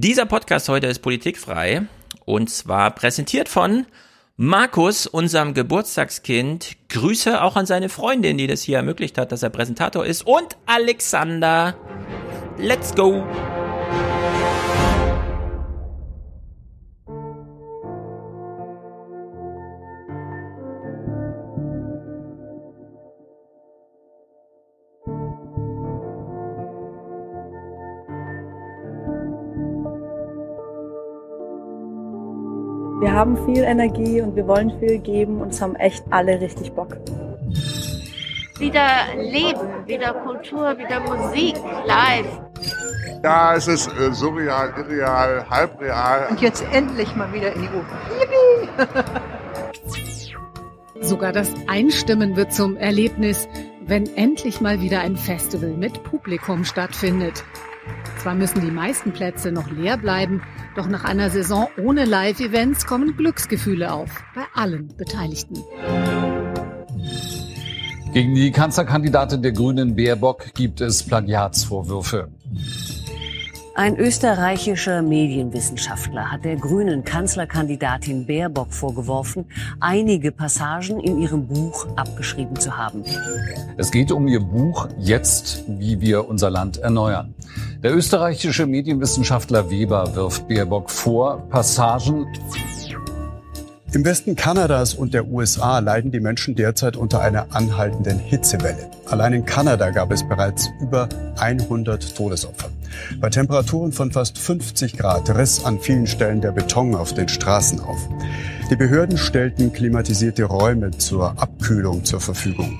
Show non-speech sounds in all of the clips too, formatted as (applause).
Dieser Podcast heute ist politikfrei und zwar präsentiert von Markus, unserem Geburtstagskind. Grüße auch an seine Freundin, die das hier ermöglicht hat, dass er Präsentator ist und Alexander. Let's go! Haben viel Energie und wir wollen viel geben und es haben echt alle richtig Bock. Wieder Leben, wieder Kultur, wieder Musik, live. Ja, es ist äh, surreal, irreal, halbreal. Und jetzt endlich mal wieder in die Oper. (laughs) Sogar das Einstimmen wird zum Erlebnis, wenn endlich mal wieder ein Festival mit Publikum stattfindet. Zwar müssen die meisten Plätze noch leer bleiben, doch nach einer Saison ohne Live-Events kommen Glücksgefühle auf bei allen Beteiligten. Gegen die Kanzlerkandidatin der Grünen Baerbock gibt es Plagiatsvorwürfe. Ein österreichischer Medienwissenschaftler hat der grünen Kanzlerkandidatin Baerbock vorgeworfen, einige Passagen in ihrem Buch abgeschrieben zu haben. Es geht um ihr Buch Jetzt, wie wir unser Land erneuern. Der österreichische Medienwissenschaftler Weber wirft Baerbock vor, Passagen im Westen Kanadas und der USA leiden die Menschen derzeit unter einer anhaltenden Hitzewelle. Allein in Kanada gab es bereits über 100 Todesopfer. Bei Temperaturen von fast 50 Grad riss an vielen Stellen der Beton auf den Straßen auf. Die Behörden stellten klimatisierte Räume zur Abkühlung zur Verfügung.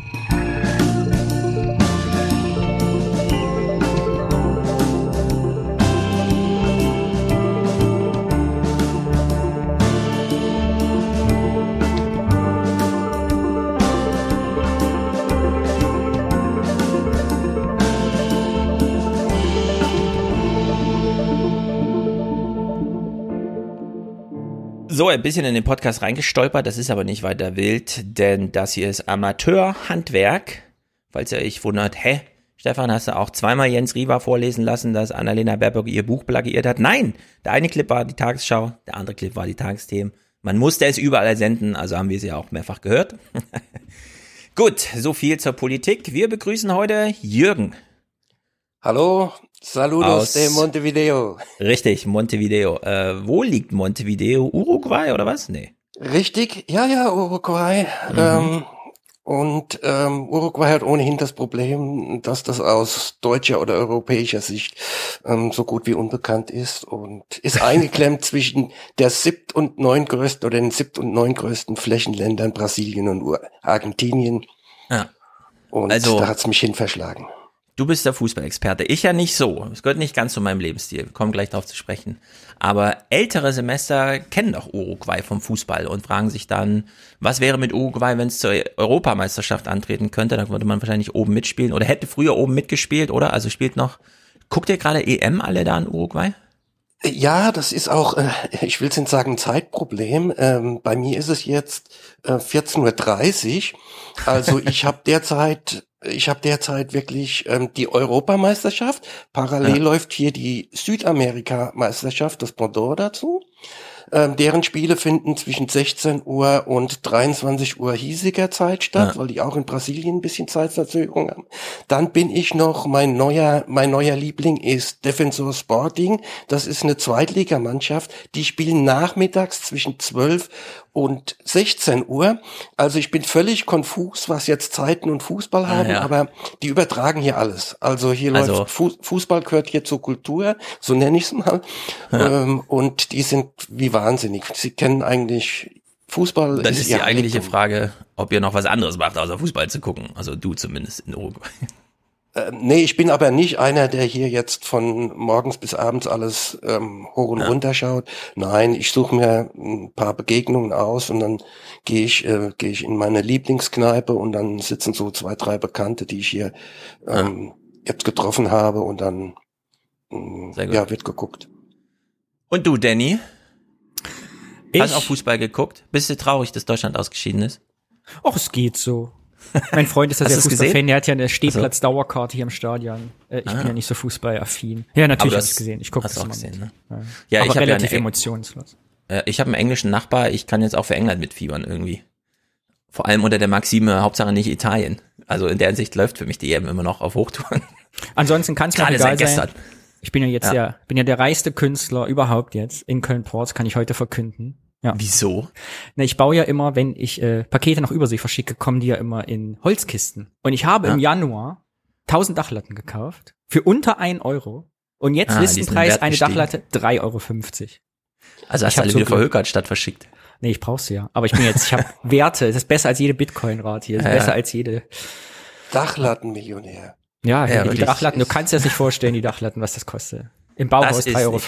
Ein bisschen in den Podcast reingestolpert, das ist aber nicht weiter wild, denn das hier ist Amateurhandwerk. Falls ihr euch wundert, hä, Stefan, hast du auch zweimal Jens Riva vorlesen lassen, dass Annalena Baerbock ihr Buch plagiiert hat? Nein, der eine Clip war die Tagesschau, der andere Clip war die Tagesthemen. Man musste es überall senden, also haben wir es ja auch mehrfach gehört. (laughs) Gut, so viel zur Politik. Wir begrüßen heute Jürgen. Hallo, Saludos Aus- de Montevideo. Richtig, Montevideo. Äh, wo liegt Montevideo? Uruguay oder was? Nee. Richtig, ja, ja, Uruguay. Mhm. Ähm, und ähm, Uruguay hat ohnehin das Problem, dass das aus deutscher oder europäischer Sicht ähm, so gut wie unbekannt ist und ist (laughs) eingeklemmt zwischen der siebt- und neuntgrößten oder den siebt- und neuntgrößten Flächenländern Brasilien und Argentinien. Ja. Und Also- da hat's mich hin verschlagen. Du bist der Fußballexperte. Ich ja nicht so. Es gehört nicht ganz zu meinem Lebensstil. Wir kommen gleich darauf zu sprechen. Aber ältere Semester kennen doch Uruguay vom Fußball und fragen sich dann, was wäre mit Uruguay, wenn es zur Europameisterschaft antreten könnte? Da würde man wahrscheinlich oben mitspielen oder hätte früher oben mitgespielt, oder? Also spielt noch. Guckt ihr gerade EM alle da in Uruguay? Ja, das ist auch, äh, ich will es nicht sagen, Zeitproblem. Ähm, bei mir ist es jetzt äh, 14.30 Uhr. Also (laughs) ich habe derzeit, ich habe derzeit wirklich ähm, die Europameisterschaft. Parallel Ja. läuft hier die Südamerika-Meisterschaft, das Pendant dazu. Ähm, deren Spiele finden zwischen 16 Uhr und 23 Uhr hiesiger Zeit statt, Ja. weil die auch in Brasilien ein bisschen Zeitverzögerung haben. Dann bin ich noch, mein neuer, mein neuer Liebling ist Defensor Sporting. Das ist eine Zweitligamannschaft. Die spielen nachmittags zwischen 12 und 16 Uhr. Also ich bin völlig konfus, was jetzt Zeiten und Fußball haben, ja. aber die übertragen hier alles. Also hier Also- läuft Fu Fußball gehört hier zur Kultur, so nenne ich es mal. Ähm, und die sind wie wahnsinnig. Sie kennen eigentlich Fußball. Dann ist die ihr eigentliche. Frage, ob ihr noch was anderes macht, außer Fußball zu gucken. Also du zumindest in Uruguay. Äh, nee, ich bin aber nicht einer, der hier jetzt von morgens bis abends alles ähm, hoch und Ja. runter schaut. Nein, ich suche mir ein paar Begegnungen aus und dann gehe ich, äh, gehe ich in meine Lieblingskneipe und dann sitzen so zwei, drei Bekannte, die ich hier ähm, jetzt getroffen habe und dann gut. ja, wird geguckt. Und du, Danny? Ich, Hast auch Fußball geguckt? Bist du traurig, dass Deutschland ausgeschieden ist? ach, es geht so. Mein Freund ist das ja Fußballfan, der hat ja eine Stehplatz-Dauerkarte hier im Stadion. Äh, ich Ah. bin ja nicht so fußballaffin. Ja, natürlich habe ich gesehen. Ich gucke das auch gesehen, ne? Ja. Ja, Aber ich habe ja relativ eine, emotionslos. äh, ich habe einen englischen Nachbar, ich kann jetzt auch für England mitfiebern irgendwie. Vor allem unter der Maxime, Hauptsache nicht Italien. Also in der Hinsicht läuft für mich die EM immer noch auf Hochtouren. Ansonsten kann es mir egal seit gestern. sein. Ich bin ja jetzt Ja. ja. bin ja der reichste Künstler überhaupt jetzt in Köln-Ports, kann ich heute verkünden. Ja. Wieso? Na, ich baue ja immer, wenn ich äh, Pakete nach Übersee verschicke, kommen die ja immer in Holzkisten. Und ich habe Ja. im Januar 1000 Dachlatten gekauft für unter ein Euro. Und jetzt Ah, Listenpreis eine. Dachlatte 3,50 Euro. Also hast Ich du alle so wieder verhökert statt verschickt. Nee, ich brauch's ja. Aber ich bin jetzt, ich habe (laughs) Werte. Das ist besser als jede Bitcoin-Rate hier. Das ist Ja, besser ja. als jede. Dachlattenmillionär. Ja, Ja, die. Dachlatten. Du kannst dir das nicht vorstellen, die Dachlatten, was das kostet. Im Bauhaus Das ist 3,50 Euro.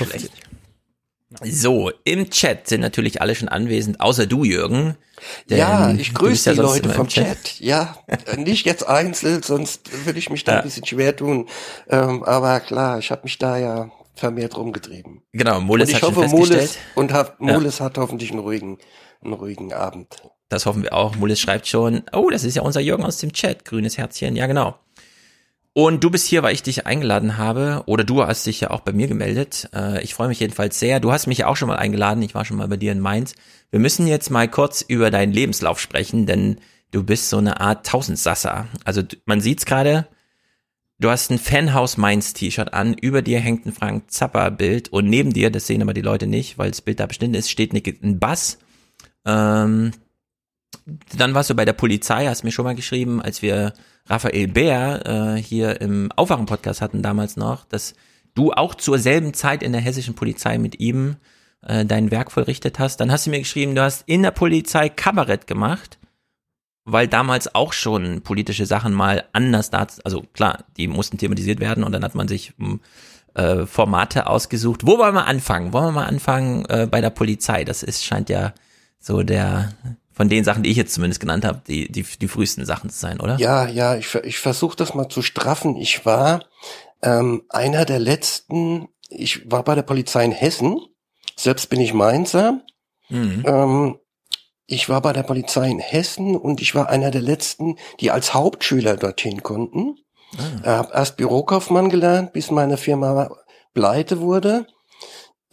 So, im Chat sind natürlich alle schon anwesend, außer du, Jürgen. Ja, ich grüße ja die Leute vom Chat. Ja, äh, nicht jetzt einzeln, sonst würde ich mich da Ja. ein bisschen schwer tun. Ähm, aber klar, ich habe mich da ja vermehrt rumgetrieben. Genau, Moles ich hat schon hoffe, festgestellt. Moles und hab, Moles hat hoffentlich einen ruhigen, einen ruhigen Abend. Das hoffen wir auch. Mulis schreibt schon, oh, das ist ja unser Jürgen aus dem Chat, grünes Herzchen, ja genau. Und du bist hier, weil ich dich eingeladen habe, oder du hast dich ja auch bei mir gemeldet. Äh, ich freue mich jedenfalls sehr. Du hast mich ja auch schon mal eingeladen, ich war schon mal bei dir in Mainz. Wir müssen jetzt mal kurz über deinen Lebenslauf sprechen, denn du bist so eine Art Tausendsasser. Also man sieht's gerade, du hast ein Fanhaus Mainz T-Shirt an, über dir hängt ein Frank Zappa Bild und neben dir, das sehen aber die Leute nicht, weil das Bild da bestimmt ist, steht ein Bass. Ähm, dann warst du bei der Polizei, hast mir schon mal geschrieben, als wir Raphael Bär äh, hier im Aufwachen-Podcast hatten damals noch, dass du auch zur selben Zeit in der hessischen Polizei mit ihm äh, dein Werk vollrichtet hast. Dann hast du mir geschrieben, du hast in der Polizei Kabarett gemacht, weil damals auch schon politische Sachen mal anders da, also klar, die mussten thematisiert werden und dann hat man sich hm, äh, Formate ausgesucht. Wo wollen wir anfangen? Wollen wir mal anfangen äh, bei der Polizei? Das ist scheint ja so der von den Sachen, die ich jetzt zumindest genannt habe, die, die, die frühesten Sachen zu sein, oder? Ja, ja, ich, ich versuche das mal zu straffen. Ich war ähm, einer der letzten, ich war bei der Polizei in Hessen, selbst bin ich Mainzer. Mhm. Ähm, ich war bei der Polizei in Hessen und ich war einer der letzten, die als Hauptschüler dorthin konnten. Ah. Ich habe erst Bürokaufmann gelernt, bis meine Firma pleite wurde.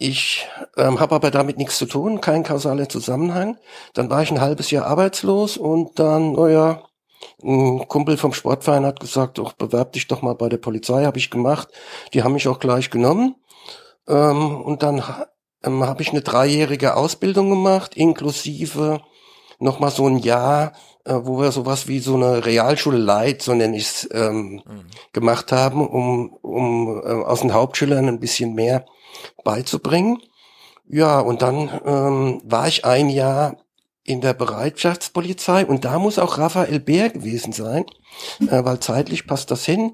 Ich ähm, habe aber damit nichts zu tun, kein kausaler Zusammenhang. Dann war ich ein halbes Jahr arbeitslos und dann, naja, ein Kumpel vom Sportverein hat gesagt, doch, bewerb dich doch mal bei der Polizei, habe ich gemacht. Die haben mich auch gleich genommen. Ähm, und dann ähm, habe ich eine dreijährige Ausbildung gemacht, inklusive nochmal so ein Jahr, äh, wo wir sowas wie so eine Realschule Light, so nenne ich es, ähm, gemacht haben, um, um äh, aus den Hauptschülern ein bisschen mehr beizubringen. Ja, und dann ähm, war ich ein Jahr in der Bereitschaftspolizei und da muss auch Raphael Bär gewesen sein, äh, weil zeitlich passt das hin.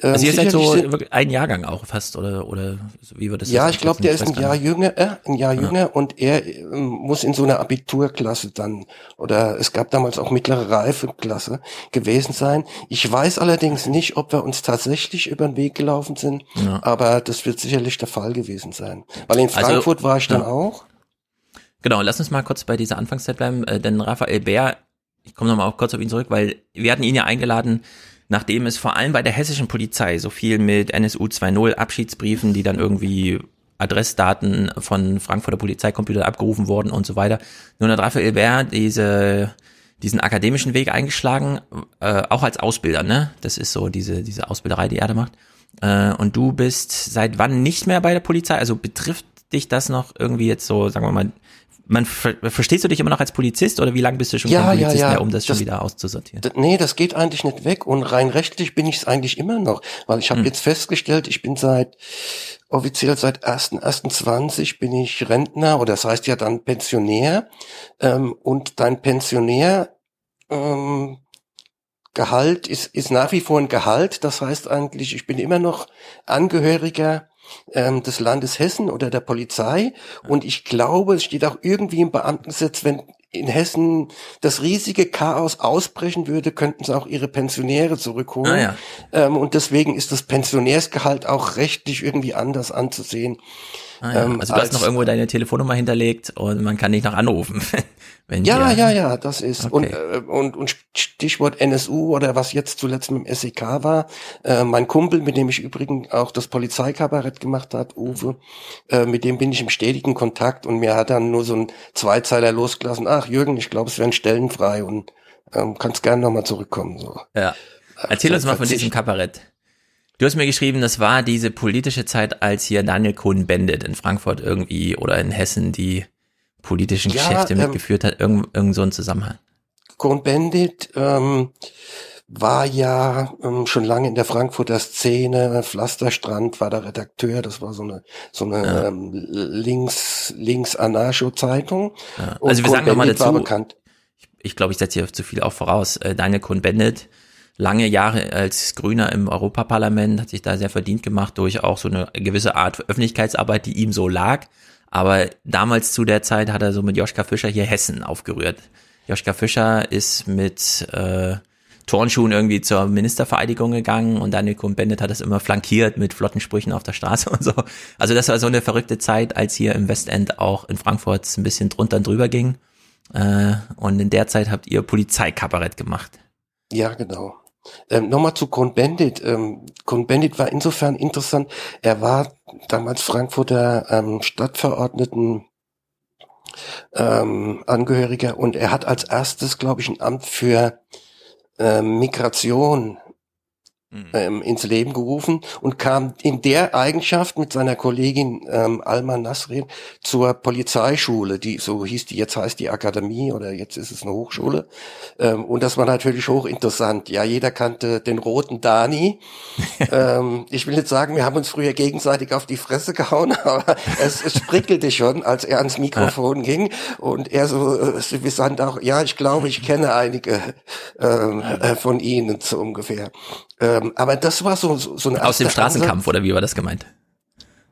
Ähm, Also ihr seid so ein Jahrgang auch fast, oder, oder wie wird das ja, ich glaube, der ist ein Jahr jünger, äh, ein Jahr Ja. jünger und er ähm, muss in so einer Abiturklasse dann oder es gab damals auch mittlere Reifeklasse gewesen sein. Ich weiß allerdings nicht, ob wir uns tatsächlich über den Weg gelaufen sind, Ja. aber das wird sicherlich der Fall gewesen sein. Weil in Also, Frankfurt war ich dann ja. auch. Genau, lass uns mal kurz bei dieser Anfangszeit bleiben, äh, denn Raphael Bär, ich komme nochmal kurz auf ihn zurück, weil wir hatten ihn ja eingeladen, nachdem es vor allem bei der hessischen Polizei so viel mit NSU 2.0 Abschiedsbriefen, die dann irgendwie Adressdaten von Frankfurter Polizeicomputer abgerufen wurden und so weiter. Nun hat Raphael Bär diese, diesen akademischen Weg eingeschlagen, äh, auch als Ausbilder, ne? Das ist so diese, diese Ausbilderei, die er da macht. Äh, und du bist seit wann nicht mehr bei der Polizei? Also betrifft dich das noch irgendwie jetzt so, sagen wir mal, man ver verstehst du dich immer noch als Polizist oder wie lange bist du schon Ja, kein ja, Polizist ja. mehr, um das, schon Das- wieder auszusortieren? Nee, das geht eigentlich nicht weg und rein rechtlich bin ich es eigentlich immer noch, weil ich habe Hm. jetzt festgestellt, ich bin seit offiziell seit 1.1.20 bin ich Rentner oder das heißt ja dann Pensionär ähm, und dein Pensionär ähm, Gehalt ist, ist nach wie vor ein Gehalt. Das heißt eigentlich, ich bin immer noch Angehöriger ähm, des Landes Hessen oder der Polizei. Und ich glaube, es steht auch irgendwie im Beamtengesetz, wenn in Hessen das riesige Chaos ausbrechen würde, könnten sie auch ihre Pensionäre zurückholen. Ah, ja. ähm, und deswegen ist das Pensionärsgehalt auch rechtlich irgendwie anders anzusehen. Ah, ja. ähm, also du hast als- noch irgendwo deine Telefonnummer hinterlegt und man kann dich noch anrufen, (laughs) Wenn Ja, ja, ja, das ist. Und, Okay. äh, und, und Stichwort NSU oder was jetzt zuletzt mit dem SEK war. Äh, mein Kumpel, mit dem ich übrigens auch das Polizeikabarett gemacht hat, Uwe, äh, mit dem bin ich im stetigen Kontakt und mir hat dann nur so ein Zweizeiler losgelassen. Ach, Jürgen, ich glaube, es wären Stellen frei und ähm, kannst gerne nochmal zurückkommen. So. Ja. Erzähl uns mal von diesem Kabarett. Du hast mir geschrieben, das war diese politische Zeit, als hier Daniel Cohn-Bendit in Frankfurt irgendwie oder in Hessen die politischen Ja, Geschäfte ähm, mitgeführt hat, irgend, irgend so ein Zusammenhang. Cohn-Bendit ähm, war ja ähm, schon lange in der Frankfurter Szene. Pflasterstrand war der Redakteur. Das war so eine so eine Ja. ähm, links links Anarcho Zeitung. Ja. Also wir sagen nochmal dazu, bekannt. ich glaube, ich setze hier zu viel auch voraus. Äh, Daniel Cohn-Bendit, lange Jahre als Grüner im Europaparlament, hat sich da sehr verdient gemacht durch auch so eine gewisse Art Öffentlichkeitsarbeit, die ihm so lag. Aber damals zu der Zeit hat er so mit Joschka Fischer hier Hessen aufgerührt. Joschka Fischer ist mit äh, Turnschuhen irgendwie zur Ministervereidigung gegangen und Daniel Cohn-Bendit hat das immer flankiert mit flotten Sprüchen auf der Straße (laughs) und so. Also das war so eine verrückte Zeit, als hier im Westend auch in Frankfurt ein bisschen drunter und drüber ging. Äh, und in der Zeit habt ihr Polizeikabarett gemacht. Ja, genau. Ähm, Nochmal zu Cohn-Bendit. Ähm, Cohn-Bendit war insofern interessant. Er war damals Frankfurter ähm, Stadtverordneten ähm, Angehöriger und er hat als erstes, glaube ich, ein Amt für ähm, Migration ähm, ins Leben gerufen und kam in der Eigenschaft mit seiner Kollegin ähm, Alma Nasrin zur Polizeischule, die so hieß die, jetzt heißt die Akademie oder jetzt ist es eine Hochschule. Ähm, und das war natürlich hochinteressant. Ja, jeder kannte den roten Dani. (laughs) ähm, ich will nicht sagen, wir haben uns früher gegenseitig auf die Fresse gehauen, (laughs) aber es, es prickelte schon, als er ans Mikrofon ging und er so äh, suffisant auch, ja, ich glaube, ich kenne einige ähm, äh, von Ihnen so ungefähr. Ähm, aber das war so, so, so ein Aus dem Straßenkampf, Ansatz. oder wie war das gemeint?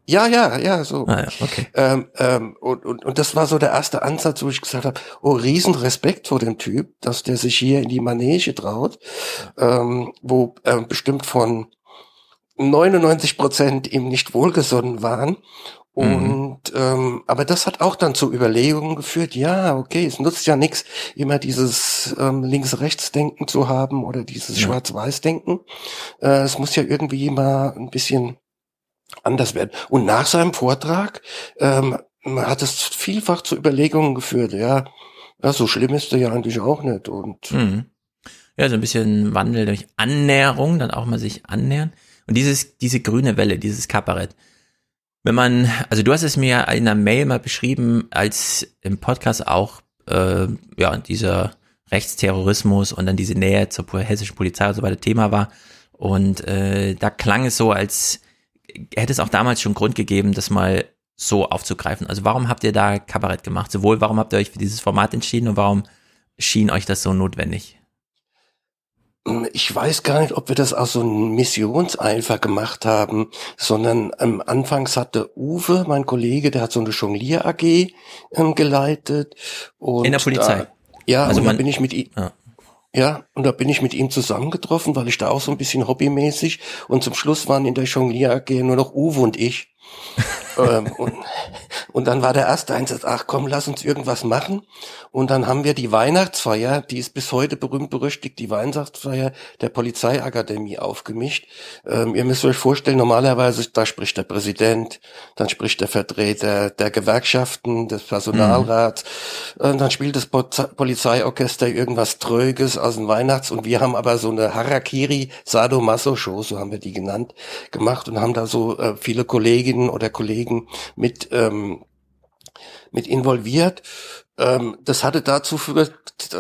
Ja, ja, ja, so. Ah, ja, okay. Ähm, ähm, und, und, und das war so der erste Ansatz, wo ich gesagt habe, oh, riesen Respekt vor dem Typ, dass der sich hier in die Manege traut, ähm, wo ähm, bestimmt von 99 Prozent ihm nicht wohlgesonnen waren. Und ähm, aber das hat auch dann zu Überlegungen geführt, ja, okay, es nutzt ja nichts, immer dieses ähm, Links-Rechts-Denken zu haben oder dieses Ja. Schwarz-Weiß-Denken. Äh, es muss ja irgendwie mal ein bisschen anders werden. Und nach seinem Vortrag ähm, hat es vielfach zu Überlegungen geführt, ja, ja, so schlimm ist er ja eigentlich auch nicht. Und Mhm. Ja, so ein bisschen Wandel durch Annäherung, dann auch mal sich annähern. Und dieses, diese grüne Welle, dieses Kabarett. Wenn man, also du hast es mir in einer Mail mal beschrieben, als im Podcast auch, äh, ja, dieser Rechtsterrorismus und dann diese Nähe zur hessischen Polizei und so weiter Thema war. Und äh, da klang es so, als hätte es auch damals schon Grund gegeben, das mal so aufzugreifen. Also warum habt ihr da Kabarett gemacht? Sowohl warum habt ihr euch für dieses Format entschieden und warum schien euch das so notwendig? Ich weiß gar nicht, ob wir das aus so einem Missionseifer gemacht haben, sondern ähm, anfangs hatte Uwe, mein Kollege, der hat so eine Jonglier AG ähm, geleitet. Und In der Polizei? Da, ja, Also und man- da bin ich mit ihm. Ja. Ja, und da bin ich mit ihm zusammengetroffen, weil ich da auch so ein bisschen hobbymäßig und zum Schluss waren in der Jonglier AG nur noch Uwe und ich. (laughs) ähm, und, und dann war der erste Einsatz, ach komm, lass uns irgendwas machen. Und dann haben wir die Weihnachtsfeier, die ist bis heute berühmt berüchtigt, die Weihnachtsfeier der Polizeiakademie aufgemischt. Ähm, ihr müsst euch vorstellen, normalerweise, da spricht der Präsident, dann spricht der Vertreter der Gewerkschaften, des Personalrats, äh, dann spielt das Polizeiorchester irgendwas Tröges aus dem Weihnachts- und wir haben aber so eine Harakiri Sadomaso-Show, so haben wir die genannt, gemacht und haben da so äh, viele Kolleginnen oder Kollegen mit, ähm, mit involviert. Ähm, das hatte dazu geführt,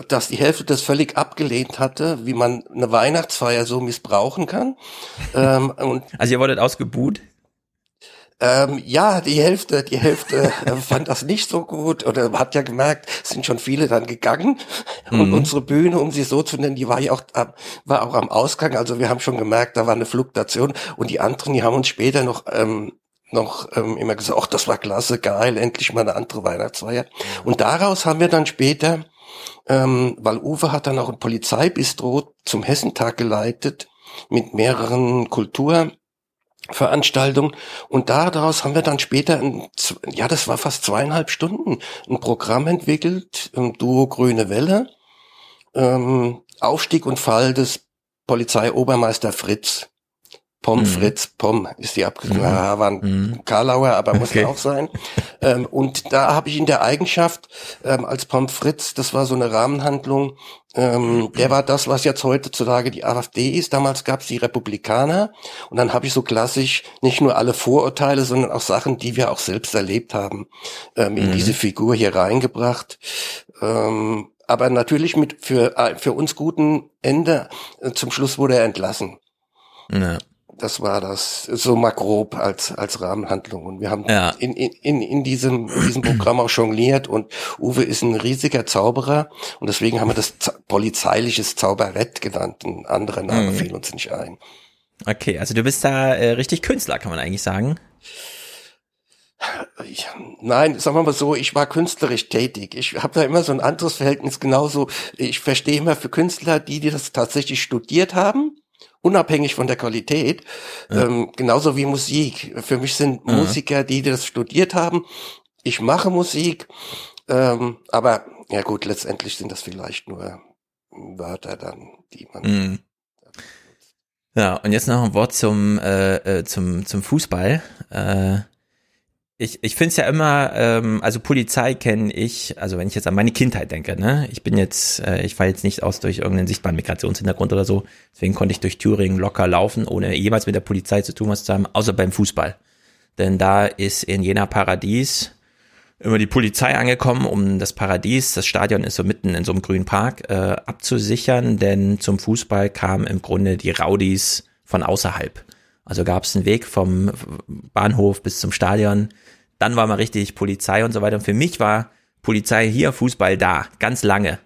dass die Hälfte das völlig abgelehnt hatte, wie man eine Weihnachtsfeier so missbrauchen kann. (laughs) ähm, und Also ihr wurdet ausgebuht? ähm, ja, die Hälfte, die Hälfte äh, (laughs) fand das nicht so gut oder hat ja gemerkt, es sind schon viele dann gegangen. Und Mhm. unsere Bühne, um sie so zu nennen, die war ja auch, am- war auch am Ausgang. Also wir haben schon gemerkt, da war eine Fluktuation. Und die anderen, die haben uns später noch, ähm, noch ähm, immer gesagt, ach, das war klasse, geil, endlich mal eine andere Weihnachtsfeier. Und daraus haben wir dann später, ähm, weil Uwe hat dann auch ein Polizeibistro zum Hessentag geleitet mit mehreren Kultur Veranstaltung und daraus haben wir dann später, ein, ja, das war fast zweieinhalb Stunden, ein Programm entwickelt, ein Duo Grüne Welle, ähm, Aufstieg und Fall des Polizeiobermeister Fritz. Pom mhm. Fritz, Pom ist die Abkürzung. Mhm. Ja, war ein mhm. Karlauer, aber muss okay. auch sein. Ähm, und da habe ich in der Eigenschaft ähm, als Pom Fritz, das war so eine Rahmenhandlung, ähm, der war das, was jetzt heutzutage die AfD ist. Damals gab es die Republikaner. Und dann habe ich so klassisch nicht nur alle Vorurteile, sondern auch Sachen, die wir auch selbst erlebt haben, ähm, in mhm. diese Figur hier reingebracht. Ähm, aber natürlich mit für, äh, für uns guten Ende. Äh, zum Schluss wurde er entlassen. Ja das war das so mal grob als als Rahmenhandlung und wir haben ja. in, in in diesem in diesem Programm auch jongliert und Uwe ist ein riesiger Zauberer und deswegen haben wir das polizeiliches Zauberett genannt. Ein anderer Name mhm. fiel uns nicht ein. Okay, also du bist da äh, richtig Künstler, kann man eigentlich sagen. Ich, nein, sagen wir mal so, ich war künstlerisch tätig. Ich habe da immer so ein anderes Verhältnis genauso. Ich verstehe immer für Künstler, die, die das tatsächlich studiert haben unabhängig von der Qualität. Ja. Ähm, genauso wie Musik. Für mich sind mhm. Musiker, die das studiert haben. Ich mache Musik, ähm, aber ja gut, letztendlich sind das vielleicht nur Wörter dann, die man. Mhm. Ja, und jetzt noch ein Wort zum, äh, äh zum, zum Fußball. Äh, ich, ich finde es ja immer, ähm, also Polizei kenne ich, also wenn ich jetzt an meine Kindheit denke, ne, ich bin jetzt, äh, ich fall jetzt nicht aus durch irgendeinen sichtbaren Migrationshintergrund oder so, deswegen konnte ich durch Thüringen locker laufen, ohne jemals mit der Polizei zu tun was zu haben, außer beim Fußball. Denn da ist in jener Paradies immer die Polizei angekommen, um das Paradies, das Stadion ist so mitten in so einem grünen Park, äh, abzusichern, denn zum Fußball kamen im Grunde die Rowdies von außerhalb. Also gab es einen Weg vom Bahnhof bis zum Stadion, dann war mal richtig Polizei und so weiter. Und für mich war Polizei hier, Fußball da, ganz lange,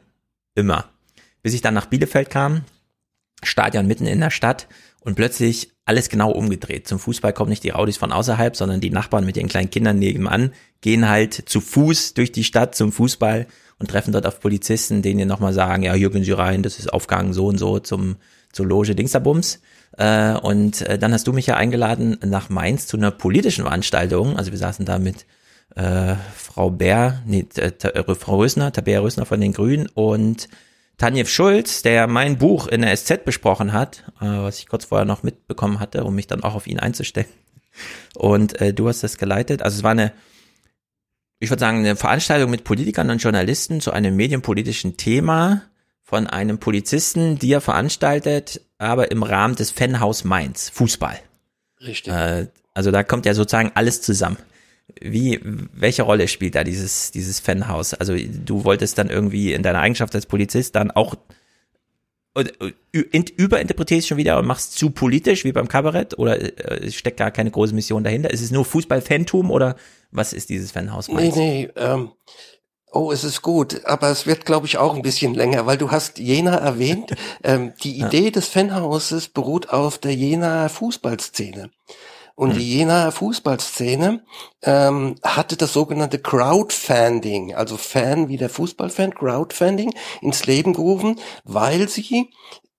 immer. Bis ich dann nach Bielefeld kam, Stadion mitten in der Stadt und plötzlich alles genau umgedreht. Zum Fußball kommen nicht die Raudis von außerhalb, sondern die Nachbarn mit ihren kleinen Kindern nebenan gehen halt zu Fuß durch die Stadt zum Fußball und treffen dort auf Polizisten, denen nochmal sagen, ja, hier gehen Sie rein, das ist Aufgang so und so zum, zur Loge Dingsterbums. Äh, und äh, dann hast du mich ja eingeladen nach Mainz zu einer politischen Veranstaltung. Also wir saßen da mit äh, Frau Bär, nee, äh, Frau Rösner, Tabea Rösner von den Grünen und Tanjev Schulz, der mein Buch in der SZ besprochen hat, äh, was ich kurz vorher noch mitbekommen hatte, um mich dann auch auf ihn einzustellen. Und äh, du hast das geleitet. Also es war eine, ich würde sagen, eine Veranstaltung mit Politikern und Journalisten zu einem medienpolitischen Thema von einem Polizisten, die er veranstaltet, aber im Rahmen des Fanhaus Mainz, Fußball. Richtig. Äh, also da kommt ja sozusagen alles zusammen. Wie, welche Rolle spielt da dieses, dieses Fanhaus? Also du wolltest dann irgendwie in deiner Eigenschaft als Polizist dann auch überinterpretierst schon wieder und machst zu politisch wie beim Kabarett oder äh, steckt gar keine große Mission dahinter? Ist es nur Fußball-Fantum oder was ist dieses Fanhaus? Mainz? Nee, nee, ähm, Oh, es ist gut, aber es wird, glaube ich, auch ein bisschen länger, weil du hast Jena erwähnt. (laughs) ähm, die Idee ja. des Fanhauses beruht auf der Jena Fußballszene. Und die hm. Jena Fußballszene ähm, hatte das sogenannte Crowdfunding, also Fan wie der Fußballfan, Crowdfunding ins Leben gerufen, weil sie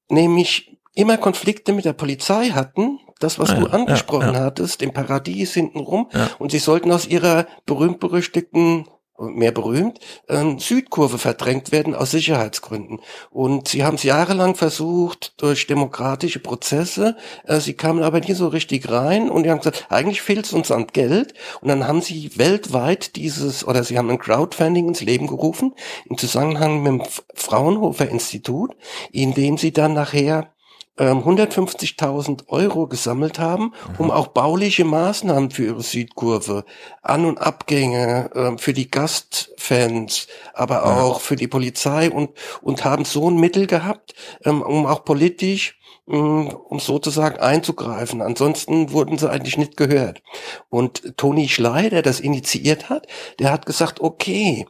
nämlich immer Konflikte mit der Polizei hatten, das, was ja, du angesprochen ja, ja. hattest, im Paradies hintenrum, und sie sollten aus ihrer berühmt-berüchtigten mehr berühmt, ähm, Südkurve verdrängt werden aus Sicherheitsgründen. Und sie haben es jahrelang versucht durch demokratische Prozesse. Äh, sie kamen aber nie so richtig rein und die haben gesagt, eigentlich fehlt es uns an Geld. Und dann haben sie weltweit dieses, oder sie haben ein Crowdfunding ins Leben gerufen, im Zusammenhang mit dem Fraunhofer Institut, in dem sie dann nachher 150.000 ähm, Euro gesammelt haben, um mhm. auch bauliche Maßnahmen für ihre Südkurve, An- und Abgänge äh, für die Gastfans, aber auch für die Polizei und, und haben so ein Mittel gehabt, ähm, um auch politisch um sozusagen einzugreifen. Ansonsten wurden sie eigentlich nicht gehört. Und Toni Schley, der das initiiert hat, der hat gesagt, okay,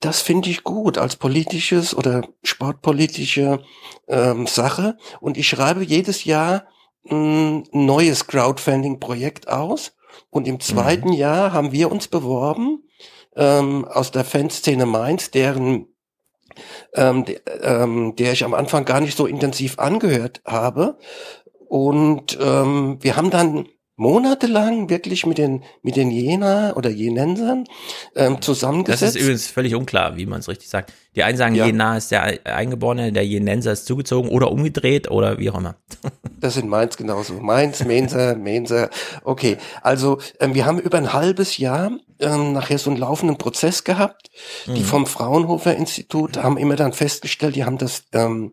das finde ich gut als politisches oder sportpolitische ähm, Sache. Und ich schreibe jedes Jahr ein neues Crowdfunding-Projekt aus. Und im zweiten mhm. Jahr haben wir uns beworben ähm, aus der Fanszene Mainz, deren ähm, de, ähm, der ich am Anfang gar nicht so intensiv angehört habe. Und ähm, wir haben dann monatelang wirklich mit den mit den Jena oder Jenensern ähm, zusammengesetzt. Das ist übrigens völlig unklar, wie man es richtig sagt. Die einen sagen, Ja. Jena ist der Eingeborene, der Jenenser ist zugezogen oder umgedreht oder wie auch immer. (laughs) Das sind Mainz genauso. Mainz, Menser, (laughs) Menser. Okay, also ähm, wir haben über ein halbes Jahr ähm, nachher so einen laufenden Prozess gehabt. Die Mhm. vom Fraunhofer Institut haben immer dann festgestellt, die haben das ähm,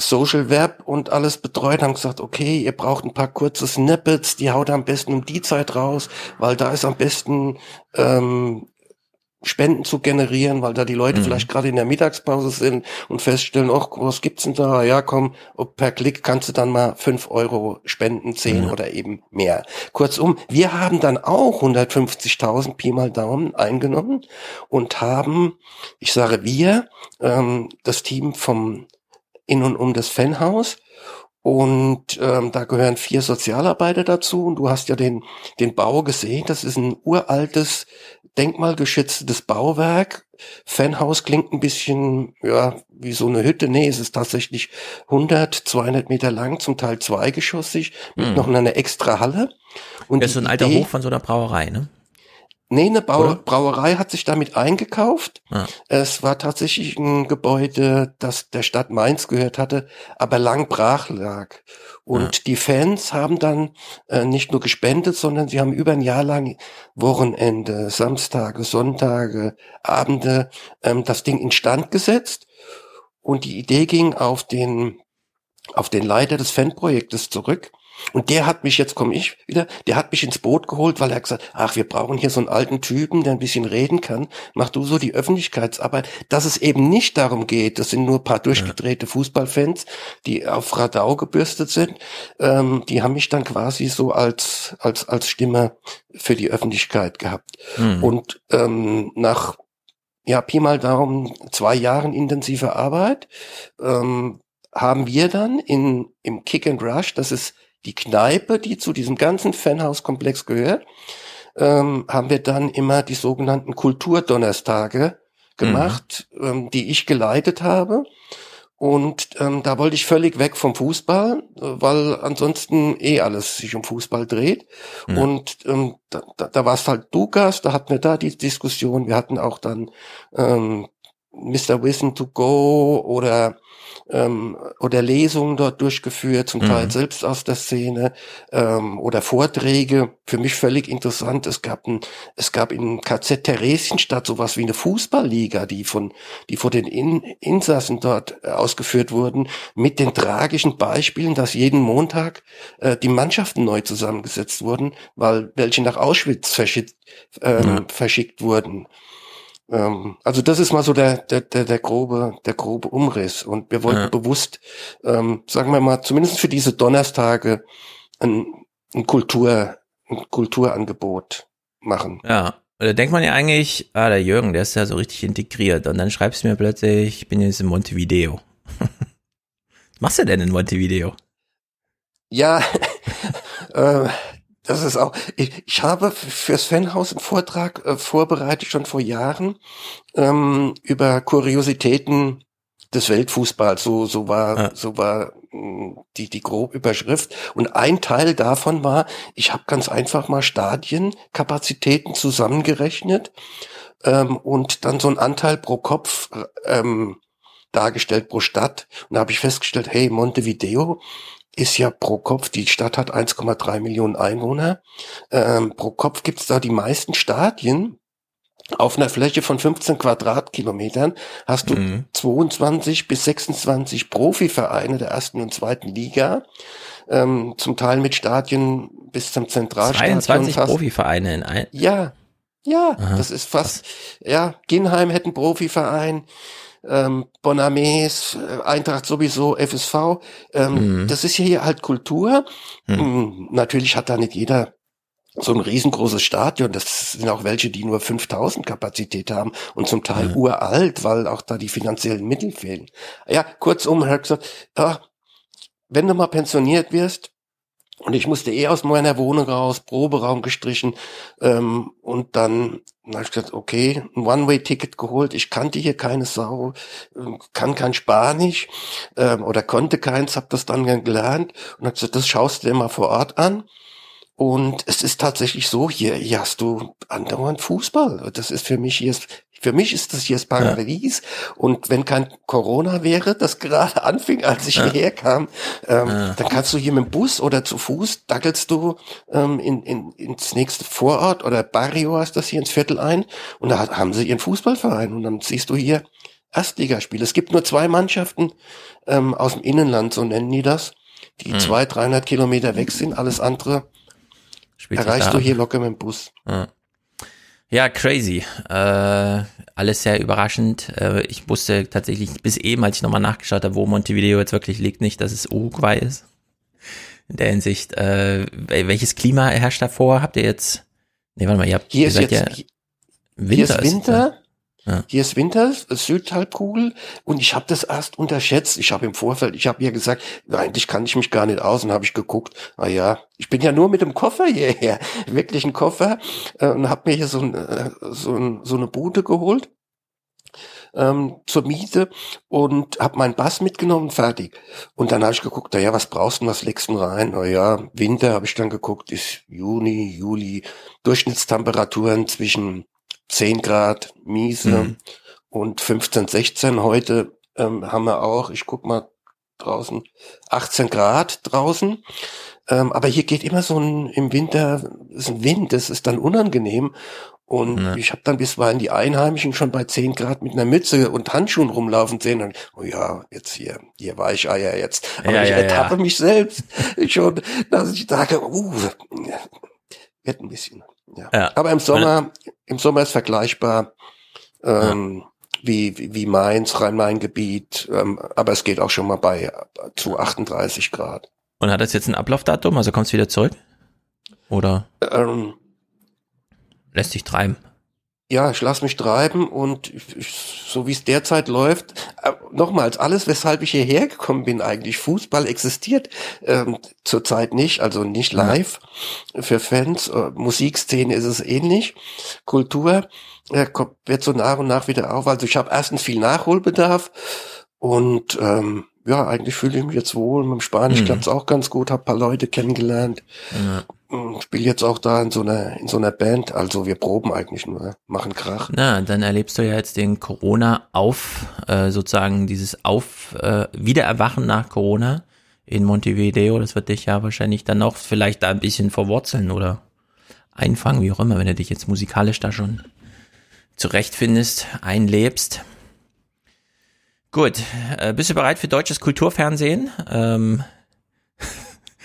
Social Web und alles betreut, haben gesagt, okay, ihr braucht ein paar kurze Snippets, die haut am besten um die Zeit raus, weil da ist am besten ähm, Spenden zu generieren, weil da die Leute Mhm. vielleicht gerade in der Mittagspause sind und feststellen, ach, was gibt's denn da? Ja, komm, ob per Klick kannst du dann mal fünf Euro spenden, zehn Ja. oder eben mehr. Kurzum, wir haben dann auch 150.000 Pi mal Daumen eingenommen und haben, ich sage wir, ähm, das Team vom in und um das Fanhaus und ähm, da gehören vier Sozialarbeiter dazu und du hast ja den den Bau gesehen. Das ist ein uraltes denkmalgeschütztes Bauwerk. Fanhaus klingt ein bisschen ja wie so eine Hütte. Nee, es ist tatsächlich 100, 200 Meter lang, zum Teil zweigeschossig mit Hm. noch einer extra Halle. Und Das ist so ein alter Idee- Hof von so einer Brauerei, ne? Nee, eine Oder? Brauerei hat sich damit eingekauft. Ah. Es war tatsächlich ein Gebäude, das der Stadt Mainz gehört hatte, aber lang brach lag. Und die Fans haben dann äh, nicht nur gespendet, sondern sie haben über ein Jahr lang Wochenende, Samstage, Sonntage, Abende ähm, das Ding instand gesetzt. Und die Idee ging auf den auf den Leiter des Fanprojektes zurück. Und der hat mich, jetzt komme ich wieder, der hat mich ins Boot geholt, weil er gesagt, ach, wir brauchen hier so einen alten Typen, der ein bisschen reden kann. Mach du so die Öffentlichkeitsarbeit. Dass es eben nicht darum geht, das sind nur ein paar durchgedrehte Fußballfans, die auf Radau gebürstet sind. Ähm, die haben mich dann quasi so als, als, als Stimme für die Öffentlichkeit gehabt. Mhm. Und ähm, nach ja, Pi mal Daumen, zwei Jahren intensiver Arbeit, ähm, haben wir dann in, im Kick and Rush, das ist die Kneipe, die zu diesem ganzen Fanhauskomplex gehört, ähm, haben wir dann immer die sogenannten Kulturdonnerstage gemacht, ähm, die ich geleitet habe. Und ähm, da wollte ich völlig weg vom Fußball, äh, weil ansonsten eh alles sich um Fußball dreht. Ja. Und ähm, da, da, da war es halt Lukas, da hatten wir da die Diskussion. Wir hatten auch dann ähm, Mr. Wissen to Go oder ähm, oder Lesungen dort durchgeführt, zum Mhm. Teil selbst aus der Szene ähm, oder Vorträge. Für mich völlig interessant. Es gab ein, es gab in KZ Theresienstadt sowas wie eine Fußballliga, die von die vor den in Insassen dort äh, ausgeführt wurden, mit den tragischen Beispielen, dass jeden Montag äh, die Mannschaften neu zusammengesetzt wurden, weil welche nach Auschwitz verschickt, ähm, Ja. verschickt wurden. Ähm, also das ist mal so der, der, der, der grobe, der grobe Umriss. Und wir wollten Ja. bewusst, ähm, sagen wir mal, zumindest für diese Donnerstage ein, ein Kultur, ein Kulturangebot machen. Ja. Da denkt man ja eigentlich, ah, der Jürgen, der ist ja so richtig integriert. Und dann schreibst du mir plötzlich, ich bin jetzt in Montevideo. (laughs) Was machst du denn in Montevideo? Ja, (laughs) äh, das ist auch. Ich, ich habe fürs Fanhaus einen Vortrag äh, vorbereitet schon vor Jahren ähm, über Kuriositäten des Weltfußballs. So so war Ja. so war mh, die die grobe Überschrift. Und ein Teil davon war, ich habe ganz einfach mal Stadienkapazitäten zusammengerechnet ähm, und dann so einen Anteil pro Kopf ähm, dargestellt pro Stadt. Und da habe ich festgestellt, hey, Montevideo ist ja pro Kopf, die Stadt hat 1,3 Millionen Einwohner. Ähm, pro Kopf gibt's da die meisten Stadien. Auf einer Fläche von 15 Quadratkilometern hast du Mhm. 22 bis 26 Profivereine der ersten und zweiten Liga. Ähm, zum Teil mit Stadien bis zum Zentralstadion. 22 fast. Profivereine in ein. Ja, ja, Aha. das ist fast, ja, Ginheim hätte einen Profiverein, ähm, Bonames, äh, Eintracht sowieso, FSV. Ähm, Mhm. Das ist ja hier halt Kultur. Mhm. Mm, Natürlich hat da nicht jeder so ein riesengroßes Stadion. Das sind auch welche, die nur 5000 Kapazität haben und zum Teil Mhm. uralt, weil auch da die finanziellen Mittel fehlen. Ja, kurzum, er hat gesagt, ja, wenn du mal pensioniert wirst, und ich musste eh aus meiner Wohnung raus, Proberaum gestrichen, ähm, und dann habe ich gesagt, okay, ein One-Way-Ticket geholt. Ich kannte hier keine Sau, ähm, kann kein Spanisch ähm, oder konnte keins, habe das dann gelernt und habe gesagt, das schaust du dir mal vor Ort an. Und es ist tatsächlich so, hier, hier hast du andauernd Fußball. Das ist für mich hier, für mich ist das hier das Paradies. Ja. Und wenn kein Corona wäre, das gerade (laughs) anfing, als ich ja. hierher kam, ähm, ja. dann kannst du hier mit dem Bus oder zu Fuß, dackelst du ähm, in, in, ins nächste Vorort oder Barrio hast das hier ins Viertel ein und da haben sie ihren Fußballverein und dann siehst du hier Erstligaspiele. Es gibt nur zwei Mannschaften ähm, aus dem Innenland, so nennen die das, die hm. zwei, dreihundert Kilometer weg sind. Alles andere Spielt erreichst du hier locker mit dem Bus. Ja. Ja, crazy. Äh, alles sehr überraschend. Äh, ich wusste tatsächlich bis eben, als ich nochmal nachgeschaut habe, wo Montevideo jetzt wirklich liegt, nicht, dass es Uruguay ist. In der Hinsicht, äh, welches Klima herrscht davor? Habt ihr jetzt? Nee, warte mal, ihr habt hier ist jetzt, ja, Winter. Hier ist Winter. Ja. Hier ist Winter, Südhalbkugel und ich habe das erst unterschätzt. Ich habe im Vorfeld, ich habe ihr gesagt, eigentlich kann ich mich gar nicht aus und habe ich geguckt, ah ja, ich bin ja nur mit dem Koffer hierher, (laughs) wirklich ein Koffer äh, und habe mir hier so, ein, äh, so, ein, so eine Bude geholt ähm, zur Miete und habe meinen Bass mitgenommen, fertig. Und dann habe ich geguckt, naja, was brauchst du, was legst du rein? Naja, Winter habe ich dann geguckt, ist Juni, Juli, Durchschnittstemperaturen zwischen 10 Grad, miese mhm. und 15, 16 heute ähm, haben wir auch, ich guck mal draußen, 18 Grad draußen. Ähm, aber hier geht immer so ein, im Winter, ist ein Wind, das ist dann unangenehm. Und ja. ich habe dann bisweilen die Einheimischen schon bei 10 Grad mit einer Mütze und Handschuhen rumlaufen sehen. Und, oh ja, jetzt hier, hier war ich Eier jetzt. Aber ja, ich ja, ertappe mich selbst (laughs) schon, dass ich sage, uh, wird ein bisschen. Ja. ja. Aber im Sommer, im Sommer ist vergleichbar ähm, ja. wie, wie, Mainz, Rhein-Main-Gebiet, ähm, aber es geht auch schon mal bei zu 38 Grad. Und hat das jetzt ein Ablaufdatum? Also kommt es wieder zurück? Oder ähm, lässt sich treiben? Ja, ich lasse mich treiben und ich, so wie es derzeit läuft, äh, nochmals, alles, weshalb ich hierher gekommen bin, eigentlich Fußball existiert ähm, zurzeit nicht, also nicht live für Fans. Äh, Musikszene ist es ähnlich. Kultur äh, kommt, wird so nach und nach wieder auf. Also ich habe erstens viel Nachholbedarf und ähm, ja, eigentlich fühle ich mich jetzt wohl. Mit dem Spanisch mhm. klappt's auch ganz gut, hab paar Leute kennengelernt. Ja. Hm, Spiele jetzt auch da in so einer in so einer Band, also wir proben eigentlich nur, machen Krach. Na, dann erlebst du ja jetzt den Corona auf, äh, sozusagen dieses Auf, äh, Wiedererwachen nach Corona in Montevideo. Das wird dich ja wahrscheinlich dann auch vielleicht da ein bisschen verwurzeln oder einfangen, wie auch immer, wenn du dich jetzt musikalisch da schon zurechtfindest, einlebst. Gut, äh, bist du bereit für deutsches Kulturfernsehen? Ähm,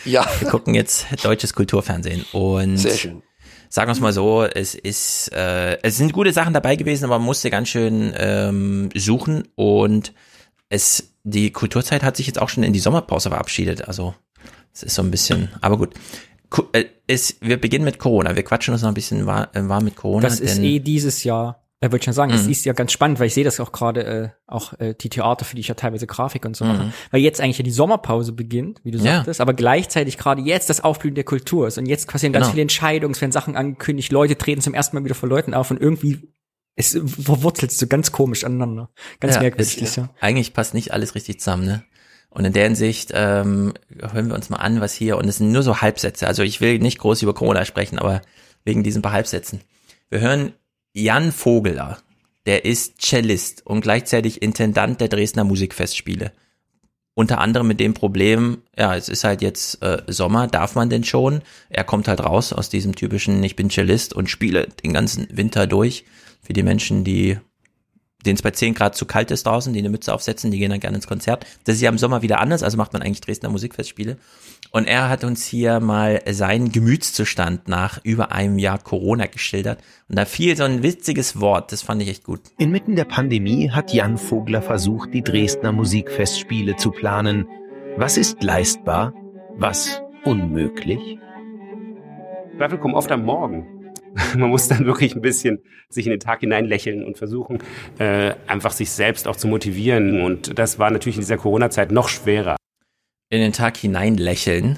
ja. Wir gucken jetzt deutsches Kulturfernsehen und Sehr schön. sagen wir es mal so, es ist, äh, es sind gute Sachen dabei gewesen, aber man musste ganz schön ähm, suchen und es, die Kulturzeit hat sich jetzt auch schon in die Sommerpause verabschiedet. Also es ist so ein bisschen, aber gut. Äh, es, wir beginnen mit Corona. Wir quatschen uns noch ein bisschen warm, äh, warm mit Corona. Das ist eh dieses Jahr ja, wollte schon sagen, mhm. es ist ja ganz spannend, weil ich sehe das auch gerade, äh, auch äh, die Theater, für die ich ja teilweise Grafik und so mhm. mache, weil jetzt eigentlich ja die Sommerpause beginnt, wie du ja. sagtest, aber gleichzeitig gerade jetzt das Aufblühen der Kultur ist und jetzt passieren ganz genau. viele Entscheidungen, es werden Sachen angekündigt, Leute treten zum ersten Mal wieder vor Leuten auf und irgendwie es verwurzelt so ganz komisch aneinander. Ganz ja, merkwürdig. Es, ja. Eigentlich passt nicht alles richtig zusammen, ne? Und in der Hinsicht ähm, hören wir uns mal an, was hier, und es sind nur so Halbsätze, also ich will nicht groß über Corona sprechen, aber wegen diesen paar Halbsätzen. Wir hören Jan Vogeler, der ist Cellist und gleichzeitig Intendant der Dresdner Musikfestspiele. Unter anderem mit dem Problem, ja, es ist halt jetzt äh, Sommer, darf man denn schon? Er kommt halt raus aus diesem typischen, ich bin Cellist und spiele den ganzen Winter durch. Für die Menschen, die denen es bei 10 Grad zu kalt ist draußen, die eine Mütze aufsetzen, die gehen dann gerne ins Konzert. Das ist ja im Sommer wieder anders, also macht man eigentlich Dresdner Musikfestspiele. Und er hat uns hier mal seinen Gemütszustand nach über einem Jahr Corona geschildert. Und da fiel so ein witziges Wort, das fand ich echt gut. Inmitten der Pandemie hat Jan Vogler versucht, die Dresdner Musikfestspiele zu planen. Was ist leistbar? Was unmöglich? Zweifel kommen oft am Morgen. (laughs) Man muss dann wirklich ein bisschen sich in den Tag hinein lächeln und versuchen, äh, einfach sich selbst auch zu motivieren. Und das war natürlich in dieser Corona-Zeit noch schwerer. In den Tag hinein lächeln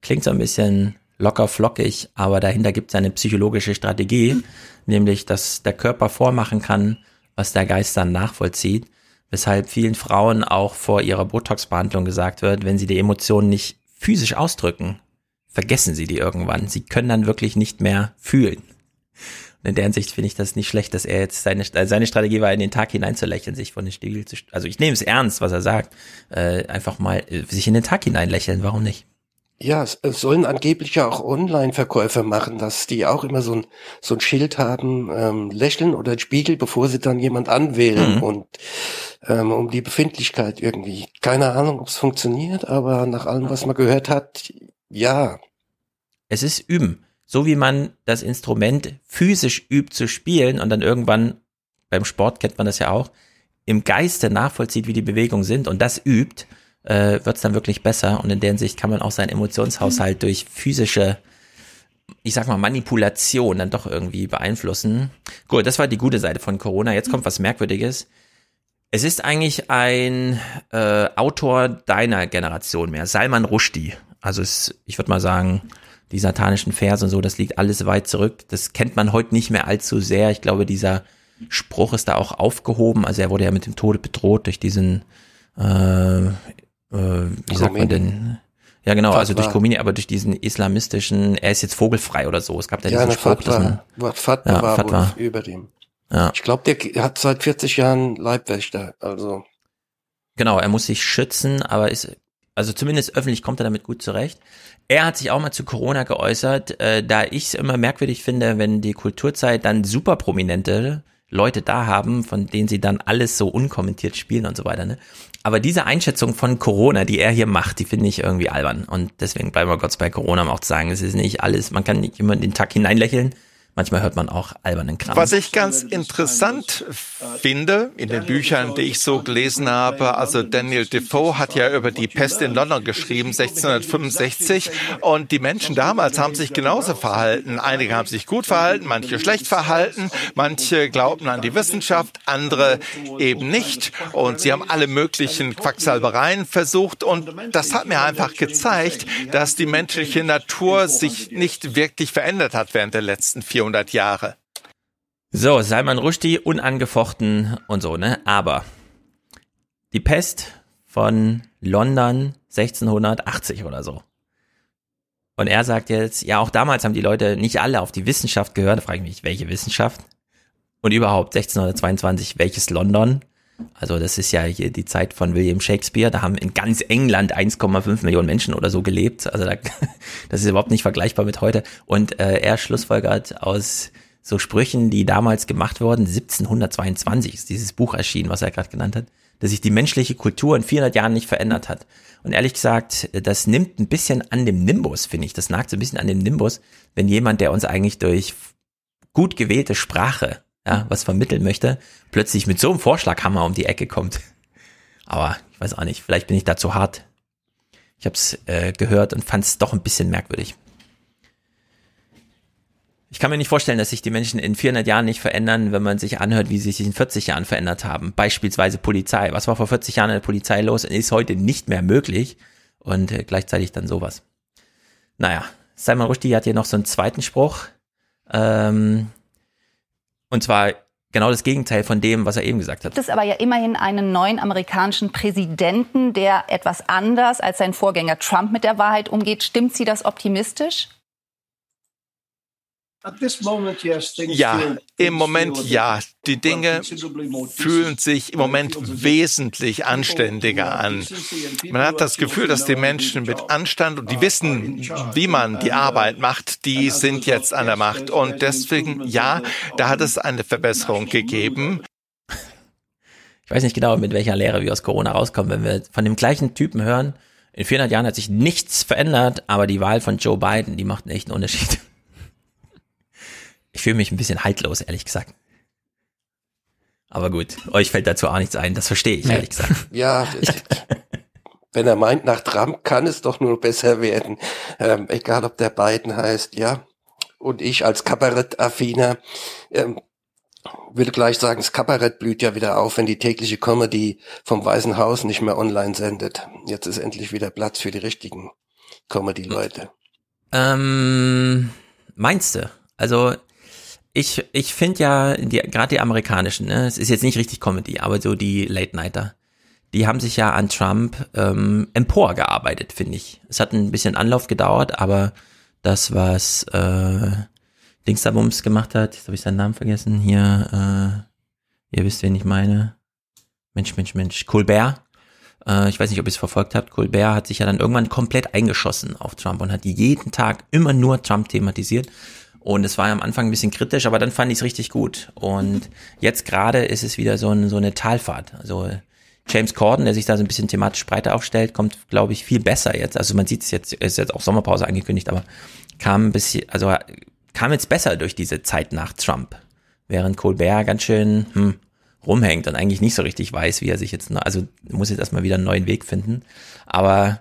klingt so ein bisschen locker flockig, aber dahinter gibt es eine psychologische Strategie, nämlich dass der Körper vormachen kann, was der Geist dann nachvollzieht, weshalb vielen Frauen auch vor ihrer Botox-Behandlung gesagt wird, wenn sie die Emotionen nicht physisch ausdrücken, vergessen sie die irgendwann. Sie können dann wirklich nicht mehr fühlen. In der Hinsicht finde ich das nicht schlecht, dass er jetzt seine, also seine Strategie war, in den Tag hineinzulächeln, sich von den Spiegel zu, also ich nehme es ernst, was er sagt, äh, einfach mal äh, sich in den Tag hineinlächeln, warum nicht? Ja, es, es sollen angeblich ja auch Online-Verkäufer machen, dass die auch immer so ein, so ein Schild haben, ähm, lächeln oder Spiegel, bevor sie dann jemand anwählen mhm. und ähm, um die Befindlichkeit irgendwie. Keine Ahnung, ob es funktioniert, aber nach allem, was man gehört hat, ja. Es ist üben. So wie man das Instrument physisch übt zu spielen und dann irgendwann, beim Sport kennt man das ja auch, im Geiste nachvollzieht, wie die Bewegungen sind und das übt, äh, wird es dann wirklich besser. Und in der Hinsicht kann man auch seinen Emotionshaushalt mhm. durch physische, ich sag mal, Manipulation dann doch irgendwie beeinflussen. Gut, das war die gute Seite von Corona. Jetzt kommt was Merkwürdiges. Es ist eigentlich ein äh, Autor deiner Generation mehr, Salman Rushdie. Also es, ich würde mal sagen, die satanischen Verse und so, das liegt alles weit zurück. Das kennt man heute nicht mehr allzu sehr. Ich glaube, dieser Spruch ist da auch aufgehoben. Also er wurde ja mit dem Tode bedroht durch diesen äh, äh, wie sagt man denn? Ja, genau, Fatwa. also durch Khomeini, aber durch diesen islamistischen, er ist jetzt vogelfrei oder so. Es gab da ja diesen Spruch, Fatwa, dass man, Fatwa ja, war Fatwa. über dem. Ja. Ich glaube, der hat seit 40 Jahren Leibwächter, also. Genau, er muss sich schützen, aber ist, also zumindest öffentlich kommt er damit gut zurecht. Er hat sich auch mal zu Corona geäußert, äh, da ich es immer merkwürdig finde, wenn die Kulturzeit dann super prominente Leute da haben, von denen sie dann alles so unkommentiert spielen und so weiter. Ne? Aber diese Einschätzung von Corona, die er hier macht, die finde ich irgendwie albern. Und deswegen bleiben wir kurz bei Corona, um auch zu sagen, es ist nicht alles, man kann nicht immer den Tag hineinlächeln manchmal hört man auch albernen Kram. Was ich ganz interessant finde in den Büchern, die ich so gelesen habe, also Daniel Defoe hat ja über die Pest in London geschrieben, 1665, und die Menschen damals haben sich genauso verhalten. Einige haben sich gut verhalten, manche schlecht verhalten, manche glaubten an die Wissenschaft, andere eben nicht. Und sie haben alle möglichen Quacksalbereien versucht. Und das hat mir einfach gezeigt, dass die menschliche Natur sich nicht wirklich verändert hat während der letzten vier 400 Jahre. So, Salman Rushdie unangefochten und so, ne? Aber die Pest von London 1680 oder so. Und er sagt jetzt, ja, auch damals haben die Leute nicht alle auf die Wissenschaft gehört. Da frage ich mich, welche Wissenschaft? Und überhaupt 1622, welches London? Also das ist ja hier die Zeit von William Shakespeare. Da haben in ganz England 1,5 Millionen Menschen oder so gelebt. Also da, (laughs) das ist überhaupt nicht vergleichbar mit heute. Und äh, er schlussfolgert aus so Sprüchen, die damals gemacht wurden, 1722 ist dieses Buch erschienen, was er gerade genannt hat, dass sich die menschliche Kultur in 400 Jahren nicht verändert hat. Und ehrlich gesagt, das nimmt ein bisschen an dem Nimbus, finde ich. Das nagt so ein bisschen an dem Nimbus, wenn jemand, der uns eigentlich durch gut gewählte Sprache ja, was vermitteln möchte, plötzlich mit so einem Vorschlaghammer um die Ecke kommt. Aber ich weiß auch nicht, vielleicht bin ich da zu hart. Ich habe es äh, gehört und fand es doch ein bisschen merkwürdig. Ich kann mir nicht vorstellen, dass sich die Menschen in 400 Jahren nicht verändern, wenn man sich anhört, wie sie sich in 40 Jahren verändert haben. Beispielsweise Polizei. Was war vor 40 Jahren in der Polizei los ist heute nicht mehr möglich. Und äh, gleichzeitig dann sowas. Naja, Simon Rushdie hat hier noch so einen zweiten Spruch. Ähm, und zwar genau das Gegenteil von dem, was er eben gesagt hat. Es aber ja immerhin einen neuen amerikanischen Präsidenten, der etwas anders als sein Vorgänger Trump mit der Wahrheit umgeht. Stimmt Sie das optimistisch? Ja, im Moment ja. Die Dinge fühlen sich im Moment wesentlich anständiger an. Man hat das Gefühl, dass die Menschen mit Anstand und die wissen, wie man die Arbeit macht, die sind jetzt an der Macht. Und deswegen, ja, da hat es eine Verbesserung gegeben. Ich weiß nicht genau, mit welcher Lehre wir aus Corona rauskommen, wenn wir von dem gleichen Typen hören. In 400 Jahren hat sich nichts verändert, aber die Wahl von Joe Biden, die macht einen echten Unterschied. Ich fühle mich ein bisschen haltlos, ehrlich gesagt. Aber gut, euch fällt dazu auch nichts ein, das verstehe ich, ehrlich gesagt. (laughs) Ja, wenn er meint, nach Trump kann es doch nur besser werden. Ähm, egal, ob der Biden heißt, ja. Und ich als Kabarett-Affiner ähm, würde gleich sagen, das Kabarett blüht ja wieder auf, wenn die tägliche Comedy vom Weißen Haus nicht mehr online sendet. Jetzt ist endlich wieder Platz für die richtigen Comedy-Leute. Ähm, meinst du? Also ich, ich finde ja, die, gerade die amerikanischen, ne, es ist jetzt nicht richtig Comedy, aber so die Late Nighter, die haben sich ja an Trump ähm, emporgearbeitet, finde ich. Es hat ein bisschen Anlauf gedauert, aber das, was äh, Dingsabums gemacht hat, jetzt habe ich seinen Namen vergessen, hier, äh, ihr wisst, wen ich meine. Mensch, Mensch, Mensch, Colbert. Äh, ich weiß nicht, ob ihr es verfolgt habt. Colbert hat sich ja dann irgendwann komplett eingeschossen auf Trump und hat jeden Tag immer nur Trump thematisiert. Und es war am Anfang ein bisschen kritisch, aber dann fand ich es richtig gut. Und jetzt gerade ist es wieder so, ein, so eine Talfahrt. Also James Corden, der sich da so ein bisschen thematisch breiter aufstellt, kommt, glaube ich, viel besser jetzt. Also man sieht es jetzt, ist jetzt auch Sommerpause angekündigt, aber kam ein bisschen, also kam jetzt besser durch diese Zeit nach Trump. Während Colbert ganz schön hm, rumhängt und eigentlich nicht so richtig weiß, wie er sich jetzt, also muss jetzt erstmal wieder einen neuen Weg finden. Aber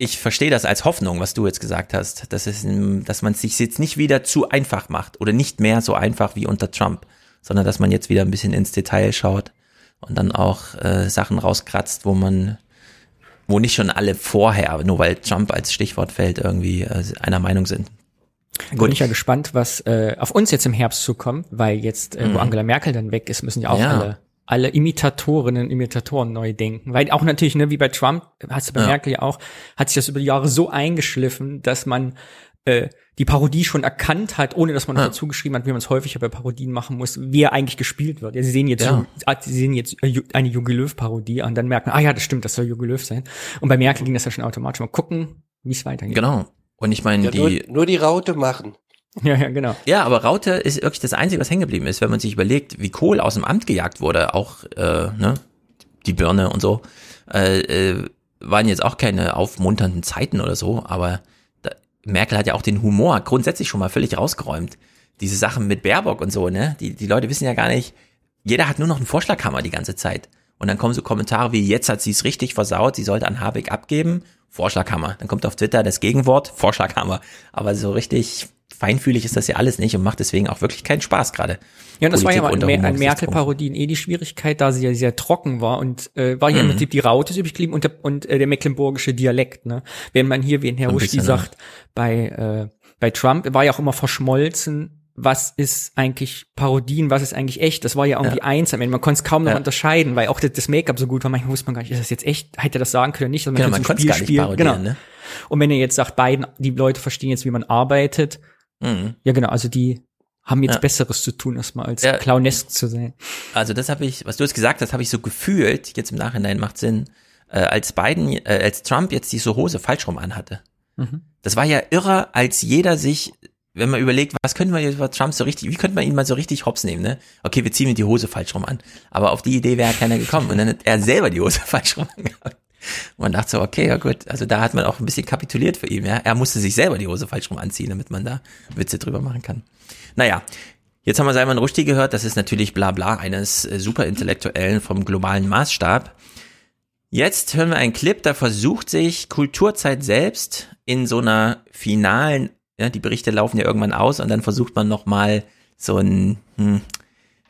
ich verstehe das als Hoffnung, was du jetzt gesagt hast, dass es, dass man es sich jetzt nicht wieder zu einfach macht oder nicht mehr so einfach wie unter Trump, sondern dass man jetzt wieder ein bisschen ins Detail schaut und dann auch äh, Sachen rauskratzt, wo man, wo nicht schon alle vorher, nur weil Trump als Stichwort fällt, irgendwie äh, einer Meinung sind. Gut. Bin ich ja gespannt, was äh, auf uns jetzt im Herbst zukommt, weil jetzt, äh, wo mhm. Angela Merkel dann weg ist, müssen ja auch ja. alle alle Imitatorinnen, Imitatoren neu denken. Weil auch natürlich, ne, wie bei Trump, hast du bei ja. Merkel ja auch, hat sich das über die Jahre so eingeschliffen, dass man äh, die Parodie schon erkannt hat, ohne dass man ja. dazu geschrieben hat, wie man es häufiger bei Parodien machen muss, wie er eigentlich gespielt wird. Ja, sie sehen jetzt, ja. Ah, sie sehen jetzt äh, eine Jogi Löw Parodie und dann merken, ah ja, das stimmt, das soll Jogi Löw sein. Und bei Merkel ging das ja schon automatisch. Mal gucken, wie es weitergeht. Genau. Und ich meine, ja, die nur, nur die Raute machen. (laughs) Ja, ja, genau. Ja, aber Raute ist wirklich das Einzige, was hängen geblieben ist, wenn man sich überlegt, wie Kohl aus dem Amt gejagt wurde, auch äh, ne, die Birne und so, äh, äh, waren jetzt auch keine aufmunternden Zeiten oder so, aber da, Merkel hat ja auch den Humor grundsätzlich schon mal völlig rausgeräumt. Diese Sachen mit Baerbock und so, ne? Die, die Leute wissen ja gar nicht, jeder hat nur noch einen Vorschlaghammer die ganze Zeit. Und dann kommen so Kommentare wie, jetzt hat sie es richtig versaut, sie sollte an Habeck abgeben, Vorschlaghammer. Dann kommt auf Twitter das Gegenwort, Vorschlaghammer. Aber so richtig feinfühlig ist das ja alles nicht und macht deswegen auch wirklich keinen Spaß gerade. Ja, und das Politik war ja mal an Merkel-Parodien eh die Schwierigkeit, da sie ja sehr trocken war und äh, war ja mhm. im Prinzip die Raute übrig geblieben und der, und äh, der mecklenburgische Dialekt. Ne? Wenn man hier, wie ein Herr Rushdie sagt, bei äh, bei Trump war ja auch immer verschmolzen, was ist eigentlich Parodien, was ist eigentlich echt. Das war ja irgendwie ja. eins am Ende. Man konnte es kaum noch ja. unterscheiden, weil auch das, das Make-up so gut war. Manchmal wusste man gar nicht, ist das jetzt echt? Hätte er das sagen können oder nicht? Also man genau, man konnte es gar nicht parodieren. Genau. Ne? Und wenn er jetzt sagt, beiden, die Leute verstehen jetzt, wie man arbeitet, Mhm. Ja, genau, also die haben jetzt ja. Besseres zu tun, erstmal als ja. clownesk zu sein. Also das habe ich, was du jetzt gesagt hast, habe ich so gefühlt, jetzt im Nachhinein macht Sinn, äh, als Biden, äh, als Trump jetzt diese Hose falsch rum anhatte. Mhm. Das war ja irre, als jeder sich, wenn man überlegt, was könnte man jetzt über Trump so richtig, wie könnte man ihn mal so richtig hops nehmen, ne? Okay, wir ziehen ihm die Hose falsch rum an. Aber auf die Idee wäre keiner gekommen und dann hat er selber die Hose (laughs) falsch rum angehabt. Man dachte so, okay, ja gut, also da hat man auch ein bisschen kapituliert für ihn, ja. Er musste sich selber die Hose falsch rum anziehen, damit man da Witze drüber machen kann. Naja, jetzt haben wir Salman Rushdie gehört, das ist natürlich bla bla eines äh, Superintellektuellen vom globalen Maßstab. Jetzt hören wir einen Clip, da versucht sich Kulturzeit selbst in so einer finalen, ja, die Berichte laufen ja irgendwann aus und dann versucht man nochmal so ein hm,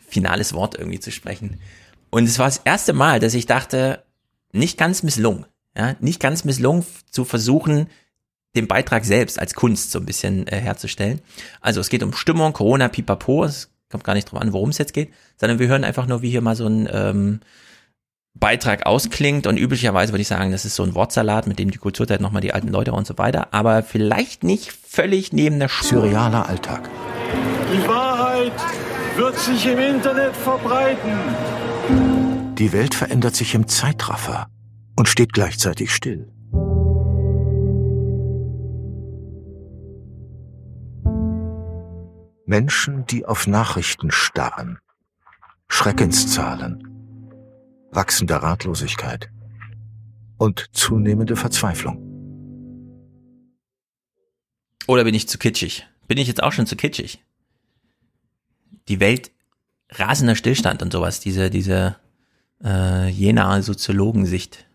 finales Wort irgendwie zu sprechen. Und es war das erste Mal, dass ich dachte, nicht ganz misslungen. Ja, nicht ganz misslungen zu versuchen, den Beitrag selbst als Kunst so ein bisschen äh, herzustellen. Also es geht um Stimmung, Corona, Pipapo, es kommt gar nicht drauf an, worum es jetzt geht, sondern wir hören einfach nur, wie hier mal so ein ähm, Beitrag ausklingt und üblicherweise würde ich sagen, das ist so ein Wortsalat, mit dem die Kulturzeit nochmal die alten Leute und so weiter, aber vielleicht nicht völlig neben der Spur. Surrealer Alltag. Die Wahrheit wird sich im Internet verbreiten. Die Welt verändert sich im Zeitraffer und steht gleichzeitig still. Menschen, die auf Nachrichten starren, Schreckenszahlen, wachsende Ratlosigkeit und zunehmende Verzweiflung. Oder bin ich zu kitschig? Bin ich jetzt auch schon zu kitschig? Die Welt rasender Stillstand und sowas, diese, diese äh, jener Soziologensicht.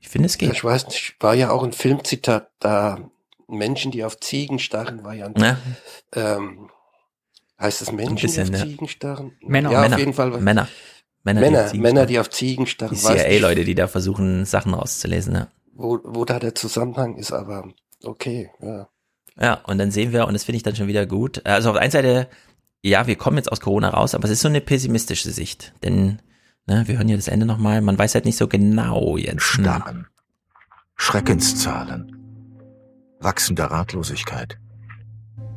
Ich finde, es geht. Ich weiß nicht, war ja auch ein Filmzitat da. Menschen, die auf Ziegen starren, war ja ein, ja. Ähm, heißt es Menschen, bisschen, die auf ne? Ziegen starren? Männer, ja, Männer, auf jeden Fall. Männer. Männer, Männer, die, Männer, die auf Ziegen starren. Die CIA-Leute, die da versuchen, Sachen rauszulesen, ja. Wo, wo da der Zusammenhang ist, aber okay, ja. Ja, und dann sehen wir, und das finde ich dann schon wieder gut. Also auf der einen Seite ja, wir kommen jetzt aus Corona raus, aber es ist so eine pessimistische Sicht. Denn Ne, wir hören ja das Ende nochmal. Man weiß halt nicht so genau jetzt. Starren. Schreckenszahlen. Wachsende Ratlosigkeit.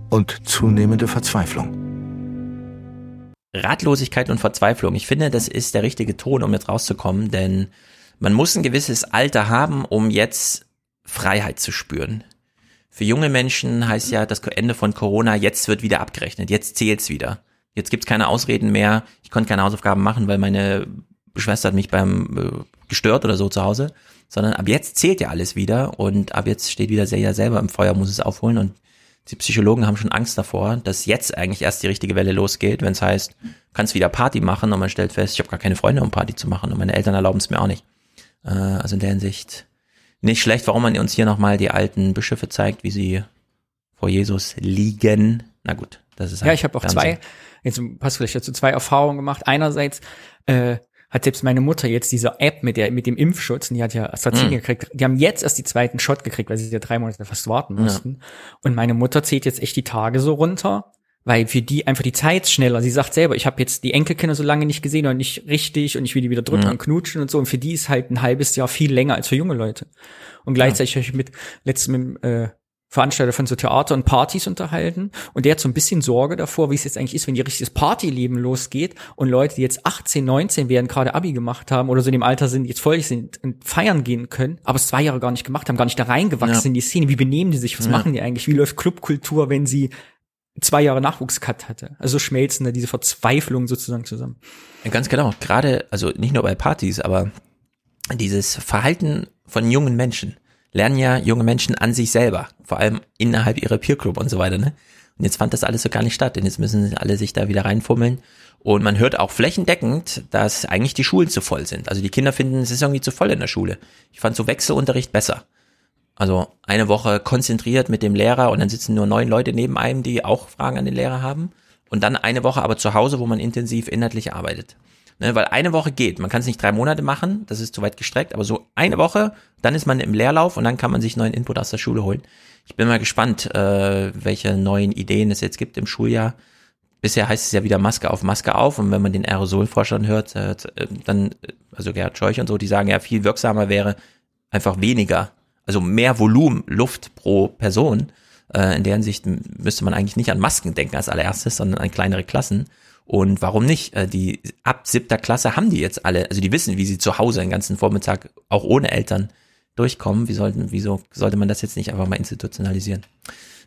Und zunehmende Verzweiflung. Ratlosigkeit und Verzweiflung. Ich finde, das ist der richtige Ton, um jetzt rauszukommen, denn man muss ein gewisses Alter haben, um jetzt Freiheit zu spüren. Für junge Menschen heißt ja das Ende von Corona, jetzt wird wieder abgerechnet, jetzt zählt's wieder. Jetzt gibt's keine Ausreden mehr. Ich konnte keine Hausaufgaben machen, weil meine Schwester hat mich beim äh, gestört oder so zu Hause, sondern ab jetzt zählt ja alles wieder und ab jetzt steht wieder sehr selber im Feuer, muss es aufholen und die Psychologen haben schon Angst davor, dass jetzt eigentlich erst die richtige Welle losgeht, wenn es heißt, kannst wieder Party machen und man stellt fest, ich habe gar keine Freunde, um Party zu machen und meine Eltern erlauben es mir auch nicht. Äh, also in der Hinsicht nicht schlecht, warum man uns hier nochmal die alten Bischöfe zeigt, wie sie vor Jesus liegen. Na gut, das ist halt Ja, ich habe auch zwei, jetzt passt vielleicht dazu, zwei Erfahrungen gemacht. Einerseits äh, hat selbst meine Mutter jetzt diese App mit der mit dem Impfschutz, und die hat ja AstraZeneca mhm. gekriegt, die haben jetzt erst die zweiten Shot gekriegt, weil sie ja drei Monate fast warten mussten. Ja. Und meine Mutter zählt jetzt echt die Tage so runter, weil für die einfach die Zeit schneller. Sie sagt selber, ich habe jetzt die Enkelkinder so lange nicht gesehen und nicht richtig und ich will die wieder drücken ja. und knutschen und so. Und für die ist halt ein halbes Jahr viel länger als für junge Leute. Und gleichzeitig ja. habe ich mit letztem äh, Veranstalter von so Theater und Partys unterhalten und der hat so ein bisschen Sorge davor, wie es jetzt eigentlich ist, wenn die richtiges Partyleben losgeht und Leute, die jetzt 18, 19 werden, gerade Abi gemacht haben oder so in dem Alter sind, jetzt voll sind und feiern gehen können, aber es zwei Jahre gar nicht gemacht haben, gar nicht da reingewachsen ja. in die Szene. Wie benehmen die sich? Was machen die eigentlich? Wie läuft Clubkultur, wenn sie zwei Jahre Nachwuchscut hatte? Also schmelzen da diese Verzweiflung sozusagen zusammen. Ganz genau. Gerade, also nicht nur bei Partys, aber dieses Verhalten von jungen Menschen lernen ja junge Menschen an sich selber, vor allem innerhalb ihrer Peergroup und so weiter, ne? Und jetzt fand das alles so gar nicht statt, denn jetzt müssen alle sich da wieder reinfummeln. Und man hört auch flächendeckend, dass eigentlich die Schulen zu voll sind. Also die Kinder finden, es ist irgendwie zu voll in der Schule. Ich fand so Wechselunterricht besser. Also eine Woche konzentriert mit dem Lehrer und dann sitzen nur neun Leute neben einem, die auch Fragen an den Lehrer haben. Und dann eine Woche aber zu Hause, wo man intensiv inhaltlich arbeitet. Ne, weil eine Woche geht. Man kann es nicht drei Monate machen, das ist zu weit gestreckt, aber so eine Woche, dann ist man im Leerlauf und dann kann man sich neuen Input aus der Schule holen. Ich bin mal gespannt, äh, welche neuen Ideen es jetzt gibt im Schuljahr. Bisher heißt es ja wieder Maske auf, Maske auf. Und wenn man den Aerosolforschern hört, äh, dann, also Gerhard Scheuch und so, die sagen ja, viel wirksamer wäre einfach weniger, also mehr Volumen Luft pro Person. Äh, in der Hinsicht müsste man eigentlich nicht an Masken denken als allererstes, sondern an kleinere Klassen. Und warum nicht? Äh, die ab siebter Klasse haben die jetzt alle, also die wissen, wie sie zu Hause den ganzen Vormittag auch ohne Eltern durchkommen. Wie sollten, wieso sollte man das jetzt nicht einfach mal institutionalisieren?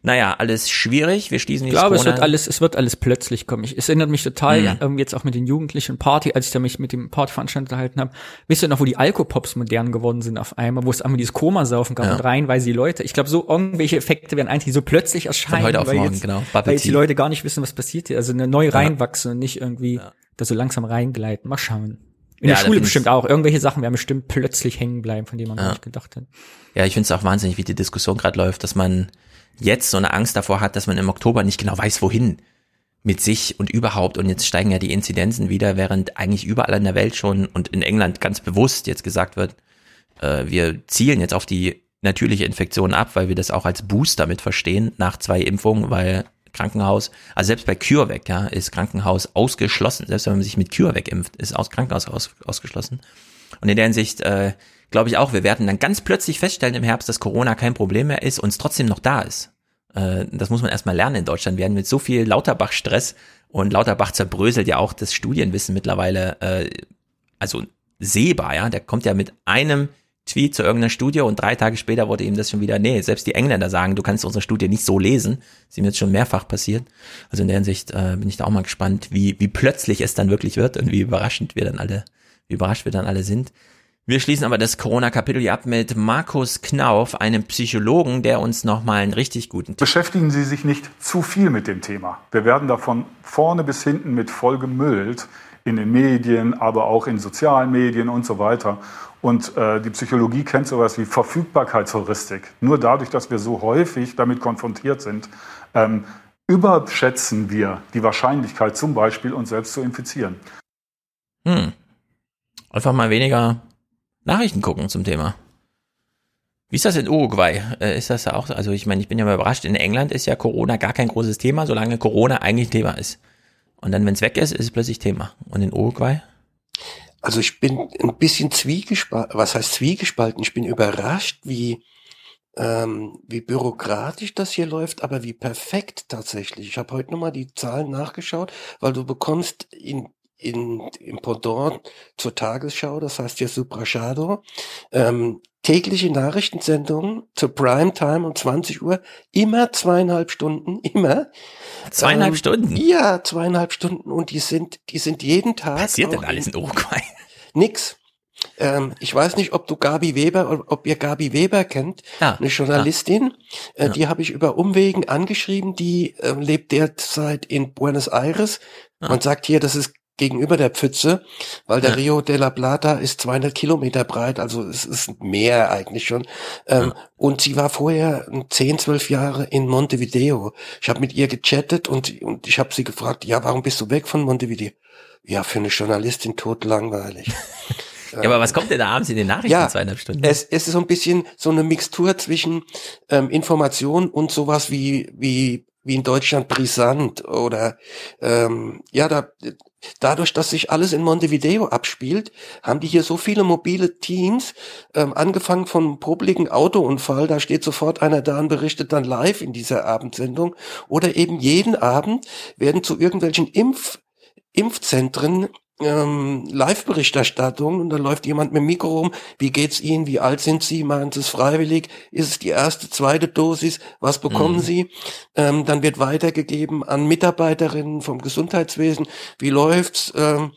Naja, alles schwierig. Wir schließen die Ich glaube, es wird alles, es wird alles plötzlich kommen. Ich, es erinnert mich total, mhm. ähm, jetzt auch mit den Jugendlichen Party, als ich da mich mit dem Partyveranstalter unterhalten habe. Wisst ihr noch, wo die Alkopops modern geworden sind auf einmal, wo es einmal dieses Komasaufen gab ja. und reihenweise die Leute. Ich glaube, so irgendwelche Effekte werden eigentlich so plötzlich erscheinen. Von heute auf weil morgen, jetzt, genau. Weil jetzt die Leute gar nicht wissen, was passiert hier. Also eine neu reinwachsen und nicht irgendwie ja. da so langsam reingleiten. Mal schauen. In ja, der Schule bestimmt auch. Irgendwelche Sachen werden bestimmt plötzlich hängen bleiben, von denen man ja. gar nicht gedacht hat. Ja, ich finde es auch wahnsinnig, wie die Diskussion gerade läuft, dass man jetzt so eine Angst davor hat, dass man im Oktober nicht genau weiß, wohin mit sich und überhaupt. Und jetzt steigen ja die Inzidenzen wieder, während eigentlich überall in der Welt schon und in England ganz bewusst jetzt gesagt wird, äh, wir zielen jetzt auf die natürliche Infektion ab, weil wir das auch als Booster mit verstehen nach zwei Impfungen, weil Krankenhaus, also selbst bei CureVac, ja, ist Krankenhaus ausgeschlossen. Selbst wenn man sich mit CureVac impft, ist aus Krankenhaus aus, ausgeschlossen. Und in der Hinsicht, äh, glaube ich auch, wir werden dann ganz plötzlich feststellen im Herbst, dass Corona kein Problem mehr ist und es trotzdem noch da ist. Äh, das muss man erstmal lernen in Deutschland. Wir haben mit so viel Lauterbach-Stress und Lauterbach zerbröselt ja auch das Studienwissen mittlerweile, äh, also sehbar, ja. Der kommt ja mit einem Tweet zu irgendeiner Studie und drei Tage später wurde ihm das schon wieder, nee, selbst die Engländer sagen, du kannst unsere Studie nicht so lesen. Das ist ihm jetzt schon mehrfach passiert. Also in der Hinsicht äh, bin ich da auch mal gespannt, wie, wie plötzlich es dann wirklich wird und wie überraschend wir dann alle, wie überrascht wir dann alle sind. Wir schließen aber das Corona-Kapitel hier ab mit Markus Knauf, einem Psychologen, der uns nochmal einen richtig guten Tipp Beschäftigen Sie sich nicht zu viel mit dem Thema. Wir werden davon vorne bis hinten mit voll gemüllt in den Medien, aber auch in sozialen Medien und so weiter. Und äh, die Psychologie kennt sowas wie Verfügbarkeitsheuristik. Nur dadurch, dass wir so häufig damit konfrontiert sind, ähm, überschätzen wir die Wahrscheinlichkeit, zum Beispiel uns selbst zu infizieren. Hm. Einfach mal weniger Nachrichten gucken zum Thema. Wie ist das in Uruguay? Äh, ist das ja auch, also ich meine, ich bin ja mal überrascht, in England ist ja Corona gar kein großes Thema, solange Corona eigentlich Thema ist. Und dann, wenn es weg ist, ist es plötzlich Thema. Und in Uruguay? also ich bin ein bisschen zwiegespalten, was heißt zwiegespalten? Ich bin überrascht, wie, ähm, wie bürokratisch das hier läuft, aber wie perfekt tatsächlich. Ich habe heute nochmal die Zahlen nachgeschaut, weil du bekommst in in, im Pendant zur Tagesschau, das heißt hier Suprashado, ähm, tägliche Nachrichtensendungen zur Primetime um 20 Uhr, immer zweieinhalb Stunden, (laughs) immer. Zweieinhalb ähm, Stunden? Ja, zweieinhalb Stunden und die sind, die sind jeden Tag. Passiert denn alles in Uruguay? (laughs) Nix. Ähm, ich weiß nicht, ob du Gabi Weber, ob ihr Gabi Weber kennt, ja, eine Journalistin. Äh, ja. Die habe ich über Umwegen angeschrieben. Die äh, lebt derzeit in Buenos Aires ja. und sagt hier, das ist gegenüber der Pfütze, weil der ja. Rio de la Plata ist 200 Kilometer breit, also es ist mehr eigentlich schon. Ähm, ja. Und sie war vorher 10, 12 Jahre in Montevideo. Ich habe mit ihr gechattet und, und ich habe sie gefragt, ja, warum bist du weg von Montevideo? Ja, für eine Journalistin tot langweilig. (laughs) ja, aber was kommt denn da abends in den Nachrichten ja, zweieinhalb Stunden? Es, es ist so ein bisschen so eine Mixtur zwischen ähm, Information und sowas wie, wie wie in Deutschland brisant oder ähm, ja, da, dadurch, dass sich alles in Montevideo abspielt, haben die hier so viele mobile Teams, ähm, angefangen von publiken Autounfall, da steht sofort einer da und berichtet dann live in dieser Abendsendung. Oder eben jeden Abend werden zu irgendwelchen Impf Impfzentren ähm, Live-Berichterstattung und da läuft jemand mit dem Mikro rum. Wie geht's Ihnen? Wie alt sind Sie? Machen Sie es freiwillig? Ist es die erste, zweite Dosis? Was bekommen mhm. Sie? Ähm, dann wird weitergegeben an Mitarbeiterinnen vom Gesundheitswesen. Wie läuft's? Ähm,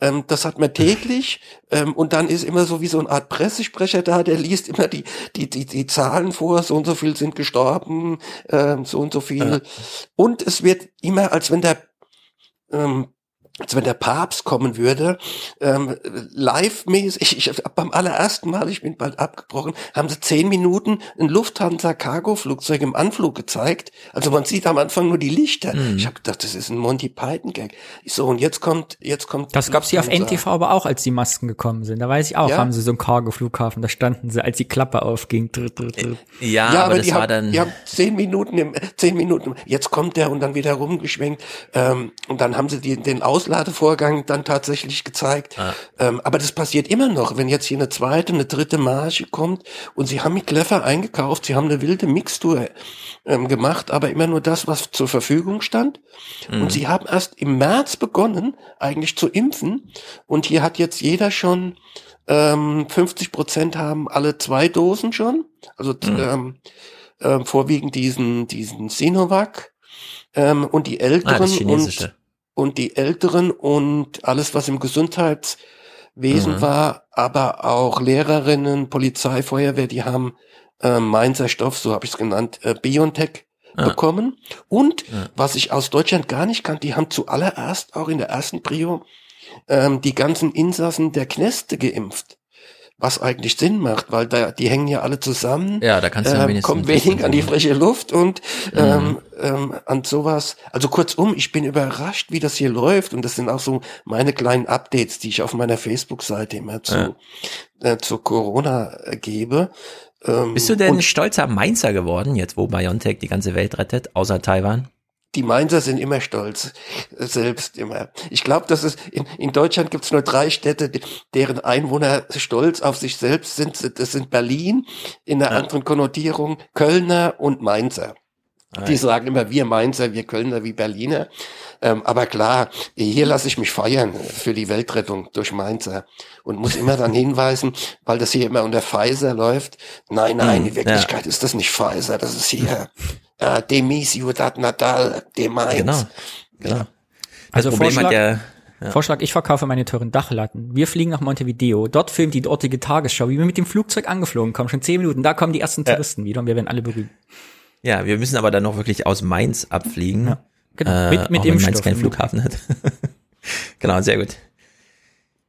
ähm, das hat man täglich ähm, und dann ist immer so wie so eine Art Pressesprecher da, der liest immer die die die, die Zahlen vor. So und so viel sind gestorben, ähm, so und so viel. Ja. Und es wird immer, als wenn der ähm, als wenn der Papst kommen würde, ähm, live-mäßig, ich, beim allerersten Mal, ich bin bald abgebrochen, haben sie zehn Minuten ein Lufthansa-Cargo-Flugzeug im Anflug gezeigt. Also man sieht am Anfang nur die Lichter. Mhm. Ich habe gedacht, das ist ein Monty Python-Gag. So, und jetzt kommt, jetzt kommt. Das gab's hier auf NTV aber auch, als die Masken gekommen sind. Da weiß ich auch, ja? haben sie so einen Cargo-Flughafen, da standen sie, als die Klappe aufging. Ja, ja aber, aber das die war haben, dann. Die haben zehn Minuten, im, zehn Minuten, jetzt kommt der und dann wieder rumgeschwenkt. Ähm, und dann haben sie die, den Aus Ausladevorgang dann tatsächlich gezeigt. Ah. Ähm, aber das passiert immer noch, wenn jetzt hier eine zweite, eine dritte Marge kommt und sie haben mit Clever eingekauft, sie haben eine wilde Mixtur ähm, gemacht, aber immer nur das, was zur Verfügung stand. Mhm. Und sie haben erst im März begonnen, eigentlich zu impfen. Und hier hat jetzt jeder schon ähm, 50 Prozent haben alle zwei Dosen schon. Also mhm. ähm, äh, vorwiegend diesen, diesen Sinovac. Ähm, und die Älteren ah, und und die Älteren und alles, was im Gesundheitswesen mhm. war, aber auch Lehrerinnen, Polizei, Feuerwehr, die haben äh, Mainzer Stoff, so habe ich es genannt, äh, Biontech ja. bekommen. Und ja. was ich aus Deutschland gar nicht kannte, die haben zuallererst auch in der ersten Prio ähm, die ganzen Insassen der Kneste geimpft was eigentlich Sinn macht, weil da die hängen ja alle zusammen. Ja, da kannst du äh, kommt wenig an die frische Luft und mhm. ähm, ähm, an sowas. Also kurzum, ich bin überrascht, wie das hier läuft und das sind auch so meine kleinen Updates, die ich auf meiner Facebook-Seite immer zu ja. äh, zu Corona gebe. Ähm, Bist du denn stolzer Mainzer geworden, jetzt wo BioNTech die ganze Welt rettet, außer Taiwan? Die Mainzer sind immer stolz, selbst immer. Ich glaube, dass es in, in Deutschland gibt es nur drei Städte, deren Einwohner stolz auf sich selbst sind. Das sind Berlin in einer ja. anderen Konnotierung, Kölner und Mainzer. Nein. Die sagen immer, wir Mainzer, wir Kölner, wie Berliner. Ähm, aber klar, hier lasse ich mich feiern für die Weltrettung durch Mainzer und muss immer dann hinweisen, weil das hier immer unter Pfizer läuft. Nein, nein, hm, in Wirklichkeit ja. ist das nicht Pfizer, das ist hier äh, Demi Ciudad Natal, de Mainz. Genau, genau. Also Vorschlag, der, ja. Vorschlag, ich verkaufe meine teuren Dachlatten. Wir fliegen nach Montevideo. Dort filmt die dortige Tagesschau, wie wir mit dem Flugzeug angeflogen kommen. Schon zehn Minuten. Da kommen die ersten Touristen ja. wieder und wir werden alle berühmt. Ja, wir müssen aber dann noch wirklich aus Mainz abfliegen. Ja, genau. Äh, mit mit dem Mainz keinen Flughafen hat. (laughs) genau, sehr gut.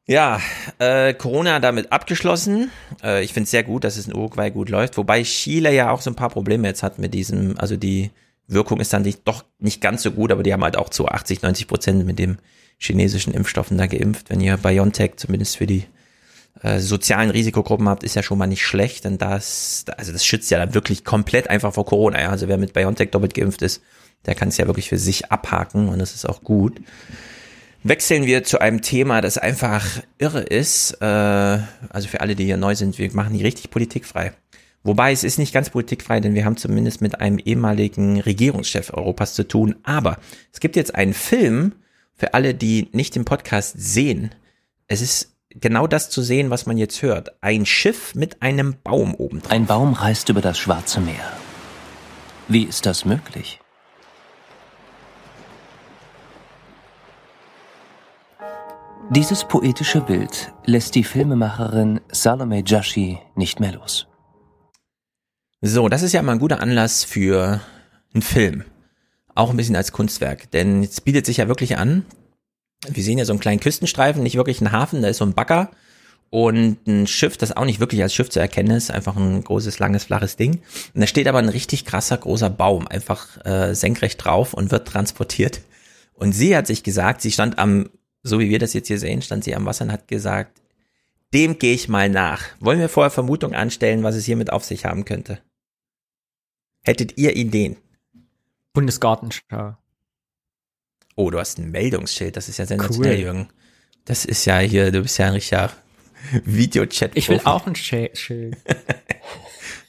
Ja, äh, Corona damit abgeschlossen. Äh, ich finde es sehr gut, dass es in Uruguay gut läuft. Wobei Chile ja auch so ein paar Probleme jetzt hat mit diesem, also die Wirkung ist dann nicht, doch nicht ganz so gut, aber die haben halt auch zu 80, 90 Prozent mit dem chinesischen Impfstoffen da geimpft. Wenn ihr BioNTech zumindest für die äh, sozialen Risikogruppen habt, ist ja schon mal nicht schlecht, denn das, also das schützt ja dann wirklich komplett einfach vor Corona. Ja? Also wer mit BioNTech doppelt geimpft ist, der kann es ja wirklich für sich abhaken und das ist auch gut. Wechseln wir zu einem Thema, das einfach irre ist. Äh, also für alle, die hier neu sind, wir machen die richtig politikfrei. Wobei es ist nicht ganz politikfrei, denn wir haben zumindest mit einem ehemaligen Regierungschef Europas zu tun. Aber es gibt jetzt einen Film für alle, die nicht den Podcast sehen. Es ist genau das zu sehen, was man jetzt hört. Ein Schiff mit einem Baum oben. Ein Baum reist über das Schwarze Meer. Wie ist das möglich? Dieses poetische Bild lässt die Filmemacherin Salome Jashi nicht mehr los. So, das ist ja mal ein guter Anlass für einen Film. Auch ein bisschen als Kunstwerk. Denn es bietet sich ja wirklich an. Wir sehen ja so einen kleinen Küstenstreifen, nicht wirklich einen Hafen, da ist so ein Bagger und ein Schiff, das auch nicht wirklich als Schiff zu erkennen ist, einfach ein großes, langes, flaches Ding. Und da steht aber ein richtig krasser, großer Baum, einfach äh, senkrecht drauf und wird transportiert. Und sie hat sich gesagt, sie stand am, so wie wir das jetzt hier sehen, stand sie am Wasser und hat gesagt, dem gehe ich mal nach. Wollen wir vorher Vermutung anstellen, was es hiermit auf sich haben könnte? Hättet ihr Ideen? Bundesgartenschau. Oh, du hast ein Meldungsschild, das ist ja sensationell, cool. Jürgen. Das ist ja hier, du bist ja ein richtiger Videochat. Ich will auch ein Schild. (laughs)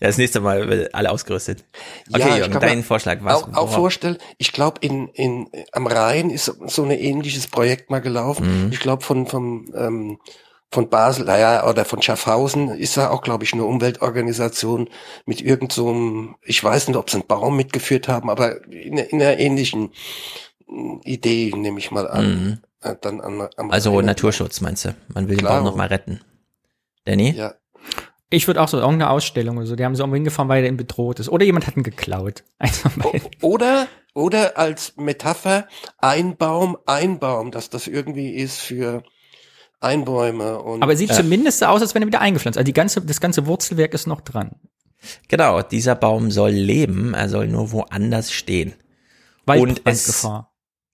Ja, das nächste Mal wird alle ausgerüstet. Okay, ja, Jürgen, dein Vorschlag. Was, auch, auch vorstellen, ich glaube, in, in, am Rhein ist so ein ähnliches Projekt mal gelaufen. Mhm. Ich glaube, von, vom, ähm, von Basel, naja, oder von Schaffhausen ist da auch, glaube ich, eine Umweltorganisation mit irgend so ich weiß nicht, ob sie einen Baum mitgeführt haben, aber in, in einer ähnlichen Idee, nehme ich mal an. Mhm. Äh, dann an, also Rhein. Naturschutz meinst du? Man will Klar. den Baum noch mal retten. Danny? Ja. Ich würde auch so irgendeine Ausstellung oder so, die haben sie irgendwo hingefahren, weil er ihn bedroht ist. Oder jemand hat ihn geklaut. (laughs) oder, oder als Metapher ein Baum, ein Baum, dass das irgendwie ist für Einbäume und. Aber es sieht äh, zumindest so aus, als wenn er wieder eingepflanzt. Also die ganze, das ganze Wurzelwerk ist noch dran. Genau, dieser Baum soll leben, er soll nur woanders stehen. Und es,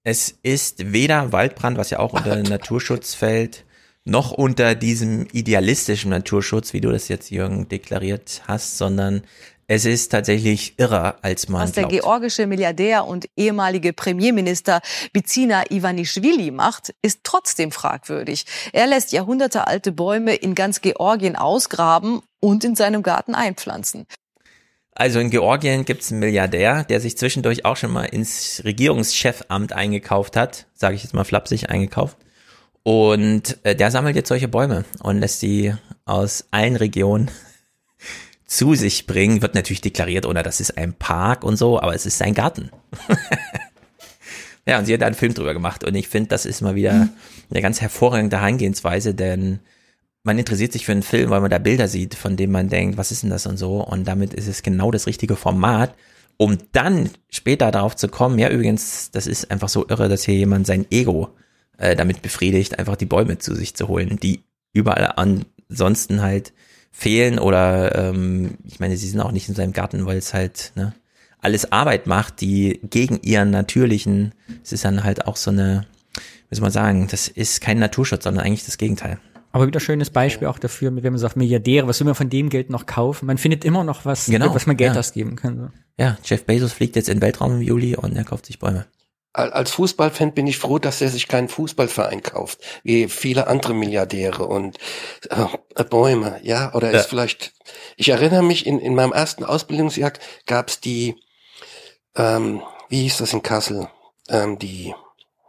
es ist weder Waldbrand, was ja auch unter (laughs) Naturschutz fällt, noch unter diesem idealistischen Naturschutz, wie du das jetzt, Jürgen, deklariert hast, sondern es ist tatsächlich irrer, als man Was der glaubt. georgische Milliardär und ehemalige Premierminister Bizina Ivanischvili macht, ist trotzdem fragwürdig. Er lässt jahrhundertealte Bäume in ganz Georgien ausgraben und in seinem Garten einpflanzen. Also in Georgien gibt es einen Milliardär, der sich zwischendurch auch schon mal ins Regierungschefamt eingekauft hat, sage ich jetzt mal flapsig eingekauft. Und äh, der sammelt jetzt solche Bäume und lässt sie aus allen Regionen (laughs) zu sich bringen. Wird natürlich deklariert, oder das ist ein Park und so, aber es ist sein Garten. (laughs) ja, und sie hat da einen Film drüber gemacht und ich finde, das ist mal wieder eine ganz hervorragende Herangehensweise, denn man interessiert sich für einen Film, weil man da Bilder sieht, von denen man denkt, was ist denn das und so. Und damit ist es genau das richtige Format, um dann später darauf zu kommen, ja übrigens, das ist einfach so irre, dass hier jemand sein Ego äh, damit befriedigt, einfach die Bäume zu sich zu holen, die überall ansonsten halt fehlen oder ähm, ich meine, sie sind auch nicht in seinem Garten, weil es halt ne, alles Arbeit macht, die gegen ihren natürlichen, es ist dann halt auch so eine, wie soll man sagen, das ist kein Naturschutz, sondern eigentlich das Gegenteil. Aber wieder schönes Beispiel auch dafür, wenn man sagt, Milliardäre, was will man von dem Geld noch kaufen? Man findet immer noch was, genau, was man Geld ja. ausgeben kann. So. Ja, Jeff Bezos fliegt jetzt in den Weltraum im Juli und er kauft sich Bäume. Als Fußballfan bin ich froh, dass er sich keinen Fußballverein kauft, wie viele andere Milliardäre und äh, Bäume, ja, oder ja. ist vielleicht, ich erinnere mich, in, in meinem ersten Ausbildungsjahr gab's die, ähm, wie hieß das in Kassel, ähm, die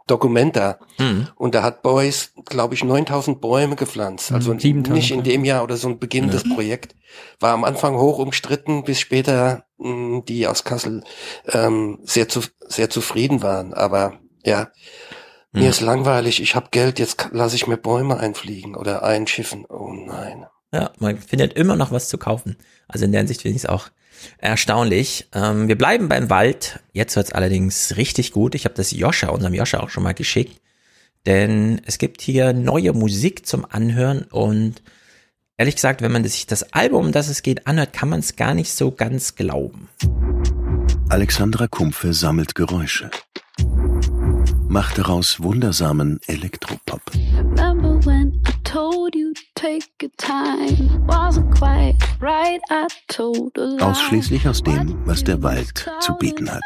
Documenta. Mhm. Und da hat Beuys, glaube ich, 9000 Bäume gepflanzt. Also mhm, nicht in dem Jahr oder so ein beginnendes ja. Projekt. War am Anfang hoch umstritten, bis später die aus Kassel ähm, sehr, zu, sehr zufrieden waren. Aber ja, mir ist langweilig, ich habe Geld, jetzt lasse ich mir Bäume einfliegen oder einschiffen. Oh nein. Ja, man findet immer noch was zu kaufen. Also in der Hinsicht finde ich es auch Erstaunlich. Ähm, wir bleiben beim Wald. Jetzt wird's allerdings richtig gut. Ich habe das Joscha, unserem Joscha auch schon mal geschickt. Denn es gibt hier neue Musik zum Anhören und ehrlich gesagt, wenn man sich das Album, um das es geht, anhört, kann man es gar nicht so ganz glauben. Alexandra Kumpfe sammelt Geräusche. Macht daraus wundersamen Elektropop. Remember when I told you Ausschließlich aus dem, was der Wald zu bieten hat.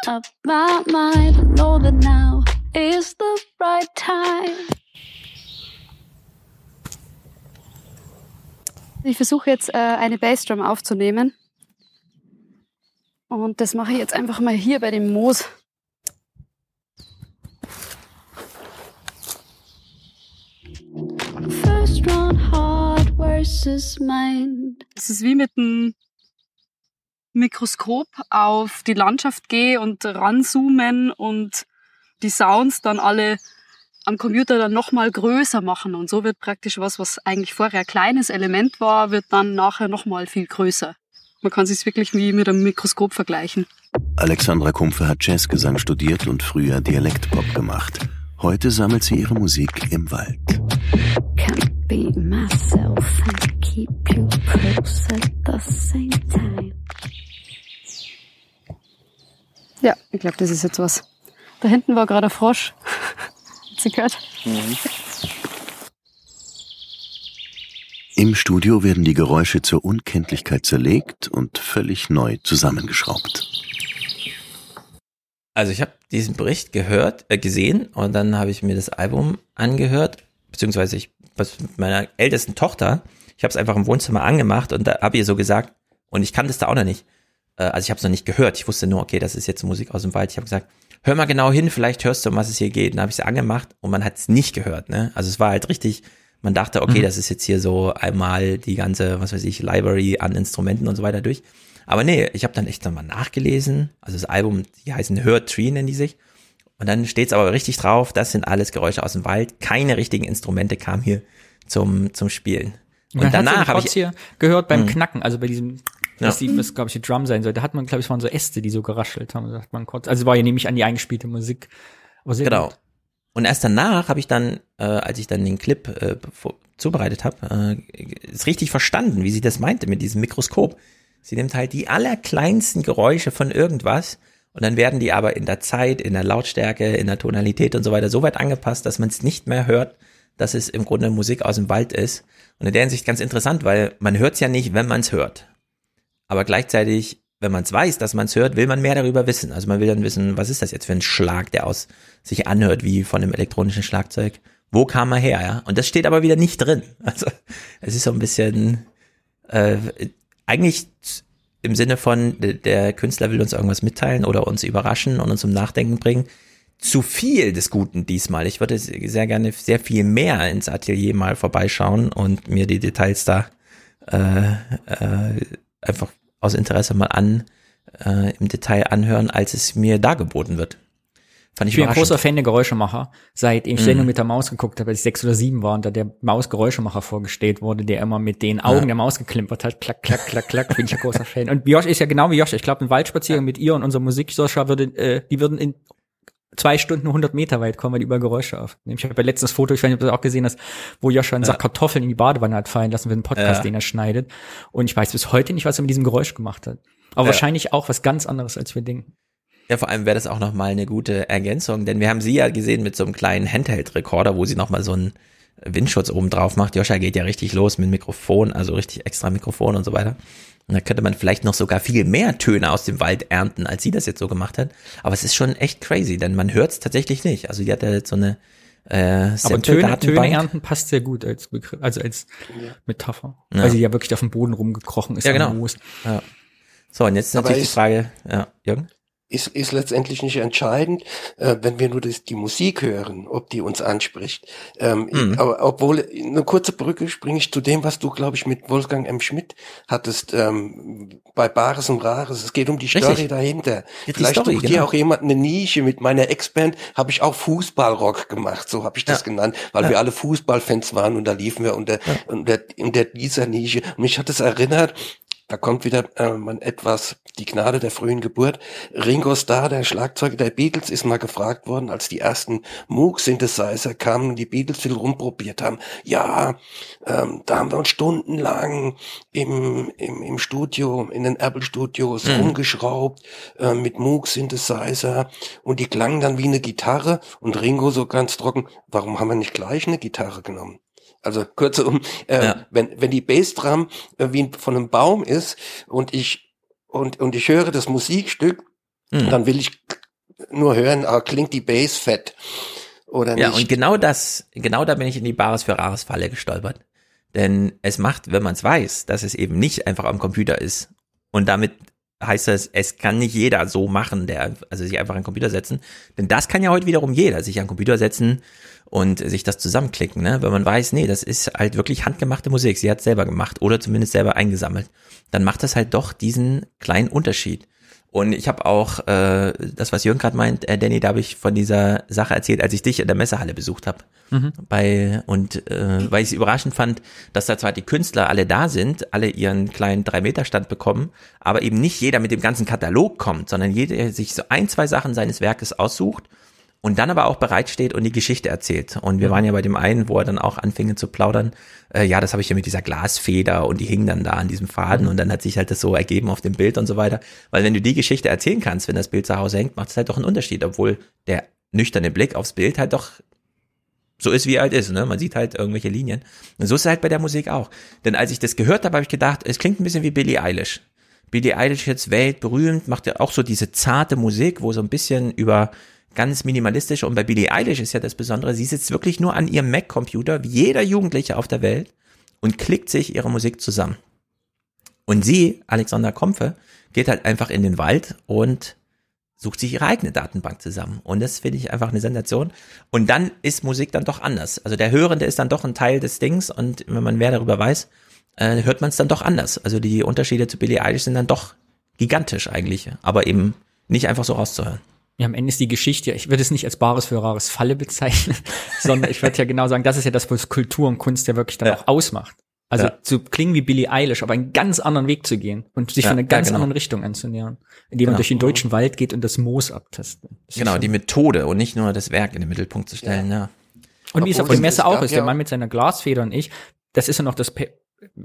Ich versuche jetzt äh, eine Bassdrum aufzunehmen. Und das mache ich jetzt einfach mal hier bei dem Moos. First round heart versus mind. Das ist wie mit einem Mikroskop auf die Landschaft gehe und ranzoomen und die Sounds dann alle am Computer dann nochmal größer machen. Und so wird praktisch was, was eigentlich vorher ein kleines Element war, wird dann nachher nochmal viel größer. Man kann sich wirklich wie mit einem Mikroskop vergleichen. Alexandra Kumpfe hat Jazzgesang studiert und früher Dialektpop gemacht. Heute sammelt sie ihre Musik im Wald. Ja, ich glaube, das ist jetzt was. Da hinten war gerade ein Frosch. (laughs) Gehört? Mhm. Im Studio werden die Geräusche zur Unkenntlichkeit zerlegt und völlig neu zusammengeschraubt. Also ich habe diesen Bericht gehört, äh, gesehen und dann habe ich mir das Album angehört, beziehungsweise ich was mit meiner ältesten Tochter. Ich habe es einfach im Wohnzimmer angemacht und da habe ihr so gesagt, und ich kannte es da auch noch nicht. Äh, also ich habe es noch nicht gehört. Ich wusste nur, okay, das ist jetzt Musik aus dem Wald. Ich habe gesagt, hör mal genau hin, vielleicht hörst du, um was es hier geht. Dann habe ich es angemacht und man hat es nicht gehört. Ne? Also es war halt richtig, man dachte, okay, mhm. das ist jetzt hier so einmal die ganze, was weiß ich, Library an Instrumenten und so weiter durch. Aber nee, ich habe dann echt nochmal nachgelesen. Also das Album, die heißen Hör Tree, nennen die sich. Und dann steht's aber richtig drauf, das sind alles Geräusche aus dem Wald. Keine richtigen Instrumente kamen hier zum, zum Spielen. Und, und danach habe ich hier gehört beim mh. Knacken, also bei diesem was die, was glaube ich die Drum sein soll. Da hat man, glaube ich, waren so Äste, die so geraschelt haben. Da hat man kurz, also war ja nämlich an die eingespielte Musik. genau. Gut. Und erst danach habe ich dann, äh, als ich dann den Clip äh, zubereitet habe, äh, ist richtig verstanden, wie sie das meinte mit diesem Mikroskop. Sie nimmt halt die allerkleinsten Geräusche von irgendwas und dann werden die aber in der Zeit, in der Lautstärke, in der Tonalität und so weiter so weit angepasst, dass man es nicht mehr hört, dass es im Grunde Musik aus dem Wald ist. Und in der Hinsicht ganz interessant, weil man hört es ja nicht, wenn man es hört. Aber gleichzeitig, wenn man es weiß, dass man es hört, will man mehr darüber wissen. Also man will dann wissen, was ist das jetzt für ein Schlag, der aus sich anhört wie von einem elektronischen Schlagzeug. Wo kam er her, ja? Und das steht aber wieder nicht drin. (laughs) Also es ist so ein bisschen äh, eigentlich im Sinne von der Künstler will uns irgendwas mitteilen oder uns überraschen und uns zum Nachdenken bringen. Zu viel des Guten diesmal. Ich würde sehr gerne sehr viel mehr ins Atelier mal vorbeischauen und mir die Details da äh, äh, einfach aus Interesse mal an, äh, im Detail anhören, als es mir dargeboten wird. Fand ich, ich bin ein großer Fan der Geräuschemacher. Seit ich Sendung mhm. mit der Maus geguckt habe, als ich sechs oder sieben war und da der Maus-Geräuschemacher vorgestellt wurde, der immer mit den Augen ja. der Maus geklimpert hat. Klack, klack, klack, klack, bin ich ein großer Fan. Und Josh ist ja genau wie Josh. Ich glaube, ein Waldspaziergang mit ihr und unserer Musik, Soscha, würde, äh, die würden in zwei Stunden 100 Meter weit kommen, weil die über Geräusche auf. Ich habe ja letztes Foto, ich weiß nicht, ob du das auch gesehen hast, wo Joshua einen ja. Sack Kartoffeln in die Badewanne hat fallen lassen für den Podcast, ja. den er schneidet. Und ich weiß bis heute nicht, was er mit diesem Geräusch gemacht hat. Aber ja. wahrscheinlich auch was ganz anderes, als wir denken. Ja, vor allem wäre das auch nochmal eine gute Ergänzung, denn wir haben sie ja gesehen mit so einem kleinen Handheld-Rekorder, wo sie nochmal so einen Windschutz oben drauf macht. Joscha geht ja richtig los mit Mikrofon, also richtig extra Mikrofon und so weiter. Und da könnte man vielleicht noch sogar viel mehr Töne aus dem Wald ernten, als sie das jetzt so gemacht hat. Aber es ist schon echt crazy, denn man hört es tatsächlich nicht. Also die hat ja jetzt so eine äh, Aber Töne, Töne ernten passt sehr gut als Begriff, also als Metapher. Ja. Weil sie ja wirklich auf dem Boden rumgekrochen ist. Ja, genau. Ja. So, und jetzt ist natürlich die Frage, ja, Jürgen? Ist, ist letztendlich nicht entscheidend, äh, wenn wir nur das, die Musik hören, ob die uns anspricht. Ähm, mhm. Aber obwohl, eine kurze Brücke springe ich zu dem, was du, glaube ich, mit Wolfgang M. Schmidt hattest, ähm, bei Bares und Rares. Es geht um die Story Richtig. dahinter. Ja, Vielleicht Story, sucht genau. dir auch jemand eine Nische. Mit meiner Ex-Band habe ich auch Fußballrock gemacht, so habe ich das ja. genannt, weil ja. wir alle Fußballfans waren und da liefen wir unter, unter, unter dieser Nische. Und mich hat es erinnert, da kommt wieder äh, man etwas die Gnade der frühen Geburt. Ringo Starr, der Schlagzeuger der Beatles, ist mal gefragt worden, als die ersten Moog-Synthesizer kamen und die Beatles viel rumprobiert haben. Ja, ähm, da haben wir uns stundenlang im, im, im Studio, in den Apple-Studios mhm. rumgeschraubt äh, mit Moog-Synthesizer und die klangen dann wie eine Gitarre und Ringo so ganz trocken, warum haben wir nicht gleich eine Gitarre genommen? Also kurzum, äh, ja. wenn, wenn die Bassdrum äh, wie von einem Baum ist und ich und, und ich höre das Musikstück, mhm. dann will ich nur hören, ah, klingt die Bass fett oder nicht. Ja, und genau das, genau da bin ich in die Bares für Rares Falle gestolpert. Denn es macht, wenn man es weiß, dass es eben nicht einfach am Computer ist und damit heißt das, es kann nicht jeder so machen, der, also sich einfach an den Computer setzen. Denn das kann ja heute wiederum jeder, sich an den Computer setzen und sich das zusammenklicken, ne? Wenn man weiß, nee, das ist halt wirklich handgemachte Musik. Sie hat selber gemacht oder zumindest selber eingesammelt. Dann macht das halt doch diesen kleinen Unterschied. Und ich habe auch äh, das, was Jürgen gerade meint, äh, Danny, da habe ich von dieser Sache erzählt, als ich dich in der Messehalle besucht habe. Mhm. Bei und äh, weil ich es überraschend fand, dass da zwar die Künstler alle da sind, alle ihren kleinen drei Meter Stand bekommen, aber eben nicht jeder mit dem ganzen Katalog kommt, sondern jeder sich so ein zwei Sachen seines Werkes aussucht und dann aber auch bereitsteht und die Geschichte erzählt. Und wir waren ja bei dem einen, wo er dann auch anfing zu plaudern, äh, ja, das habe ich ja mit dieser Glasfeder und die hingen dann da an diesem Faden mhm. und dann hat sich halt das so ergeben auf dem Bild und so weiter. Weil wenn du die Geschichte erzählen kannst, wenn das Bild zu Hause hängt, macht es halt doch einen Unterschied, obwohl der nüchterne Blick aufs Bild halt doch so ist, wie er halt ist. Ne? Man sieht halt irgendwelche Linien. Und so ist es halt bei der Musik auch. Denn als ich das gehört habe, habe ich gedacht, es klingt ein bisschen wie Billie Eilish. Billie Eilish jetzt weltberühmt, macht ja auch so diese zarte Musik, wo so ein bisschen über ganz minimalistisch. Und bei Billie Eilish ist ja das Besondere, sie sitzt wirklich nur an ihrem Mac-Computer, wie jeder Jugendliche auf der Welt, und klickt sich ihre Musik zusammen. Und sie, Alexander Kompfe, geht halt einfach in den Wald und sucht sich ihre eigene Datenbank zusammen. Und das finde ich einfach eine Sensation. Und dann ist Musik dann doch anders. Also der Hörende ist dann doch ein Teil des Dings und wenn man mehr darüber weiß, äh, hört man es dann doch anders. Also die Unterschiede zu Billie Eilish sind dann doch gigantisch eigentlich, aber eben nicht einfach so rauszuhören. Ja, am Ende ist die Geschichte, ich würde es nicht als Bares für Rares Falle bezeichnen, (laughs) sondern ich würde ja genau sagen, das ist ja das, was Kultur und Kunst ja wirklich dann ja. auch ausmacht. Also ja. zu klingen wie Billie Eilish, aber einen ganz anderen Weg zu gehen und sich ja, von einer ganz genau. anderen Richtung anzunähern, indem man genau. durch den deutschen Wald geht und das Moos abtastet. Genau, die Methode und nicht nur das Werk in den Mittelpunkt zu stellen, ja. Und wie es auf der Messe auch ist, der Mann mit seiner Glasfeder und ich, das ist ja noch das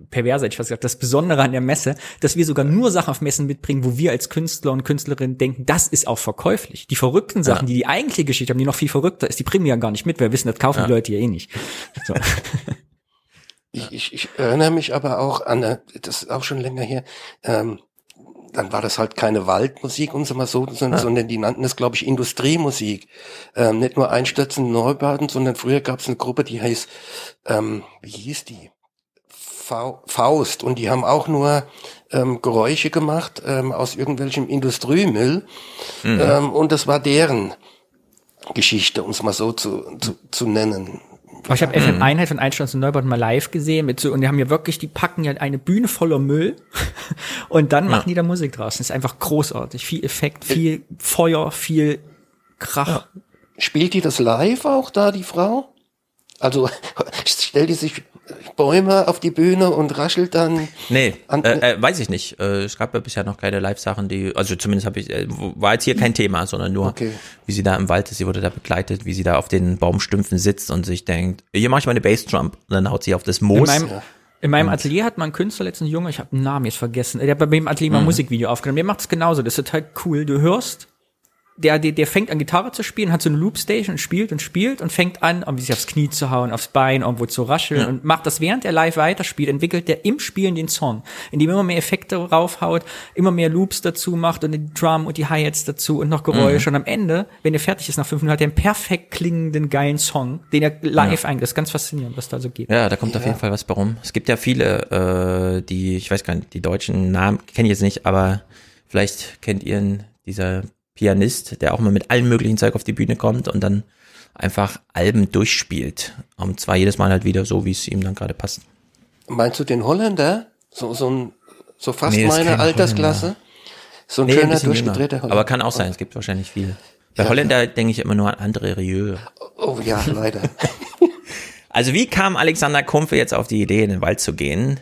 perverse, ich weiß gesagt, das Besondere an der Messe, dass wir sogar nur Sachen auf Messen mitbringen, wo wir als Künstler und Künstlerinnen denken, das ist auch verkäuflich. Die verrückten Sachen, ja. die die eigentliche Geschichte haben, die noch viel verrückter ist, die bringen wir ja gar nicht mit, weil wir wissen, das kaufen ja. die Leute ja eh nicht. So. (laughs) Ich, ich, ich erinnere mich aber auch an, das ist auch schon länger her, ähm, dann war das halt keine Waldmusik und so mal so, sondern, ja. sondern die nannten es, glaube ich, Industriemusik. Ähm, nicht nur Einstürzen, Neubauten, sondern früher gab es eine Gruppe, die heißt, ähm, wie hieß die? Faust und die haben auch nur ähm, Geräusche gemacht ähm, aus irgendwelchem Industriemüll mhm. ähm, und das war deren Geschichte, um es mal so zu, zu, zu nennen. ich habe FM Einheit von Einstein und Neubau mal live gesehen mit so, und die haben ja wirklich, die packen ja eine Bühne voller Müll (laughs) und dann machen ja. die da Musik draus. Das ist einfach großartig. Viel Effekt, viel Feuer, viel Krach. Ja. Spielt die das live auch da, die Frau? Also (laughs) stellt die sich Bäume auf die Bühne und raschelt dann. Nee, äh, äh, weiß ich nicht. Äh, es gab ja bisher noch keine Live-Sachen, die, also zumindest habe ich, äh, war jetzt hier kein Thema, sondern nur, okay. wie sie da im Wald ist, sie wurde da begleitet, wie sie da auf den Baumstümpfen sitzt und sich denkt, hier mache ich mal eine Bassdrum und dann haut sie auf das Moos. In meinem, in meinem Atelier hat mein Künstler letztens Junge, ich habe den Namen jetzt vergessen, der hat bei mir im Atelier mal ein mhm. Musikvideo aufgenommen. Der macht es genauso, das ist total cool. Du hörst der, der, der fängt an Gitarre zu spielen, hat so eine Loopstation und spielt und spielt und fängt an, um sich aufs Knie zu hauen, aufs Bein, irgendwo zu rascheln ja. und macht das während er live weiterspielt, entwickelt der im Spielen den Song, indem er immer mehr Effekte raufhaut, immer mehr Loops dazu macht und die Drum und die Hi-Hats dazu und noch Geräusche mhm. und am Ende, wenn er fertig ist nach fünf Minuten, hat er einen perfekt klingenden, geilen Song, den er live ja. eigentlich, das ist ganz faszinierend, was da so geht. Ja, da kommt ja. auf jeden Fall was bei rum. Es gibt ja viele, äh, die, ich weiß gar nicht, die deutschen Namen kenne ich jetzt nicht, aber vielleicht kennt ihr ihn, dieser Pianist, der auch mal mit allem möglichen Zeug auf die Bühne kommt und dann einfach Alben durchspielt. Und zwar jedes Mal halt wieder so, wie es ihm dann gerade passt. Meinst du den Holländer? So, so ein, so fast nee, meine Altersklasse? Holländer. So ein nee, schöner, ein durchgedrehter Holländer. Aber kann auch sein, es gibt wahrscheinlich viel. Bei ja, Holländer ja. denke ich immer nur an andere Rieu. Oh ja, leider. (laughs) also wie kam Alexander Kumpfe jetzt auf die Idee, in den Wald zu gehen?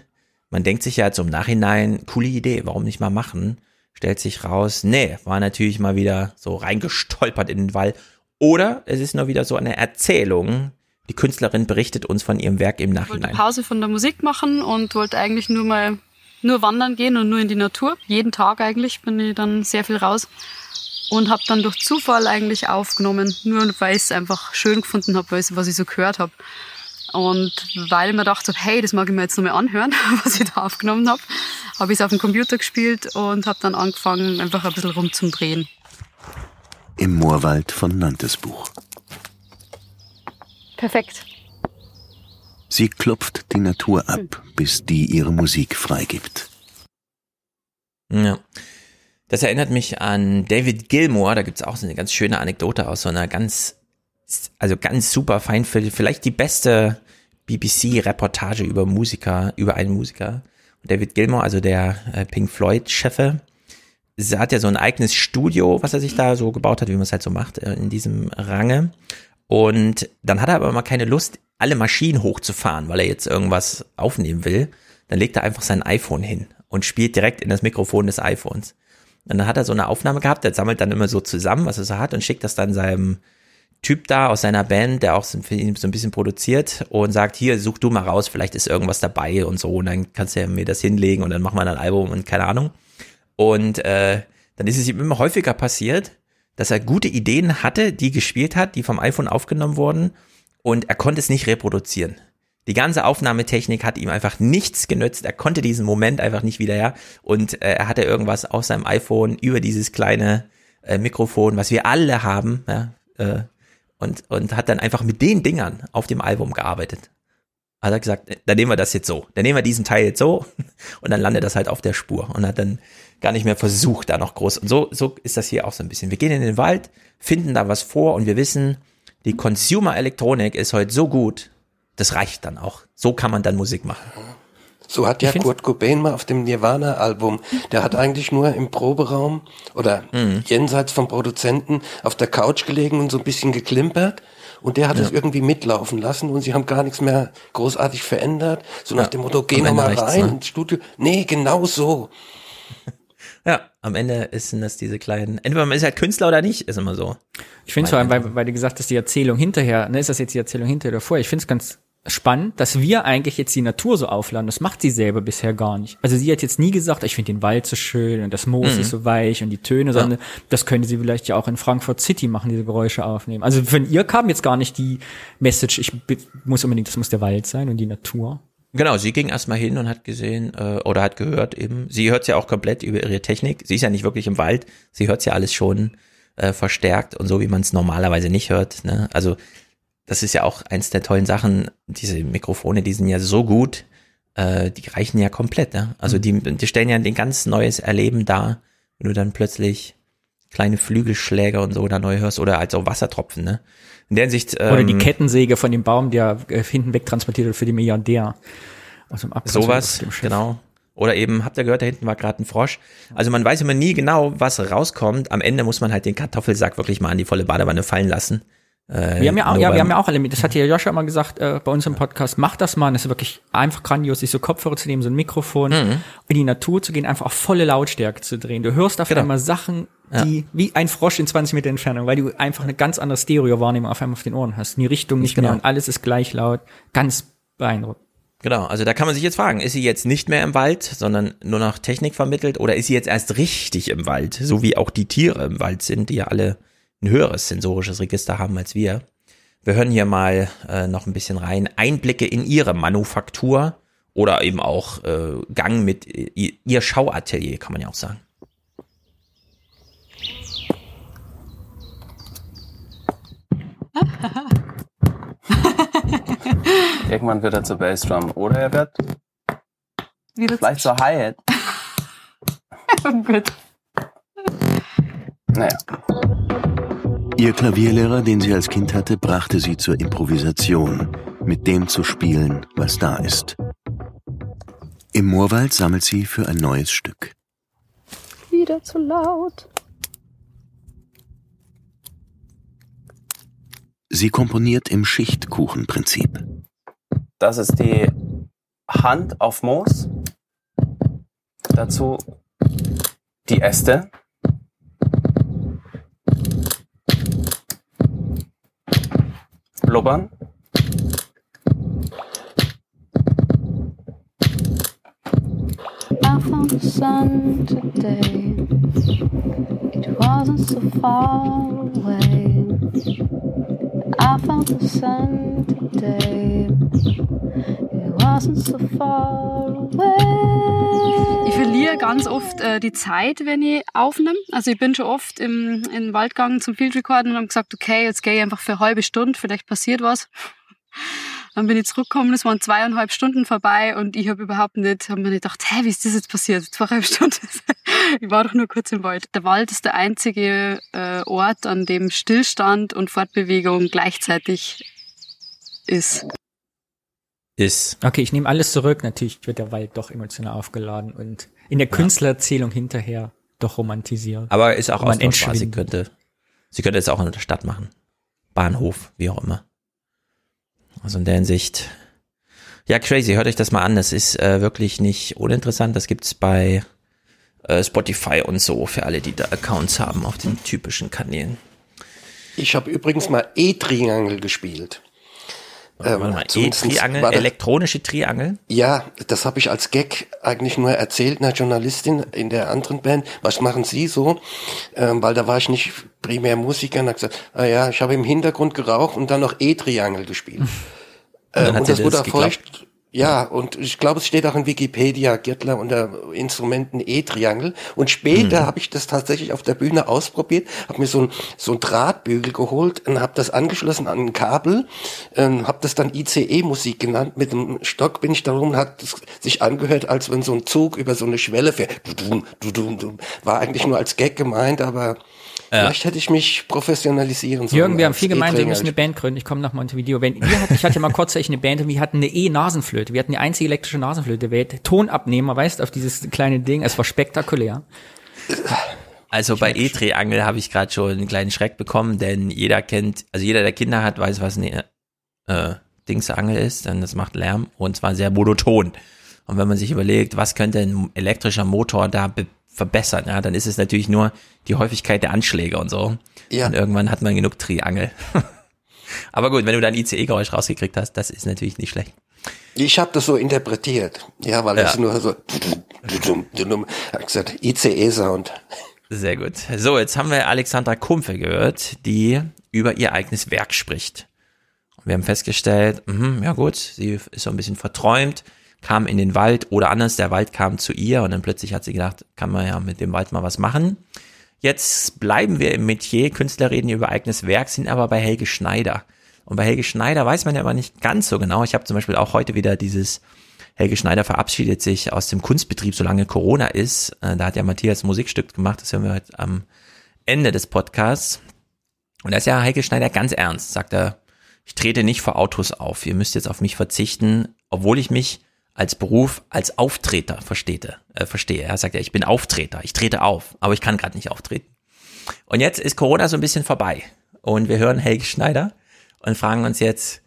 Man denkt sich ja zum Nachhinein, coole Idee, warum nicht mal machen? Stellt sich raus, nee, war natürlich mal wieder so reingestolpert in den Wall. Oder es ist nur wieder so eine Erzählung. Die Künstlerin berichtet uns von ihrem Werk im Nachhinein. Ich wollte Pause von der Musik machen und wollte eigentlich nur mal nur wandern gehen und nur in die Natur. Jeden Tag eigentlich bin ich dann sehr viel raus und habe dann durch Zufall eigentlich aufgenommen, nur weil ich es einfach schön gefunden habe, was ich so gehört habe. Und weil ich mir gedacht habe, hey, das mag ich mir jetzt nochmal anhören, (laughs) was ich da aufgenommen habe, habe ich es auf dem Computer gespielt und habe dann angefangen, einfach ein bisschen rumzudrehen. Im Moorwald von Nantes Buch. Perfekt. Sie klopft die Natur ab, bis die ihre Musik freigibt. Ja. Das erinnert mich an David Gilmour, da gibt's auch so eine ganz schöne Anekdote aus so einer ganz, also ganz super fein, vielleicht die beste BBC-Reportage über Musiker, über einen Musiker. David Gilmour, also der äh, Pink Floyd-Chefe, hat ja so ein eigenes Studio, was er sich da so gebaut hat, wie man es halt so macht, äh, in diesem Range. Und dann hat er aber mal keine Lust, alle Maschinen hochzufahren, weil er jetzt irgendwas aufnehmen will. Dann legt er einfach sein iPhone hin und spielt direkt in das Mikrofon des iPhones. Und dann hat er so eine Aufnahme gehabt, der sammelt dann immer so zusammen, was er so hat und schickt das dann seinem Typ da aus seiner Band, der auch so, ein bisschen produziert und sagt, hier, such du mal raus, vielleicht ist irgendwas dabei und so und dann kannst du ja mir das hinlegen und dann machen wir ein Album und keine Ahnung. Und äh, dann ist es ihm immer häufiger passiert, dass er gute Ideen hatte, die gespielt hat, die vom iPhone aufgenommen wurden und er konnte es nicht reproduzieren. Die ganze Aufnahmetechnik hat ihm einfach nichts genützt. Er konnte diesen Moment einfach nicht wieder her. Und äh, er hatte irgendwas auf seinem iPhone über dieses kleine äh, Mikrofon, was wir alle haben, ja, äh, und, und hat dann einfach mit den Dingern auf dem Album gearbeitet. Hat er gesagt, äh, dann nehmen wir das jetzt so. Dann nehmen wir diesen Teil jetzt so (laughs) und dann landet das halt auf der Spur und hat dann gar nicht mehr versucht, da noch groß. Und so, so ist das hier auch so ein bisschen. Wir gehen in den Wald, finden da was vor und wir wissen, die Consumer-Elektronik ist heute so gut, das reicht dann auch. So kann man dann Musik machen. So hat ja Kurt Cobain mal auf dem Nirvana-Album, der hat eigentlich nur im Proberaum oder mhm. jenseits vom Produzenten auf der Couch gelegen und so ein bisschen geklimpert. Und der hat es irgendwie mitlaufen lassen und sie haben gar nichts mehr großartig verändert. So nach ja. dem Motto, geh nochmal rein ne? ins Studio. Nee, genau so. (laughs) Ja, am Ende sind das diese kleinen, entweder man ist halt Künstler oder nicht, ist immer so. Ich finde vor allem, weil, weil du gesagt hast, die Erzählung hinterher, ne, ist das jetzt die Erzählung hinterher oder vorher? Ich finde es ganz spannend, dass wir eigentlich jetzt die Natur so aufladen. Das macht sie selber bisher gar nicht. Also sie hat jetzt nie gesagt, ich finde den Wald so schön und das Moos mhm. ist so weich und die Töne, sondern ja. das könnte sie vielleicht ja auch in Frankfurt City machen, diese Geräusche aufnehmen. Also von ihr kam jetzt gar nicht die Message, ich muss unbedingt, das muss der Wald sein und die Natur. Genau, sie ging erstmal hin und hat gesehen äh, oder hat gehört eben, sie hört ja auch komplett über ihre Technik. Sie ist ja nicht wirklich im Wald, sie hört ja alles schon äh, verstärkt und so, wie man es normalerweise nicht hört. Ne? Also das ist ja auch eins der tollen Sachen, diese Mikrofone, die sind ja so gut, äh, die reichen ja komplett. Ne? Also die, die stellen ja ein ganz neues Erleben dar, wenn du dann plötzlich kleine Flügelschläger und so da neu hörst oder als auch Wassertropfen. Ne? In der Hinsicht, ähm, oder die Kettensäge von dem Baum, der äh, hinten wegtransportiert wird für die Milliardär. Aus dem Sowas, genau. Oder eben, habt ihr gehört, da hinten war gerade ein Frosch. Also man weiß immer nie genau, was rauskommt. Am Ende muss man halt den Kartoffelsack wirklich mal an die volle Badewanne fallen lassen. Äh, wir haben ja auch, ja, wir haben ja auch alle mit. Das hat ja Joshua immer gesagt äh, bei uns im Podcast. Mach das mal. Das ist wirklich einfach grandios, sich so Kopfhörer zu nehmen, so ein Mikrofon, mhm. in die Natur zu gehen, einfach auf volle Lautstärke zu drehen. Du hörst auf genau. einmal Sachen, die ja. wie ein Frosch in 20 Meter Entfernung, weil du einfach eine ganz andere Stereo-Wahrnehmung auf einmal auf den Ohren hast. Die Richtung nicht genau. mehr und alles ist gleich laut. Ganz beeindruckend. Genau, also da kann man sich jetzt fragen, ist sie jetzt nicht mehr im Wald, sondern nur noch Technik vermittelt oder ist sie jetzt erst richtig im Wald, so wie auch die Tiere im Wald sind, die ja alle ein höheres sensorisches Register haben als wir. Wir hören hier mal äh, noch ein bisschen rein. Einblicke in ihre Manufaktur oder eben auch äh, Gang mit äh, ihr Schauatelier, kann man ja auch sagen. (laughs) Irgendwann wird er zur Bassdrum oder er wird vielleicht zur Hi-Hat. (laughs) oh Gott. Naja. Ihr Klavierlehrer, den sie als Kind hatte, brachte sie zur Improvisation, mit dem zu spielen, was da ist. Im Moorwald sammelt sie für ein neues Stück. Wieder zu laut. Sie komponiert im Schichtkuchenprinzip. Das ist die Hand auf Moos. Dazu die Äste. Blubbern. I found the sun today. It wasn't so far away. I found the sun today. Ich verliere ganz oft äh, die Zeit, wenn ich aufnehme. Also ich bin schon oft im, in den Wald gegangen zum Field Recorden und habe gesagt, okay, jetzt gehe ich einfach für eine halbe Stunde, vielleicht passiert was. (laughs) Dann bin ich zurückgekommen, es waren zweieinhalb Stunden vorbei und ich habe überhaupt nicht, habe mir nicht gedacht, hä, wie ist das jetzt passiert? Zweieinhalb (laughs) Stunden. ich war doch nur kurz im Wald. Der Wald ist der einzige äh, Ort, an dem Stillstand und Fortbewegung gleichzeitig ist. Ist. Okay, ich nehme alles zurück. Natürlich wird der Wald doch emotional aufgeladen und in der Künstlererzählung hinterher doch romantisiert. Aber ist auch austauschbar. Sie könnte, sie könnte es auch in der Stadt machen. Bahnhof, wie auch immer. Also in der Hinsicht. Ja, crazy, hört euch das mal an. Das ist äh, wirklich nicht uninteressant. Das gibt's bei äh, Spotify und so für alle, die da Accounts haben auf den typischen Kanälen. Ich habe übrigens mal E-Triangel gespielt. Warte mal, Ähm, E-Triangel, elektronische Triangel. Ja, das habe ich als Gag eigentlich nur erzählt einer Journalistin in der anderen Band. Was machen Sie so? Ähm, weil da war ich nicht primär Musiker und habe gesagt, ah ja, ich habe im Hintergrund geraucht und dann noch E-Triangel gespielt. (laughs) dann ähm, hat und das wurde erfolgt. Ja, und ich glaube, es steht auch in Wikipedia, Gürtler unter Instrumenten E-Triangel. Und später Mhm. habe ich das tatsächlich auf der Bühne ausprobiert, habe mir so ein, so ein Drahtbügel geholt und habe das angeschlossen an ein Kabel, ähm, habe das dann ICE-Musik genannt. Mit dem Stock bin ich darum hat es sich angehört, als wenn so ein Zug über so eine Schwelle fährt. War eigentlich nur als Gag gemeint, aber vielleicht hätte ich mich professionalisieren sollen. Jürgen, wir haben viel gemeint, wir müssen eine Band gründen. Ich komme nach Montevideo. Wenn, wir hatten, ich hatte mal kurzzeitig eine Band und wir hatten eine E-Nasenflöte. Wir hatten die einzige elektrische Nasenflöte der Welt. Tonabnehmer, weißt du, auf dieses kleine Ding. Es war spektakulär. Also bei E-Triangel habe ich gerade schon einen kleinen Schreck bekommen, denn jeder kennt, also jeder, der Kinder hat, weiß, was eine äh, Dingsangel ist, denn das macht Lärm und zwar sehr monoton. Und wenn man sich überlegt, was könnte ein elektrischer Motor da be- verbessern, ja, dann ist es natürlich nur die Häufigkeit der Anschläge und so. Ja. Und irgendwann hat man genug Triangel. (laughs) Aber gut, wenn du dein ICE-Geräusch rausgekriegt hast, das ist natürlich nicht schlecht. Ich habe das so interpretiert. Ja, weil das Ja. nur so. gesagt, ICE-Sound. Sehr gut. So, jetzt haben wir Alexandra Kumpfe gehört, die über ihr eigenes Werk spricht. Und wir haben festgestellt, mhm, ja gut, sie ist so ein bisschen verträumt, kam in den Wald oder anders, der Wald kam zu ihr und dann plötzlich hat sie gedacht, kann man ja mit dem Wald mal was machen. Jetzt bleiben wir im Metier, Künstler reden über eigenes Werk, sind aber bei Helge Schneider. Und bei Helge Schneider weiß man ja aber nicht ganz so genau. Ich habe zum Beispiel auch heute wieder dieses Helge Schneider verabschiedet sich aus dem Kunstbetrieb, solange Corona ist. Äh, Da hat ja Matthias Musikstück gemacht, das hören wir heute am Ende des Podcasts. Und da ist ja Helge Schneider ganz ernst, sagt er, ich trete nicht vor Autos auf, ihr müsst jetzt auf mich verzichten, obwohl ich mich als Beruf als Auftreter verstehte, äh, verstehe. Er sagt ja, ich bin Auftreter, ich trete auf, aber ich kann gerade nicht auftreten. Und jetzt ist Corona so ein bisschen vorbei und wir hören Helge Schneider und fragen uns jetzt,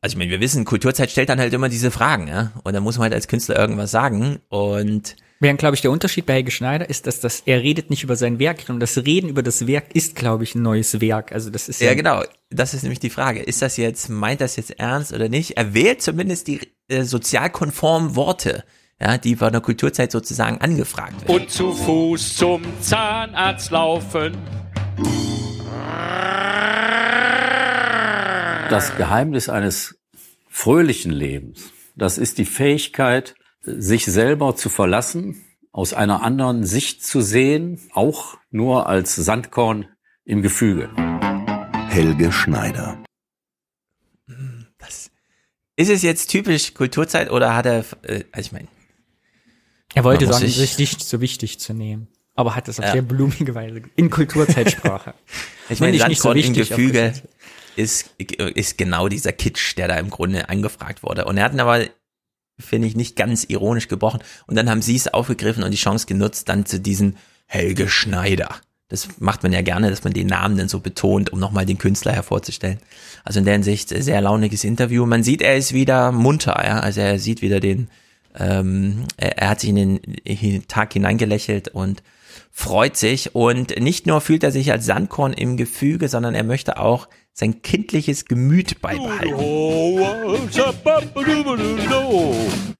also ich meine, wir wissen, Kulturzeit stellt dann halt immer diese Fragen, ja, und dann muss man halt als Künstler irgendwas sagen und Während, glaube ich, der Unterschied bei Helge Schneider ist, dass das, er redet nicht über sein Werk, sondern das Reden über das Werk ist, glaube ich, ein neues Werk. Also das ist Ja, genau. Das ist nämlich die Frage. Ist das jetzt, meint das jetzt ernst oder nicht? Er wählt zumindest die äh, sozialkonformen Worte, ja, die von der Kulturzeit sozusagen angefragt werden. Und zu Fuß zum Zahnarzt laufen. Das Geheimnis eines fröhlichen Lebens, das ist die Fähigkeit, sich selber zu verlassen, aus einer anderen Sicht zu sehen, auch nur als Sandkorn im Gefüge. Helge Schneider. Ist es jetzt typisch Kulturzeit oder hat er, äh, also ich meine, Er wollte sagen, sich- sich nicht so wichtig zu nehmen. Aber hat es auf Ja. sehr blumige Weise in Kulturzeitsprache. (laughs) ich meine, ich nicht so Sandkorn im wichtig, Gefüge ist, ist genau dieser Kitsch, der da im Grunde angefragt wurde. Und er hat ihn aber, finde ich, nicht ganz ironisch gebrochen. Und dann haben sie es aufgegriffen und die Chance genutzt, dann zu diesen Helge Schneider. Das macht man ja gerne, dass man den Namen dann so betont, um nochmal den Künstler hervorzustellen. Also in der Hinsicht sehr launiges Interview. Man sieht, er ist wieder munter, ja. Also er sieht wieder den, ähm, er, er hat sich in den hi- Tag hineingelächelt und freut sich. Und nicht nur fühlt er sich als Sandkorn im Gefüge, sondern er möchte auch sein kindliches Gemüt beibehalten.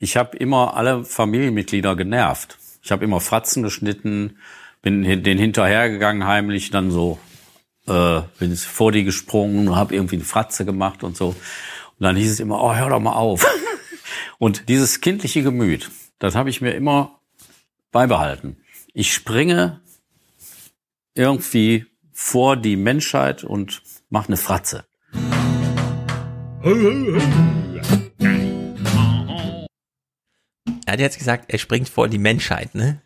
Ich habe immer alle Familienmitglieder genervt. Ich habe immer Fratzen geschnitten, bin den hinterhergegangen heimlich, dann so äh, bin vor die gesprungen, habe irgendwie eine Fratze gemacht und so. Und dann hieß es immer, oh, hör doch mal auf. (laughs) Und dieses kindliche Gemüt, das habe ich mir immer beibehalten. Ich springe irgendwie vor die Menschheit und mache eine Fratze. Er hat jetzt gesagt, er springt vor die Menschheit, ne?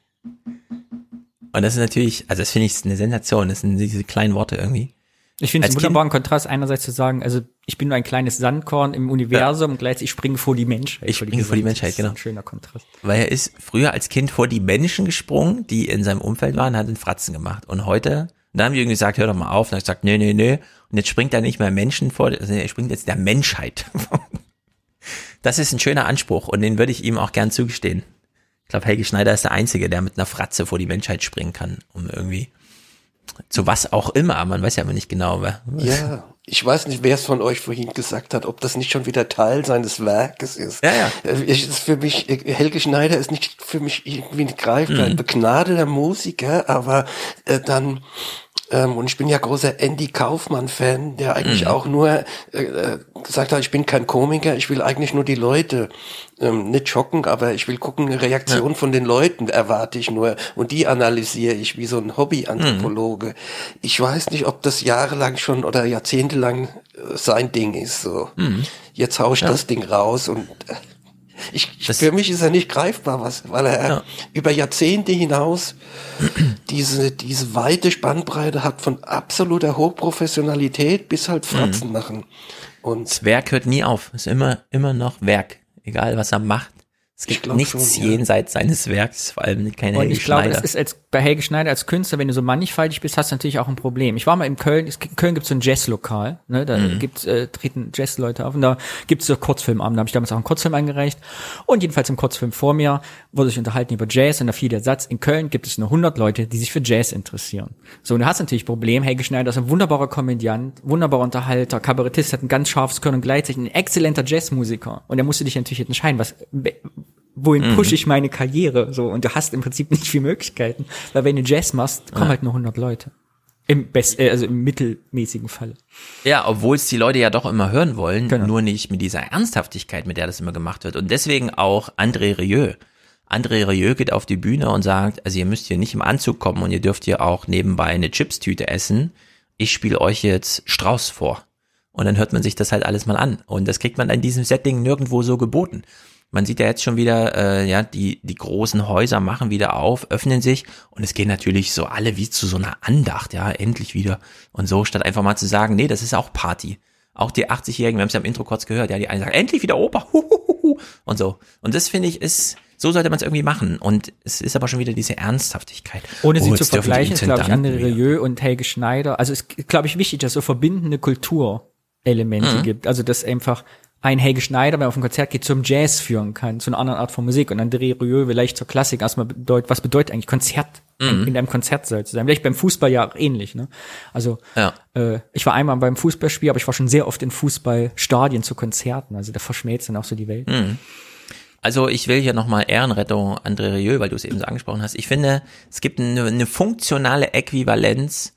Und das ist natürlich, also das finde ich eine Sensation, das sind diese kleinen Worte irgendwie. Ich finde es einen wunderbaren Kontrast, einerseits zu sagen, also ich bin nur ein kleines Sandkorn im Universum ja. und gleichzeitig springe vor die Menschheit. Ich springe vor die Menschheit, genau. ein schöner Kontrast. Weil er ist früher als Kind vor die Menschen gesprungen, die in seinem Umfeld waren, hat einen Fratzen gemacht. Und heute, da haben die irgendwie gesagt, hör doch mal auf. Und er hat gesagt, nee, nee, nee. Und jetzt springt er nicht mehr Menschen vor, also er springt jetzt der Menschheit. das ist ein schöner Anspruch und den würde ich ihm auch gern zugestehen. Ich glaube, Helge Schneider ist der Einzige, der mit einer Fratze vor die Menschheit springen kann, um irgendwie zu was auch immer, man weiß ja aber nicht genau. Ja, ich weiß nicht, wer es von euch vorhin gesagt hat, ob das nicht schon wieder Teil seines Werkes ist. Ja, ja. Es ist für mich, Helge Schneider ist nicht für mich irgendwie greifbar, mhm. ein begnadeter Musiker, aber äh, dann ähm, und ich bin ja großer Andy Kaufmann-Fan, der eigentlich mhm. auch nur äh, äh, gesagt hat, ich bin kein Komiker, ich will eigentlich nur die Leute ähm, nicht schocken, aber ich will gucken, eine Reaktion ja. von den Leuten erwarte ich nur und die analysiere ich wie so ein Hobby-Anthropologe. Mhm. Ich weiß nicht, ob das jahrelang schon oder jahrzehntelang äh, sein Ding ist. So. Mhm. Jetzt hau ich ja. das Ding raus und äh, ich, das für mich ist er nicht greifbar, was, weil er ja. über Jahrzehnte hinaus (clears throat) diese, diese weite Spannbreite hat von absoluter Hochprofessionalität bis halt Fratzen mhm. machen. Und das Werk hört nie auf. Es ist immer, immer noch Werk. Egal was er macht. Es gibt nichts schon, ja. jenseits seines Werks, vor allem keine Und ich glaube, das ist als, bei Helge Schneider als Künstler, wenn du so mannigfaltig bist, hast du natürlich auch ein Problem. Ich war mal in Köln, in Köln gibt es so ein Jazzlokal, ne, da mhm. gibt's, äh, treten Jazzleute auf und da gibt es so Kurzfilmabend, da habe ich damals auch einen Kurzfilm eingereicht und jedenfalls im Kurzfilm vor mir wurde ich unterhalten über Jazz und da fiel der Satz, in Köln gibt es nur 100 Leute, die sich für Jazz interessieren. So, und du hast natürlich ein Problem, Helge Schneider ist ein wunderbarer Komödiant, wunderbarer Unterhalter, Kabarettist, hat ein ganz scharfes Können und gleichzeitig ein exzellenter Jazzmusiker und er musste dich natürlich entscheiden, was wohin mhm. pushe ich meine Karriere? So, und du hast im Prinzip nicht viele Möglichkeiten. Weil wenn du Jazz machst, kommen ja. halt nur 100 Leute. Im best, äh, also im mittelmäßigen Fall. Ja, obwohl es die Leute ja doch immer hören wollen, genau. nur nicht mit dieser Ernsthaftigkeit, mit der das immer gemacht wird. Und deswegen auch André Rieu. André Rieu geht auf die Bühne und sagt, also ihr müsst hier nicht im Anzug kommen und ihr dürft hier auch nebenbei eine Chipstüte essen. Ich spiele euch jetzt Strauß vor. Und dann hört man sich das halt alles mal an. Und das kriegt man in diesem Setting nirgendwo so geboten. Man sieht ja jetzt schon wieder, äh, ja, die, die großen Häuser machen wieder auf, öffnen sich und es gehen natürlich so alle wie zu so einer Andacht, ja, endlich wieder. Und so, statt einfach mal zu sagen, nee, das ist auch Party. Auch die 80-Jährigen, wir haben es ja im Intro kurz gehört, ja, die einen sagen, endlich wieder Oper, (laughs) huhuhu, und so. Und das finde ich ist, so sollte man es irgendwie machen. Und es ist aber schon wieder diese Ernsthaftigkeit. Ohne sie oh, zu vergleichen, ist, glaube ich, André Rieu und Helge Schneider. Also es ist, glaube ich, wichtig, dass es so verbindende Kulturelemente mhm. gibt. Also dass einfach ein Helge Schneider, wenn er auf ein Konzert geht, zum Jazz führen kann, zu einer anderen Art von Musik und André Rieu vielleicht zur Klassik erstmal bedeutet, was bedeutet eigentlich Konzert mhm. in einem Konzertsaal zu sein? Vielleicht beim Fußball ja auch ähnlich, ne? Also ja. äh, ich war einmal beim Fußballspiel, aber ich war schon sehr oft in Fußballstadien zu Konzerten, also da verschmelzt dann auch so die Welt. Mhm. Also ich will hier nochmal Ehrenrettung André Rieu, weil du es eben so angesprochen hast. Ich finde, es gibt eine, eine funktionale Äquivalenz,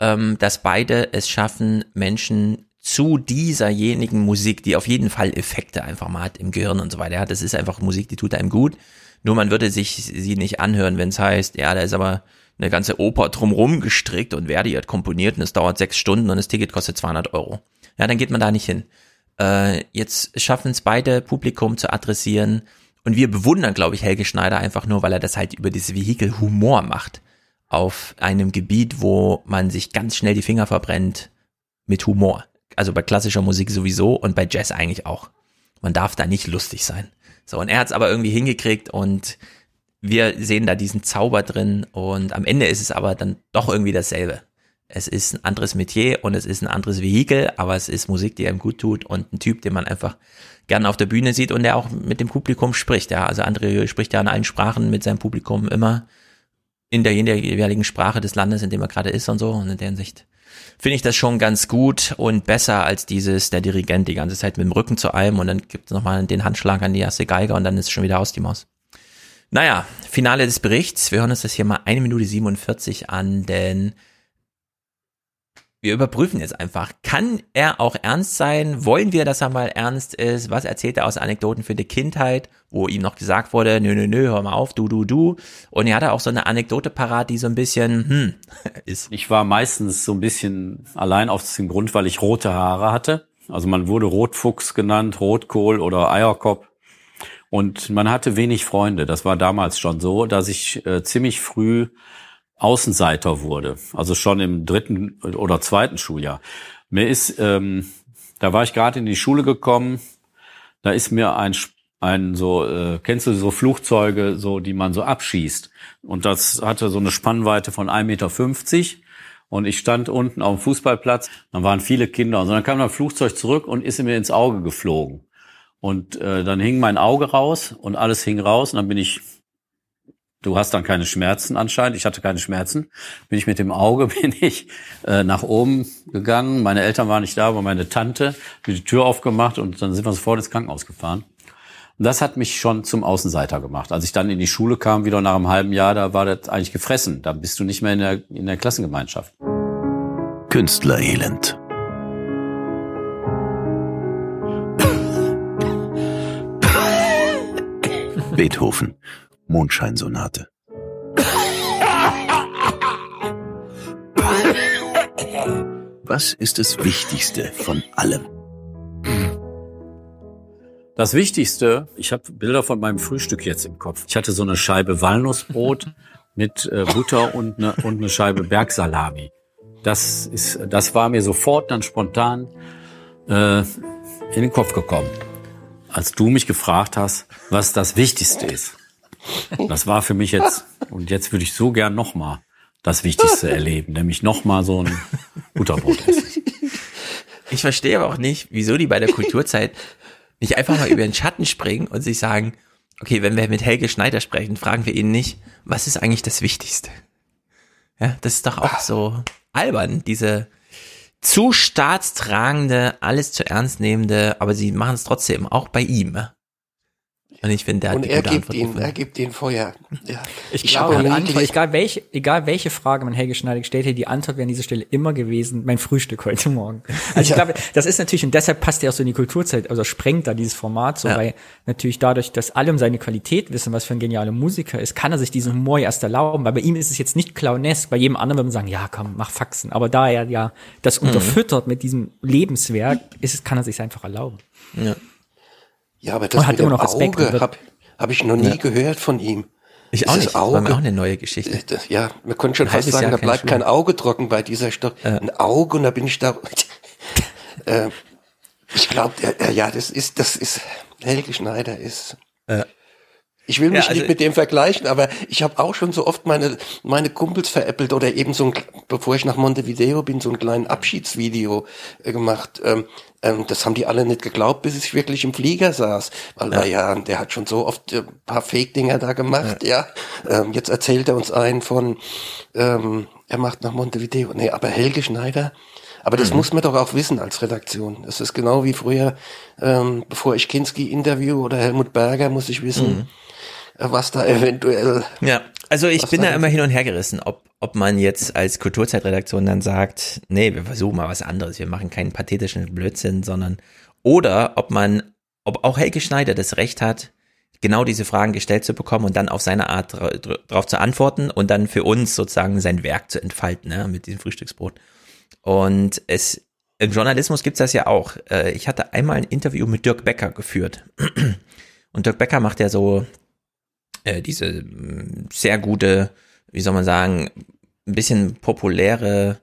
ähm, dass beide es schaffen, Menschen zu dieserjenigen Musik, die auf jeden Fall Effekte einfach mal hat im Gehirn und so weiter. Ja, das ist einfach Musik, die tut einem gut. Nur man würde sich sie nicht anhören, wenn es heißt, ja, da ist aber eine ganze Oper drumrum gestrickt und Verdi hat komponiert und es dauert sechs Stunden und das Ticket kostet 200 Euro. Ja, dann geht man da nicht hin. Äh, jetzt schaffen es beide, Publikum zu adressieren und wir bewundern, glaube ich, Helge Schneider einfach nur, weil er das halt über dieses Vehikel Humor macht. Auf einem Gebiet, wo man sich ganz schnell die Finger verbrennt mit Humor. Also bei klassischer Musik sowieso und bei Jazz eigentlich auch. Man darf da nicht lustig sein. So, und er hat es aber irgendwie hingekriegt und wir sehen da diesen Zauber drin und am Ende ist es aber dann doch irgendwie dasselbe. Es ist ein anderes Metier und es ist ein anderes Vehikel, aber es ist Musik, die einem gut tut und ein Typ, den man einfach gerne auf der Bühne sieht und der auch mit dem Publikum spricht. Ja, also André spricht ja in allen Sprachen mit seinem Publikum immer in der jeweiligen Sprache des Landes, in dem er gerade ist und so. Und in der Hinsicht finde ich das schon ganz gut und besser als dieses, der Dirigent die ganze Zeit mit dem Rücken zu einem und dann gibt es nochmal den Handschlag an die erste Geige und dann ist schon wieder aus die Maus. Naja, Finale des Berichts. Wir hören uns das hier mal eine Minute 47 an, denn wir überprüfen jetzt einfach, kann er auch ernst sein? Wollen wir, dass er mal ernst ist? Was erzählt er aus Anekdoten für die Kindheit, wo ihm noch gesagt wurde, nö, nö, nö, hör mal auf, du, du, du. Und er hatte auch so eine Anekdote parat, die so ein bisschen, hm, (laughs) ist. Ich war meistens so ein bisschen allein auf den Grund, weil ich rote Haare hatte. Also man wurde Rotfuchs genannt, Rotkohl oder Eierkopf. Und man hatte wenig Freunde. Das war damals schon so, dass ich äh, ziemlich früh Außenseiter wurde. Also schon im dritten oder zweiten Schuljahr. Mir ist, ähm, da war ich gerade in die Schule gekommen. Da ist mir ein ein so, äh, kennst du so Flugzeuge, so die man so abschießt? Und das hatte so eine Spannweite von 1,50 Meter. Und ich stand unten auf dem Fußballplatz, dann waren viele Kinder. Und dann kam ein Flugzeug zurück und ist mir ins Auge geflogen. Und äh, dann hing mein Auge raus und alles hing raus. Und dann bin ich, du hast dann keine Schmerzen anscheinend, ich hatte keine Schmerzen, bin ich mit dem Auge, (laughs) bin ich äh, nach oben gegangen. Meine Eltern waren nicht da, aber meine Tante, hat die Tür aufgemacht und dann sind wir sofort ins Krankenhaus gefahren. Und das hat mich schon zum Außenseiter gemacht. Als ich dann in die Schule kam, wieder nach einem halben Jahr, da war das eigentlich gefressen. Da bist du nicht mehr in der, in der Klassengemeinschaft. Künstlerelend. Beethoven, Mondscheinsonate. Was ist das Wichtigste von allem? Das Wichtigste, ich habe Bilder von meinem Frühstück jetzt im Kopf. Ich hatte so eine Scheibe Walnussbrot (laughs) mit äh, Butter und eine, und eine Scheibe Bergsalami. Das ist, das war mir sofort dann spontan äh, in den Kopf gekommen, als du mich gefragt hast, was das Wichtigste ist. Das war für mich jetzt und jetzt würde ich so gern noch mal das Wichtigste erleben, nämlich noch mal so ein Butterbrot essen. Ich verstehe aber auch nicht, wieso die bei der Kulturzeit nicht einfach mal über den Schatten springen und sich sagen, okay, wenn wir mit Helge Schneider sprechen, fragen wir ihn nicht, was ist eigentlich das Wichtigste? Ja, das ist doch auch so albern, diese zu staatstragende, alles zu ernst nehmende, aber sie machen es trotzdem, auch bei ihm. Und ich finde, der Und hat er eine gute gibt Antwort ihn, gefunden. er gibt ihn Feuer. Ja. Ich, Ich glaube, die Antwort, egal welche, egal welche Frage man Helge Schneider gestellt hätte, die Antwort wäre an dieser Stelle immer gewesen, mein Frühstück heute Morgen. (laughs) Also ich Ja. glaube, das ist natürlich, und deshalb passt er auch so in die Kulturzeit, also sprengt da dieses Format so, Ja. weil natürlich dadurch, dass alle um seine Qualität wissen, was für ein genialer Musiker ist, kann er sich diesen Humor erst erlauben, weil bei ihm ist es jetzt nicht clownesk, bei jedem anderen würde man sagen, ja komm, mach Faxen, aber da er ja das Mhm. unterfüttert mit diesem Lebenswerk, ist es, kann er sich einfach erlauben. Ja. Ja, aber das hat immer noch Auge habe hab ich noch nie Ja. gehört von ihm. Ich auch nicht. Das war mir auch eine neue Geschichte. Äh, das- Ja, man könnte schon Ein fast sagen, Jahr da bleibt Schule. kein Auge trocken bei dieser Story. Ein Auge und da bin ich da. (laughs) äh, ich glaube, ja, das ist, das ist, Helge Schneider ist. Ich will mich Ja, also- nicht mit dem vergleichen, aber ich habe auch schon so oft meine, meine Kumpels veräppelt oder eben so ein, bevor ich nach Montevideo bin, so ein kleines Abschiedsvideo äh, gemacht. Ähm, ähm, das haben die alle nicht geglaubt, bis ich wirklich im Flieger saß. Weil, Ja. ja, der hat schon so oft äh, ein paar Fake-Dinger da gemacht, ja. Ähm, jetzt erzählt er uns einen von, ähm, er macht nach Montevideo. Nee, aber Helge Schneider, aber das Mhm. muss man doch auch wissen als Redaktion. Das ist genau wie früher, ähm, bevor ich Kinski interview oder Helmut Berger, muss ich wissen, Mhm. äh, was da eventuell. Ja, also ich bin da immer hin und her gerissen, ob, ob man jetzt als Kulturzeitredaktion dann sagt, nee, wir versuchen mal was anderes, wir machen keinen pathetischen Blödsinn, sondern, oder ob man, ob auch Helge Schneider das Recht hat, genau diese Fragen gestellt zu bekommen und dann auf seine Art drauf zu antworten und dann für uns sozusagen sein Werk zu entfalten, ne, mit diesem Frühstücksbrot. Und es, im Journalismus gibt's das ja auch. Äh, Ich hatte einmal ein Interview mit Dirk Becker geführt. (clears throat) Und Dirk Becker macht ja so äh, diese mh, sehr gute, wie soll man sagen, ein bisschen populäre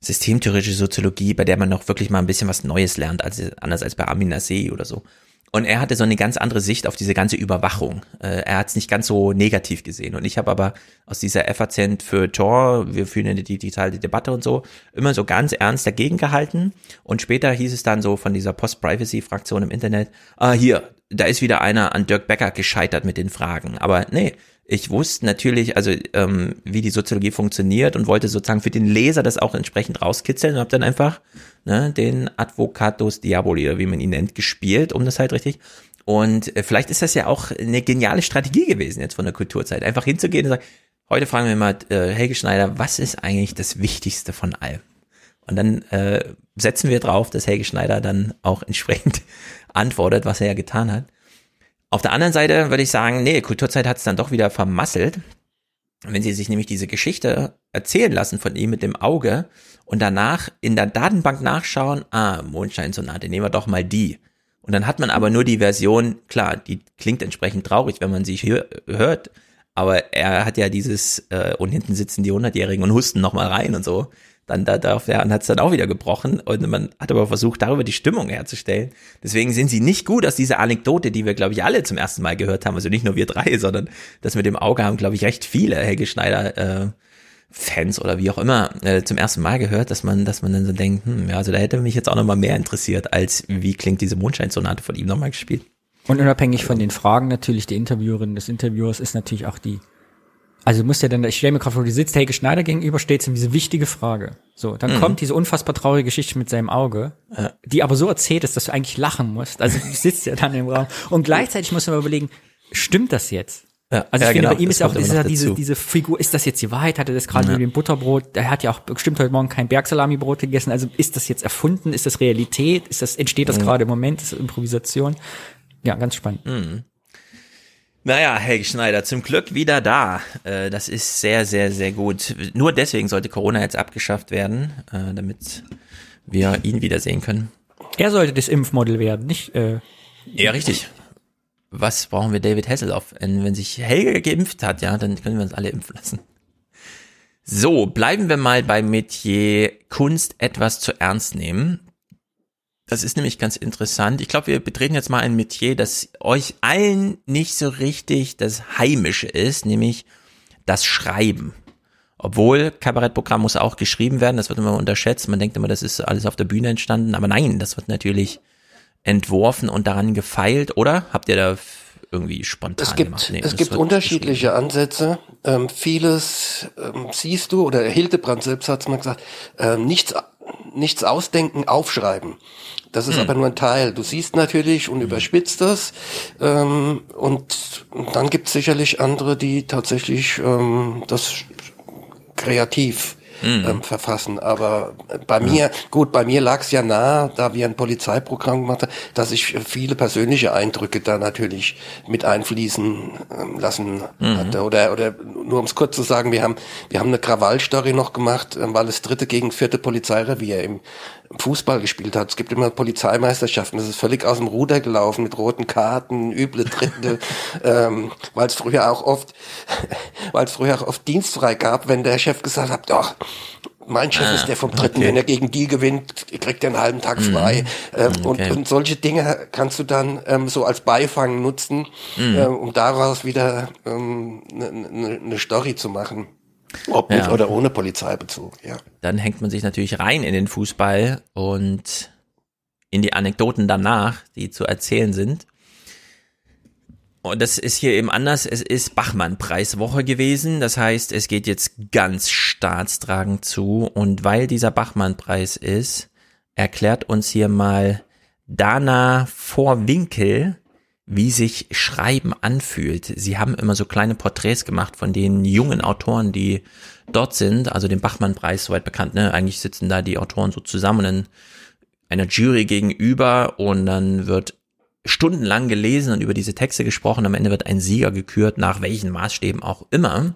systemtheoretische Soziologie, bei der man noch wirklich mal ein bisschen was Neues lernt, als, anders als bei Amin Nasseh oder so. Und er hatte so eine ganz andere Sicht auf diese ganze Überwachung. Äh, er hat es nicht ganz so negativ gesehen. Und ich habe aber aus dieser Efferzent für Tor, wir führen eine digitale Debatte und so, immer so ganz ernst dagegen gehalten. Und später hieß es dann so von dieser Post-Privacy-Fraktion im Internet, ah, hier, da ist wieder einer an Dirk Becker gescheitert mit den Fragen. Aber nee, ich wusste natürlich, also ähm, wie die Soziologie funktioniert und wollte sozusagen für den Leser das auch entsprechend rauskitzeln und habe dann einfach ne, den Advocatus Diaboli, oder wie man ihn nennt, gespielt, um das halt richtig. Und äh, vielleicht ist das ja auch eine geniale Strategie gewesen jetzt von der Kulturzeit, einfach hinzugehen und sagen, heute fragen wir mal äh, Helge Schneider, was ist eigentlich das Wichtigste von allem? Und dann äh, setzen wir drauf, dass Helge Schneider dann auch entsprechend (laughs) antwortet, was er ja getan hat. Auf der anderen Seite würde ich sagen, nee, Kulturzeit hat es dann doch wieder vermasselt. wenn sie sich nämlich diese Geschichte erzählen lassen von ihm mit dem Auge und danach in der Datenbank nachschauen, ah, Mondscheinsonate, nehmen wir doch mal die. Und dann hat man aber nur die Version, klar, die klingt entsprechend traurig, wenn man sie hör, hört, aber er hat ja dieses, äh, und hinten sitzen die Hundertjährigen und husten nochmal rein und so. Dann da, da ja, und hat es dann auch wieder gebrochen und man hat aber versucht, darüber die Stimmung herzustellen. Deswegen sind sie nicht gut aus dieser Anekdote, die wir, glaube ich, alle zum ersten Mal gehört haben. Also nicht nur wir drei, sondern das mit dem Auge haben, glaube ich, recht viele Helge Schneider äh, Fans oder wie auch immer äh, zum ersten Mal gehört, dass man, dass man dann so denkt, hm, ja, also da hätte mich jetzt auch nochmal mehr interessiert, als wie klingt diese Mondscheinsonate von ihm nochmal gespielt. Und unabhängig von den Fragen natürlich der Interviewerin des Interviewers ist natürlich auch die, also du musst ja dann, ich stelle mir gerade vor, du sitzt Helge Schneider gegenüber, steht ihm diese wichtige Frage. So, dann mhm. kommt diese unfassbar traurige Geschichte mit seinem Auge, ja. die aber so erzählt ist, dass du eigentlich lachen musst. Also du sitzt ja dann im Raum. Und gleichzeitig musst du mal überlegen, stimmt das jetzt? Ja, also ich ja, finde, genau, bei ihm ist ja auch ist ja diese, diese Figur, ist das jetzt die Wahrheit? Hat er das gerade ja. mit dem Butterbrot? Er hat ja auch bestimmt heute Morgen kein Bergsalami-Brot gegessen. Also ist das jetzt erfunden? Ist das Realität? Ist das, entsteht das mhm. gerade im Moment? Ist das Improvisation? Ja, ganz spannend. Mhm. Naja, Helge Schneider, zum Glück wieder da. Äh, das ist sehr, sehr, sehr gut. Nur deswegen sollte Corona jetzt abgeschafft werden, äh, damit wir ihn wiedersehen können. Er sollte das Impfmodell werden, nicht? Äh, ja, richtig was brauchen wir David Hasselhoff? Wenn sich Helge geimpft hat, ja, dann können wir uns alle impfen lassen. So, bleiben wir mal beim Metier Kunst etwas zu ernst nehmen. Das ist nämlich ganz interessant. Ich glaube, wir betreten jetzt mal ein Metier, das euch allen nicht so richtig das Heimische ist, nämlich das Schreiben. Obwohl Kabarettprogramm muss auch geschrieben werden, das wird immer unterschätzt. Man denkt immer, das ist alles auf der Bühne entstanden, aber nein, das wird natürlich entworfen und daran gefeilt, oder? Habt ihr da irgendwie spontan es gibt, gemacht? Nee, es gibt unterschiedliche Ansätze. Ähm, vieles ähm, siehst du, oder Hildebrand selbst hat es mal gesagt, ähm, nichts, nichts ausdenken, aufschreiben. Das ist hm. aber nur ein Teil. Du siehst natürlich und hm. überspitzt das. Ähm, und, und dann gibt es sicherlich andere, die tatsächlich ähm, das kreativ mhm. ähm, verfassen. Aber bei mir, gut, bei mir lag es ja nah, da wir ein Polizeiprogramm gemacht haben, dass ich viele persönliche Eindrücke da natürlich mit einfließen ähm, lassen mhm. hatte. Oder, oder nur um es kurz zu sagen, wir haben, wir haben eine Krawallstory noch gemacht, ähm, weil es dritte gegen vierte Polizeirevier im Fußball gespielt hat. Es gibt immer Polizeimeisterschaften. Das ist völlig aus dem Ruder gelaufen mit roten Karten, üble Tritte, (laughs) ähm, weil es früher auch oft, (laughs) weil es früher auch oft dienstfrei gab, wenn der Chef gesagt hat, doch, mein Chef ah, ist der vom Dritten. Okay. Wenn er gegen die gewinnt, kriegt er einen halben Tag mhm. frei. Mhm. Ähm, okay. und, und solche Dinge kannst du dann ähm, so als Beifang nutzen, mhm. ähm, um daraus wieder eine ähm, ne, ne, ne Story zu machen. Ob mit ja. oder ohne Polizeibezug, ja. Dann hängt man sich natürlich rein in den Fußball und in die Anekdoten danach, die zu erzählen sind. Und das ist hier eben anders. Es ist Bachmann-Preiswoche gewesen. Das heißt, es geht jetzt ganz staatstragend zu. Und weil dieser Bachmann-Preis ist, erklärt uns hier mal Dana Vorwinkel, wie sich Schreiben anfühlt. Sie haben immer so kleine Porträts gemacht von den jungen Autoren, die dort sind, also den Bachmann-Preis, soweit bekannt, ne? Eigentlich sitzen da die Autoren so zusammen in einer Jury gegenüber und dann wird stundenlang gelesen und über diese Texte gesprochen. Am Ende wird ein Sieger gekürt, nach welchen Maßstäben auch immer.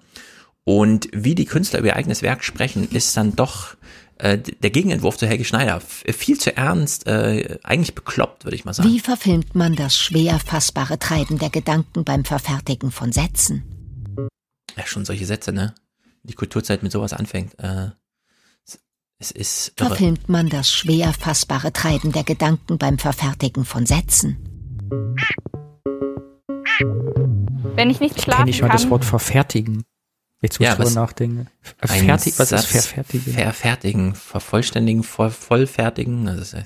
Und wie die Künstler über ihr eigenes Werk sprechen, ist dann doch äh, der Gegenentwurf zu Helge Schneider viel zu ernst, äh, eigentlich bekloppt, würde ich mal sagen. Wie verfilmt man das schwer fassbare Treiben der Gedanken beim Verfertigen von Sätzen? Ja, schon solche Sätze, ne? Die Kulturzeit mit sowas anfängt. Äh, es ist. Irre. Verfilmt man das schwer fassbare Treiben der Gedanken beim Verfertigen von Sätzen? Wenn ich nicht schlafen Kenn ich mal kann. das Wort verfertigen. Jetzt muss ja, ich drüber nachdenken. Fertig, was ist verfertigen? Verfertigen, vervollständigen, voll, vollfertigen. Also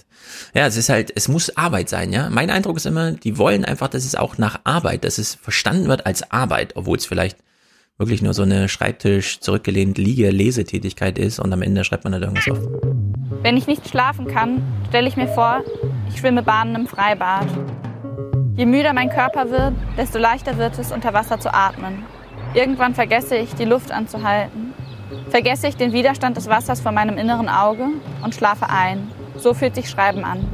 ja, es ist halt, es muss Arbeit sein, ja. Mein Eindruck ist immer, die wollen einfach, dass es auch nach Arbeit, dass es verstanden wird als Arbeit, obwohl es vielleicht wirklich nur so eine Schreibtisch zurückgelehnt Liege Lesetätigkeit ist und am Ende schreibt man halt irgendwas auf. Wenn ich nicht schlafen kann, stelle ich mir vor, ich schwimme Bahnen im Freibad. Je müder mein Körper wird, desto leichter wird es, unter Wasser zu atmen. Irgendwann vergesse ich, die Luft anzuhalten. Vergesse ich den Widerstand des Wassers vor meinem inneren Auge und schlafe ein. So fühlt sich Schreiben an.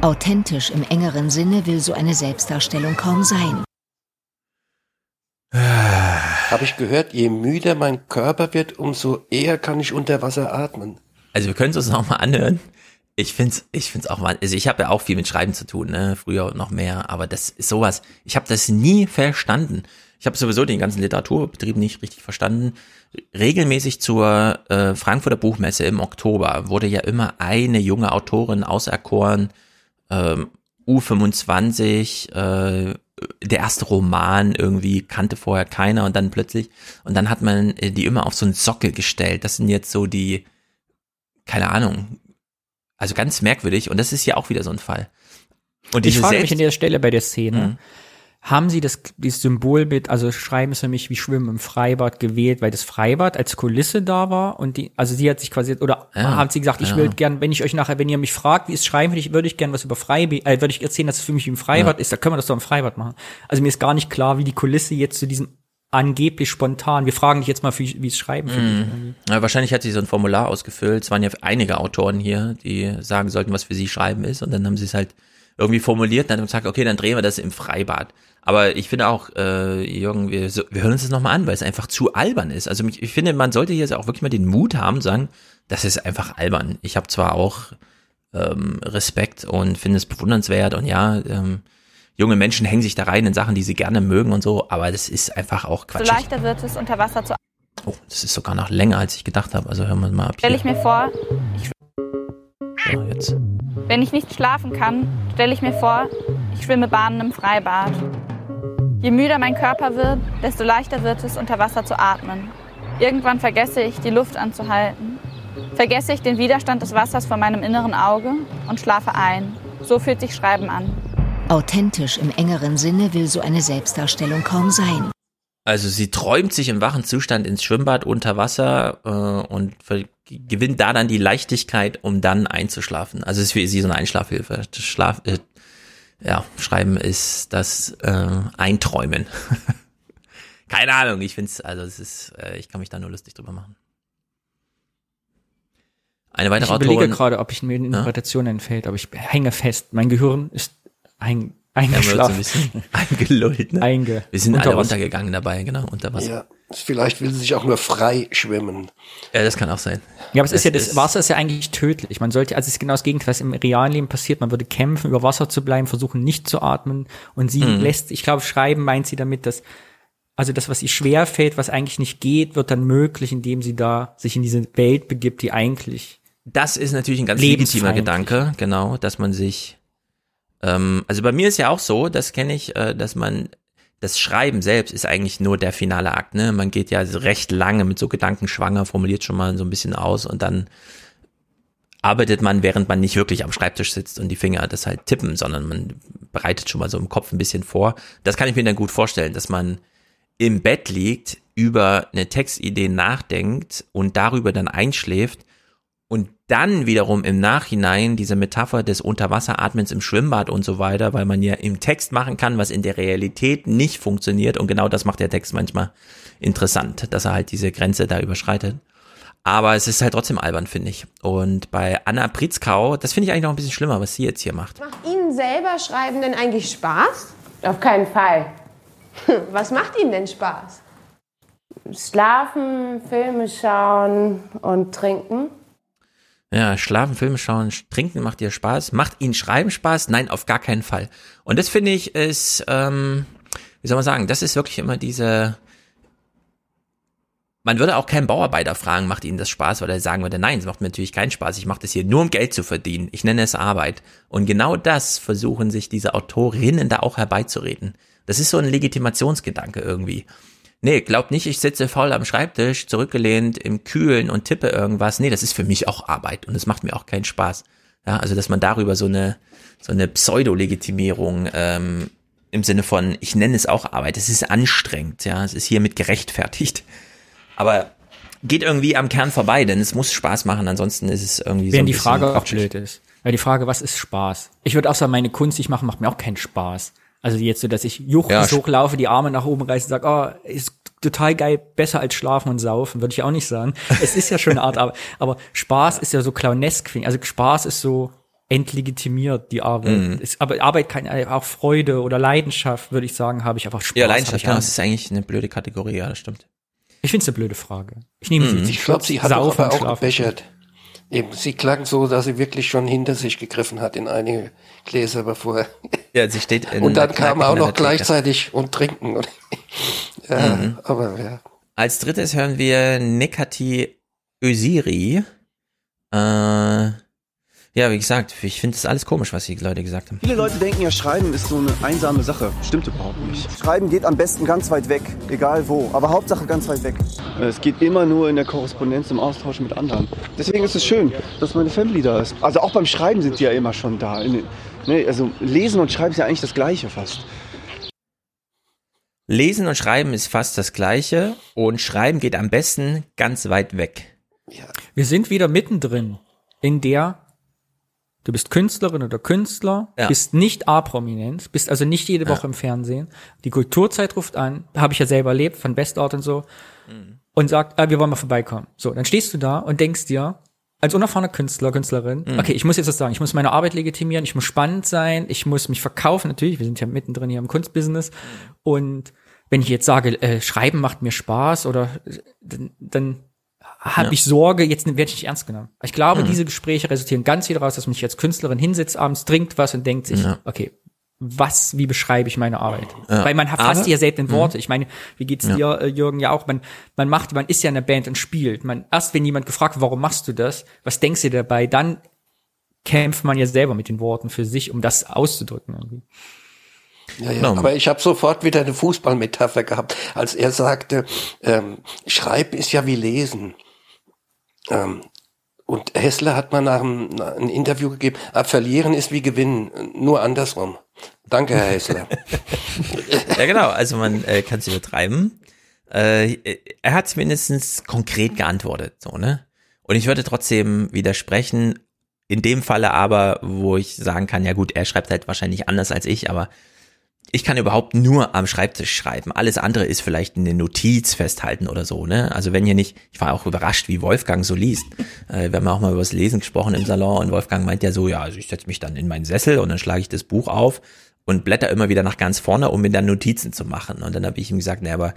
Authentisch im engeren Sinne will so eine Selbstdarstellung kaum sein. Habe ich gehört, je müder mein Körper wird, umso eher kann ich unter Wasser atmen. Also wir können es uns noch mal anhören. Ich find's, ich find's auch mal, also ich habe ja auch viel mit Schreiben zu tun, ne, früher noch mehr, aber das ist sowas, ich habe das nie verstanden. Ich habe sowieso den ganzen Literaturbetrieb nicht richtig verstanden. Regelmäßig zur äh, Frankfurter Buchmesse im Oktober wurde ja immer eine junge Autorin auserkoren, ähm, U25, äh, der erste Roman irgendwie kannte vorher keiner und dann plötzlich und dann hat man äh, die immer auf so einen Sockel gestellt. Das sind jetzt so die keine Ahnung. Also ganz merkwürdig und das ist ja auch wieder so ein Fall. Und ich frage mich an der Stelle bei der Szene, mhm haben sie das, dieses Symbol mit, also schreiben es für mich wie Schwimmen im Freibad gewählt, weil das Freibad als Kulisse da war und die, also sie hat sich quasi, oder ja, haben sie gesagt, ich ja. will gern, wenn ich euch nachher, wenn ihr mich fragt, wie es schreiben würde ich, würde ich gern was über Freibad, äh, würde ich erzählen, dass es für mich wie im Freibad ja. ist, da können wir das doch im Freibad machen. Also mir ist gar nicht klar, wie die Kulisse jetzt zu diesem angeblich spontan. Wir fragen dich jetzt mal, wie, es schreiben für dich. Ja, wahrscheinlich hat sie so ein Formular ausgefüllt. Es waren ja einige Autoren hier, die sagen sollten, was für sie schreiben ist. Und dann haben sie es halt irgendwie formuliert und haben gesagt, okay, dann drehen wir das im Freibad. Aber ich finde auch, äh, Jürgen, wir, wir hören uns das nochmal an, weil es einfach zu albern ist. Also ich finde, man sollte hier auch wirklich mal den Mut haben, sagen, das ist einfach albern. Ich habe zwar auch ähm, Respekt und finde es bewundernswert und ja, ähm, junge Menschen hängen sich da rein in Sachen, die sie gerne mögen und so, aber das ist einfach auch Quatsch. So leichter wird es unter Wasser zu. Oh, das ist sogar noch länger, als ich gedacht habe. Also hören wir mal ab. Stelle ich mir vor, ich so, jetzt. Wenn ich nicht schlafen kann, stelle ich mir vor, ich schwimme Bahnen im Freibad. Je müder mein Körper wird, desto leichter wird es, unter Wasser zu atmen. Irgendwann vergesse ich, die Luft anzuhalten. Vergesse ich den Widerstand des Wassers vor meinem inneren Auge und schlafe ein. So fühlt sich Schreiben an. Authentisch im engeren Sinne will so eine Selbstdarstellung kaum sein. Also sie träumt sich im wachen Zustand ins Schwimmbad unter Wasser äh, und gewinnt da dann die Leichtigkeit, um dann einzuschlafen. Also es ist für sie so eine Einschlafhilfe. Schlaf, äh, ja, schreiben ist das äh, Einträumen. (laughs) Keine Ahnung, ich finde es, also es ist, äh, ich kann mich da nur lustig drüber machen. Eine weitere Ich überlege Autorin, gerade, ob ich mir eine Interpretation ja? entfällt, aber ich hänge fest. Mein Gehirn ist ein, eingeschlafen. Ja, so ein (laughs) eingelullt, ne? Einge Wir sind alle runtergegangen dabei, genau, unter Wasser. Ja, vielleicht will sie sich auch nur frei schwimmen. Ja, das kann auch sein. Ja, aber es das ist ja, das ist Wasser ist ja eigentlich tödlich. Man sollte, also es ist genau das Gegenteil, was im realen Leben passiert. Man würde kämpfen, über Wasser zu bleiben, versuchen nicht zu atmen. Und sie mhm. lässt, ich glaube, schreiben meint sie damit, dass, also das, was ihr schwer fällt, was eigentlich nicht geht, wird dann möglich, indem sie da sich in diese Welt begibt, die eigentlich. Das ist natürlich ein ganz legitimer Gedanke, genau, dass man sich, ähm, also bei mir ist ja auch so, das kenne ich, äh, dass man das Schreiben selbst ist eigentlich nur der finale Akt. Ne? Man geht ja recht lange mit so Gedanken schwanger, formuliert schon mal so ein bisschen aus und dann arbeitet man, während man nicht wirklich am Schreibtisch sitzt und die Finger das halt tippen, sondern man bereitet schon mal so im Kopf ein bisschen vor. Das kann ich mir dann gut vorstellen, dass man im Bett liegt, über eine Textidee nachdenkt und darüber dann einschläft dann wiederum im Nachhinein diese Metapher des Unterwasseratmens im Schwimmbad und so weiter, weil man ja im Text machen kann, was in der Realität nicht funktioniert und genau das macht der Text manchmal interessant, dass er halt diese Grenze da überschreitet. Aber es ist halt trotzdem albern, finde ich. Und bei Anna Pritzkau, das finde ich eigentlich noch ein bisschen schlimmer, was sie jetzt hier macht. Macht Ihnen selber Schreiben denn eigentlich Spaß? Auf keinen Fall. (laughs) Was macht Ihnen denn Spaß? Schlafen, Filme schauen und trinken. Ja, schlafen, Filme schauen, trinken macht dir Spaß. Macht Ihnen Schreiben Spaß? Nein, auf gar keinen Fall. Und das finde ich ist, ähm, wie soll man sagen, das ist wirklich immer diese. Man würde auch keinen Bauarbeiter fragen, macht Ihnen das Spaß, weil er sagen würde, nein, es macht mir natürlich keinen Spaß. Ich mache das hier nur, um Geld zu verdienen. Ich nenne es Arbeit. Und genau das versuchen sich diese Autorinnen da auch herbeizureden. Das ist so ein Legitimationsgedanke irgendwie. Nee, glaub nicht, ich sitze faul am Schreibtisch, zurückgelehnt im Kühlen und tippe irgendwas. Nee, das ist für mich auch Arbeit und es macht mir auch keinen Spaß. Ja, also dass man darüber so eine so eine Pseudo-Legitimierung ähm, im Sinne von, ich nenne es auch Arbeit, es ist anstrengend, ja, es ist hiermit gerechtfertigt. Aber geht irgendwie am Kern vorbei, denn es muss Spaß machen, ansonsten ist es irgendwie Wenn so. Wenn die Frage auch blöd ist. Weil die Frage, was ist Spaß? Ich würde auch sagen, meine Kunst, die ich mache, macht mir auch keinen Spaß. Also jetzt so, dass ich juchzend ja, hochlaufe, die Arme nach oben reiße und sage, oh, ist total geil, besser als schlafen und saufen, würde ich auch nicht sagen. Es ist ja schon eine Art, aber, (laughs) aber Spaß ist ja so clownesk. Also Spaß ist so entlegitimiert die Arbeit. Mhm. Es, aber Arbeit kann auch Freude oder Leidenschaft, würde ich sagen, habe ich einfach Spaß. Ja, Leidenschaft, ich ja, an. das ist eigentlich eine blöde Kategorie, ja, das stimmt. Ich finde es eine blöde Frage. Ich nehme sie. Mhm. Ich glaube, sie hat Saufen auch schlafen. gebechert. Eben, sie klang so, dass sie wirklich schon hinter sich gegriffen hat in einige Gläser, bevor. Ja, sie steht in Und dann kam auch noch gleichzeitig und trinken. Und (laughs) ja, Mhm. aber ja. Als drittes hören wir Nekati Öziri. Äh, ja, wie gesagt, ich finde das alles komisch, was die Leute gesagt haben. Viele Leute denken ja, Schreiben ist so eine einsame Sache. Stimmt überhaupt nicht. Schreiben geht am besten ganz weit weg, egal wo. Aber Hauptsache ganz weit weg. Es geht immer nur in der Korrespondenz, im Austausch mit anderen. Deswegen ist es schön, dass meine Family da ist. Also auch beim Schreiben sind die ja immer schon da. Ne, Also Lesen und Schreiben ist ja eigentlich das Gleiche fast. Lesen und Schreiben ist fast das gleiche und Schreiben geht am besten ganz weit weg. Wir sind wieder mittendrin in der Du bist Künstlerin oder Künstler, Ja. bist nicht A-Prominenz, bist also nicht jede Woche im Fernsehen. Die Kulturzeit ruft an, habe ich ja selber erlebt, von Bestort und so, Mhm. und sagt, ah, wir wollen mal vorbeikommen. So, dann stehst du da und denkst dir, als unerfahrener Künstler, Künstlerin, Mhm. okay, ich muss jetzt was sagen, ich muss meine Arbeit legitimieren, ich muss spannend sein, ich muss mich verkaufen, natürlich, wir sind ja mittendrin hier im Kunstbusiness. Und wenn ich jetzt sage, äh, Schreiben macht mir Spaß oder dann, dann habe Ja. ich Sorge, jetzt werde ich nicht ernst genommen. Ich glaube, Mhm. diese Gespräche resultieren ganz viel daraus, dass man sich als Künstlerin hinsetzt, abends trinkt was und denkt sich, Ja. okay, was, wie beschreibe ich meine Arbeit? Ja. Weil man hat fast Aber- ja selten in Mhm. Worte. Ich meine, wie geht's Ja. dir, äh, Jürgen, ja auch? Man, man macht, man ist ja in der Band und spielt. Man, erst wenn jemand gefragt, wird, warum machst du das? Was denkst du dabei? Dann kämpft man ja selber mit den Worten für sich, um das auszudrücken irgendwie. Ja, ja. Genau. Aber ich habe sofort wieder eine Fußballmetapher gehabt, als er sagte, ähm, Schreiben ist ja wie Lesen. Ähm, und Hessler hat mal nach einem, nach Interview gegeben, ah, verlieren ist wie gewinnen, nur andersrum. Danke, Herr Hessler. (laughs) Ja, genau, also man äh, kann es übertreiben. Äh, er hat mindestens konkret geantwortet, so, ne? Und ich würde trotzdem widersprechen, in dem Falle aber, wo ich sagen kann, ja gut, er schreibt halt wahrscheinlich anders als ich, aber ich kann überhaupt nur am Schreibtisch schreiben. Alles andere ist vielleicht eine Notiz festhalten oder so, ne? Also wenn hier nicht, ich war auch überrascht, wie Wolfgang so liest. Äh, wir haben auch mal über das Lesen gesprochen im Salon und Wolfgang meint ja so, ja, also ich setze mich dann in meinen Sessel und dann schlage ich das Buch auf und blätter immer wieder nach ganz vorne, um mir dann Notizen zu machen. Und dann habe ich ihm gesagt, ne, aber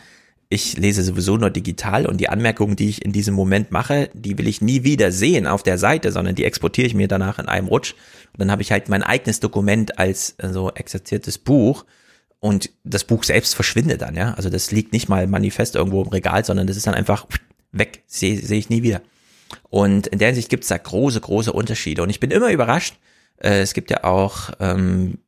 ich lese sowieso nur digital und die Anmerkungen, die ich in diesem Moment mache, die will ich nie wieder sehen auf der Seite, sondern die exportiere ich mir danach in einem Rutsch. Und dann habe ich halt mein eigenes Dokument als äh, so exerziertes Buch und das Buch selbst verschwindet dann, ja. Also das liegt nicht mal manifest irgendwo im Regal, sondern das ist dann einfach weg, sehe seh ich nie wieder. Und in der Hinsicht gibt es da große, große Unterschiede. Und ich bin immer überrascht. Äh, es gibt ja auch ähm,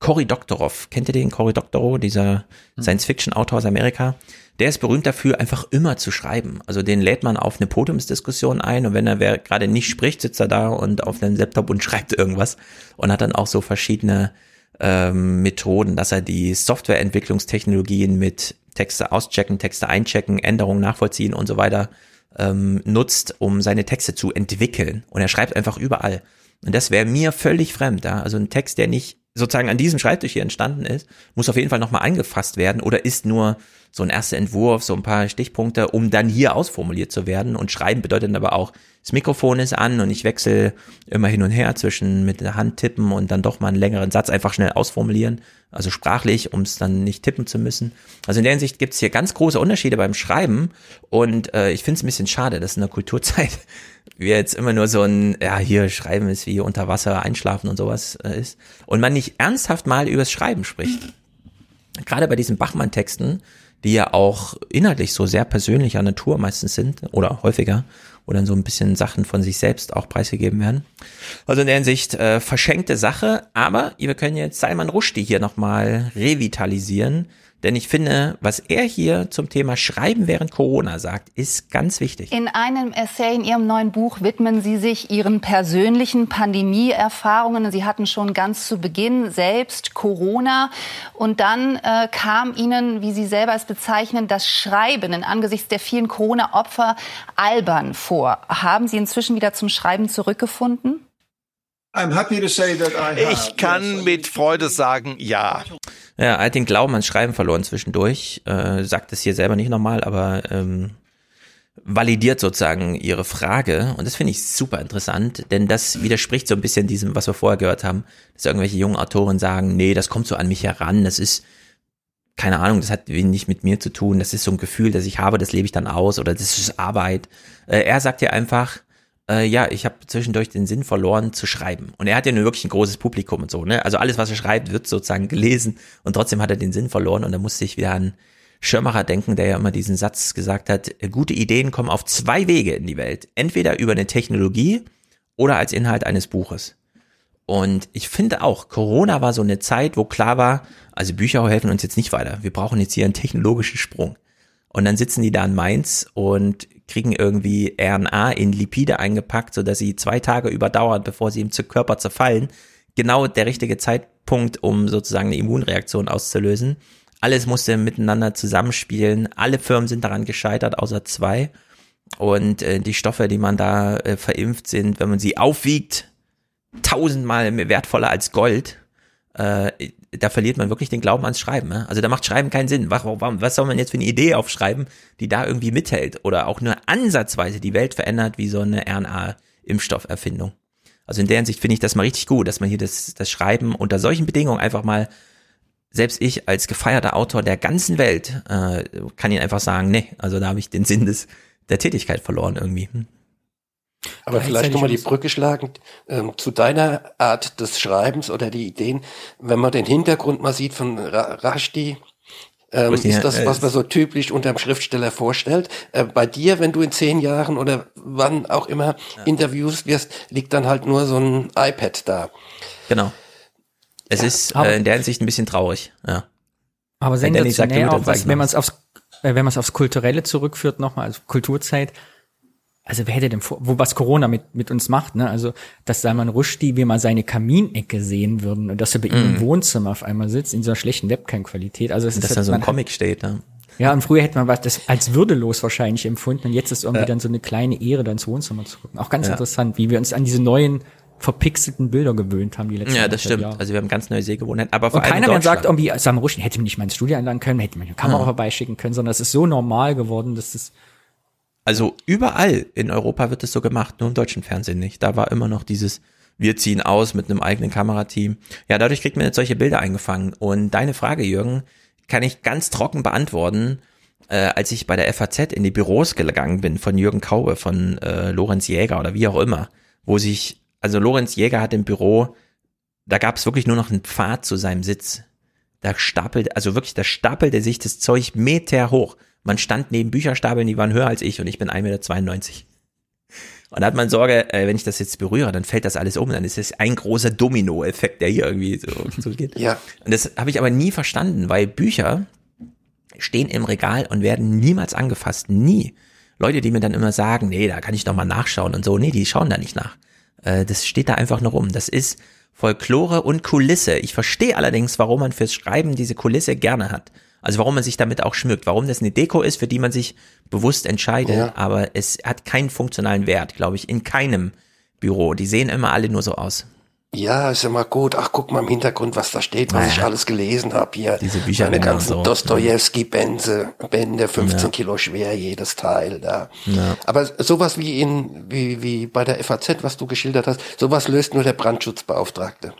Cory Doctorow. Kennt ihr den? Cory Doctorow, dieser Science-Fiction-Autor aus Amerika. Der ist berühmt dafür, einfach immer zu schreiben. Also den lädt man auf eine Podiumsdiskussion ein und wenn er wer gerade nicht spricht, sitzt er da und auf einem Laptop und (laughs) schreibt irgendwas und hat dann auch so verschiedene ähm, Methoden, dass er die Softwareentwicklungstechnologien mit Texte auschecken, Texte einchecken, Änderungen nachvollziehen und so weiter ähm, nutzt, um seine Texte zu entwickeln. Und er schreibt einfach überall. Und das wäre mir völlig fremd. Ja? Also ein Text, der nicht sozusagen an diesem Schreibtisch hier entstanden ist, muss auf jeden Fall nochmal angefasst werden oder ist nur so ein erster Entwurf, so ein paar Stichpunkte, um dann hier ausformuliert zu werden. Und schreiben bedeutet aber auch, das Mikrofon ist an und ich wechsle immer hin und her zwischen mit der Hand tippen und dann doch mal einen längeren Satz einfach schnell ausformulieren. Also sprachlich, um es dann nicht tippen zu müssen. Also in der Hinsicht gibt es hier ganz große Unterschiede beim Schreiben und äh, ich finde es ein bisschen schade, dass in der Kulturzeit (laughs) wir jetzt immer nur so ein, ja, hier Schreiben ist wie unter Wasser einschlafen und sowas äh, ist und man nicht ernsthaft mal übers Schreiben spricht. Gerade bei diesen Bachmann-Texten, die ja auch inhaltlich so sehr persönlicher Natur meistens sind oder häufiger, wo dann so ein bisschen Sachen von sich selbst auch preisgegeben werden. Also in der Hinsicht äh, verschenkte Sache, aber wir können jetzt Salman Rushdie hier nochmal revitalisieren, denn ich finde, was er hier zum Thema Schreiben während Corona sagt, ist ganz wichtig. In einem Essay in Ihrem neuen Buch widmen Sie sich Ihren persönlichen Pandemieerfahrungen. Sie hatten schon ganz zu Beginn selbst Corona und dann äh, kam Ihnen, wie Sie selber es bezeichnen, das Schreiben in angesichts der vielen Corona-Opfer albern vor. Haben Sie inzwischen wieder zum Schreiben zurückgefunden? Ich kann mit Freude sagen, ja. Ja, er hat den Glauben ans Schreiben verloren zwischendurch. Äh, sagt es hier selber nicht nochmal, aber ähm, validiert sozusagen ihre Frage und das finde ich super interessant, denn das widerspricht so ein bisschen diesem, was wir vorher gehört haben, dass irgendwelche jungen Autoren sagen, nee, das kommt so an mich heran, das ist keine Ahnung, das hat wenig mit mir zu tun, das ist so ein Gefühl, das ich habe, das lebe ich dann aus oder das ist Arbeit. Äh, er sagt ja einfach, äh, ja, ich habe zwischendurch den Sinn verloren zu schreiben. Und er hat ja nur wirklich ein großes Publikum und so, ne? Also alles, was er schreibt, wird sozusagen gelesen und trotzdem hat er den Sinn verloren und da musste ich wieder an Schirmacher denken, der ja immer diesen Satz gesagt hat, gute Ideen kommen auf zwei Wege in die Welt. Entweder über eine Technologie oder als Inhalt eines Buches. Und ich finde auch, Corona war so eine Zeit, wo klar war, also Bücher helfen uns jetzt nicht weiter. Wir brauchen jetzt hier einen technologischen Sprung. Und dann sitzen die da in Mainz und kriegen irgendwie RNA in Lipide eingepackt, sodass sie zwei Tage überdauern, bevor sie im Körper zerfallen. Genau der richtige Zeitpunkt, um sozusagen eine Immunreaktion auszulösen. Alles musste miteinander zusammenspielen. Alle Firmen sind daran gescheitert, außer zwei. Und äh, die Stoffe, die man da äh, verimpft sind, wenn man sie aufwiegt, tausendmal wertvoller als Gold. Äh, da verliert man wirklich den Glauben ans Schreiben. Ne? Also da macht Schreiben keinen Sinn. Was soll man jetzt für eine Idee aufschreiben, die da irgendwie mithält oder auch nur ansatzweise die Welt verändert wie so eine RNA-Impfstofferfindung? Also in der Hinsicht finde ich das mal richtig gut, dass man hier das, das Schreiben unter solchen Bedingungen einfach mal, selbst ich als gefeierter Autor der ganzen Welt, äh, kann Ihnen einfach sagen, nee, also da habe ich den Sinn des, der Tätigkeit verloren irgendwie. Hm. Aber vielleicht nochmal die Brücke schlagen ähm, zu deiner Art des Schreibens oder die Ideen. Wenn man den Hintergrund mal sieht von Ra Rashti, ähm, ist das, was man so typisch unterm Schriftsteller vorstellt. Äh, bei dir, wenn du in zehn Jahren oder wann auch immer ja. Interviews wirst, liegt dann halt nur so ein iPad da. Genau. Es ja, ist äh, in der Hinsicht ein bisschen traurig, ja. Aber sensationell auch, was, wenn man es aufs, äh, wenn man es aufs Kulturelle zurückführt, nochmal, also Kulturzeit, also wer hätte denn vor, wo was Corona mit, mit uns macht, ne? Also, dass Salman Rushdie, wie mal seine Kaminecke sehen würden und dass er bei mm. ihm im mhm. Wohnzimmer auf einmal sitzt, in so einer schlechten Webcam-Qualität. Also, es dass ist da so ein Comic steht, ne? Ja, und früher hätte man was das als würdelos wahrscheinlich empfunden und jetzt ist irgendwie ja. dann so eine kleine Ehre, da ins Wohnzimmer zu gucken. Auch ganz ja. interessant, wie wir uns an diese neuen verpixelten Bilder gewöhnt haben die letzten Ja, das stimmt. Jahre. Also wir haben ganz neue Sehgewohnheiten. Aber vor und keiner mehr sagt irgendwie, Salman Rushdie hätte mir nicht mal ins Studio einladen können, hätte mir eine Kamera ja. vorbeischicken können, sondern es ist so normal geworden, dass das also überall in Europa wird es so gemacht, nur im deutschen Fernsehen nicht. Da war immer noch dieses, wir ziehen aus mit einem eigenen Kamerateam. Ja, dadurch kriegt man jetzt solche Bilder eingefangen. Und deine Frage, Jürgen, kann ich ganz trocken beantworten. Äh, als ich bei der FAZ in die Büros gegangen bin von Jürgen Kaube, von äh, Lorenz Jäger oder wie auch immer, wo sich, also Lorenz Jäger hat im Büro, da gab es wirklich nur noch einen Pfad zu seinem Sitz. Da stapelt, also wirklich, da stapelte sich das Zeug Meter hoch. Man stand neben Bücherstapeln, die waren höher als ich und ich bin 1,92 Meter. Und da hat man Sorge, äh, wenn ich das jetzt berühre, dann fällt das alles um, dann ist es ein großer Domino-Effekt, der hier irgendwie so, (laughs) so geht. Ja. Und das habe ich aber nie verstanden, weil Bücher stehen im Regal und werden niemals angefasst, nie. Leute, die mir dann immer sagen, nee, da kann ich noch mal nachschauen und so, nee, die schauen da nicht nach. Äh, das steht da einfach nur rum. Das ist Folklore und Kulisse. Ich verstehe allerdings, warum man fürs Schreiben diese Kulisse gerne hat. Also warum man sich damit auch schmückt, warum das eine Deko ist, für die man sich bewusst entscheidet, ja. aber es hat keinen funktionalen Wert, glaube ich, in keinem Büro. Die sehen immer alle nur so aus. Ja, ist immer gut. Ach, guck mal im Hintergrund, was da steht, was ja. ich alles gelesen habe hier. Diese Bücher. Meine ganzen so. Dostoevsky-Bände, Bände, 15 ja. Kilo schwer, jedes Teil da. Ja. Aber sowas wie in, wie, wie bei der FAZ, was du geschildert hast, sowas löst nur der Brandschutzbeauftragte.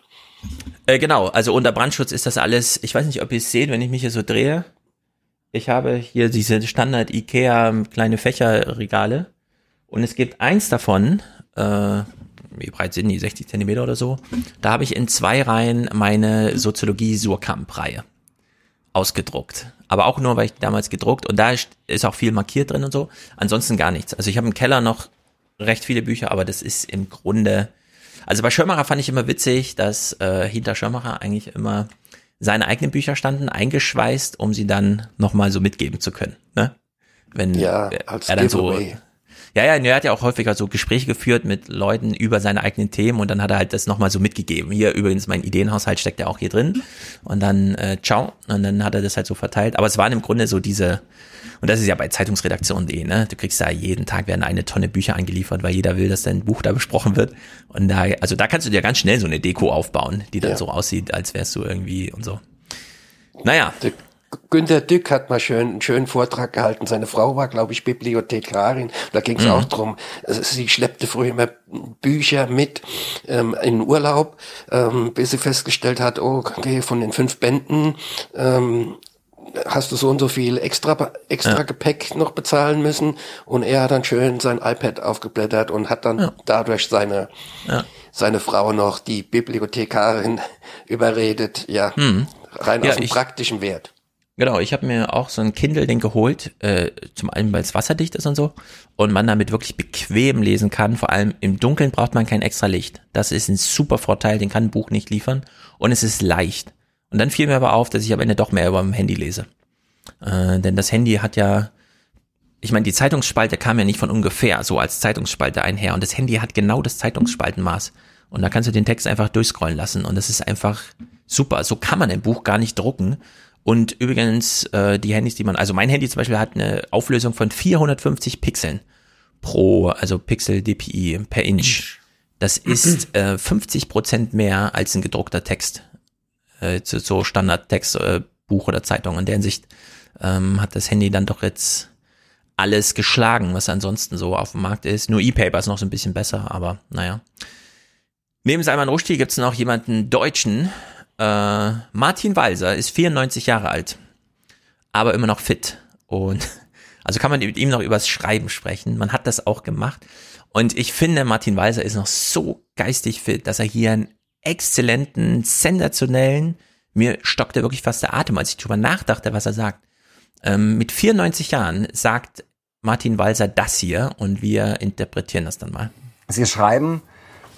Äh, genau, also unter Brandschutz ist das alles, ich weiß nicht, ob ihr es seht, wenn ich mich hier so drehe. Ich habe hier diese Standard Ikea kleine Fächerregale und es gibt eins davon, äh, wie breit sind die, 60 Zentimeter oder so, da habe ich in zwei Reihen meine Soziologie Surkamp-Reihe ausgedruckt. Aber auch nur, weil ich damals gedruckt und da ist auch viel markiert drin und so. Ansonsten gar nichts. Also ich habe im Keller noch recht viele Bücher, aber das ist im Grunde also bei Schirmacher fand ich immer witzig, dass äh, hinter Schirmacher eigentlich immer seine eigenen Bücher standen, eingeschweißt, um sie dann nochmal so mitgeben zu können. Ne? Wenn ja, als er dann so. Ja, ja, er hat ja auch häufiger so Gespräche geführt mit Leuten über seine eigenen Themen und dann hat er halt das nochmal so mitgegeben. Hier übrigens mein Ideenhaushalt steckt ja auch hier drin. Und dann äh, ciao. Und dann hat er das halt so verteilt. Aber es waren im Grunde so diese, und das ist ja bei Zeitungsredaktion.de, ne? Du kriegst da jeden Tag werden eine Tonne Bücher eingeliefert, weil jeder will, dass dein Buch da besprochen wird. Und da, also da kannst du dir ganz schnell so eine Deko aufbauen, die dann ja. so aussieht, als wärst du irgendwie und so. Naja. Günter Dück hat mal schön, einen schönen Vortrag gehalten. Seine Frau war, glaube ich, Bibliothekarin. Da ging es mhm. auch drum. Also sie schleppte früher immer Bücher mit ähm, in Urlaub, ähm, bis sie festgestellt hat, oh, okay, von den fünf Bänden ähm, hast du so und so viel extra, extra ja. Gepäck noch bezahlen müssen. Und er hat dann schön sein iPad aufgeblättert und hat dann ja. dadurch seine, ja. seine Frau noch, die Bibliothekarin, überredet, ja, hm. rein aus dem ich, praktischen Wert. Genau, ich habe mir auch so ein Kindle-Ding geholt, äh, zum einen, weil es wasserdicht ist und so, und man damit wirklich bequem lesen kann. Vor allem im Dunkeln braucht man kein extra Licht. Das ist ein super Vorteil, den kann ein Buch nicht liefern. Und es ist leicht. Und dann fiel mir aber auf, dass ich am Ende doch mehr über dem Handy lese. Äh, denn das Handy hat ja, ich meine, die Zeitungsspalte kam ja nicht von ungefähr so als Zeitungsspalte einher. Und das Handy hat genau das Zeitungsspaltenmaß. Und da kannst du den Text einfach durchscrollen lassen. Und das ist einfach super. So kann man ein Buch gar nicht drucken. Und übrigens, äh, die Handys, die man, also mein Handy zum Beispiel hat eine Auflösung von 450 Pixeln pro, also Pixel DPI per Inch. Das (clears throat) ist äh, 50 Prozent mehr als ein gedruckter Text äh, so Standardtext, äh, Buch oder Zeitung. In der Hinsicht ähm, hat das Handy dann doch jetzt alles geschlagen, was ansonsten so auf dem Markt ist. Nur E-Paper ist noch so ein bisschen besser, aber naja. Neben Salman Rushdie gibt es noch jemanden Deutschen. Äh, Martin Walser ist 94 Jahre alt, aber immer noch fit. Und (laughs) also kann man mit ihm noch übers Schreiben sprechen. Man hat das auch gemacht. Und ich finde, Martin Walser ist noch so geistig fit, dass er hier ein exzellenten, sensationellen, mir stockte wirklich fast der Atem, als ich drüber nachdachte, was er sagt. Ähm, mit 94 Jahren sagt Martin Walser das hier und wir interpretieren das dann mal. Sie schreiben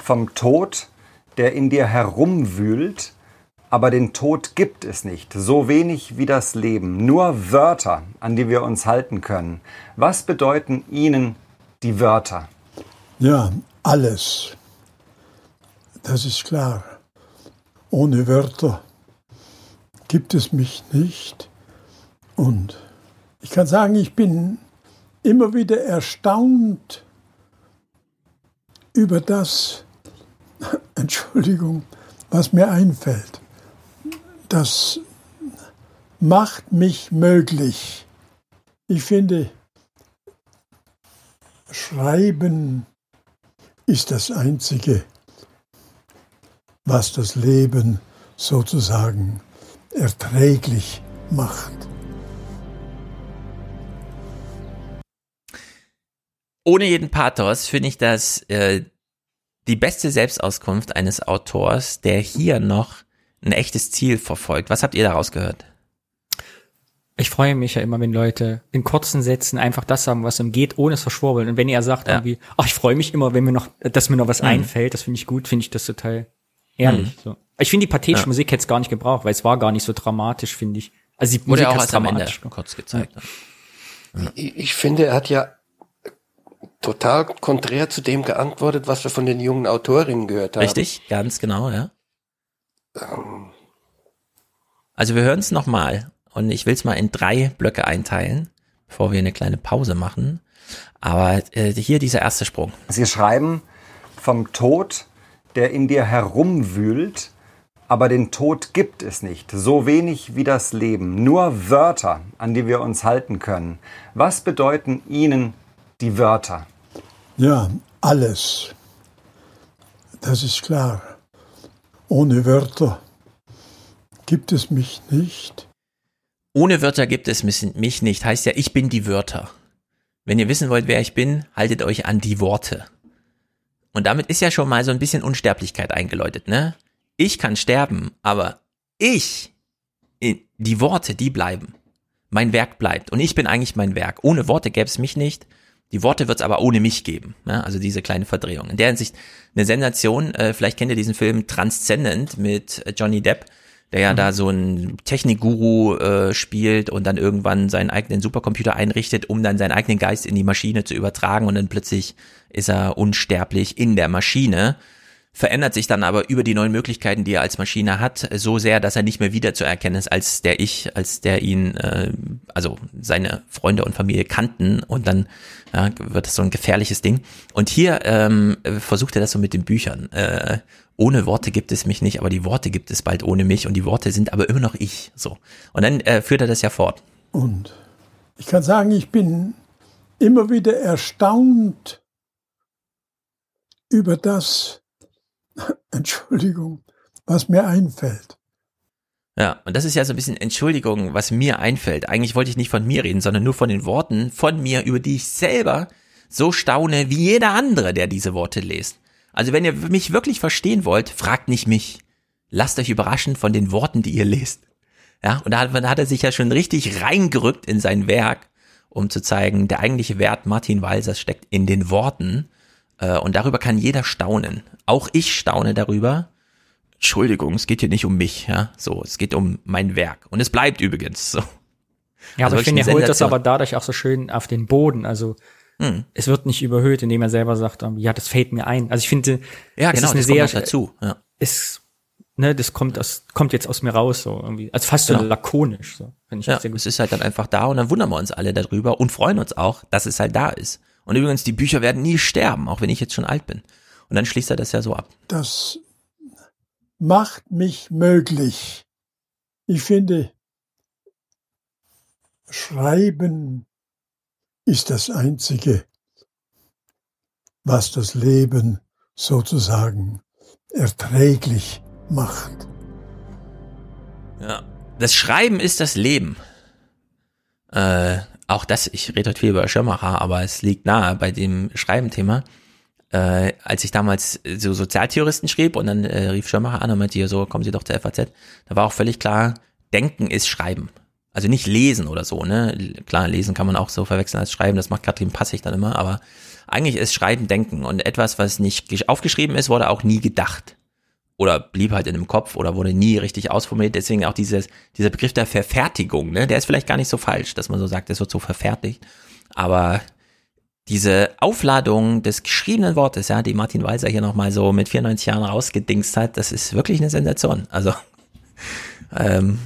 vom Tod, der in dir herumwühlt, aber den Tod gibt es nicht, so wenig wie das Leben, nur Wörter, an die wir uns halten können. Was bedeuten Ihnen die Wörter? Ja, alles. Das ist klar. Ohne Wörter gibt es mich nicht. Und ich kann sagen, ich bin immer wieder erstaunt über das, (laughs) Entschuldigung, was mir einfällt. Das macht mich möglich. Ich finde, Schreiben ist das Einzige, was das Leben sozusagen erträglich macht. Ohne jeden Pathos finde ich das äh, die beste Selbstauskunft eines Autors, der hier noch ein echtes Ziel verfolgt. Was habt ihr daraus gehört? Ich freue mich ja immer, wenn Leute in kurzen Sätzen einfach das sagen, was ihm geht, ohne es verschwurbeln. Und wenn er sagt ja. irgendwie, ach, ich freue mich immer, wenn mir noch, dass mir noch was mhm. einfällt, das finde ich gut, finde ich das total Ehrlich. Mhm. So. Ich finde die pathetische ja. Musik hätte es gar nicht gebraucht, weil es war gar nicht so dramatisch, finde ich. Also die Musik Wurde auch als am Ende kurz gezeigt. Ja. Ich, ich finde, er hat ja total konträr zu dem geantwortet, was wir von den jungen Autorinnen gehört haben. Richtig, ganz genau, ja. Ähm. Also wir hören es nochmal und ich will es mal in drei Blöcke einteilen, bevor wir eine kleine Pause machen. Aber äh, hier dieser erste Sprung. Sie schreiben vom Tod der in dir herumwühlt, aber den Tod gibt es nicht, so wenig wie das Leben, nur Wörter, an die wir uns halten können. Was bedeuten Ihnen die Wörter? Ja, alles. Das ist klar. Ohne Wörter gibt es mich nicht. Ohne Wörter gibt es mich nicht, heißt ja, ich bin die Wörter. Wenn ihr wissen wollt, wer ich bin, haltet euch an die Worte. Und damit ist ja schon mal so ein bisschen Unsterblichkeit eingeläutet, ne? Ich kann sterben, aber ich, die Worte, die bleiben. Mein Werk bleibt. Und ich bin eigentlich mein Werk. Ohne Worte gäbe es mich nicht. Die Worte wird es aber ohne mich geben. Ne? Also diese kleine Verdrehung. In der Hinsicht eine Sensation. Äh, vielleicht kennt ihr diesen Film Transcendent mit Johnny Depp der ja mhm. da so ein Technikguru äh, spielt und dann irgendwann seinen eigenen Supercomputer einrichtet, um dann seinen eigenen Geist in die Maschine zu übertragen und dann plötzlich ist er unsterblich in der Maschine. Verändert sich dann aber über die neuen Möglichkeiten, die er als Maschine hat, so sehr, dass er nicht mehr wiederzuerkennen ist als der ich, als der ihn, äh, also seine Freunde und Familie kannten und dann ja, wird es so ein gefährliches Ding. Und hier ähm, versucht er das so mit den Büchern. Äh, ohne Worte gibt es mich nicht, aber die Worte gibt es bald ohne mich und die Worte sind aber immer noch ich. So. Und dann äh, führt er das ja fort. Und ich kann sagen, ich bin immer wieder erstaunt über das, (coughs) Entschuldigung, was mir einfällt. Ja, und das ist ja so ein bisschen Entschuldigung, was mir einfällt. Eigentlich wollte ich nicht von mir reden, sondern nur von den Worten von mir, über die ich selber so staune wie jeder andere, der diese Worte liest. Also wenn ihr mich wirklich verstehen wollt, fragt nicht mich. Lasst euch überraschen von den Worten, die ihr lest. Ja, und da hat, da hat er sich ja schon richtig reingerückt in sein Werk, um zu zeigen, der eigentliche Wert Martin Walsers steckt in den Worten. Äh, und darüber kann jeder staunen. Auch ich staune darüber. Entschuldigung, es geht hier nicht um mich, ja. So, es geht um mein Werk. Und es bleibt übrigens so. Ja, aber also ich finde, er holt das aber dadurch auch so schön auf den Boden. Also hm. es wird nicht überhöht, indem er selber sagt, ähm, ja, das fällt mir ein. Also ich finde, ja, genau, ist eine das sehr, kommt dazu. Ja. Ist, ne, das kommt aus, kommt jetzt aus mir raus, so irgendwie. Also fast so genau. lakonisch, so. Finde ich ja, sehr gut. Es ist halt dann einfach da und dann wundern wir uns alle darüber und freuen uns auch, dass es halt da ist. Und übrigens, die Bücher werden nie sterben, auch wenn ich jetzt schon alt bin. Und dann schließt er das ja so ab. Das macht mich möglich. Ich finde, Schreiben ist das Einzige, was das Leben sozusagen erträglich macht. Ja, das Schreiben ist das Leben. Äh, auch das, ich rede heute viel über Schirmacher, aber es liegt nahe bei dem Schreiben-Thema äh, als ich damals so Sozialtheoristen schrieb und dann äh, rief Schirmacher an und meinte, hier so, kommen Sie doch zur FAZ, da war auch völlig klar, Denken ist Schreiben. Also nicht lesen oder so, ne? Klar, lesen kann man auch so verwechseln als Schreiben, das macht Katrin Passig dann immer, aber eigentlich ist Schreiben Denken und etwas, was nicht aufgeschrieben ist, wurde auch nie gedacht. Oder blieb halt in dem Kopf oder wurde nie richtig ausformuliert. Deswegen auch dieses, dieser Begriff der Verfertigung, ne? Der ist vielleicht gar nicht so falsch, dass man so sagt, es wird so verfertigt. Aber diese Aufladung des geschriebenen Wortes, ja, die Martin Weiser hier nochmal so mit 94 Jahren rausgedingst hat, das ist wirklich eine Sensation. Also, (laughs) ähm,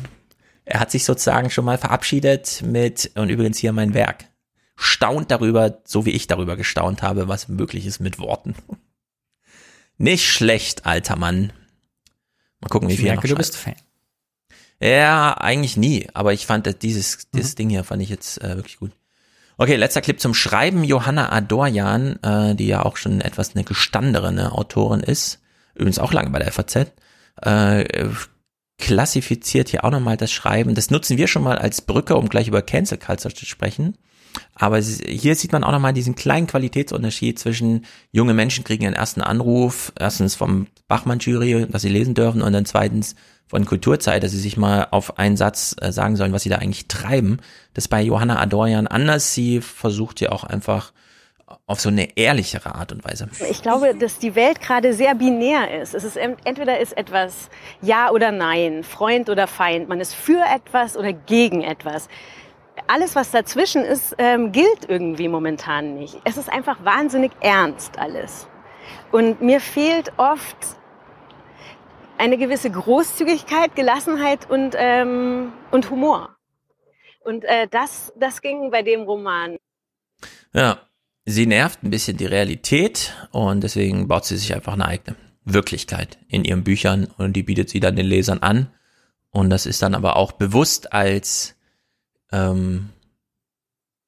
er hat sich sozusagen schon mal verabschiedet mit, und übrigens hier mein Werk, staunt darüber, so wie ich darüber gestaunt habe, was möglich ist mit Worten. (laughs) Nicht schlecht, alter Mann. Mal gucken, wie ich viel merke, du bist Fan. Ja, eigentlich nie, aber ich fand dieses, dieses mhm. Ding hier fand ich jetzt äh, wirklich gut. Okay, letzter Clip zum Schreiben. Johanna Adorjan, äh, die ja auch schon etwas eine gestandene Autorin ist, übrigens auch lange bei der FAZ, äh, klassifiziert hier auch nochmal das Schreiben. Das nutzen wir schon mal als Brücke, um gleich über Cancel Culture zu sprechen. Aber hier sieht man auch nochmal diesen kleinen Qualitätsunterschied zwischen junge Menschen kriegen einen ersten Anruf, erstens vom Bachmann-Jury, dass sie lesen dürfen und dann zweitens von Kulturzeit, dass sie sich mal auf einen Satz äh, sagen sollen, was sie da eigentlich treiben. Das ist bei Johanna Adorjan anders. Sie versucht ja auch einfach auf so eine ehrlichere Art und Weise. Ich glaube, dass die Welt gerade sehr binär ist. Es ist entweder ist etwas Ja oder Nein, Freund oder Feind. Man ist für etwas oder gegen etwas. Alles, was dazwischen ist, ähm, gilt irgendwie momentan nicht. Es ist einfach wahnsinnig ernst alles. Und mir fehlt oft eine gewisse Großzügigkeit, Gelassenheit und, ähm, und Humor. Und äh, das, das ging bei dem Roman. Ja, sie nervt ein bisschen die Realität und deswegen baut sie sich einfach eine eigene Wirklichkeit in ihren Büchern und die bietet sie dann den Lesern an. Und das ist dann aber auch bewusst als ähm,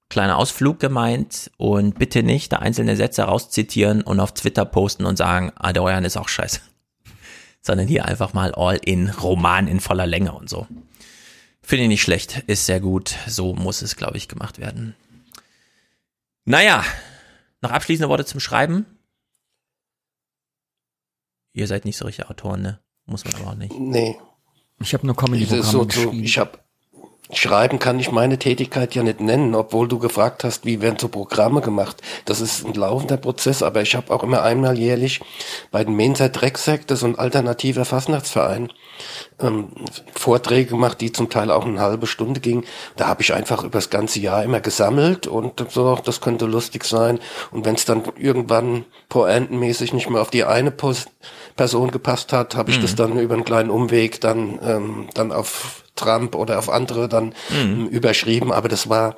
kleiner Ausflug gemeint und bitte nicht da einzelne Sätze rauszitieren und auf Twitter posten und sagen, Adorian ist auch scheiße (laughs) sondern hier einfach mal all in Roman in voller Länge und so. Finde ich nicht schlecht, ist sehr gut. So muss es, glaube ich, gemacht werden. Naja, noch abschließende Worte zum Schreiben. Ihr seid nicht so richtig Autoren, ne? Muss man aber auch nicht. Nee. Ich habe nur Comedy-Programme so, geschrieben. So, ich habe Schreiben kann ich meine Tätigkeit ja nicht nennen, obwohl du gefragt hast, wie werden so Programme gemacht. Das ist ein laufender Prozess, aber ich habe auch immer einmal jährlich bei den Mensa Drecksack, das ist ein alternativer Fastnachtsverein, ähm, Vorträge gemacht, die zum Teil auch eine halbe Stunde gingen. Da habe ich einfach über das ganze Jahr immer gesammelt und so, das könnte lustig sein. Und wenn es dann irgendwann pointenmäßig nicht mehr auf die eine Post Person gepasst hat, habe ich mhm. das dann über einen kleinen Umweg dann, ähm, dann auf Trump oder auf andere dann mhm. überschrieben. Aber das war,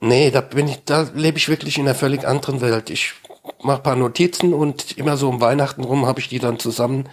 nee, da bin ich, da lebe ich wirklich in einer völlig anderen Welt. Ich mache paar Notizen und immer so um Weihnachten rum habe ich die dann zusammen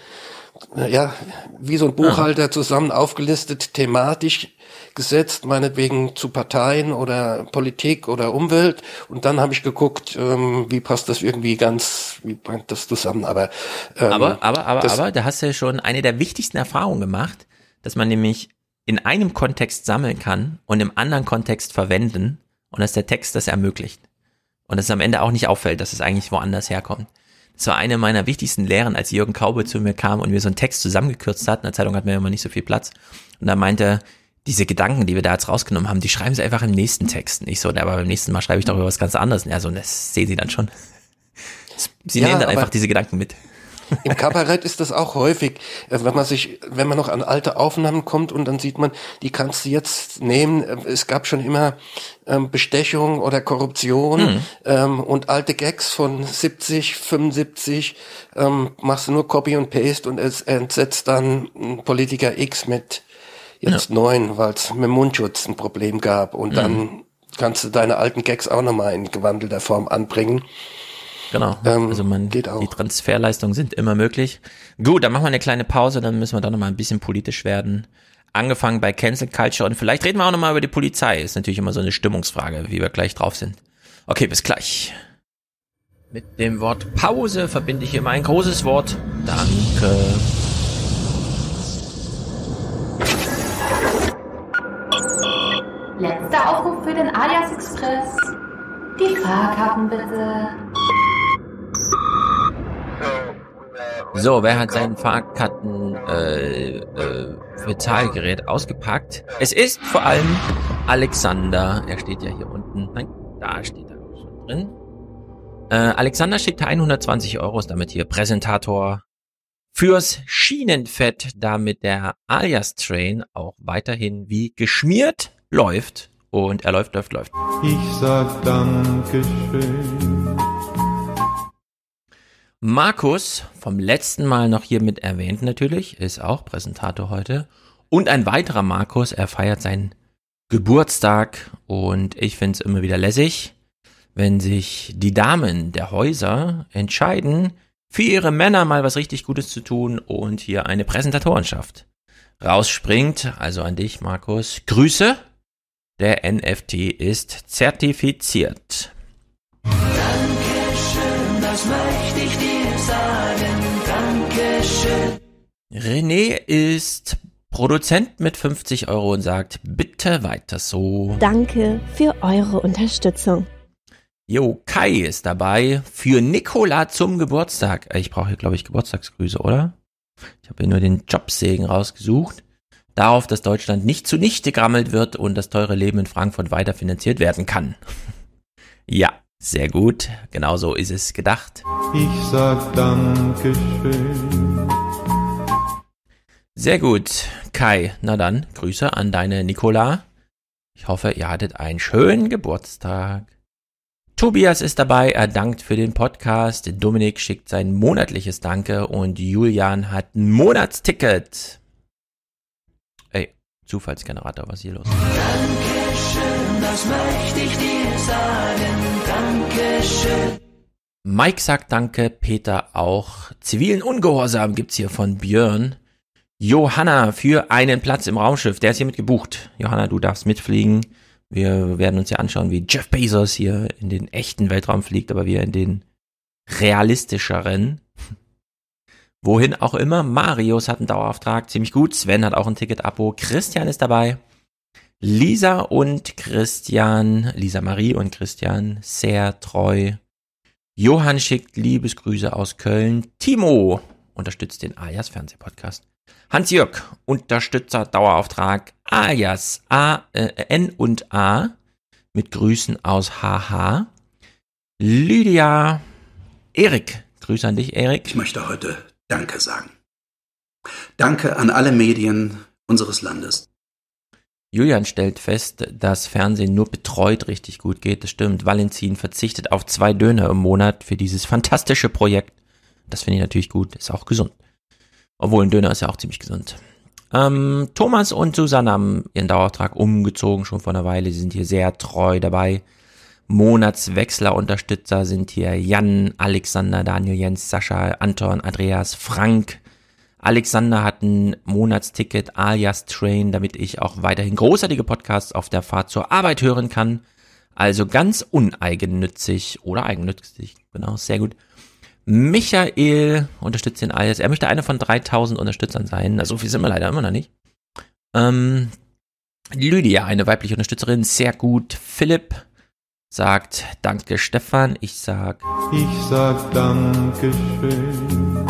ja, wie so ein Buchhalter zusammen aufgelistet, thematisch gesetzt, meinetwegen zu Parteien oder Politik oder Umwelt. Und dann habe ich geguckt, ähm, wie passt das irgendwie ganz, wie bringt das zusammen. Aber, ähm, aber, aber, aber, aber, da hast du ja schon eine der wichtigsten Erfahrungen gemacht, dass man nämlich in einem Kontext sammeln kann und im anderen Kontext verwenden und dass der Text das ermöglicht. Und dass es am Ende auch nicht auffällt, dass es eigentlich woanders herkommt. Das war eine meiner wichtigsten Lehren, als Jürgen Kaube zu mir kam und wir so einen Text zusammengekürzt hatten. In der Zeitung hatten wir immer nicht so viel Platz. Und da meinte er, diese Gedanken, die wir da jetzt rausgenommen haben, die schreiben sie einfach im nächsten Text. Nicht so, aber beim nächsten Mal schreibe ich doch über was ganz anderes. Ja, so, das sehen sie dann schon. Sie ja, nehmen dann einfach diese Gedanken mit. Im Kabarett ist das auch häufig, äh, wenn man sich, wenn man noch an alte Aufnahmen kommt und dann sieht man, die kannst du jetzt nehmen. Es gab schon immer ähm, Bestechung oder Korruption mhm. ähm, und alte Gags von 70, 75 ähm, machst du nur Copy und Paste und es entsetzt dann Politiker X mit jetzt ja. neun, weil es mit Mundschutz ein Problem gab und mhm. dann kannst du deine alten Gags auch nochmal in gewandelter Form anbringen. Genau. Ähm, also man, geht auch. die Transferleistungen sind immer möglich. Gut, dann machen wir eine kleine Pause, dann müssen wir doch nochmal ein bisschen politisch werden. Angefangen bei Cancel Culture und vielleicht reden wir auch nochmal über die Polizei. Ist natürlich immer so eine Stimmungsfrage, wie wir gleich drauf sind. Okay, bis gleich. Mit dem Wort Pause verbinde ich immer ein großes Wort. Danke. Letzter Aufruf für den Alias Express. Die Fahrkarten bitte. So, wer hat seinen Fahrkarten äh, äh, für Zahlgerät ausgepackt? Es ist vor allem Alexander. Er steht ja hier unten. Nein, da steht er schon drin. Äh, Alexander schickt 120 Euro, ist damit hier Präsentator fürs Schienenfett, damit der Alias Train auch weiterhin wie geschmiert läuft. Und er läuft, läuft, läuft. Ich sag Dankeschön. Markus, vom letzten Mal noch hier mit erwähnt natürlich, ist auch Präsentator heute. Und ein weiterer Markus, er feiert seinen Geburtstag und ich finde es immer wieder lässig, wenn sich die Damen der Häuser entscheiden, für ihre Männer mal was richtig Gutes zu tun und hier eine Präsentatorenschaft rausspringt. Also an dich, Markus. Grüße. Der NFT ist zertifiziert. Dankeschön, das möchte ich dir sagen. Dankeschön. René ist Produzent mit 50 Euro und sagt, bitte weiter so. Danke für eure Unterstützung. Jo, Kai ist dabei für Nikola zum Geburtstag. Ich brauche hier, glaube ich, Geburtstagsgrüße, oder? Ich habe hier nur den Jobsegen rausgesucht. Darauf, dass Deutschland nicht zunichte grammelt wird und das teure Leben in Frankfurt weiter finanziert werden kann. (laughs) ja, sehr gut. Genauso ist es gedacht. Ich sag Dankeschön. Sehr gut, Kai. Na dann, Grüße an deine Nikola. Ich hoffe, ihr hattet einen schönen Geburtstag. Tobias ist dabei, er dankt für den Podcast. Dominik schickt sein monatliches Danke und Julian hat ein Monatsticket. Zufallsgenerator, was hier los? Dankeschön, das möchte ich dir sagen. Dankeschön. Mike sagt Danke, Peter auch. Zivilen Ungehorsam gibt's hier von Björn. Johanna für einen Platz im Raumschiff, der ist hiermit gebucht. Johanna, du darfst mitfliegen. Wir werden uns ja anschauen, wie Jeff Bezos hier in den echten Weltraum fliegt, aber wir in den realistischeren. Wohin auch immer. Marius hat einen Dauerauftrag, ziemlich gut. Sven hat auch ein Ticket-Abo. Christian ist dabei. Lisa und Christian, Lisa Marie und Christian, sehr treu. Johann schickt Liebesgrüße aus Köln. Timo unterstützt den Alias Fernsehpodcast Hans-Jörg, Unterstützer, Dauerauftrag, alias A, äh, N und A, mit Grüßen aus HH. Lydia, Erik, Grüße an dich, Erik. Ich möchte heute Danke sagen. Danke an alle Medien unseres Landes. Julian stellt fest, dass Fernsehen nur betreut richtig gut geht. Das stimmt. Valentin verzichtet auf zwei Döner im Monat für dieses fantastische Projekt. Das finde ich natürlich gut. Ist auch gesund. Obwohl ein Döner ist ja auch ziemlich gesund. Ähm, Thomas und Susanne haben ihren Dauerauftrag umgezogen schon vor einer Weile. Sie sind hier sehr treu dabei. Monatswechsler-Unterstützer sind hier Jan, Alexander, Daniel, Jens, Sascha, Anton, Andreas, Frank. Alexander hat ein Monatsticket alias Train, damit ich auch weiterhin großartige Podcasts auf der Fahrt zur Arbeit hören kann. Also ganz uneigennützig oder eigennützig, genau, sehr gut. Michael unterstützt den alias. Er möchte einer von 3000 Unterstützern sein. Also so viel sind wir leider immer noch nicht. Ähm, Lydia, eine weibliche Unterstützerin, sehr gut. Philipp, sagt Danke Stefan, ich sag Ich sag Dankeschön.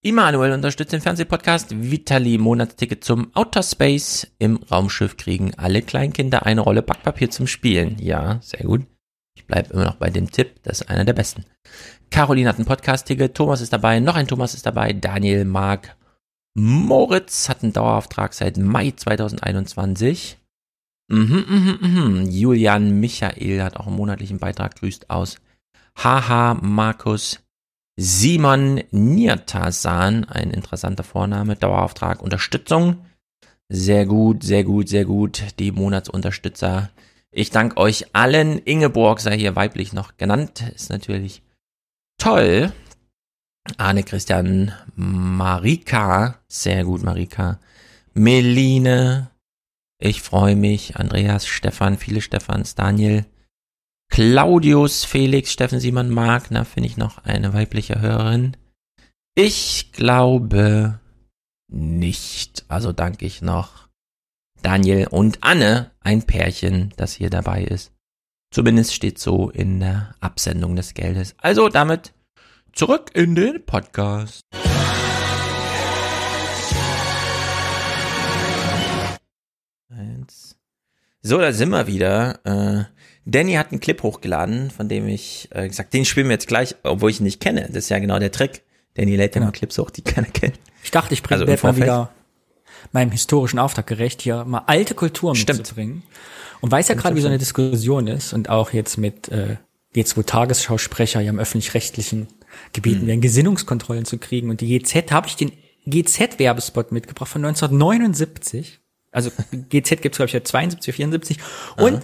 Immanuel unterstützt den Fernsehpodcast Vitali Monatsticket zum Outer Space. Im Raumschiff kriegen alle Kleinkinder eine Rolle Backpapier zum Spielen. Ja, sehr gut. Ich bleibe immer noch bei dem Tipp, das ist einer der besten. Caroline hat ein Podcast-Ticket, Thomas ist dabei, noch ein Thomas ist dabei, Daniel, Marc, Moritz hat einen Dauerauftrag seit Mai 2021. Mhm, mhm, mhm. Julian Michael hat auch einen monatlichen Beitrag, grüßt aus. Haha, Markus, Simon Niertasan, ein interessanter Vorname, Dauerauftrag, Unterstützung. Sehr gut, sehr gut, sehr gut. Die Monatsunterstützer. Ich danke euch allen. Ingeborg sei hier weiblich noch genannt. Ist natürlich toll. Arne Christian, Marika, sehr gut, Marika. Meline, ich freue mich. Andreas, Stefan, viele Stefans, Daniel, Claudius, Felix, Steffen Simon, Magner, finde ich noch eine weibliche Hörerin. Ich glaube nicht. Also danke ich noch Daniel und Anne, ein Pärchen, das hier dabei ist. Zumindest steht so in der Absendung des Geldes. Also damit zurück in den Podcast. So, da sind wir wieder. Äh, Danny hat einen Clip hochgeladen, von dem ich äh, gesagt, den spielen wir jetzt gleich, obwohl ich ihn nicht kenne. Das ist ja genau der Trick. Danny lädt ja genau. mal Clips hoch, die keiner kennt. Ich dachte, ich bringe also mal wieder meinem historischen Auftrag gerecht, hier mal alte Kultur Stimmt. mitzubringen. Und weiß ja gerade, wie so eine Diskussion ist und auch jetzt mit äh, jetzt wo Tagesschausprecher ja im öffentlich-rechtlichen Gebieten hm. werden Gesinnungskontrollen zu kriegen und die GZ habe ich den GZ-Werbespot mitgebracht von 1979. Also GZ gibt's glaube ich ja 72, 74 und Aha.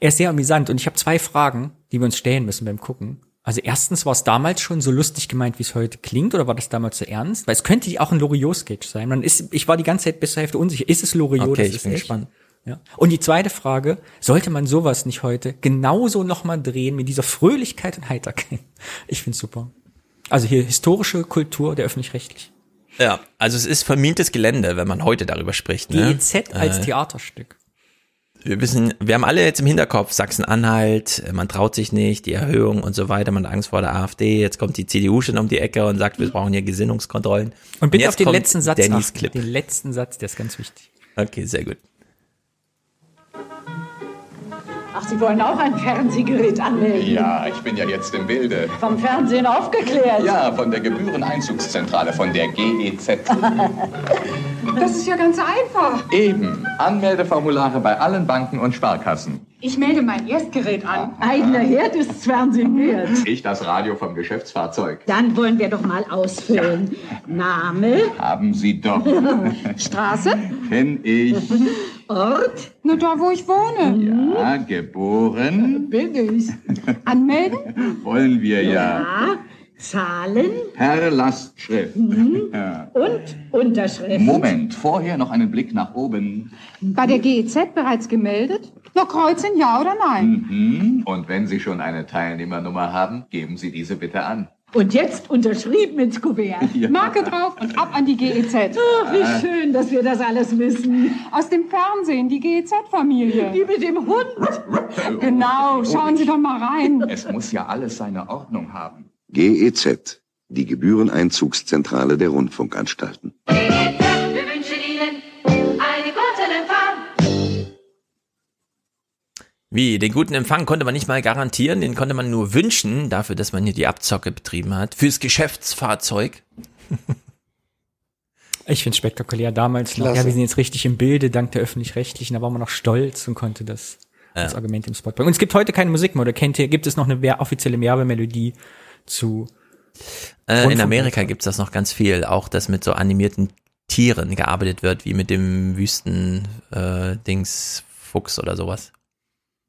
er ist sehr amüsant und ich habe zwei Fragen, die wir uns stellen müssen beim gucken. Also erstens, war es damals schon so lustig gemeint, wie es heute klingt, oder war das damals so ernst? Weil es könnte auch ein Loriot-Sketch sein. Man ist, ich war die ganze Zeit bis zur Hälfte unsicher. Ist es Loriot? Okay, das ich bin echt? gespannt. Ja. Und die zweite Frage, sollte man sowas nicht heute genauso nochmal drehen mit dieser Fröhlichkeit und Heiterkeit? Ich find's super. Also hier historische Kultur der öffentlich-rechtlichen. Ja, also es ist vermintes Gelände, wenn man heute darüber spricht. Ne? GEZ als äh, Theaterstück. Wir wissen, wir haben alle jetzt im Hinterkopf Sachsen-Anhalt, man traut sich nicht, die Erhöhung und so weiter, man hat Angst vor der AfD, jetzt kommt die CDU schon um die Ecke und sagt, wir brauchen hier Gesinnungskontrollen. Und bitte und auf den letzten Satz Dannys Clip. Den letzten Satz, der ist ganz wichtig. Okay, sehr gut. Ach, Sie wollen auch ein Fernsehgerät anmelden? Ja, ich bin ja jetzt im Bilde. Vom Fernsehen aufgeklärt? Ja, von der Gebühreneinzugszentrale, von der GEZ. (laughs) das ist ja ganz einfach. Eben. Anmeldeformulare bei allen Banken und Sparkassen. Ich melde mein Erstgerät an. Eigener Herd ist Fernsehen wert. Ich das Radio vom Geschäftsfahrzeug. Dann wollen wir doch mal ausfüllen. Ja. Name? Haben Sie doch. (laughs) Straße? Kenn ich. Ort? Na, da, wo ich wohne. Ja, geboren. Bin ich. Anmelden? Wollen wir ja. Ja. Zahlen? Per Lastschrift. Mhm. Ja. Und Unterschrift. Moment, vorher noch einen Blick nach oben. Bei der GEZ bereits gemeldet? Noch kreuzen, ja oder nein? Mhm. Und wenn Sie schon eine Teilnehmernummer haben, geben Sie diese bitte an. Und jetzt unterschrieben ins Kuvert. (laughs) Ja. Marke drauf und ab an die GEZ. Ach, wie ah. schön, dass wir das alles wissen. Aus dem Fernsehen, die GEZ-Familie. Die mit dem Hund. (laughs) genau, schauen Sie doch mal rein. Es muss ja alles seine Ordnung haben. GEZ. die Gebühreneinzugszentrale der Rundfunkanstalten. Wie, den guten Empfang konnte man nicht mal garantieren, den konnte man nur wünschen, dafür, dass man hier die Abzocke betrieben hat. Fürs Geschäftsfahrzeug. (laughs) Ich finde spektakulär. Damals noch, Klasse. ja, wir sind jetzt richtig im Bilde, dank der Öffentlich-Rechtlichen, da war man noch stolz und konnte das als Argument im Spot bringen. Und es gibt heute keine Musik mehr, oder kennt ihr, gibt es noch eine offizielle Werbemelodie zu Äh, in Amerika gibt's das noch ganz viel, auch dass mit so animierten Tieren gearbeitet wird, wie mit dem Wüsten äh, Dings Fuchs oder sowas.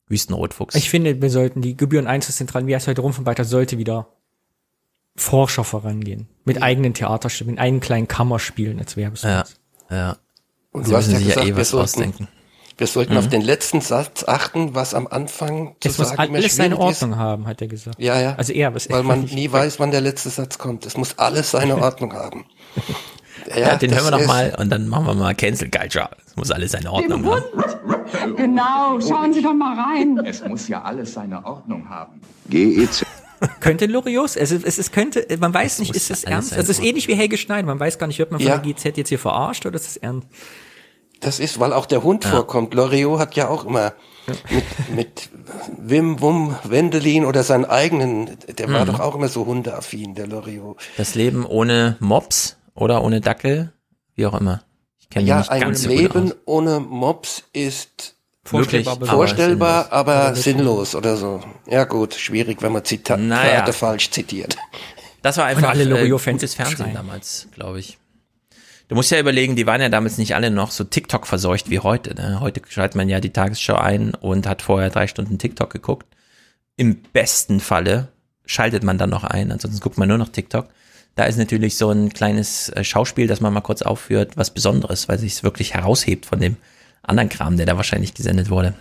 Wüstenrotfuchs. Ich finde, wir sollten die Gebühren-Einzelzentralen, wie es heute Rundfunkweiter, sollte wieder forscher vorangehen. Mit eigenen Theaterstücken, mit eigenen kleinen Kammerspielen als Werbespot. Ja, ja. Und Sie du hast müssen ja sich gesagt, eh wir was sollten, ausdenken. wir sollten Mhm. auf den letzten Satz achten, was am Anfang zu Es muss sagen immer alles seine schwierig ist. Ordnung haben, hat er gesagt. Ja, ja. Also er, was Weil man nie weiß, wann der letzte Satz kommt. Es muss alles seine (laughs) Ordnung haben. Ja, den hören wir noch mal und dann machen wir mal Cancel Culture. Das muss alles seine Ordnung haben. Genau, schauen Sie doch mal rein. Es muss ja alles seine Ordnung haben. GEZ. Könnte Lorios, es, ist- es, ist könnte, man weiß nicht, ist es ernst? Also es ist ähnlich wie Helge Schneider, man weiß gar nicht, wird man von Ja. der GZ jetzt hier verarscht oder ist es ernst? Das ist, weil auch der Hund vorkommt. Loriot hat ja auch immer mit, mit Wim Wum Wendelin oder seinen eigenen, der war Mhm. doch auch immer so hundeaffin, der Loriot. Das Leben ohne Mops oder ohne Dackel, wie auch immer. Ich kenne Ja, nicht ein ganz so gut Leben aus. ohne Mops ist Vorstellbar, aber vorstellbar, sinnlos. aber Oder sinnlos oder so. Ja gut, schwierig, wenn man Zita Naja. Zitate falsch zitiert. Das war Und einfach alle äh, Loriot-Fans gutes Fernsehen schreien. damals, glaube ich. Du musst ja überlegen, die waren ja damals nicht alle noch so TikTok verseucht wie heute. Ne? Heute schaltet man ja die Tagesschau ein und hat vorher drei Stunden TikTok geguckt. Im besten Falle schaltet man dann noch ein, ansonsten guckt man nur noch TikTok. Da ist natürlich so ein kleines äh, Schauspiel, das man mal kurz aufführt, was Besonderes, weil sich es wirklich heraushebt von dem anderen Kram, der da wahrscheinlich gesendet wurde.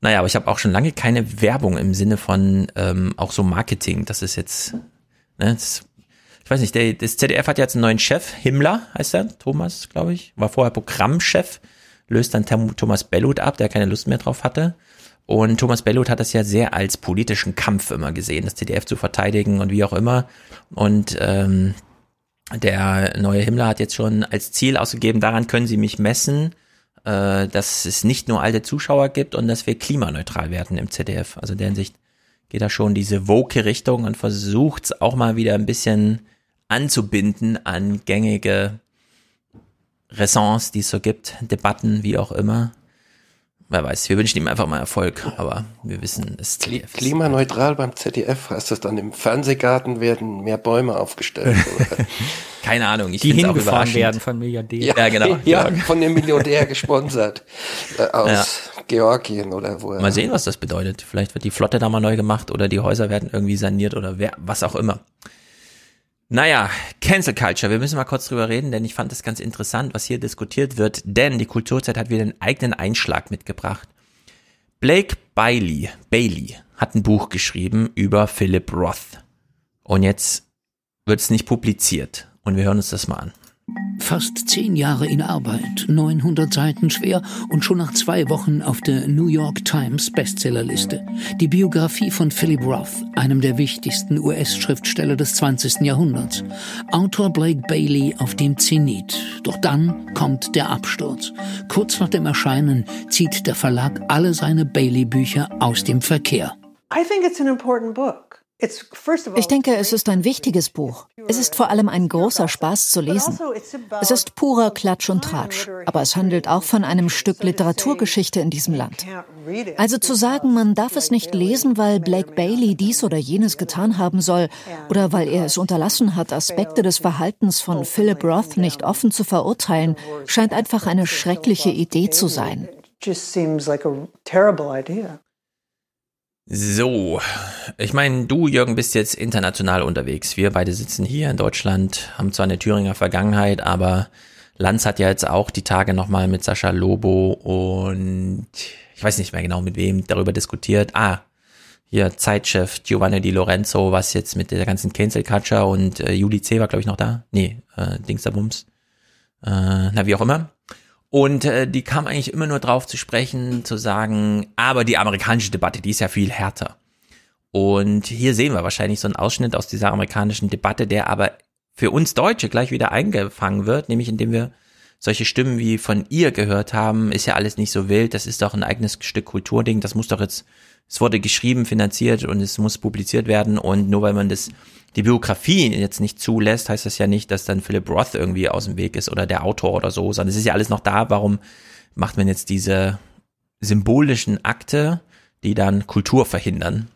Naja, aber ich habe auch schon lange keine Werbung im Sinne von ähm, auch so Marketing. Das ist jetzt, ne, das, ich weiß nicht, der, das ZDF hat jetzt einen neuen Chef, Himmler heißt er, Thomas, glaube ich, war vorher Programmchef, löst dann Thomas Bellut ab, der keine Lust mehr drauf hatte. Und Thomas Bellut hat das ja sehr als politischen Kampf immer gesehen, das ZDF zu verteidigen und wie auch immer. Und ähm, der neue Himmler hat jetzt schon als Ziel ausgegeben, daran können Sie mich messen, äh, dass es nicht nur alte Zuschauer gibt und dass wir klimaneutral werden im ZDF. Also in der Hinsicht geht er schon diese woke Richtung und versucht es auch mal wieder ein bisschen anzubinden an gängige Ressences, die es so gibt, Debatten, wie auch immer. Wer weiß, wir wünschen ihm einfach mal Erfolg, aber wir wissen, es Kli klimaneutral beim ZDF heißt das dann im Fernsehgarten werden mehr Bäume aufgestellt. Oder? (laughs) Keine Ahnung, ich Die hingefahren überraschend. werden von Milliardären. Ja, genau. Ja, (laughs) Ja. von dem Milliardär gesponsert äh, (laughs) aus Georgien oder wo er. Mal sehen, was das bedeutet. Vielleicht wird die Flotte da mal neu gemacht oder die Häuser werden irgendwie saniert oder wer, was auch immer. Naja, Cancel Culture. Wir müssen mal kurz drüber reden, denn ich fand es ganz interessant, was hier diskutiert wird, denn die Kulturzeit hat wieder einen eigenen Einschlag mitgebracht. Blake Bailey, Bailey hat ein Buch geschrieben über Philip Roth. Und jetzt wird es nicht publiziert. Und wir hören uns das mal an. Fast zehn Jahre in Arbeit, 900 Seiten schwer und schon nach zwei Wochen auf der New York Times Bestsellerliste. Die Biografie von Philip Roth, einem der wichtigsten US-Schriftsteller des 20. Jahrhunderts. Autor Blake Bailey auf dem Zenit. Doch dann kommt der Absturz. Kurz nach dem Erscheinen zieht der Verlag alle seine Bailey-Bücher aus dem Verkehr. I think it's an important book. Ich denke, es ist ein wichtiges Buch. Es ist vor allem ein großer Spaß zu lesen. Es ist purer Klatsch und Tratsch, aber es handelt auch von einem Stück Literaturgeschichte in diesem Land. Also zu sagen, man darf es nicht lesen, weil Blake Bailey dies oder jenes getan haben soll oder weil er es unterlassen hat, Aspekte des Verhaltens von Philip Roth nicht offen zu verurteilen, scheint einfach eine schreckliche Idee zu sein. just seems like a terrible idea. So, ich meine, du, Jürgen, bist jetzt international unterwegs. Wir beide sitzen hier in Deutschland, haben zwar eine Thüringer Vergangenheit, aber Lanz hat ja jetzt auch die Tage nochmal mit Sascha Lobo und ich weiß nicht mehr genau mit wem darüber diskutiert. Ah, hier Zeitchef Giovanni Di Lorenzo, was jetzt mit der ganzen Cancel Culture und äh, Juli C. war, glaube ich, noch da. Nee, äh, Dingsterbums. Äh, na, wie auch immer. Und äh, die kam eigentlich immer nur drauf zu sprechen, zu sagen, aber die amerikanische Debatte, die ist ja viel härter. Und hier sehen wir wahrscheinlich so einen Ausschnitt aus dieser amerikanischen Debatte, der aber für uns Deutsche gleich wieder eingefangen wird, nämlich indem wir solche Stimmen wie von ihr gehört haben, ist ja alles nicht so wild, das ist doch ein eigenes Stück Kulturding, das muss doch jetzt, es wurde geschrieben, finanziert und es muss publiziert werden. Und nur weil man das, die Biografie jetzt nicht zulässt, heißt das ja nicht, dass dann Philip Roth irgendwie aus dem Weg ist oder der Autor oder so, sondern es ist ja alles noch da, warum macht man jetzt diese symbolischen Akte, die dann Kultur verhindern?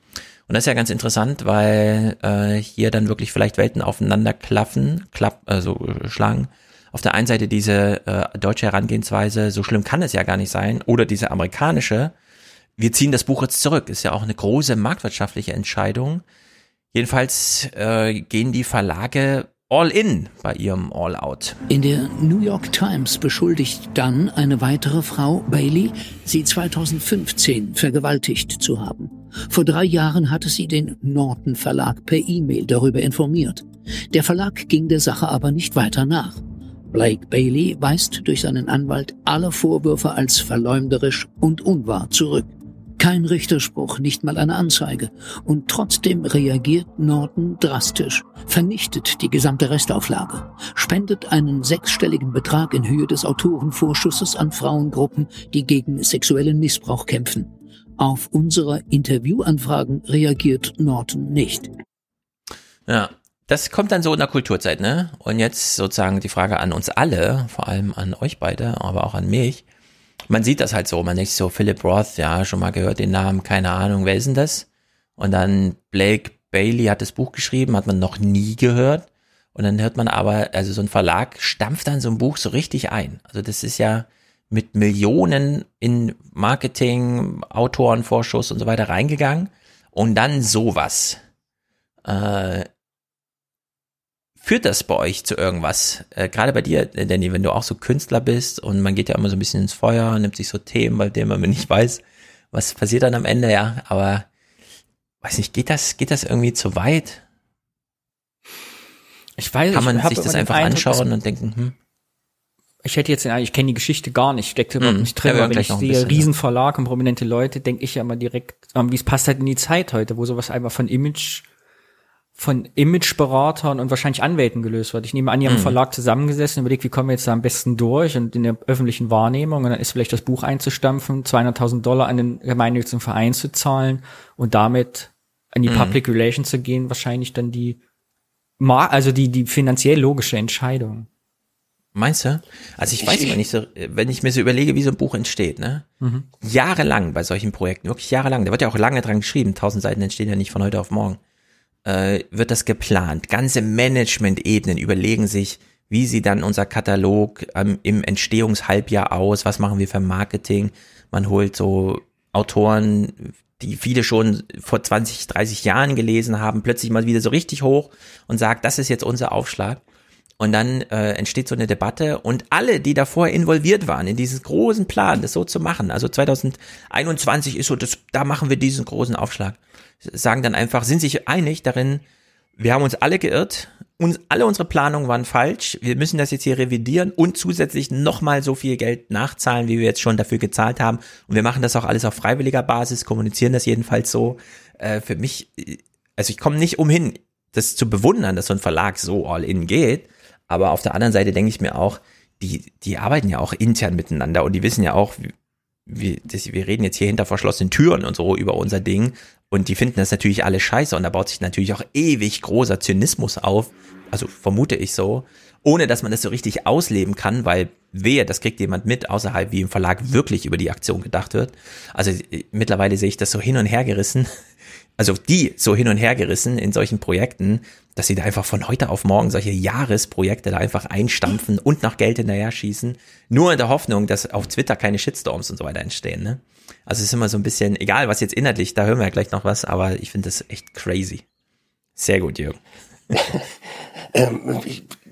Und das ist ja ganz interessant, weil äh, hier dann wirklich vielleicht Welten aufeinander klaffen, klapp, also äh, schlagen. Auf der einen Seite diese äh, deutsche Herangehensweise, so schlimm kann es ja gar nicht sein, oder diese amerikanische, wir ziehen das Buch jetzt zurück, ist ja auch eine große marktwirtschaftliche Entscheidung. Jedenfalls äh, gehen die Verlage all in bei ihrem All Out. In der New York Times beschuldigt dann eine weitere Frau, Bailey, sie 2015 vergewaltigt zu haben. Vor drei Jahren hatte sie den Norton Verlag per E-Mail darüber informiert. Der Verlag ging der Sache aber nicht weiter nach. Blake Bailey weist durch seinen Anwalt alle Vorwürfe als verleumderisch und unwahr zurück. Kein Richterspruch, nicht mal eine Anzeige. Und trotzdem reagiert Norton drastisch, vernichtet die gesamte Restauflage, spendet einen sechsstelligen Betrag in Höhe des Autorenvorschusses an Frauengruppen, die gegen sexuellen Missbrauch kämpfen. Auf unsere Interviewanfragen reagiert Norton nicht. Ja, das kommt dann so in der Kulturzeit, ne? Und jetzt sozusagen die Frage an uns alle, vor allem an euch beide, aber auch an mich man sieht das halt so, man denkt so, Philip Roth, ja, schon mal gehört den Namen, keine Ahnung, wer ist denn das? Und dann Blake Bailey hat das Buch geschrieben, hat man noch nie gehört. Und dann hört man aber, also so ein Verlag stampft dann so ein Buch so richtig ein. Also das ist ja mit Millionen in Marketing, Autorenvorschuss und so weiter reingegangen. Und dann sowas. Äh, Führt das bei euch zu irgendwas? Äh, Gerade bei dir, äh, Danny, wenn du auch so Künstler bist und man geht ja immer so ein bisschen ins Feuer, nimmt sich so Themen, bei denen man (laughs) nicht weiß, was passiert dann am Ende, ja. Aber weiß nicht, geht das, geht das irgendwie zu weit? Ich weiß, Kann man ich sich das einfach Eindruck, anschauen und denken, hm? Ich hätte jetzt, ich kenne die Geschichte gar nicht, steckt überhaupt hm, nicht drin, aber wenn ich sehe, Riesenverlag und prominente Leute, denke ich ja immer direkt, ähm, wie es passt halt in die Zeit heute, wo sowas einfach von Image von Imageberatern und wahrscheinlich Anwälten gelöst wird. Ich nehme an, die haben mhm. Verlag zusammengesessen, überlegt, wie kommen wir jetzt da am besten durch und in der öffentlichen Wahrnehmung und dann ist vielleicht das Buch einzustampfen, 200.000 Dollar an den gemeinnützigen Verein zu zahlen und damit an die mhm. Public Relations zu gehen, wahrscheinlich dann die, also die, die finanziell logische Entscheidung. Meinst du? Also ich weiß immer nicht so, wenn ich mir so überlege, wie so ein Buch entsteht, ne? Mhm. Jahrelang bei solchen Projekten, wirklich jahrelang. Da wird ja auch lange dran geschrieben. Tausend Seiten entstehen ja nicht von heute auf morgen äh, wird das geplant. Ganze Management-Ebenen überlegen sich, wie sie dann unser Katalog ähm, im Entstehungshalbjahr aus, was machen wir für Marketing. Man holt so Autoren, die viele schon vor 20, 30 Jahren gelesen haben, plötzlich mal wieder so richtig hoch und sagt, das ist jetzt unser Aufschlag. Und dann äh, entsteht so eine Debatte und alle, die davor involviert waren in diesen großen Plan, das so zu machen, also 2021 ist so, das, da machen wir diesen großen Aufschlag sagen dann einfach, sind sich einig darin, wir haben uns alle geirrt, uns, alle unsere Planungen waren falsch, wir müssen das jetzt hier revidieren und zusätzlich nochmal so viel Geld nachzahlen, wie wir jetzt schon dafür gezahlt haben. Und wir machen das auch alles auf freiwilliger Basis, kommunizieren das jedenfalls so. Äh, für mich, also ich komme nicht umhin, das zu bewundern, dass so ein Verlag so all in geht. Aber auf der anderen Seite denke ich mir auch, die, die arbeiten ja auch intern miteinander und die wissen ja auch, wir, das, wir reden jetzt hier hinter verschlossenen Türen und so über unser Ding und die finden das natürlich alle scheiße und da baut sich natürlich auch ewig großer Zynismus auf, also vermute ich so, ohne dass man das so richtig ausleben kann, weil wehe, das kriegt jemand mit, außerhalb wie im Verlag wirklich über die Aktion gedacht wird. Also äh, mittlerweile sehe ich das so hin und her gerissen, (laughs) also die so hin und her gerissen in solchen Projekten, dass sie da einfach von heute auf morgen solche Jahresprojekte da einfach einstampfen und nach Geld hinterher schießen, nur in der Hoffnung, dass auf Twitter keine Shitstorms und so weiter entstehen, ne? Also es ist immer so ein bisschen, egal was jetzt inhaltlich, da hören wir ja gleich noch was, aber ich finde das echt crazy. Sehr gut, Jürgen. (laughs) ähm,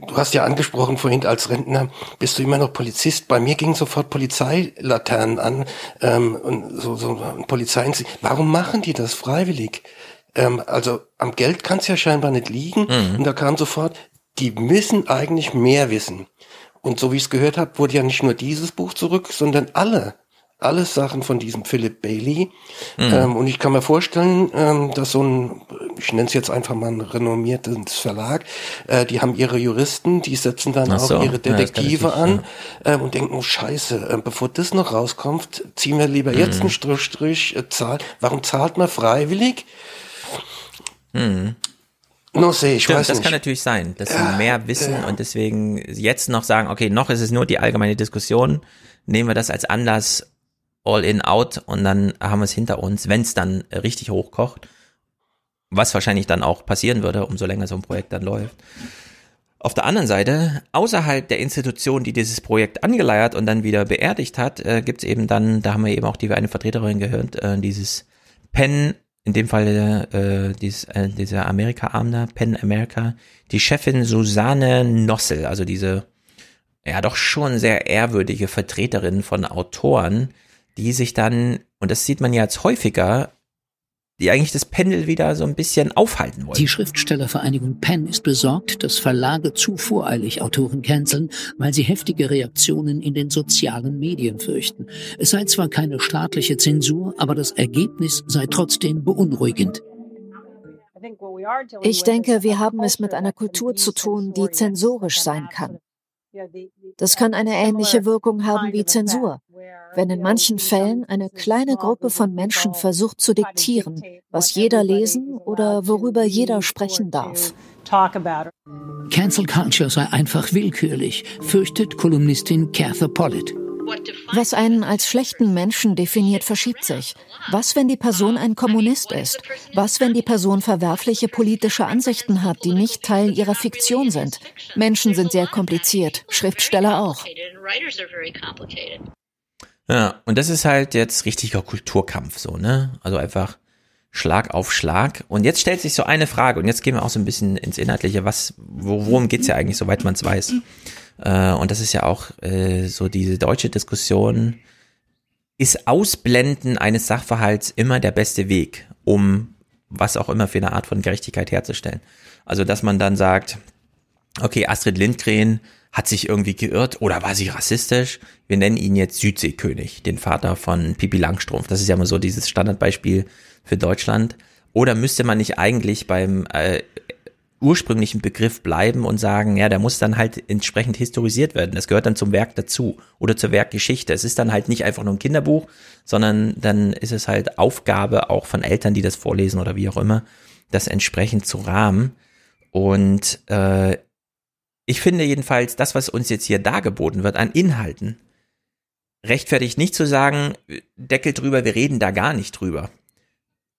du hast ja angesprochen vorhin, als Rentner bist du immer noch Polizist. Bei mir gingen sofort Polizeilaternen an ähm, und so, so Polizeien. Warum machen die das freiwillig? Ähm, also am Geld kann es ja scheinbar nicht liegen. Mhm. Und da kam sofort, die müssen eigentlich mehr wissen. Und so wie ich es gehört habe, wurde ja nicht nur dieses Buch zurück, sondern alle alles Sachen von diesem Philip Bailey. Mhm. Ähm, und ich kann mir vorstellen, ähm, dass so ein, ich nenne es jetzt einfach mal ein renommiertes Verlag, äh, die haben ihre Juristen, die setzen dann Ach auch so. ihre Detektive ja, an ja. ähm, und denken, oh scheiße, äh, bevor das noch rauskommt, ziehen wir lieber mhm. jetzt einen Strich, Strich, äh, Zahl. Warum zahlt man freiwillig? Mhm. No sehe ich Stimmt, weiß das nicht. kann natürlich sein, dass sie mehr wissen ja. und deswegen jetzt noch sagen, okay, noch ist es nur die allgemeine Diskussion, nehmen wir das als Anlass, all in out und dann haben wir es hinter uns, wenn es dann richtig hochkocht, was wahrscheinlich dann auch passieren würde, umso länger so ein Projekt dann läuft. Auf der anderen Seite, außerhalb der Institution, die dieses Projekt angeleiert und dann wieder beerdigt hat, äh, gibt es eben dann, da haben wir eben auch die eine Vertreterin gehört, äh, dieses Pen in dem Fall äh, dies, äh, dieser Amerika-Arm Penn America, die Chefin Susanne Nossel, also diese ja doch schon sehr ehrwürdige Vertreterin von Autoren, die sich dann, und das sieht man ja jetzt häufiger, die eigentlich das Pendel wieder so ein bisschen aufhalten wollen. Die Schriftstellervereinigung Penn ist besorgt, dass Verlage zu voreilig Autoren canceln, weil sie heftige Reaktionen in den sozialen Medien fürchten. Es sei zwar keine staatliche Zensur, aber das Ergebnis sei trotzdem beunruhigend. Ich denke, wir haben es mit einer Kultur zu tun, die zensorisch sein kann. Das kann eine ähnliche Wirkung haben wie Zensur, wenn in manchen Fällen eine kleine Gruppe von Menschen versucht zu diktieren, was jeder lesen oder worüber jeder sprechen darf. Cancel Culture sei einfach willkürlich, fürchtet Kolumnistin Cather Pollitt. Was einen als schlechten Menschen definiert, verschiebt sich. Was, wenn die Person ein Kommunist ist? Was, wenn die Person verwerfliche politische Ansichten hat, die nicht Teil ihrer Fiktion sind? Menschen sind sehr kompliziert, Schriftsteller auch. Ja, und das ist halt jetzt richtiger Kulturkampf, so, ne? Also einfach Schlag auf Schlag. Und jetzt stellt sich so eine Frage, und jetzt gehen wir auch so ein bisschen ins Inhaltliche, was, worum geht's ja eigentlich, soweit man es weiß. Äh, und das ist ja auch äh, so diese deutsche Diskussion, ist Ausblenden eines Sachverhalts immer der beste Weg, um was auch immer für eine Art von Gerechtigkeit herzustellen. Also, dass man dann sagt, okay, Astrid Lindgren hat sich irgendwie geirrt oder war sie rassistisch? Wir nennen ihn jetzt Südseekönig, den Vater von Pipi Langstrumpf. Das ist ja immer so dieses Standardbeispiel für Deutschland. Oder müsste man nicht eigentlich beim äh, ursprünglichen Begriff bleiben und sagen, ja, der muss dann halt entsprechend historisiert werden. Das gehört dann zum Werk dazu oder zur Werkgeschichte. Es ist dann halt nicht einfach nur ein Kinderbuch, sondern dann ist es halt Aufgabe auch von Eltern, die das vorlesen oder wie auch immer, das entsprechend zu rahmen. Und äh, ich finde jedenfalls, das, was uns jetzt hier dargeboten wird an Inhalten, rechtfertigt nicht zu sagen, Deckel drüber, wir reden da gar nicht drüber.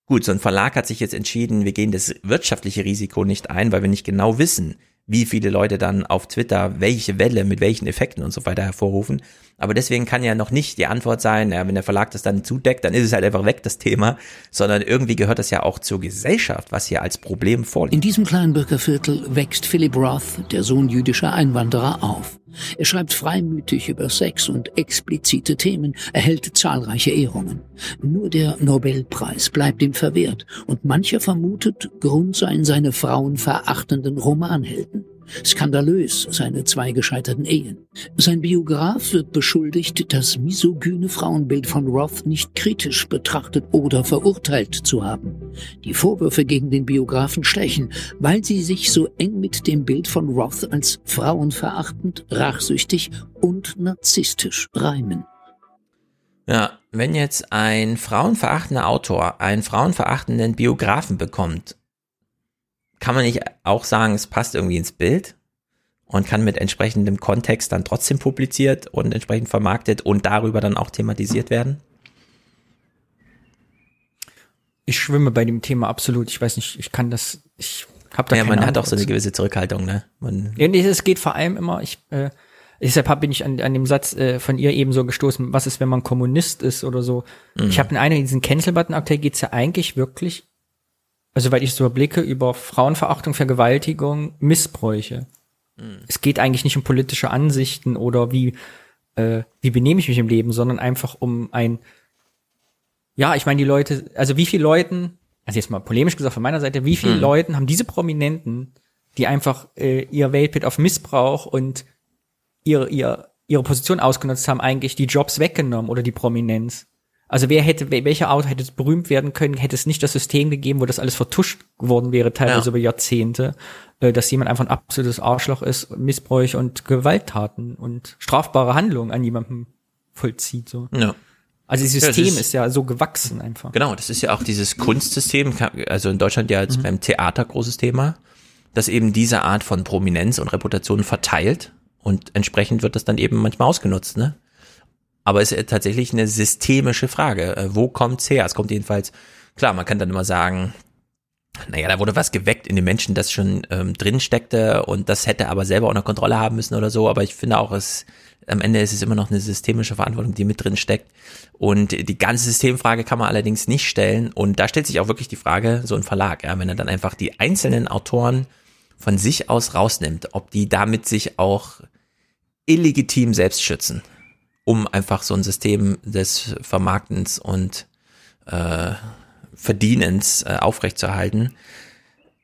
Gut, so ein Verlag hat sich jetzt entschieden, wir gehen das wirtschaftliche Risiko nicht ein, weil wir nicht genau wissen, wie viele Leute dann auf Twitter welche Welle mit welchen Effekten und so weiter hervorrufen. Aber deswegen kann ja noch nicht die Antwort sein, ja, wenn der Verlag das dann zudeckt, dann ist es halt einfach weg, das Thema, sondern irgendwie gehört das ja auch zur Gesellschaft, was hier als Problem vorliegt. In diesem Kleinbürger Viertel wächst Philip Roth, der Sohn jüdischer Einwanderer, auf. Er schreibt freimütig über Sex und explizite Themen, erhält zahlreiche Ehrungen. Nur der Nobelpreis bleibt ihm verwehrt und mancher vermutet, Grund seien seine frauenverachtenden Romanhelden. Skandalös seine zwei gescheiterten Ehen. Sein Biograf wird beschuldigt, das misogyne Frauenbild von Roth nicht kritisch betrachtet oder verurteilt zu haben. Die Vorwürfe gegen den Biografen stechen, weil sie sich so eng mit dem Bild von Roth als frauenverachtend, rachsüchtig und narzisstisch reimen. Ja, wenn jetzt ein frauenverachtender Autor einen frauenverachtenden Biografen bekommt kann man nicht auch sagen, es passt irgendwie ins Bild und kann mit entsprechendem Kontext dann trotzdem publiziert und entsprechend vermarktet und darüber dann auch thematisiert werden? Ich schwimme bei dem Thema absolut. Ich weiß nicht, ich kann das, ich habe da Ja, man keine hat auch so eine gewisse Zurückhaltung, ne? Man, Ja, nee, es geht vor allem immer, ich, äh, deshalb bin ich an, an dem Satz äh, von ihr eben so gestoßen, was ist, wenn man Kommunist ist oder so. Mhm. Ich habe in einem diesen Cancel-Button aktuell geht's ja eigentlich wirklich, also weil ich so überblicke, über Frauenverachtung, Vergewaltigung, Missbräuche. Mhm. Es geht eigentlich nicht um politische Ansichten oder wie, äh, wie benehme ich mich im Leben, sondern einfach um ein, ja, ich meine, die Leute, also wie viele Leuten, also jetzt mal polemisch gesagt von meiner Seite, wie viele Mhm. Leuten haben diese Prominenten, die einfach äh, ihr Weltbild auf Missbrauch und ihr, ihr ihre Position ausgenutzt haben, eigentlich die Jobs weggenommen oder die Prominenz. Also wer hätte, welcher Autor hätte berühmt werden können, hätte es nicht das System gegeben, wo das alles vertuscht geworden wäre, teilweise ja. über Jahrzehnte, äh, dass jemand einfach ein absolutes Arschloch ist, Missbräuche und Gewalttaten und strafbare Handlungen an jemandem vollzieht. So. Ja. Also das System ja, ist, ist, ja so gewachsen einfach. Genau, das ist ja auch dieses Kunstsystem, also in Deutschland ja jetzt mhm. beim Theater großes Thema, dass eben diese Art von Prominenz und Reputation verteilt und entsprechend wird das dann eben manchmal ausgenutzt, ne? Aber es ist tatsächlich eine systemische Frage. Äh, wo kommt's her? Es kommt jedenfalls, klar, man kann dann immer sagen, naja, da wurde was geweckt in den Menschen, das schon ähm, drin steckte und das hätte aber selber unter Kontrolle haben müssen oder so. Aber ich finde auch, es am Ende ist es immer noch eine systemische Verantwortung, die mit drin steckt. Und die ganze Systemfrage kann man allerdings nicht stellen. Und da stellt sich auch wirklich die Frage, so ein Verlag, ja, wenn er dann einfach die einzelnen Autoren von sich aus rausnimmt, ob die damit sich auch illegitim selbst schützen, um einfach so ein System des Vermarktens und äh, Verdienens äh, aufrechtzuerhalten.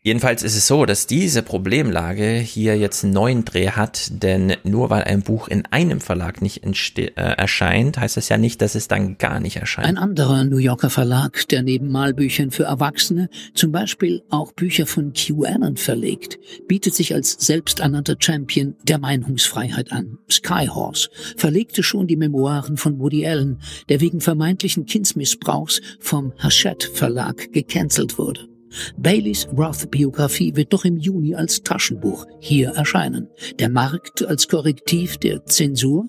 Jedenfalls ist es so, dass diese Problemlage hier jetzt einen neuen Dreh hat, denn nur weil ein Buch in einem Verlag nicht äh, erscheint, heißt das ja nicht, dass es dann gar nicht erscheint. Ein anderer New Yorker Verlag, der neben Malbüchern für Erwachsene zum Beispiel auch Bücher von QAnon verlegt, bietet sich als selbsternannter Champion der Meinungsfreiheit an. Skyhorse verlegte schon die Memoiren von Woody Allen, der wegen vermeintlichen Kindsmissbrauchs vom Hachette Verlag gecancelt wurde. Baileys Roth-Biografie wird doch im Juni als Taschenbuch hier erscheinen. Der Markt als Korrektiv der Zensur?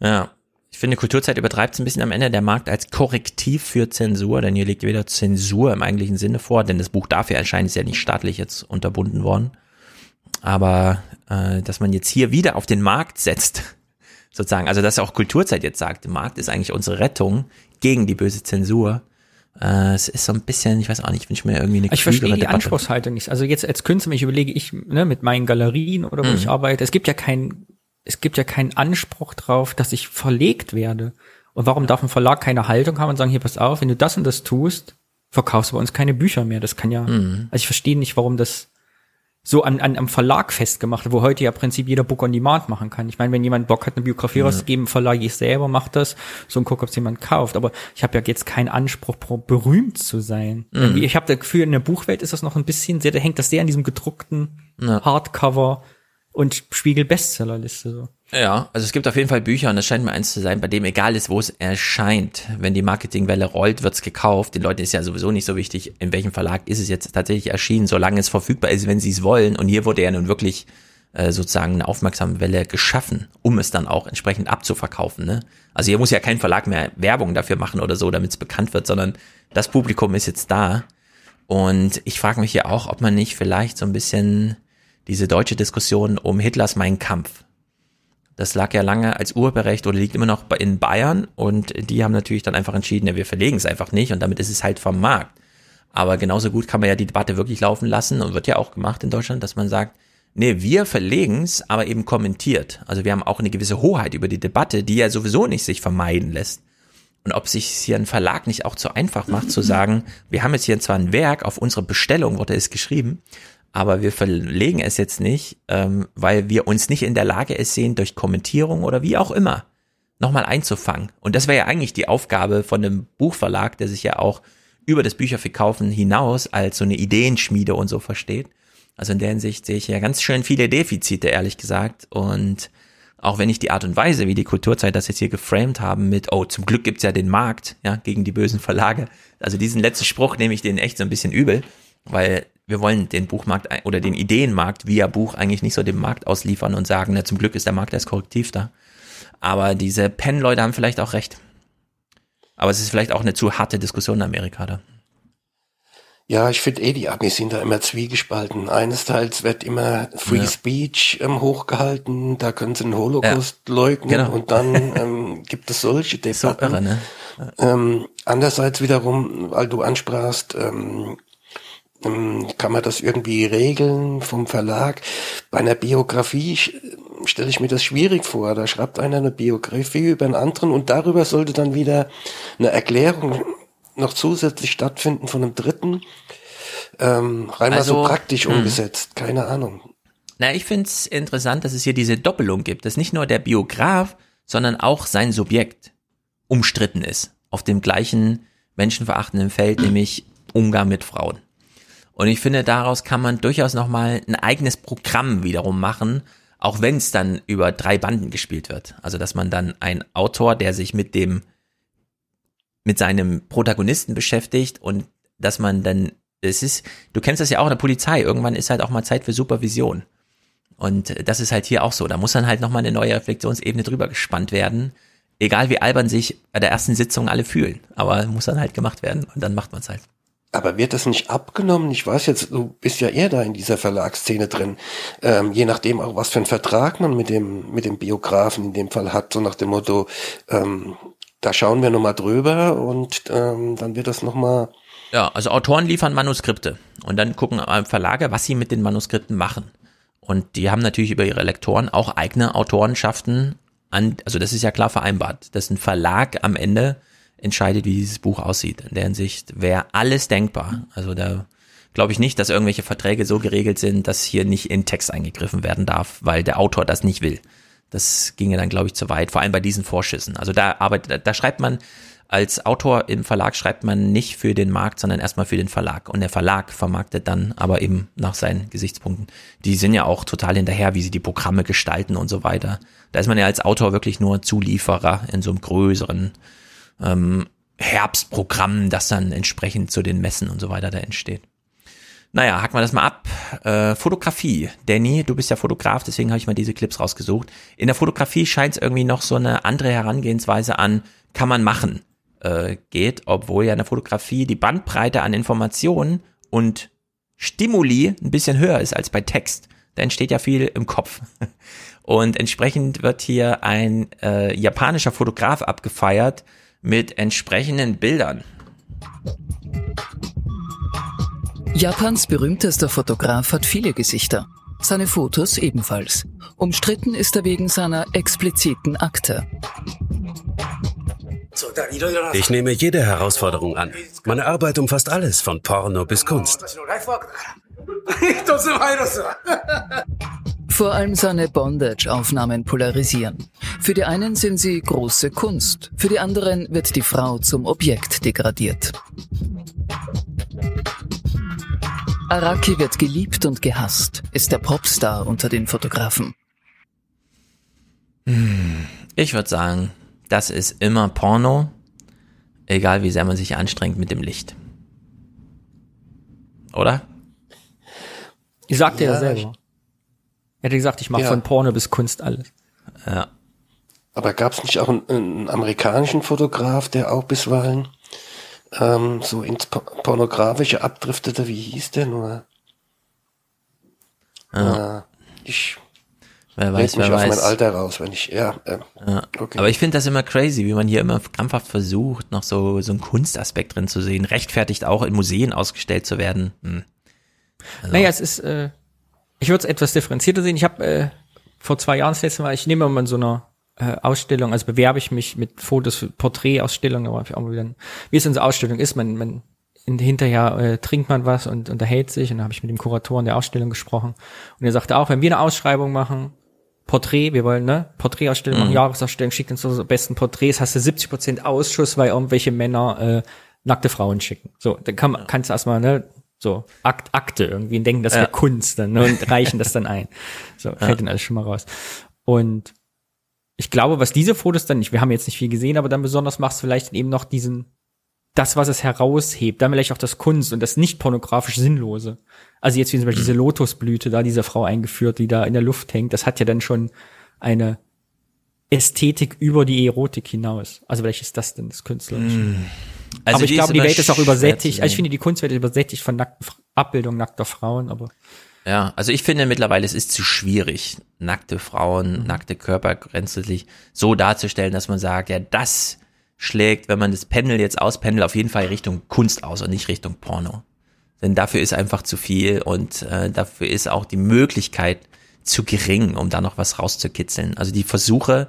Ja, ich finde, Kulturzeit übertreibt es ein bisschen am Ende. Der Markt als Korrektiv für Zensur, denn hier liegt wieder Zensur im eigentlichen Sinne vor, denn das Buch dafür erscheint, ist ja nicht staatlich jetzt unterbunden worden. Aber äh, dass man jetzt hier wieder auf den Markt setzt, (laughs) sozusagen, also dass auch Kulturzeit jetzt sagt, der Markt ist eigentlich unsere Rettung gegen die böse Zensur, äh, es ist so ein bisschen, ich weiß auch nicht, ich wünsche mir irgendwie eine Ich verstehe die Debatte. Anspruchshaltung nicht. Also jetzt als Künstler, ich überlege, ich ne, mit meinen Galerien oder wo mhm. ich arbeite, es gibt ja kein, es gibt ja keinen Anspruch drauf, dass ich verlegt werde. Und warum darf ein Verlag keine Haltung haben und sagen, hier pass auf, wenn du das und das tust, verkaufst du bei uns keine Bücher mehr. Das kann ja, mhm. also ich verstehe nicht, warum das so an, an, am Verlag festgemacht, wo heute ja im Prinzip jeder Book on Demand machen kann. Ich meine, wenn jemand Bock hat, eine Biografie ja. rauszugeben, Verlag ich selber macht das, so ein guck, ob es jemand kauft. Aber ich habe ja jetzt keinen Anspruch, berühmt zu sein. Mhm. Ich habe das Gefühl, in der Buchwelt ist das noch ein bisschen sehr, da hängt das sehr an diesem gedruckten ja. Hardcover und Spiegel Bestsellerliste so. Ja, also es gibt auf jeden Fall Bücher und das scheint mir eins zu sein, bei dem egal ist, wo es erscheint, wenn die Marketingwelle rollt, wird's gekauft. Den Leuten ist ja sowieso nicht so wichtig, in welchem Verlag ist es jetzt tatsächlich erschienen, solange es verfügbar ist, wenn sie es wollen. Und hier wurde ja nun wirklich äh, sozusagen eine aufmerksame Welle geschaffen, um es dann auch entsprechend abzuverkaufen. Ne? Also hier muss ja kein Verlag mehr Werbung dafür machen oder so, damit es bekannt wird, sondern das Publikum ist jetzt da. Und ich frage mich ja auch, ob man nicht vielleicht so ein bisschen diese deutsche Diskussion um Hitlers Mein Kampf das lag ja lange als Urheberrecht oder liegt immer noch in Bayern und die haben natürlich dann einfach entschieden, ja, wir verlegen es einfach nicht und damit ist es halt vom Markt. Aber genauso gut kann man ja die Debatte wirklich laufen lassen und wird ja auch gemacht in Deutschland, dass man sagt, nee, wir verlegen es, aber eben kommentiert. Also wir haben auch eine gewisse Hoheit über die Debatte, die ja sowieso nicht sich vermeiden lässt. Und ob sich hier ein Verlag nicht auch zu einfach macht, zu sagen, wir haben jetzt hier zwar ein Werk, auf unsere Bestellung wurde es geschrieben, aber wir verlegen es jetzt nicht, ähm, weil wir uns nicht in der Lage es sehen, durch Kommentierung oder wie auch immer nochmal einzufangen. Und das wäre ja eigentlich die Aufgabe von einem Buchverlag, der sich ja auch über das Bücherverkaufen hinaus als so eine Ideenschmiede und so versteht. Also in der Hinsicht sehe ich ja ganz schön viele Defizite, ehrlich gesagt. Und auch wenn ich die Art und Weise, wie die Kulturzeit das jetzt hier geframed haben mit, oh, zum Glück gibt's ja den Markt, ja, gegen die bösen Verlage. Also diesen letzten Spruch nehme ich denen echt so ein bisschen übel, weil wir wollen den Buchmarkt oder den Ideenmarkt via Buch eigentlich nicht so dem Markt ausliefern und sagen, na, zum Glück ist der Markt als Korrektiv da. Aber diese Pen-Leute haben vielleicht auch recht. Aber es ist vielleicht auch eine zu harte Diskussion in Amerika da. Ja, ich finde eh, die Amis sind da immer zwiegespalten. Eines Teils wird immer Free ja. Speech ähm, hochgehalten, da können sie den Holocaust ja, leugnen genau. und dann (laughs) ähm, gibt es solche Debatten. So irre, ne? ähm, andererseits wiederum, weil du ansprachst, ähm, ähm, kann man das irgendwie regeln vom Verlag? Bei einer Biografie stelle ich mir das schwierig vor. Da schreibt einer eine Biografie über einen anderen und darüber sollte dann wieder eine Erklärung noch zusätzlich stattfinden von einem Dritten. Ähm, rein also, mal so praktisch mh. umgesetzt, keine Ahnung. Na, ich finde es interessant, dass es hier diese Doppelung gibt, dass nicht nur der Biograf, sondern auch sein Subjekt umstritten ist. Auf dem gleichen menschenverachtenden Feld, nämlich Umgang mit Frauen. Und ich finde, daraus kann man durchaus nochmal ein eigenes Programm wiederum machen, auch wenn es dann über drei Banden gespielt wird. Also, dass man dann ein Autor, der sich mit dem, mit seinem Protagonisten beschäftigt und dass man dann, es ist, du kennst das ja auch in der Polizei, irgendwann ist halt auch mal Zeit für Supervision. Und das ist halt hier auch so. Da muss dann halt nochmal eine neue Reflexionsebene drüber gespannt werden. Egal wie albern sich bei der ersten Sitzung alle fühlen. Aber muss dann halt gemacht werden und dann macht man es halt. Aber wird das nicht abgenommen? Ich weiß jetzt, du bist ja eher da in dieser Verlagsszene drin. Ähm, je nachdem auch, was für einen Vertrag man mit dem, mit dem Biografen in dem Fall hat, so nach dem Motto, ähm, da schauen wir nochmal drüber und ähm, dann wird das nochmal. Ja, also Autoren liefern Manuskripte und dann gucken Verlage, was sie mit den Manuskripten machen. Und die haben natürlich über ihre Lektoren auch eigene Autorenschaften an, also das ist ja klar vereinbart, dass ein Verlag am Ende entscheidet, wie dieses Buch aussieht. In der Hinsicht wäre alles denkbar. Also da glaube ich nicht, dass irgendwelche Verträge so geregelt sind, dass hier nicht in Text eingegriffen werden darf, weil der Autor das nicht will. Das ginge dann, glaube ich, zu weit, vor allem bei diesen Vorschüssen. Also da arbeitet, da schreibt man als Autor im Verlag schreibt man nicht für den Markt, sondern erstmal für den Verlag. Und der Verlag vermarktet dann aber eben nach seinen Gesichtspunkten. Die sind ja auch total hinterher, wie sie die Programme gestalten und so weiter. Da ist man ja als Autor wirklich nur Zulieferer in so einem größeren ähm, Herbstprogramm, das dann entsprechend zu den Messen und so weiter da entsteht. Naja, hacken wir das mal ab. Äh, Fotografie. Danny, du bist ja Fotograf, deswegen habe ich mal diese Clips rausgesucht. In der Fotografie scheint es irgendwie noch so eine andere Herangehensweise an, kann man machen äh, geht, obwohl ja in der Fotografie die Bandbreite an Informationen und Stimuli ein bisschen höher ist als bei Text. Da entsteht ja viel im Kopf. (laughs) Und entsprechend wird hier ein äh, japanischer Fotograf abgefeiert mit entsprechenden Bildern. Japans berühmtester Fotograf hat viele Gesichter. Seine Fotos ebenfalls. Umstritten ist er wegen seiner expliziten Akte. Ich nehme jede Herausforderung an. Meine Arbeit umfasst alles, von Porno bis Kunst. (laughs) Vor allem seine Bondage-Aufnahmen polarisieren. Für die einen sind sie große Kunst, für die anderen wird die Frau zum Objekt degradiert. Araki wird geliebt und gehasst, ist der Popstar unter den Fotografen. Hm, ich würde sagen, das ist immer Porno, egal wie sehr man sich anstrengt mit dem Licht. Oder? Ich sagte ja, ja selber. Er hätte gesagt, ich mache ja. von Porno bis Kunst alles. Ja. Aber gab es nicht auch einen, einen, amerikanischen Fotograf, der auch bisweilen ähm, so ins Pornografische abdriftete? Wie hieß der nur? Ja. Äh, ich Wer weiß, wer weiß. mein Alter raus, wenn ich, ja. Äh, ja. Okay. Aber ich finde das immer crazy, wie man hier immer krampfhaft versucht, noch so, so einen Kunstaspekt drin zu sehen, rechtfertigt auch in Museen ausgestellt zu werden. Hm. Also. Naja, es ist, äh, ich würde es etwas differenzierter sehen. Ich habe äh, vor zwei Jahren das letzte Mal, ich nehme mal in so einer äh, Ausstellung, also bewerbe ich mich mit Fotos Porträtausstellungen, aber auch mal wieder, wie es in so Ausstellung ist, man, man hinterher äh, trinkt man was und unterhält sich und dann habe ich mit dem Kuratoren der Ausstellung gesprochen und er sagte auch, wenn wir eine Ausschreibung machen, Porträt, wir wollen, ne, Porträtausstellung, mhm. Jahresausstellung, schickt uns unsere besten Porträts, hast du 70 Prozent Ausschuss, weil irgendwelche Männer äh, nackte Frauen schicken. So, dann kann man, kannst du erstmal, ne, so, Akt, Akte irgendwie denken, das wäre ja. Kunst dann, ne, und reichen das dann ein. (laughs) So, fällt ja. dann alles schon mal raus. Und ich glaube, was diese Fotos dann nicht, wir haben jetzt nicht viel gesehen, aber dann besonders machst vielleicht eben noch diesen, das, was es heraushebt, dann vielleicht auch das Kunst und das nicht pornografisch Sinnlose. Also jetzt wie zum Beispiel diese Lotusblüte da, dieser Frau eingeführt, die da in der Luft hängt, das hat ja dann schon eine Ästhetik über die Erotik hinaus. Also vielleicht ist das denn das Künstlerische. Mm. Also aber ich glaube, die Welt ist auch übersättigt. Also ich finde, die Kunstwelt ist übersättigt von nackten Abbildungen nackter Frauen, aber. Ja, also ich finde mittlerweile, es ist zu schwierig, nackte Frauen, mhm. nackte Körper grenzlich so darzustellen, dass man sagt, ja, das schlägt, wenn man das Pendel jetzt auspendelt, auf jeden Fall Richtung Kunst aus und nicht Richtung Porno. Denn dafür ist einfach zu viel und äh, dafür ist auch die Möglichkeit zu gering, um da noch was rauszukitzeln. Also die Versuche,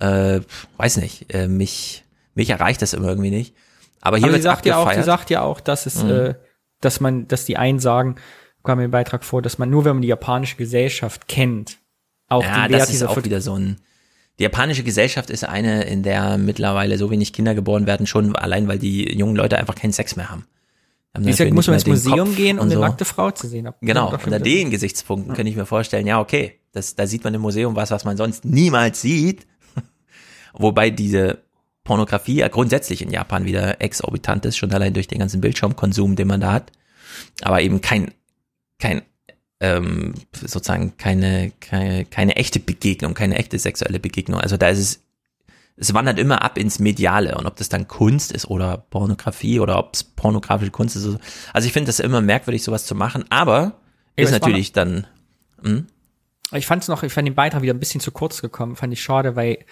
äh, weiß nicht, äh, mich, mich erreicht das immer irgendwie nicht. Aber hier wird sagt ja auch, sie sagt ja auch, dass es, mhm. äh, dass man, dass die einen sagen, kam im Beitrag vor, dass man nur, wenn man die japanische Gesellschaft kennt, auch ja, den Wert das ist auch wieder so ein. Die japanische Gesellschaft ist eine, in der mittlerweile so wenig Kinder geboren werden, schon allein, weil die jungen Leute einfach keinen Sex mehr haben. Haben dafür muss man ins Museum Kopf gehen, um und eine so. nackte Frau zu sehen. Genau, Ja, unter den Gesichtspunkten kann ich mir vorstellen, ja, okay, das, da sieht man im Museum was, was man sonst niemals sieht. (laughs) Wobei diese Pornografie ja grundsätzlich in Japan wieder exorbitant ist, schon allein durch den ganzen Bildschirmkonsum, den man da hat. Aber eben kein, kein, ähm, sozusagen keine, keine, keine echte Begegnung, keine echte sexuelle Begegnung. Also da ist es, es wandert immer ab ins Mediale und ob das dann Kunst ist oder Pornografie oder ob es pornografische Kunst ist. Also ich finde das immer merkwürdig, sowas zu machen, aber ist natürlich dann, hm? Ich fand es noch, ich fand den Beitrag wieder ein bisschen zu kurz gekommen, fand ich schade, weil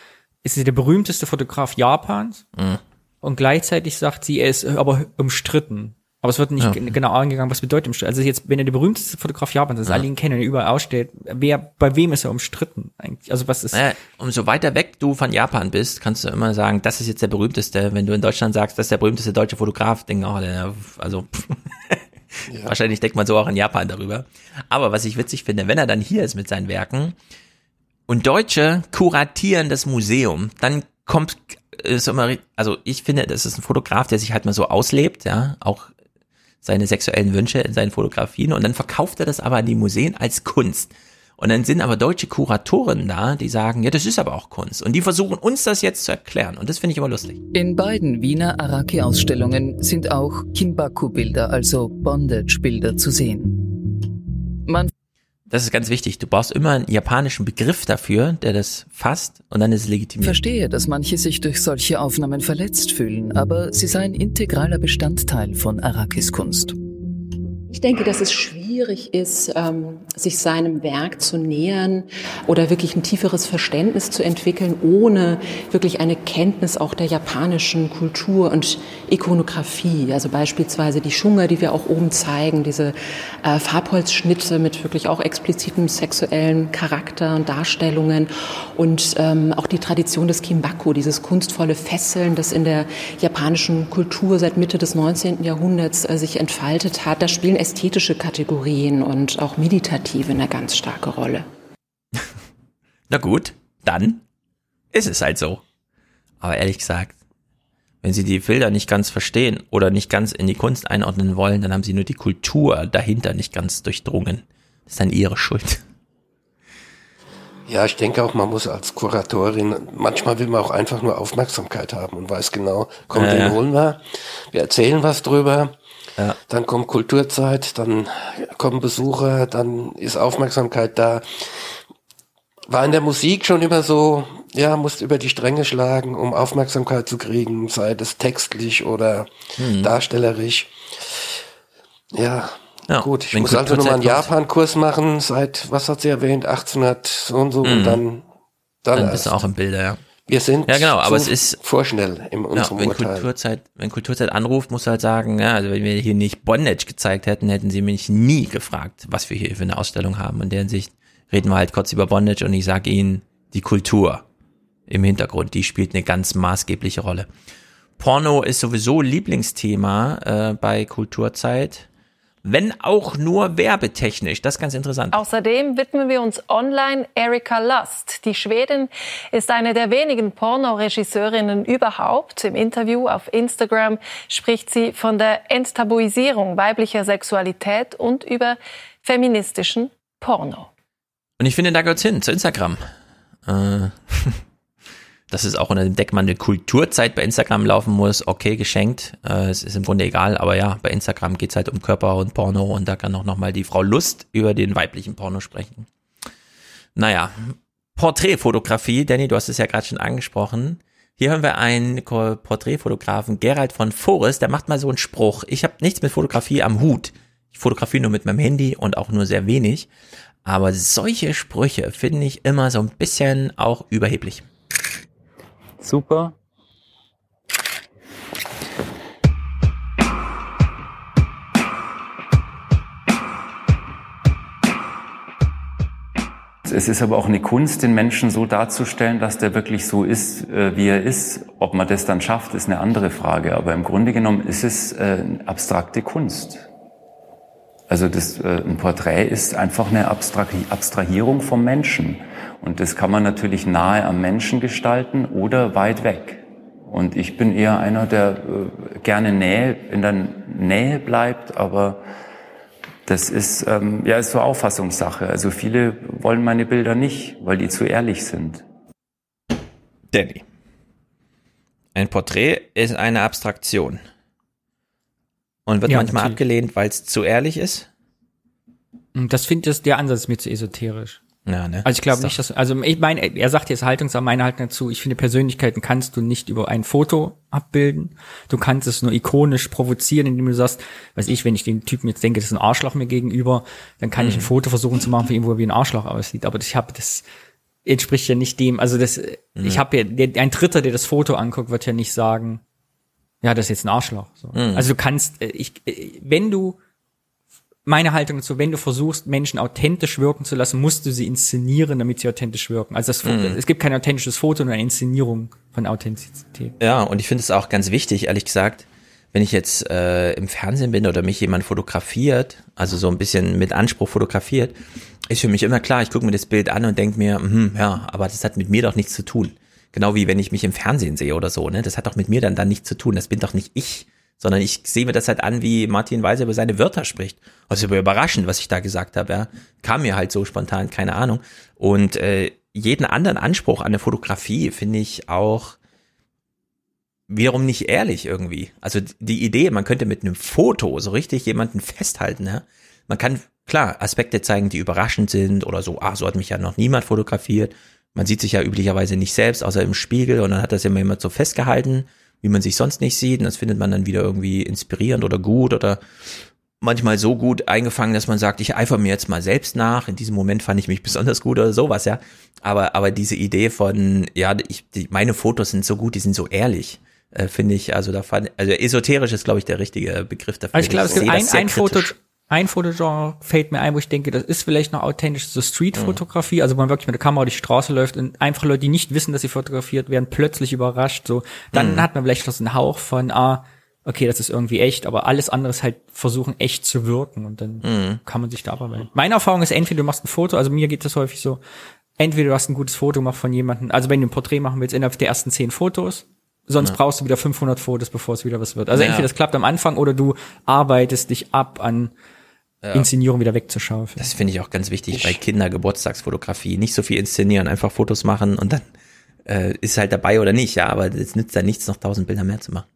ist der berühmteste Fotograf Japans Mhm. und gleichzeitig sagt sie, er ist aber umstritten. Aber es wird nicht Ja. gen- genau angegangen, was bedeutet umstritten. Also jetzt, wenn er der berühmteste Fotograf Japans ist, Ja. alle ihn kennen und überall ausstellt, wer, bei wem ist er umstritten eigentlich? Also was ist, Naja, umso weiter weg du von Japan bist, kannst du immer sagen, das ist jetzt der berühmteste. Wenn du in Deutschland sagst, das ist der berühmteste deutsche Fotograf, denken auch alle, ja, also (laughs) wahrscheinlich denkt man so auch in Japan darüber. Aber was ich witzig finde, wenn er dann hier ist mit seinen Werken und Deutsche kuratieren das Museum, dann kommt ist immer, also ich finde, das ist ein Fotograf, der sich halt mal so auslebt, ja, auch seine sexuellen Wünsche in seinen Fotografien und dann verkauft er das aber an die Museen als Kunst. Und dann sind aber deutsche Kuratoren da, die sagen, ja, das ist aber auch Kunst. Und die versuchen uns das jetzt zu erklären. Und das finde ich immer lustig. In beiden Wiener Araki-Ausstellungen sind auch Kinbaku-Bilder, also Bondage-Bilder zu sehen. Man Das ist ganz wichtig. Du brauchst immer einen japanischen Begriff dafür, der das fasst und dann ist es legitimiert. verstehe, dass manche sich durch solche Aufnahmen verletzt fühlen, aber sie seien integraler Bestandteil von Arakis Kunst. Ich denke, dass es schwierig ist, ähm, sich seinem Werk zu nähern oder wirklich ein tieferes Verständnis zu entwickeln, ohne wirklich eine Kenntnis auch der japanischen Kultur und Ikonografie. Also beispielsweise die Shunga, die wir auch oben zeigen, diese äh, Farbholzschnitte mit wirklich auch explizitem sexuellen Charakter und Darstellungen und ähm, auch die Tradition des Kimbaku, dieses kunstvolle Fesseln, das in der japanischen Kultur seit Mitte des 19. Jahrhunderts äh, sich entfaltet hat. Da spielen ästhetische Kategorien und auch meditative eine ganz starke Rolle. (laughs) Na gut, dann ist es halt so. Aber ehrlich gesagt, wenn sie die Bilder nicht ganz verstehen oder nicht ganz in die Kunst einordnen wollen, dann haben sie nur die Kultur dahinter nicht ganz durchdrungen. Das ist dann ihre Schuld. Ja, ich denke auch, man muss als Kuratorin, manchmal will man auch einfach nur Aufmerksamkeit haben und weiß genau, komm, Ja, den ja. holen wir, wir erzählen was drüber, Ja. dann kommt Kulturzeit, dann kommen Besucher, dann ist Aufmerksamkeit da. War in der Musik schon immer so, ja, musst über die Stränge schlagen, um Aufmerksamkeit zu kriegen, sei das textlich oder Mhm. darstellerisch. Ja, Ja, gut, ich muss also nochmal einen. Japan-Kurs machen, seit, was hat sie erwähnt, 1800 so und so Mhm. und dann, dann, Dann bist erst. du auch im Bilder, ja. Wir sind Ja, genau, aber es ist vorschnell in Ja, unserem wenn Urteil. Kulturzeit, wenn Kulturzeit anruft, musst du halt sagen, ja, also wenn wir hier nicht Bondage gezeigt hätten, hätten sie mich nie gefragt, was wir hier für eine Ausstellung haben. In der Hinsicht reden wir halt kurz über Bondage und ich sage ihnen, die Kultur im Hintergrund, die spielt eine ganz maßgebliche Rolle. Porno ist sowieso Lieblingsthema äh, bei Kulturzeit, wenn auch nur werbetechnisch. Das ist ganz interessant. Außerdem widmen wir uns online Erika Lust. Die Schwedin ist eine der wenigen Pornoregisseurinnen überhaupt. Im Interview auf Instagram spricht sie von der Enttabuisierung weiblicher Sexualität und über feministischen Porno. Und ich finde, da gehört's hin, zu Instagram. Äh, (laughs) dass es auch unter dem Deckmantel Kulturzeit bei Instagram laufen muss, okay, geschenkt. Äh, es ist im Grunde egal, aber ja, bei Instagram geht's halt um Körper und Porno und da kann auch nochmal die Frau Lust über den weiblichen Porno sprechen. Naja, Porträtfotografie, Danny, du hast es ja gerade schon angesprochen. Hier haben wir einen Porträtfotografen, Gerald von Forest, der macht mal so einen Spruch. Ich habe nichts mit Fotografie am Hut. Ich fotografiere nur mit meinem Handy und auch nur sehr wenig. Aber solche Sprüche finde ich immer so ein bisschen auch überheblich. Super. Es ist aber auch eine Kunst, den Menschen so darzustellen, dass der wirklich so ist, äh, wie er ist. Ob man das dann schafft, ist eine andere Frage. Aber im Grunde genommen ist es äh, abstrakte Kunst. Also das, äh, ein Porträt ist einfach eine Abstrahierung vom Menschen. Und das kann man natürlich nahe am Menschen gestalten oder weit weg. Und ich bin eher einer, der äh, gerne Nähe, in der Nähe bleibt, aber das ist, ähm, ja, ist so Auffassungssache. Also viele wollen meine Bilder nicht, weil die zu ehrlich sind. Danny. Ein Porträt ist eine Abstraktion. Und wird ja, manchmal natürlich. abgelehnt, weil es zu ehrlich ist? Das finde ich, der Ansatz ist mir zu esoterisch. Ja, ne? Also ich glaube nicht, dass, also ich meine, er sagt jetzt Haltungssache, meine Haltung dazu, ich finde Persönlichkeiten kannst du nicht über ein Foto abbilden. Du kannst es nur ikonisch provozieren, indem du sagst, weiß ich, wenn ich den Typen jetzt denke, das ist ein Arschloch mir gegenüber, dann kann mhm. ich ein mhm. Foto versuchen zu machen für ihn, wo er wie ein Arschloch aussieht. Aber ich habe das entspricht ja nicht dem, also das, mhm. ich habe ja, ein Dritter, der das Foto anguckt, wird ja nicht sagen, ja, das ist jetzt ein Arschloch. So. Mhm. Also du kannst, äh, ich, äh, wenn du meine Haltung dazu, wenn du versuchst, Menschen authentisch wirken zu lassen, musst du sie inszenieren, damit sie authentisch wirken. Also das, mm. es gibt kein authentisches Foto, nur eine Inszenierung von Authentizität. Ja, und ich finde es auch ganz wichtig, ehrlich gesagt, wenn ich jetzt äh, im Fernsehen bin oder mich jemand fotografiert, also so ein bisschen mit Anspruch fotografiert, ist für mich immer klar, ich gucke mir das Bild an und denke mir, mh, ja, aber das hat mit mir doch nichts zu tun. Genau wie wenn ich mich im Fernsehen sehe oder so, ne? Das hat doch mit mir dann dann nichts zu tun. Das bin doch nicht ich sondern ich sehe mir das halt an, wie Martin Weiser über seine Wörter spricht. Also überraschend, was ich da gesagt habe, ja. Kam mir halt so spontan, keine Ahnung. Und äh, jeden anderen Anspruch an eine Fotografie finde ich auch wiederum nicht ehrlich irgendwie. Also die Idee, man könnte mit einem Foto so richtig jemanden festhalten, ja. Man kann, klar, Aspekte zeigen, die überraschend sind oder so, ah, so hat mich ja noch niemand fotografiert. Man sieht sich ja üblicherweise nicht selbst, außer im Spiegel und dann hat das immer jemand so festgehalten wie man sich sonst nicht sieht. Und das findet man dann wieder irgendwie inspirierend oder gut oder manchmal so gut eingefangen, dass man sagt, ich eifere mir jetzt mal selbst nach. In diesem Moment fand ich mich (laughs) besonders gut oder sowas, ja. Aber, aber diese Idee von, ja, ich, die, meine Fotos sind so gut, die sind so ehrlich. Äh, finde ich, also da fand, also esoterisch ist, glaube ich, der richtige Begriff dafür. Also ich glaube, es gibt ein, ein Foto, ein Fotogenre fällt mir ein, wo ich denke, das ist vielleicht noch authentisch, so Street-Fotografie, mhm. also wo man wirklich mit der Kamera die Straße läuft und einfach Leute, die nicht wissen, dass sie fotografiert werden, plötzlich überrascht, so. Dann mhm. hat man vielleicht noch so einen Hauch von, ah, okay, das ist irgendwie echt, aber alles andere ist halt versuchen, echt zu wirken und dann mhm. kann man sich da aber Meine Erfahrung ist, entweder du machst ein Foto, also mir geht das häufig so, entweder du hast ein gutes Foto gemacht von jemandem, also wenn du ein Porträt machen willst, innerhalb der ersten zehn Fotos, sonst ja. brauchst du wieder 500 Fotos, bevor es wieder was wird. Also ja. entweder das klappt am Anfang oder du arbeitest dich ab an ja. Inszenierung wieder wegzuschaufeln. Das finde ich auch ganz wichtig ich bei Kindergeburtstagsfotografie. Nicht so viel inszenieren, einfach Fotos machen und dann äh, ist halt dabei oder nicht, ja, aber es nützt dann nichts, noch tausend Bilder mehr zu machen.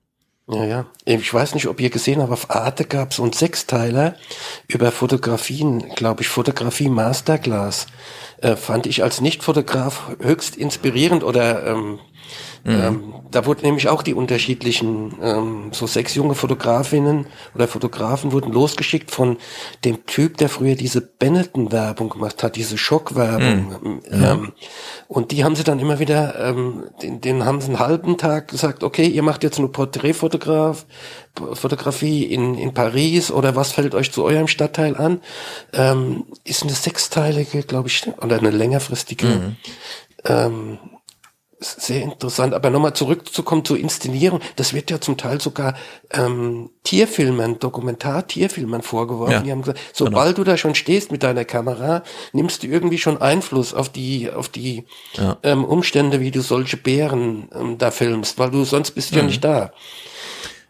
Ja, ja. Ich weiß nicht, ob ihr gesehen habt, auf Arte gab es einen Sechsteiler über Fotografien, glaube ich, Fotografie Masterclass. Äh, fand ich als Nicht-Fotograf höchst inspirierend oder ähm, Mhm. Ähm, da wurden nämlich auch die unterschiedlichen, ähm, so sechs junge Fotografinnen oder Fotografen wurden losgeschickt von dem Typ, der früher diese Benetton-Werbung gemacht hat, diese Schockwerbung. Mhm. Ähm, und die haben sie dann immer wieder, ähm, den, den haben sie einen halben Tag gesagt, okay, ihr macht jetzt nur Porträtfotograf, Fotografie in, in Paris oder was fällt euch zu eurem Stadtteil an? Ähm, ist eine sechsteilige, glaube ich, oder eine längerfristige mhm. ähm, sehr interessant. Aber nochmal zurückzukommen zur Inszenierung, das wird ja zum Teil sogar ähm, Tierfilmern, Dokumentar-Tierfilmern vorgeworfen. Ja, die haben gesagt, sobald genau. du da schon stehst mit deiner Kamera, nimmst du irgendwie schon Einfluss auf die, auf die ja. ähm, Umstände, wie du solche Bären ähm, da filmst, weil du sonst bist mhm. ja nicht da.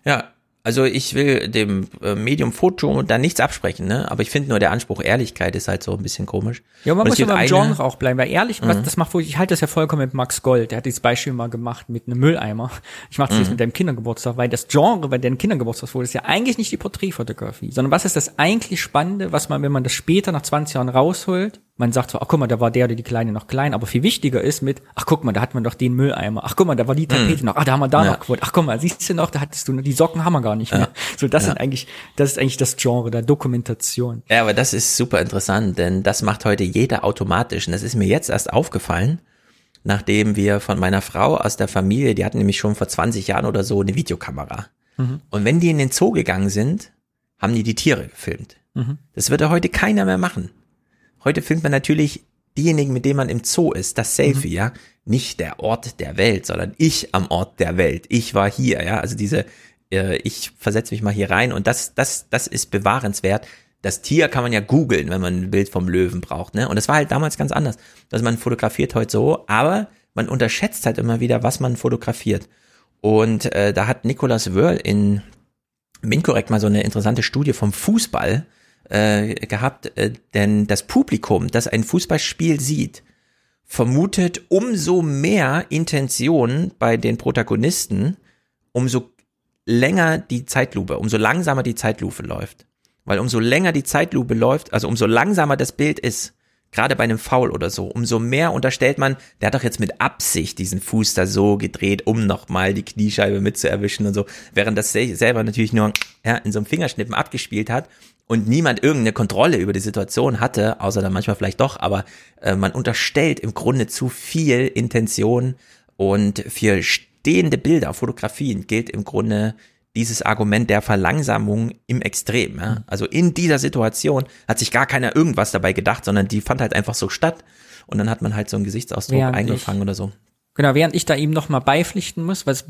Ja, also ich will dem äh, Medium Foto da nichts absprechen, ne? Aber ich finde nur der Anspruch Ehrlichkeit ist halt so ein bisschen komisch. Ja, man muss ja beim. Genre auch bleiben, weil ehrlich, mhm. was, das macht wohl, ich halte das ja vollkommen mit Max Gold. Der hat dieses Beispiel mal gemacht mit einem Mülleimer. Ich mache das mhm. jetzt mit deinem Kindergeburtstag, weil das Genre bei deinem Kindergeburtstagsfoto ist ja eigentlich nicht die Porträtfotografie, sondern was ist das eigentlich Spannende, was man, wenn man das später nach 20 Jahren rausholt, man sagt zwar, ach guck mal, da war der oder die Kleine noch klein, aber viel wichtiger ist mit, ach guck mal, da hat man doch den Mülleimer, ach guck mal, da war die Tapete mm. noch, ach da haben wir da ja. noch Quote, ach guck mal, siehst du noch, da hattest du noch, die Socken haben wir gar nicht mehr. Ja. So, das ja. sind eigentlich, das ist eigentlich das Genre der Dokumentation. Ja, aber das ist super interessant, denn das macht heute jeder automatisch und das ist mir jetzt erst aufgefallen, nachdem wir von meiner Frau aus der Familie, die hatten nämlich schon vor 20 Jahren oder so eine Videokamera. Mhm. Und wenn die in den Zoo gegangen sind, haben die die Tiere gefilmt. Mhm. Das würde heute keiner mehr machen. Heute filmt man natürlich diejenigen, mit denen man im Zoo ist, das Selfie, mhm. ja. Nicht der Ort der Welt, sondern ich am Ort der Welt. Ich war hier, ja. Also diese, äh, ich versetze mich mal hier rein und das, das, das ist bewahrenswert. das Tier kann man ja googeln, wenn man ein Bild vom Löwen braucht, ne? Und das war halt damals ganz anders. Also man fotografiert heute so, aber man unterschätzt halt immer wieder, was man fotografiert. Und äh, da hat Nicolas Wörl in Minkorrekt mal so eine interessante Studie vom Fußball äh, gehabt, äh, denn das Publikum, das ein Fußballspiel sieht, vermutet umso mehr Intention bei den Protagonisten, umso länger die Zeitlupe, umso langsamer die Zeitlupe läuft. Weil umso länger die Zeitlupe läuft, also umso langsamer das Bild ist, gerade bei einem Foul oder so, umso mehr unterstellt man, der hat doch jetzt mit Absicht diesen Fuß da so gedreht, um nochmal die Kniescheibe mitzuerwischen und so, während das selber natürlich nur ja, in so einem Fingerschnippen abgespielt hat und niemand irgendeine Kontrolle über die Situation hatte, außer dann manchmal vielleicht doch, aber äh, man unterstellt im Grunde zu viel Intention und für stehende Bilder, Fotografien gilt im Grunde dieses Argument der Verlangsamung im Extrem. Ja? Also in dieser Situation hat sich gar keiner irgendwas dabei gedacht, sondern die fand halt einfach so statt und dann hat man halt so einen Gesichtsausdruck während eingefangen ich, oder so. Genau, während ich da ihm nochmal beipflichten muss, was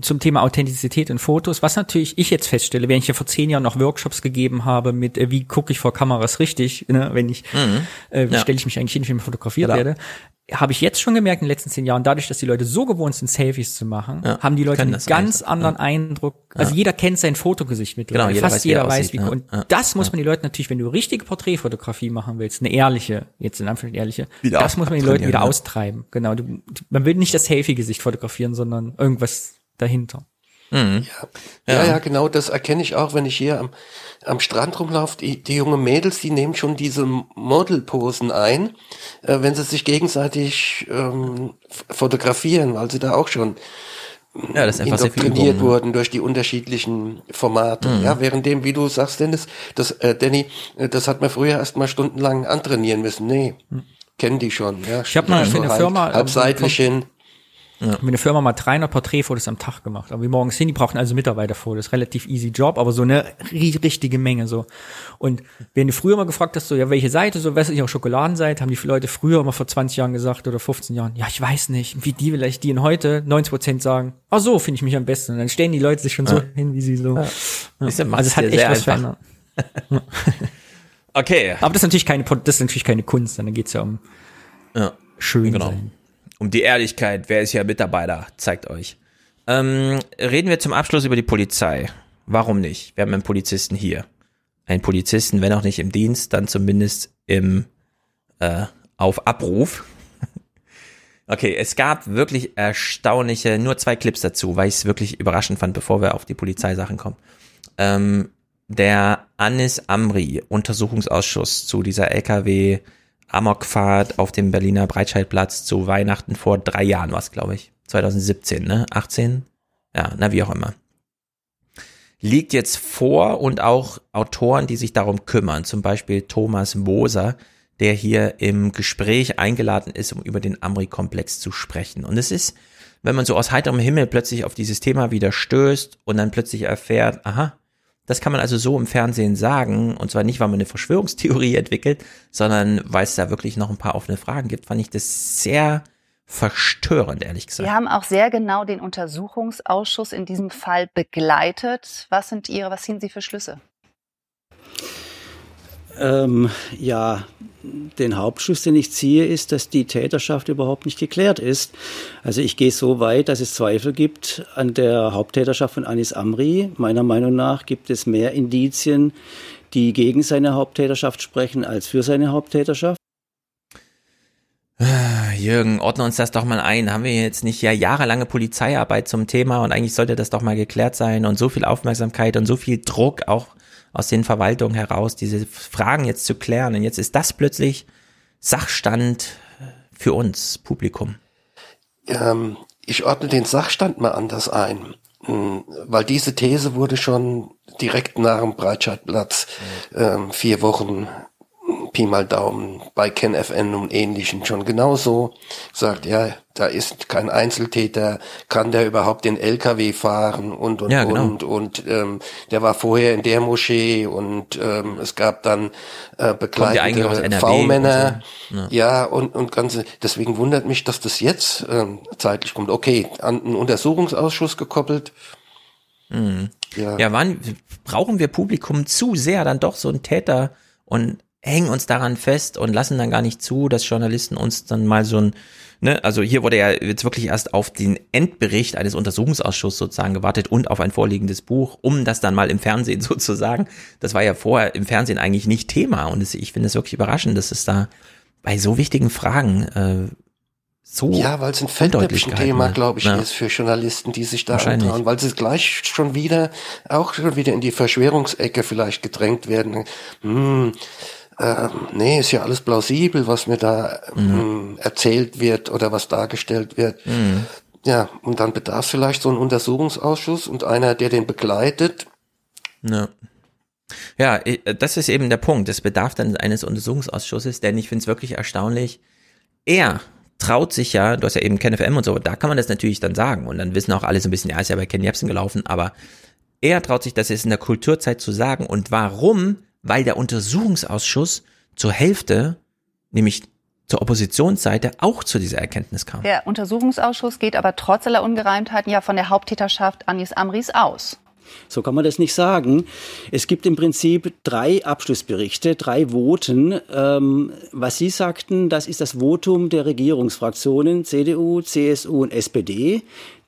zum Thema Authentizität in Fotos, was natürlich ich jetzt feststelle, wenn ich ja vor zehn Jahren noch Workshops gegeben habe mit, äh, wie gucke ich vor Kameras richtig, ne, wenn ich, mhm. äh, wie ja. stelle ich mich eigentlich hin, wenn ich fotografiert genau. werde, habe ich jetzt schon gemerkt in den letzten zehn Jahren, dadurch, dass die Leute so gewohnt sind, Selfies zu machen, ja, haben die Leute einen ganz anderen ja. Eindruck. Also ja. jeder kennt sein Fotogesicht mittlerweile. Genau, jeder Fast weiß, jeder weiß, wie. Und das muss man die Leute natürlich, wenn du richtige Porträtfotografie machen willst, eine ehrliche, jetzt in Anführungszeichen ehrliche, wieder das muss man die Leute wieder austreiben. Genau. Du, man will nicht das Selfie-Gesicht fotografieren, sondern irgendwas dahinter. Mhm. Ja. ja, ja, genau, das erkenne ich auch, wenn ich hier am, am Strand rumlaufe. Die, die jungen Mädels, die nehmen schon diese Modelposen ein, äh, wenn sie sich gegenseitig ähm, fotografieren, weil sie da auch schon ja, das ist indoktriniert ne? wurden durch die unterschiedlichen Formate. Mhm. Ja, währenddem, wie du sagst, Dennis, das, äh, Danny, äh, das hat man früher erst mal stundenlang antrainieren müssen. Nee, mhm. kennen die schon. Ja, ich habe mal für eine halb, Firma halb seitlich hin. Ja. Haben eine Firma mal 300 Porträtfotos am Tag gemacht. Aber wie morgens hin, die brauchen also Mitarbeiterfotos. Relativ easy Job, aber so eine richtige Menge so. Und wenn du früher mal gefragt hast, so, ja, welche Seite, so, weiß ich auch Schokoladenseite, haben die Leute früher mal vor 20 Jahren gesagt oder 15 Jahren, ja, ich weiß nicht, wie die vielleicht die in heute 90 Prozent sagen, ach so, finde ich mich am besten. Und dann stellen die Leute sich schon ja. so hin, wie sie so. Ja. Also es hat echt was verändert. (laughs) okay. Aber das ist natürlich keine, das ist natürlich keine Kunst, dann geht's ja um ja. schön genau. sein um die Ehrlichkeit, wer ist hier Mitarbeiter, zeigt euch. Ähm, reden wir zum Abschluss über die Polizei. Warum nicht? Wir haben einen Polizisten hier. Einen Polizisten, wenn auch nicht im Dienst, dann zumindest im äh, auf Abruf. (laughs) okay, es gab wirklich erstaunliche, nur zwei Clips dazu, weil ich es wirklich überraschend fand, bevor wir auf die Polizeisachen kommen. Ähm, der Anis Amri Untersuchungsausschuss zu dieser LKW Amokfahrt auf dem Berliner Breitscheidplatz zu Weihnachten vor drei Jahren war es, glaube ich. 2017, ne? 18? Ja, na wie auch immer. Liegt jetzt vor und auch Autoren, die sich darum kümmern, zum Beispiel Thomas Moser, der hier im Gespräch eingeladen ist, um über den Amri-Komplex zu sprechen. Und es ist, wenn man so aus heiterem Himmel plötzlich auf dieses Thema wieder stößt und dann plötzlich erfährt, aha, das kann man also so im Fernsehen sagen, und zwar nicht, weil man eine Verschwörungstheorie entwickelt, sondern weil es da wirklich noch ein paar offene Fragen gibt, fand ich das sehr verstörend, ehrlich gesagt. Sie haben auch sehr genau den Untersuchungsausschuss in diesem Fall begleitet. Was sind Ihre, was ziehen Sie für Schlüsse? Ähm, ja, den Hauptschluss, den ich ziehe, ist, dass die Täterschaft überhaupt nicht geklärt ist. Also ich gehe so weit, dass es Zweifel gibt an der Haupttäterschaft von Anis Amri. Meiner Meinung nach gibt es mehr Indizien, die gegen seine Haupttäterschaft sprechen, als für seine Haupttäterschaft. Jürgen, ordne uns das doch mal ein. Haben wir jetzt nicht ja jahrelange Polizeiarbeit zum Thema und eigentlich sollte das doch mal geklärt sein und so viel Aufmerksamkeit und so viel Druck auch aus den Verwaltungen heraus, diese Fragen jetzt zu klären. Und jetzt ist das plötzlich Sachstand für uns, Publikum. Ähm, ich ordne den Sachstand mal anders ein, hm, weil diese These wurde schon direkt nach dem Breitscheidplatz ähm, vier Wochen Pi mal Daumen bei KenFN und ähnlichen schon genauso sagt, ja, da ist kein Einzeltäter, kann der überhaupt den LKW fahren und und ja, genau. und und ähm, der war vorher in der Moschee und ähm, es gab dann äh, begleitende V-Männer, so. ja. ja. und und ganze. Deswegen wundert mich, dass das jetzt ähm, zeitlich kommt. Okay, an einen Untersuchungsausschuss gekoppelt Mhm. Ja, ja wann brauchen wir Publikum zu sehr dann doch so ein Täter und hängen uns daran fest und lassen dann gar nicht zu, dass Journalisten uns dann mal so ein, ne, also hier wurde ja jetzt wirklich erst auf den Endbericht eines Untersuchungsausschusses sozusagen gewartet und auf ein vorliegendes Buch, um das dann mal im Fernsehen (laughs) sozusagen. Das war ja vorher im Fernsehen eigentlich nicht Thema und es, ich finde es wirklich überraschend, dass es da bei so wichtigen Fragen äh, so Ja, weil es ein Fettnäpfchen-Thema, glaube ich, ja. ist für Journalisten, die sich da antrauen, weil sie gleich schon wieder, auch schon wieder in die Verschwörungsecke vielleicht gedrängt werden. Hm, äh, nee, ist ja alles plausibel, was mir da mhm. äh, erzählt wird oder was dargestellt wird. Mhm. Ja, und dann bedarf vielleicht so ein Untersuchungsausschuss und einer, der den begleitet. Ja. Ja, das ist eben der Punkt. Es bedarf dann eines Untersuchungsausschusses, denn ich finde es wirklich erstaunlich. Er traut sich ja, du hast ja eben KenFM und so, da kann man das natürlich dann sagen und dann wissen auch alle so ein bisschen, ja, ist ja bei Ken Jebsen gelaufen, aber er traut sich das jetzt in der Kulturzeit zu sagen und warum? Weil der Untersuchungsausschuss zur Hälfte, nämlich zur Oppositionsseite, auch zu dieser Erkenntnis kam. Der Untersuchungsausschuss geht aber trotz aller Ungereimtheiten ja von der Haupttäterschaft Anis Amris aus. So kann man das nicht sagen. Es gibt im Prinzip drei Abschlussberichte, drei Voten. Ähm, was Sie sagten, das ist das Votum der Regierungsfraktionen CDU, CSU und SPD,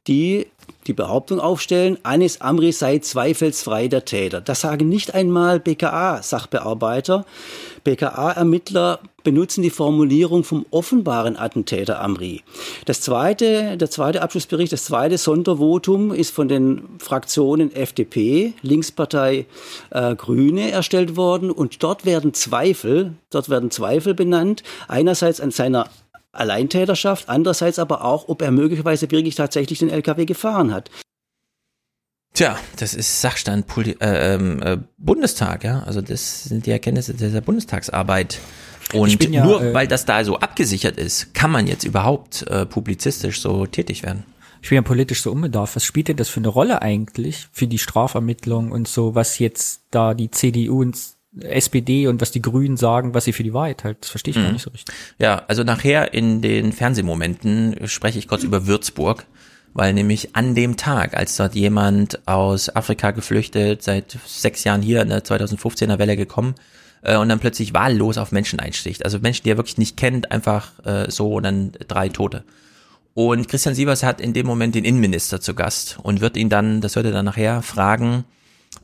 die die Behauptung aufstellen, Anis Amri sei zweifelsfrei der Täter. Das sagen nicht einmal BKA-Sachbearbeiter. BKA-Ermittler benutzen die Formulierung vom offenbaren Attentäter Amri. Das zweite, der zweite Abschlussbericht, das zweite Sondervotum ist von den Fraktionen FDP, Linkspartei, äh, Grüne erstellt worden und dort werden Zweifel, dort werden Zweifel benannt. Einerseits an seiner Alleintäterschaft, andererseits aber auch, ob er möglicherweise wirklich tatsächlich den LKW gefahren hat. Tja, das ist Sachstand äh, ähm, äh, Bundestag, ja. Also das sind die Erkenntnisse der Bundestagsarbeit. Und ja, nur äh, weil das da so abgesichert ist, kann man jetzt überhaupt äh, publizistisch so tätig werden. Ich bin ja politisch so unbedarf. Was spielt denn das für eine Rolle eigentlich für die Strafermittlung und so, was jetzt da die CDU und SPD und was die Grünen sagen, was sie für die Wahrheit halt, das verstehe ich mhm. gar nicht so richtig. Ja, also nachher in den Fernsehmomenten spreche ich kurz über Würzburg, weil nämlich an dem Tag, als dort jemand aus Afrika geflüchtet, seit sechs Jahren hier in der 2015er Welle gekommen, äh, und dann plötzlich wahllos auf Menschen einsticht. Also Menschen, die er wirklich nicht kennt, einfach äh, so und dann drei Tote. Und Christian Sievers hat in dem Moment den Innenminister zu Gast und wird ihn dann, das hört er dann nachher, fragen,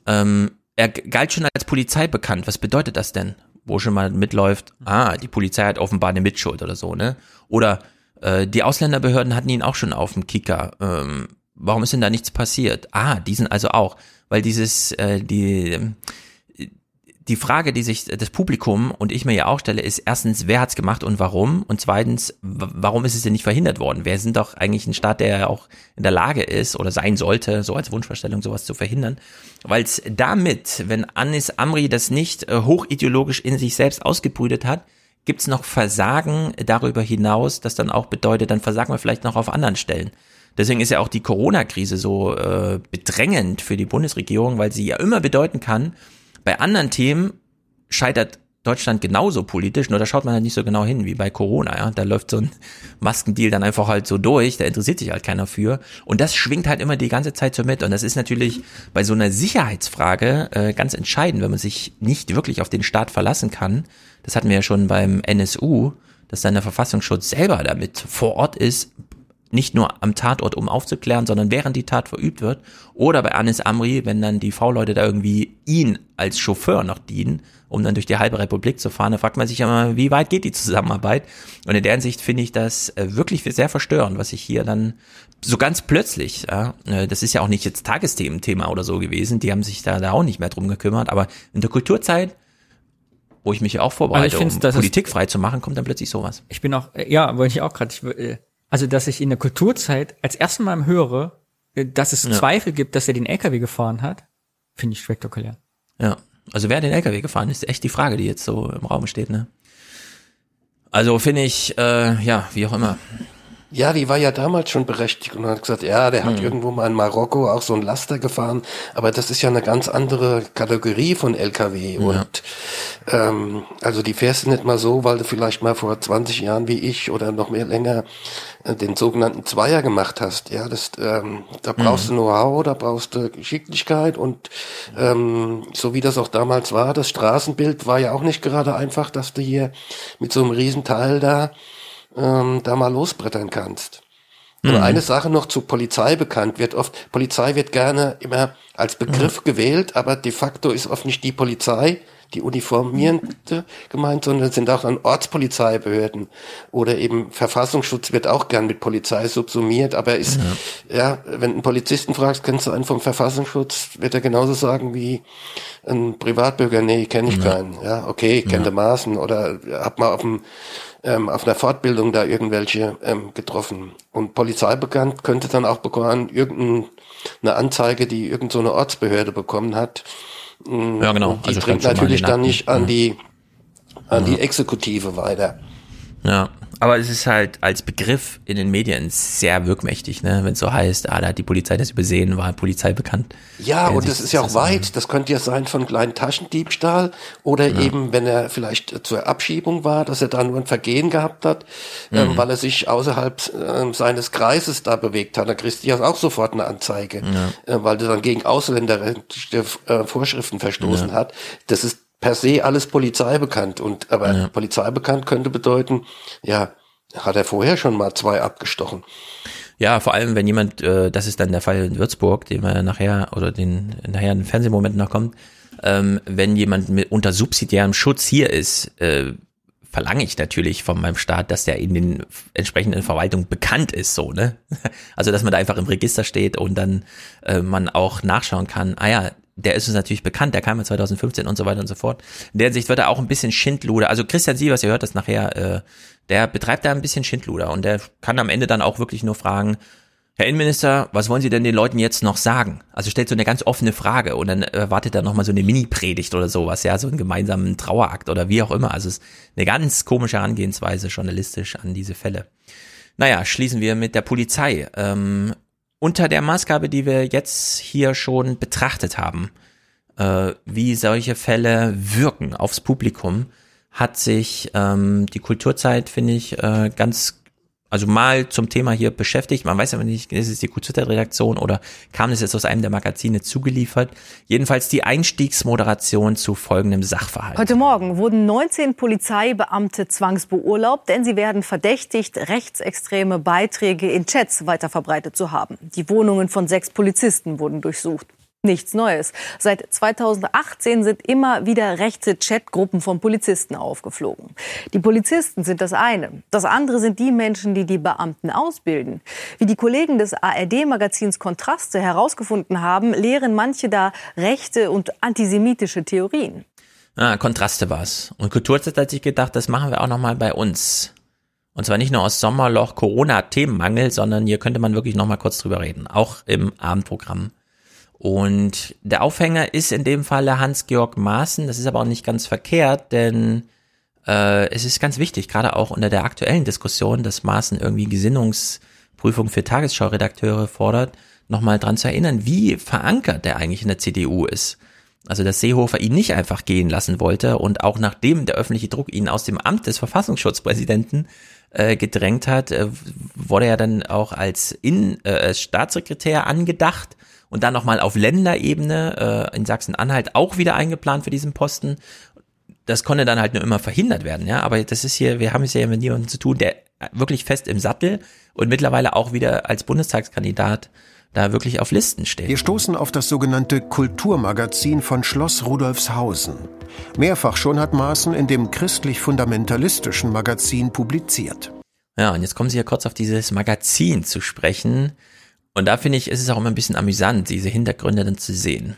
ähm, er galt schon als Polizei bekannt. Was bedeutet das denn? Wo schon mal mitläuft, ah, die Polizei hat offenbar eine Mitschuld oder so, ne? Oder äh, die Ausländerbehörden hatten ihn auch schon auf dem Kicker. Ähm, warum ist denn da nichts passiert? Ah, die sind also auch, weil dieses, äh, die, die Frage, die sich das Publikum und ich mir ja auch stelle, ist erstens, wer hat's gemacht und warum? Und zweitens, warum ist es denn nicht verhindert worden? Wir sind doch eigentlich ein Staat, der ja auch in der Lage ist oder sein sollte, so als Wunschvorstellung sowas zu verhindern. Weil es damit, wenn Anis Amri das nicht äh, hochideologisch in sich selbst ausgebrütet hat, gibt's noch Versagen darüber hinaus, das dann auch bedeutet, dann versagen wir vielleicht noch auf anderen Stellen. Deswegen ist ja auch die Corona-Krise so äh, bedrängend für die Bundesregierung, weil sie ja immer bedeuten kann, bei anderen Themen scheitert Deutschland genauso politisch, nur da schaut man halt nicht so genau hin wie bei Corona, ja. Da läuft so ein Maskendeal dann einfach halt so durch, da interessiert sich halt keiner für. Und das schwingt halt immer die ganze Zeit so mit. Und das ist natürlich bei so einer Sicherheitsfrage äh, ganz entscheidend, wenn man sich nicht wirklich auf den Staat verlassen kann. Das hatten wir ja schon beim NSU, dass dann der Verfassungsschutz selber damit vor Ort ist, nicht nur am Tatort, um aufzuklären, sondern während die Tat verübt wird. Oder bei Anis Amri, wenn dann die V-Leute da irgendwie ihn als Chauffeur noch dienen, um dann durch die halbe Republik zu fahren, da fragt man sich ja immer, wie weit geht die Zusammenarbeit? Und in der Hinsicht finde ich das äh, wirklich sehr verstörend, was ich hier dann so ganz plötzlich, ja, äh, das ist ja auch nicht jetzt Tagesthementhema oder so gewesen, die haben sich da, da auch nicht mehr drum gekümmert, aber in der Kulturzeit wo ich mich ja auch vorbereite, also um Politik frei zu machen, kommt dann plötzlich sowas. Ich bin auch, ja, wollte ich auch gerade, also, dass ich in der Kulturzeit als erstes Mal höre, äh, dass es ja. Zweifel gibt, dass er den LKW gefahren hat, finde ich spektakulär. Ja. Also wer den LKW gefahren ist, echt die Frage, die jetzt so im Raum steht, ne? Also finde ich, äh, ja, wie auch immer. Ja, die war ja damals schon berechtigt und hat gesagt, ja, der hat mhm. irgendwo mal in Marokko auch so ein Laster gefahren, aber das ist ja eine ganz andere Kategorie von LKW ja. und ähm, also die fährst du nicht mal so, weil du vielleicht mal vor 20 Jahren wie ich oder noch mehr länger äh, den sogenannten Zweier gemacht hast. Ja, das ähm, da brauchst mhm. du Know-how, da brauchst du Geschicklichkeit und ähm, so wie das auch damals war, das Straßenbild war ja auch nicht gerade einfach, dass du hier mit so einem Riesenteil da ähm, da mal losbrettern kannst. Mhm. eine Sache noch zu Polizei bekannt wird oft, Polizei wird gerne immer als Begriff mhm. gewählt, aber de facto ist oft nicht die Polizei, die uniformierende gemeint, sondern sind auch dann Ortspolizeibehörden oder eben Verfassungsschutz wird auch gern mit Polizei subsumiert, aber ist, ja, ja wenn einen Polizisten fragst, kennst du einen vom Verfassungsschutz, wird er genauso sagen wie ein Privatbürger, nee, kenne ich ja. keinen, ja, okay, ich kenne ja. Maßen oder hab mal auf dem ähm, auf einer Fortbildung da irgendwelche ähm, getroffen. Und Polizei bekannt könnte dann auch bekommen, irgendeine Anzeige, die irgendeine so Ortsbehörde bekommen hat. Mm, ja, genau. Die also dringt natürlich dann nicht an die, an die Exekutive weiter. Ja, aber es ist halt als Begriff in den Medien sehr wirkmächtig, ne? wenn es so heißt, ah, da hat die Polizei das übersehen, war Polizei bekannt. Ja, und das ist ja auch weit. Das könnte ja sein von kleinen Taschendiebstahl oder ja. eben, wenn er vielleicht zur Abschiebung war, dass er da nur ein Vergehen gehabt hat, ähm, mhm. ähm, weil er sich außerhalb äh, seines Kreises da bewegt hat. Dann kriegst du ja auch sofort eine Anzeige, ja. äh, weil du dann gegen Ausländer äh, Vorschriften verstoßen ja. hat. Das ist per se alles Polizei bekannt. Und aber ja. Polizei bekannt könnte bedeuten, ja, hat er vorher schon mal zwei abgestochen. Ja, vor allem, wenn jemand, äh, das ist dann der Fall in Würzburg, den wir nachher oder den nachher in den Fernsehmomenten noch kommt, ähm, wenn jemand mit unter subsidiärem Schutz hier ist, äh, verlange ich natürlich von meinem Staat, dass der in den entsprechenden Verwaltungen bekannt ist, so, ne? (laughs) Also, dass man da einfach im Register steht und dann äh, man auch nachschauen kann, ah ja, der ist uns natürlich bekannt, der kam ja 2015 und so weiter und so fort. In der Sicht wird er auch ein bisschen Schindluder. Also Christian Sievers, ihr hört das nachher, äh, der betreibt da ein bisschen Schindluder und der kann am Ende dann auch wirklich nur fragen, Herr Innenminister, was wollen Sie denn den Leuten jetzt noch sagen? Also stellt so eine ganz offene Frage und dann erwartet er nochmal so eine Mini-Predigt oder sowas, ja, so einen gemeinsamen Trauerakt oder wie auch immer. Also es ist eine ganz komische Herangehensweise journalistisch an diese Fälle. Naja, schließen wir mit der Polizei. Ähm, unter der Maßgabe, die wir jetzt hier schon betrachtet haben, äh, wie solche Fälle wirken aufs Publikum, hat sich ähm, die Kulturzeit, finde ich, äh, ganz also mal zum Thema hier beschäftigt. Man weiß aber nicht, ist es die Kulturredaktion oder kam es jetzt aus einem der Magazine zugeliefert. Jedenfalls die Einstiegsmoderation zu folgendem Sachverhalt. Heute Morgen wurden 19 Polizeibeamte zwangsbeurlaubt, denn sie werden verdächtigt, rechtsextreme Beiträge in Chats weiterverbreitet zu haben. Die Wohnungen von sechs Polizisten wurden durchsucht. Nichts Neues. Seit 2018 sind immer wieder rechte Chatgruppen von Polizisten aufgeflogen. Die Polizisten sind das eine. Das andere sind die Menschen, die die Beamten ausbilden. Wie die Kollegen des ARD-Magazins Kontraste herausgefunden haben, lehren manche da rechte und antisemitische Theorien. Ah, Kontraste war's. Und Kulturzeit hat sich gedacht, das machen wir auch nochmal bei uns. Und zwar nicht nur aus Sommerloch Corona-Themenmangel, sondern hier könnte man wirklich nochmal kurz drüber reden. Auch im Abendprogramm. Und der Aufhänger ist in dem Falle Hans-Georg Maaßen. Das ist aber auch nicht ganz verkehrt, denn äh, es ist ganz wichtig, gerade auch unter der aktuellen Diskussion, dass Maaßen irgendwie Gesinnungsprüfung für Tagesschau-Redakteure fordert, nochmal dran zu erinnern, wie verankert der eigentlich in der CDU ist. Also, dass Seehofer ihn nicht einfach gehen lassen wollte und auch nachdem der öffentliche Druck ihn aus dem Amt des Verfassungsschutzpräsidenten äh, gedrängt hat, äh, wurde er dann auch als, in, äh, Staatssekretär angedacht und dann nochmal auf Länderebene äh, in Sachsen-Anhalt auch wieder eingeplant für diesen Posten. Das konnte dann halt nur immer verhindert werden, ja. Aber das ist hier, wir haben es ja mit jemandem zu tun, der wirklich fest im Sattel und mittlerweile auch wieder als Bundestagskandidat da wirklich auf Listen steht. Wir stoßen auf das sogenannte Kulturmagazin von Schloss Rudolfshausen. Mehrfach schon hat Maaßen in dem christlich-fundamentalistischen Magazin publiziert. Ja, und jetzt kommen Sie ja kurz auf dieses Magazin zu sprechen. Und da finde ich, ist es auch immer ein bisschen amüsant, diese Hintergründe dann zu sehen.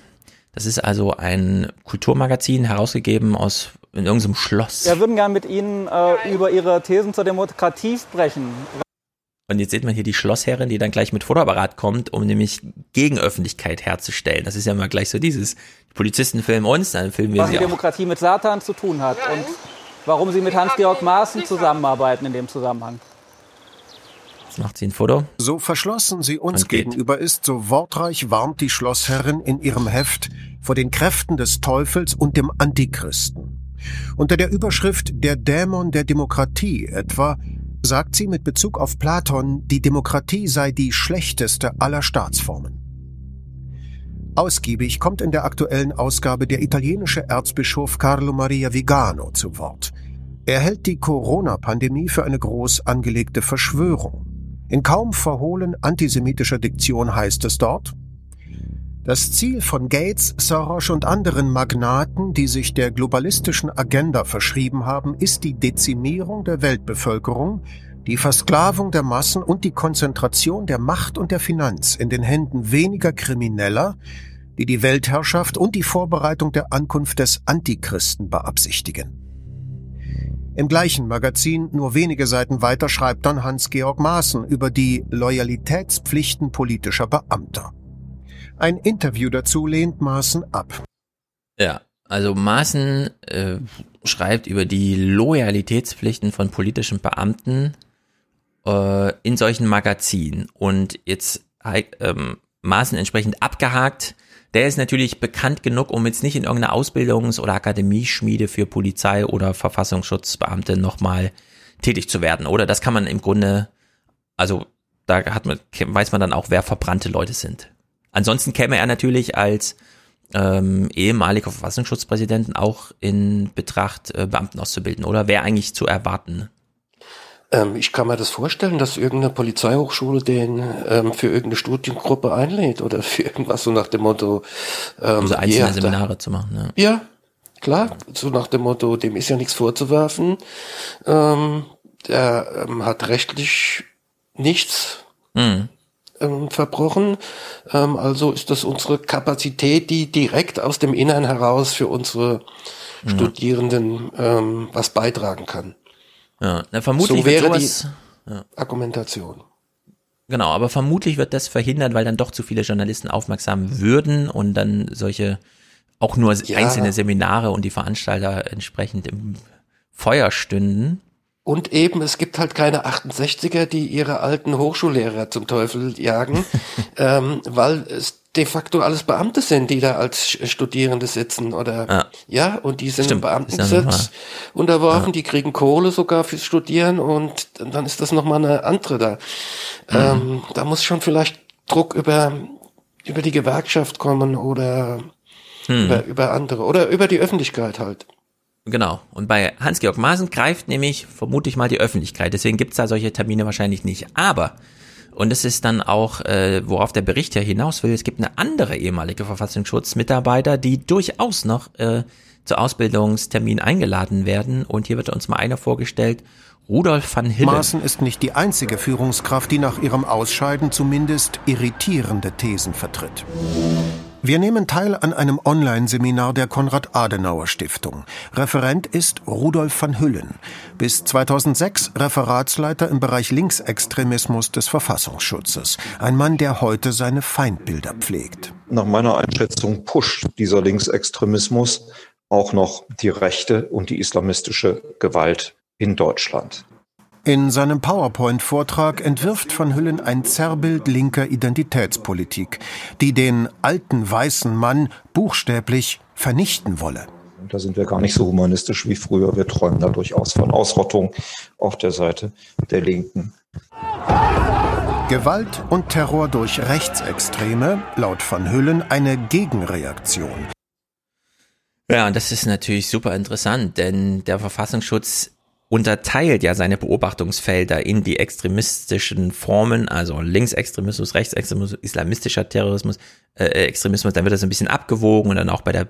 Das ist also ein Kulturmagazin, herausgegeben aus in irgendeinem Schloss. Wir würden gerne mit Ihnen äh, über Ihre Thesen zur Demokratie sprechen. Und jetzt sieht man hier die Schlossherrin, die dann gleich mit Fotoapparat kommt, um nämlich Gegenöffentlichkeit herzustellen. Das ist ja immer gleich so dieses, die Polizisten filmen uns, dann filmen wir Was sie die Demokratie mit Satan zu tun hat und warum sie mit Hans-Georg Maaßen zusammenarbeiten in dem Zusammenhang. Macht sie ein Foto. So verschlossen sie uns gegenüber ist, so wortreich warnt die Schlossherrin in ihrem Heft vor den Kräften des Teufels und dem Antichristen. Unter der Überschrift Der Dämon der Demokratie etwa sagt sie mit Bezug auf Platon, die Demokratie sei die schlechteste aller Staatsformen. Ausgiebig kommt in der aktuellen Ausgabe der italienische Erzbischof Carlo Maria Vigano zu Wort. Er hält die Corona-Pandemie für eine groß angelegte Verschwörung. In kaum verhohlen antisemitischer Diktion heißt es dort, das Ziel von Gates, Soros und anderen Magnaten, die sich der globalistischen Agenda verschrieben haben, ist die Dezimierung der Weltbevölkerung, die Versklavung der Massen und die Konzentration der Macht und der Finanz in den Händen weniger Krimineller, die die Weltherrschaft und die Vorbereitung der Ankunft des Antichristen beabsichtigen. Im gleichen Magazin, nur wenige Seiten weiter, schreibt dann Hans-Georg Maaßen über die Loyalitätspflichten politischer Beamter. Ein Interview dazu lehnt Maaßen ab. Ja, also Maaßen äh, schreibt über die Loyalitätspflichten von politischen Beamten äh, in solchen Magazinen. Und jetzt ähm, Maaßen entsprechend abgehakt. Der ist natürlich bekannt genug, um jetzt nicht in irgendeiner Ausbildungs- oder Akademieschmiede für Polizei oder Verfassungsschutzbeamte nochmal tätig zu werden. Oder das kann man im Grunde, also da hat man, weiß man dann auch, wer verbrannte Leute sind. Ansonsten käme er natürlich als ähm, ehemaliger Verfassungsschutzpräsidenten auch in Betracht, äh, Beamten auszubilden, oder? Wäre eigentlich zu erwarten. Ähm, ich kann mir das vorstellen, dass irgendeine Polizeihochschule den ähm, für irgendeine Studiengruppe einlädt oder für irgendwas so nach dem Motto. Ähm, um so einzelne yeah, Seminare zu machen, ja. Ja, klar, so nach dem Motto, dem ist ja nichts vorzuwerfen. Ähm, der ähm, hat rechtlich nichts. Mhm ähm, verbrochen. Ähm, also ist das unsere Kapazität, die direkt aus dem Innern heraus für unsere ja. Studierenden ähm, was beitragen kann. Ja, na, vermutlich so wäre sowas, die ja. Argumentation. Genau, aber vermutlich wird das verhindert, weil dann doch zu viele Journalisten aufmerksam würden und dann solche auch nur ja. einzelne Seminare und die Veranstalter entsprechend im Feuer stünden. Und eben, es gibt halt keine 68er, die ihre alten Hochschullehrer zum Teufel jagen, (laughs) ähm, weil es de facto alles Beamte sind, die da als Studierende sitzen oder ja, ja und die sind Stimmt, Beamtengesetz unterworfen, ja. die kriegen Kohle sogar fürs Studieren und dann ist das nochmal eine andere da. Mhm. Ähm, da muss schon vielleicht Druck über, über die Gewerkschaft kommen oder mhm. über, über andere oder über die Öffentlichkeit halt. Genau. Und bei Hans-Georg Maaßen greift nämlich vermute ich mal die Öffentlichkeit. Deswegen gibt's da solche Termine wahrscheinlich nicht. Aber, und das ist dann auch, äh, worauf der Bericht ja hinaus will, es gibt eine andere ehemalige Verfassungsschutzmitarbeiter, die durchaus noch äh, zu Ausbildungstermin eingeladen werden. Und hier wird uns mal einer vorgestellt, Rudolf van Hillen. Maaßen ist nicht die einzige Führungskraft, die nach ihrem Ausscheiden zumindest irritierende Thesen vertritt. Wir nehmen teil an einem Online-Seminar der Konrad-Adenauer-Stiftung. Referent ist Rudolf van Hüllen, bis 2006 Referatsleiter im Bereich Linksextremismus des Verfassungsschutzes. Ein Mann, der heute seine Feindbilder pflegt. Nach meiner Einschätzung pusht dieser Linksextremismus auch noch die rechte und die islamistische Gewalt in Deutschland. In seinem PowerPoint-Vortrag entwirft Van Hüllen ein Zerrbild linker Identitätspolitik, die den alten weißen Mann buchstäblich vernichten wolle. Da sind wir gar nicht so humanistisch wie früher. Wir träumen da durchaus von Ausrottung auf der Seite der Linken. Gewalt und Terror durch Rechtsextreme, laut Van Hüllen eine Gegenreaktion. Ja, und das ist natürlich super interessant, denn der Verfassungsschutz unterteilt ja seine Beobachtungsfelder in die extremistischen Formen, also Linksextremismus, Rechtsextremismus, islamistischer Terrorismus, äh, äh Extremismus, dann wird das ein bisschen abgewogen und dann auch bei der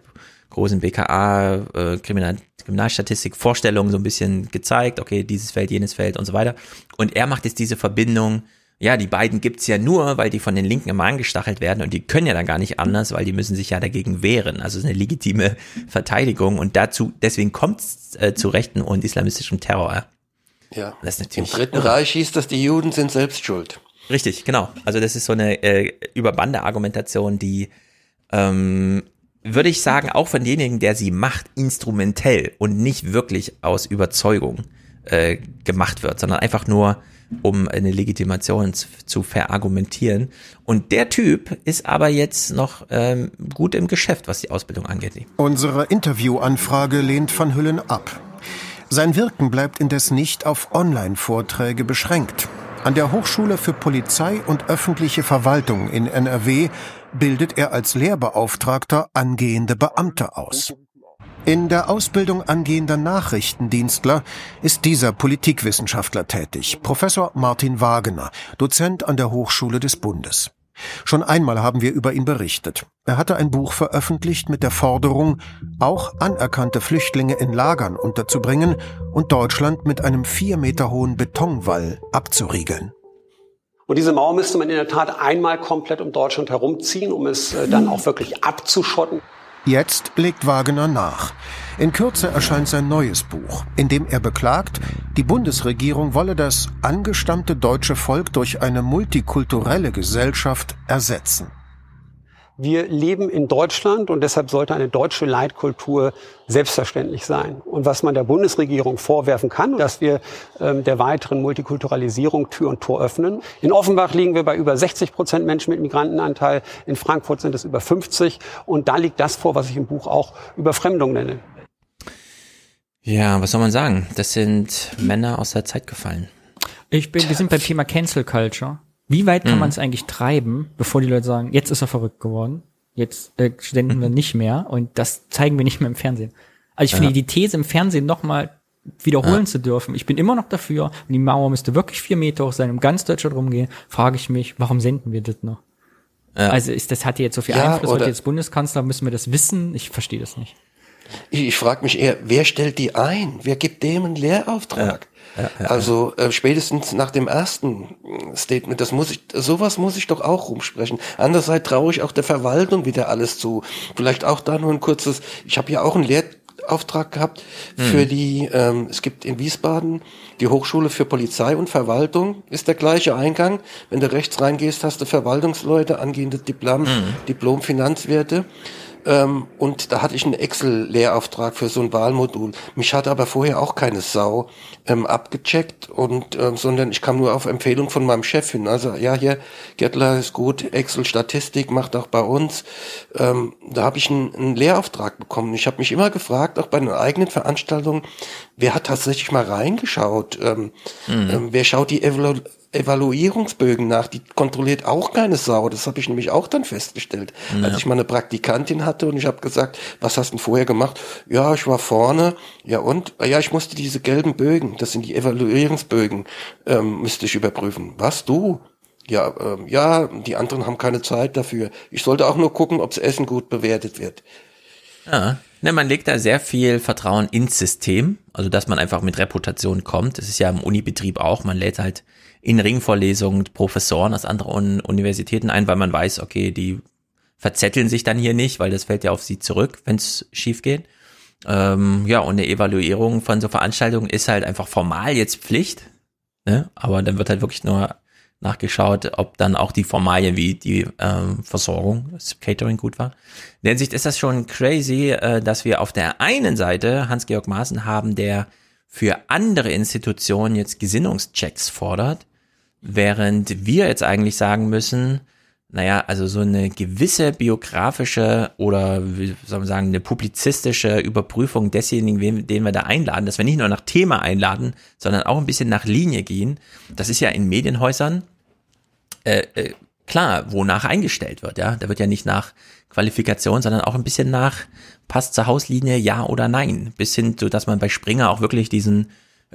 großen BKA äh, Kriminal Kriminalstatistik Vorstellung so ein bisschen gezeigt, okay, dieses Feld, jenes Feld und so weiter. Und er macht jetzt diese Verbindung ja, die beiden gibt's ja nur, weil die von den Linken immer angestachelt werden und die können ja dann gar nicht anders, weil die müssen sich ja dagegen wehren. Also es ist eine legitime Verteidigung und dazu, deswegen kommt's äh, zu rechten und islamistischem Terror. Ja. Das ist natürlich, Im Dritten Reich hieß das, die Juden sind selbst schuld. Richtig, genau. Also das ist so eine äh, Überbande-Argumentation, die ähm, würde ich sagen, auch von denjenigen, der sie macht, instrumentell und nicht wirklich aus Überzeugung äh, gemacht wird, sondern einfach nur um eine Legitimation zu verargumentieren. Und der Typ ist aber jetzt noch ähm, gut im Geschäft, was die Ausbildung angeht. Unsere Interviewanfrage lehnt Van Hüllen ab. Sein Wirken bleibt indes nicht auf Online-Vorträge beschränkt. An der Hochschule für Polizei und öffentliche Verwaltung in NRW bildet er als Lehrbeauftragter angehende Beamte aus. In der Ausbildung angehender Nachrichtendienstler ist dieser Politikwissenschaftler tätig, Professor Martin Wagener, Dozent an der Hochschule des Bundes. Schon einmal haben wir über ihn berichtet. Er hatte ein Buch veröffentlicht mit der Forderung, auch anerkannte Flüchtlinge in Lagern unterzubringen und Deutschland mit einem vier Meter hohen Betonwall abzuriegeln. Und diese Mauer müsste man in der Tat einmal komplett um Deutschland herumziehen, um es äh, dann auch wirklich abzuschotten. Jetzt legt Wagener nach. In Kürze erscheint sein neues Buch, in dem er beklagt, die Bundesregierung wolle das angestammte deutsche Volk durch eine multikulturelle Gesellschaft ersetzen. Wir leben in Deutschland und deshalb sollte eine deutsche Leitkultur selbstverständlich sein. Und was man der Bundesregierung vorwerfen kann, dass wir ähm, der weiteren Multikulturalisierung Tür und Tor öffnen. In Offenbach liegen wir bei über 60 Prozent Menschen mit Migrantenanteil. In Frankfurt sind es über 50. Und da liegt das vor, was ich im Buch auch Überfremdung nenne. Ja, was soll man sagen? Das sind Männer aus der Zeit gefallen. Ich bin, wir sind beim Thema Cancel Culture. Wie weit kann Mhm. man es eigentlich treiben, bevor die Leute sagen, jetzt ist er verrückt geworden, jetzt äh, senden wir nicht mehr und das zeigen wir nicht mehr im Fernsehen. Also ich Ja. finde die These im Fernsehen nochmal wiederholen Ja. zu dürfen. Ich bin immer noch dafür, und die Mauer müsste wirklich vier Meter hoch sein, um ganz Deutschland rumgehen, frage ich mich, warum senden wir das noch? Ja. Also ist das hat jetzt so viel Einfluss, heute jetzt Bundeskanzler, müssen wir das wissen? Ich verstehe das nicht. Ich, ich frage mich eher, wer stellt die ein? Wer gibt dem einen Lehrauftrag? Ja, ja, also äh, spätestens nach dem ersten äh, Statement, das muss ich, sowas muss ich doch auch rumsprechen. Andererseits traue ich auch der Verwaltung wieder alles zu. Vielleicht auch da nur ein kurzes. Ich habe ja auch einen Lehrauftrag gehabt für Hm. die. Ähm, es gibt in Wiesbaden die Hochschule für Polizei und Verwaltung. Ist der gleiche Eingang. Wenn du rechts reingehst, hast du Verwaltungsleute, angehende Diplom, Diplom Finanzwerte. Ähm, und da hatte ich einen Excel-Lehrauftrag für so ein Wahlmodul. Mich hat aber vorher auch keine Sau ähm, abgecheckt und ähm, sondern ich kam nur auf Empfehlung von meinem Chef hin. Also ja, hier Gettler ist gut, Excel-Statistik macht auch bei uns. Ähm, da habe ich einen, einen Lehrauftrag bekommen. Ich habe mich immer gefragt, auch bei den eigenen Veranstaltungen, wer hat tatsächlich mal reingeschaut? Ähm, Mhm. ähm, wer schaut die Evalu Evaluierungsbögen nach? Die kontrolliert auch keine Sau. Das habe ich nämlich auch dann festgestellt, Ja. als ich mal eine Praktikantin hatte und ich habe gesagt, was hast du denn vorher gemacht? Ja, ich war vorne. Ja und? Ja, ich musste diese gelben Bögen, das sind die Evaluierungsbögen, ähm, müsste ich überprüfen. Was du? Ja, ähm, ja, die anderen haben keine Zeit dafür. Ich sollte auch nur gucken, ob das Essen gut bewertet wird. Ja, ne, man legt da sehr viel Vertrauen ins System, also dass man einfach mit Reputation kommt. Das ist ja im Unibetrieb auch. Man lädt halt in Ringvorlesungen Professoren aus anderen Universitäten ein, weil man weiß, okay, die verzetteln sich dann hier nicht, weil das fällt ja auf sie zurück, wenn es schief geht. Ähm, ja, und eine Evaluierung von so Veranstaltungen ist halt einfach formal jetzt Pflicht, ne? aber dann wird halt wirklich nur nachgeschaut, ob dann auch die Formalien wie die ähm, Versorgung, das Catering gut war. In der Hinsicht ist das schon crazy, äh, dass wir auf der einen Seite Hans-Georg Maaßen haben, der für andere Institutionen jetzt Gesinnungschecks fordert, während wir jetzt eigentlich sagen müssen, naja, also so eine gewisse biografische oder wie soll man sagen, eine publizistische Überprüfung desjenigen, den wir da einladen, dass wir nicht nur nach Thema einladen, sondern auch ein bisschen nach Linie gehen. Das ist ja in Medienhäusern äh, äh, klar, wonach eingestellt wird, ja. Da wird ja nicht nach Qualifikation, sondern auch ein bisschen nach passt zur Hauslinie ja oder nein. Bis hin zu, dass man bei Springer auch wirklich diesen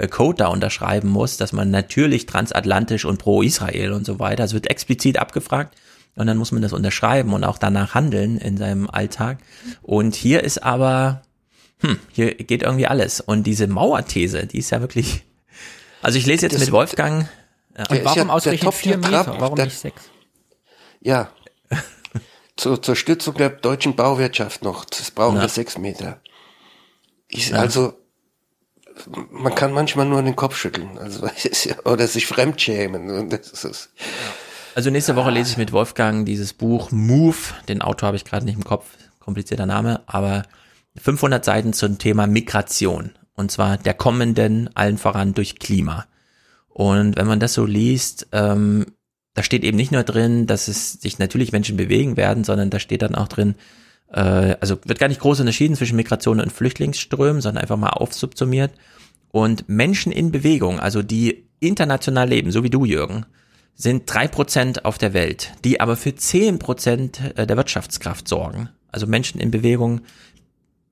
Code da unterschreiben muss, dass man natürlich transatlantisch und pro Israel und so weiter. Es wird explizit abgefragt und dann muss man das unterschreiben und auch danach handeln in seinem Alltag. Und hier ist aber, hm, hier geht irgendwie alles. Und diese Mauerthese, die ist ja wirklich, also ich lese jetzt Das- mit Wolfgang. Ja. Der ist ja der Top der Trab- der- sechs? Ja. zur, zur Stützung der deutschen Bauwirtschaft noch. Das brauchen Ja. wir sechs Meter. Ich, Ja. Also, man kann manchmal nur den Kopf schütteln. Also, (laughs) oder sich fremdschämen. Und das ist, Also nächste Woche lese ich mit Wolfgang dieses Buch Move. Den Autor habe ich gerade nicht im Kopf, komplizierter Name, aber 500 Seiten zum Thema Migration. Und zwar der kommenden, allen voran durch Klima. Und wenn man das so liest, ähm, da steht eben nicht nur drin, dass es sich natürlich Menschen bewegen werden, sondern da steht dann auch drin, äh, also wird gar nicht groß unterschieden zwischen Migration und Flüchtlingsströmen, sondern einfach mal aufsubsumiert. Und Menschen in Bewegung, also die international leben, so wie du, Jürgen, sind drei Prozent auf der Welt, die aber für zehn Prozent äh, der Wirtschaftskraft sorgen. Also Menschen in Bewegung,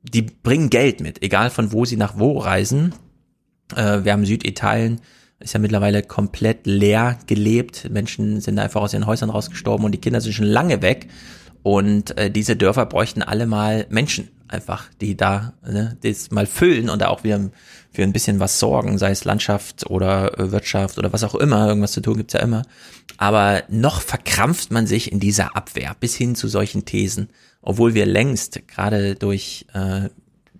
die bringen Geld mit, egal von wo sie nach wo reisen. Äh, wir haben Süditalien, ist ja mittlerweile komplett leer gelebt. Menschen sind einfach aus ihren Häusern rausgestorben und die Kinder sind schon lange weg. Und äh, diese Dörfer bräuchten alle mal Menschen einfach, die da ne, das mal füllen und da auch wieder für ein bisschen was sorgen, sei es Landschaft oder äh, Wirtschaft oder was auch immer, irgendwas zu tun gibt's ja immer. Aber noch verkrampft man sich in dieser Abwehr bis hin zu solchen Thesen, obwohl wir längst gerade durch äh,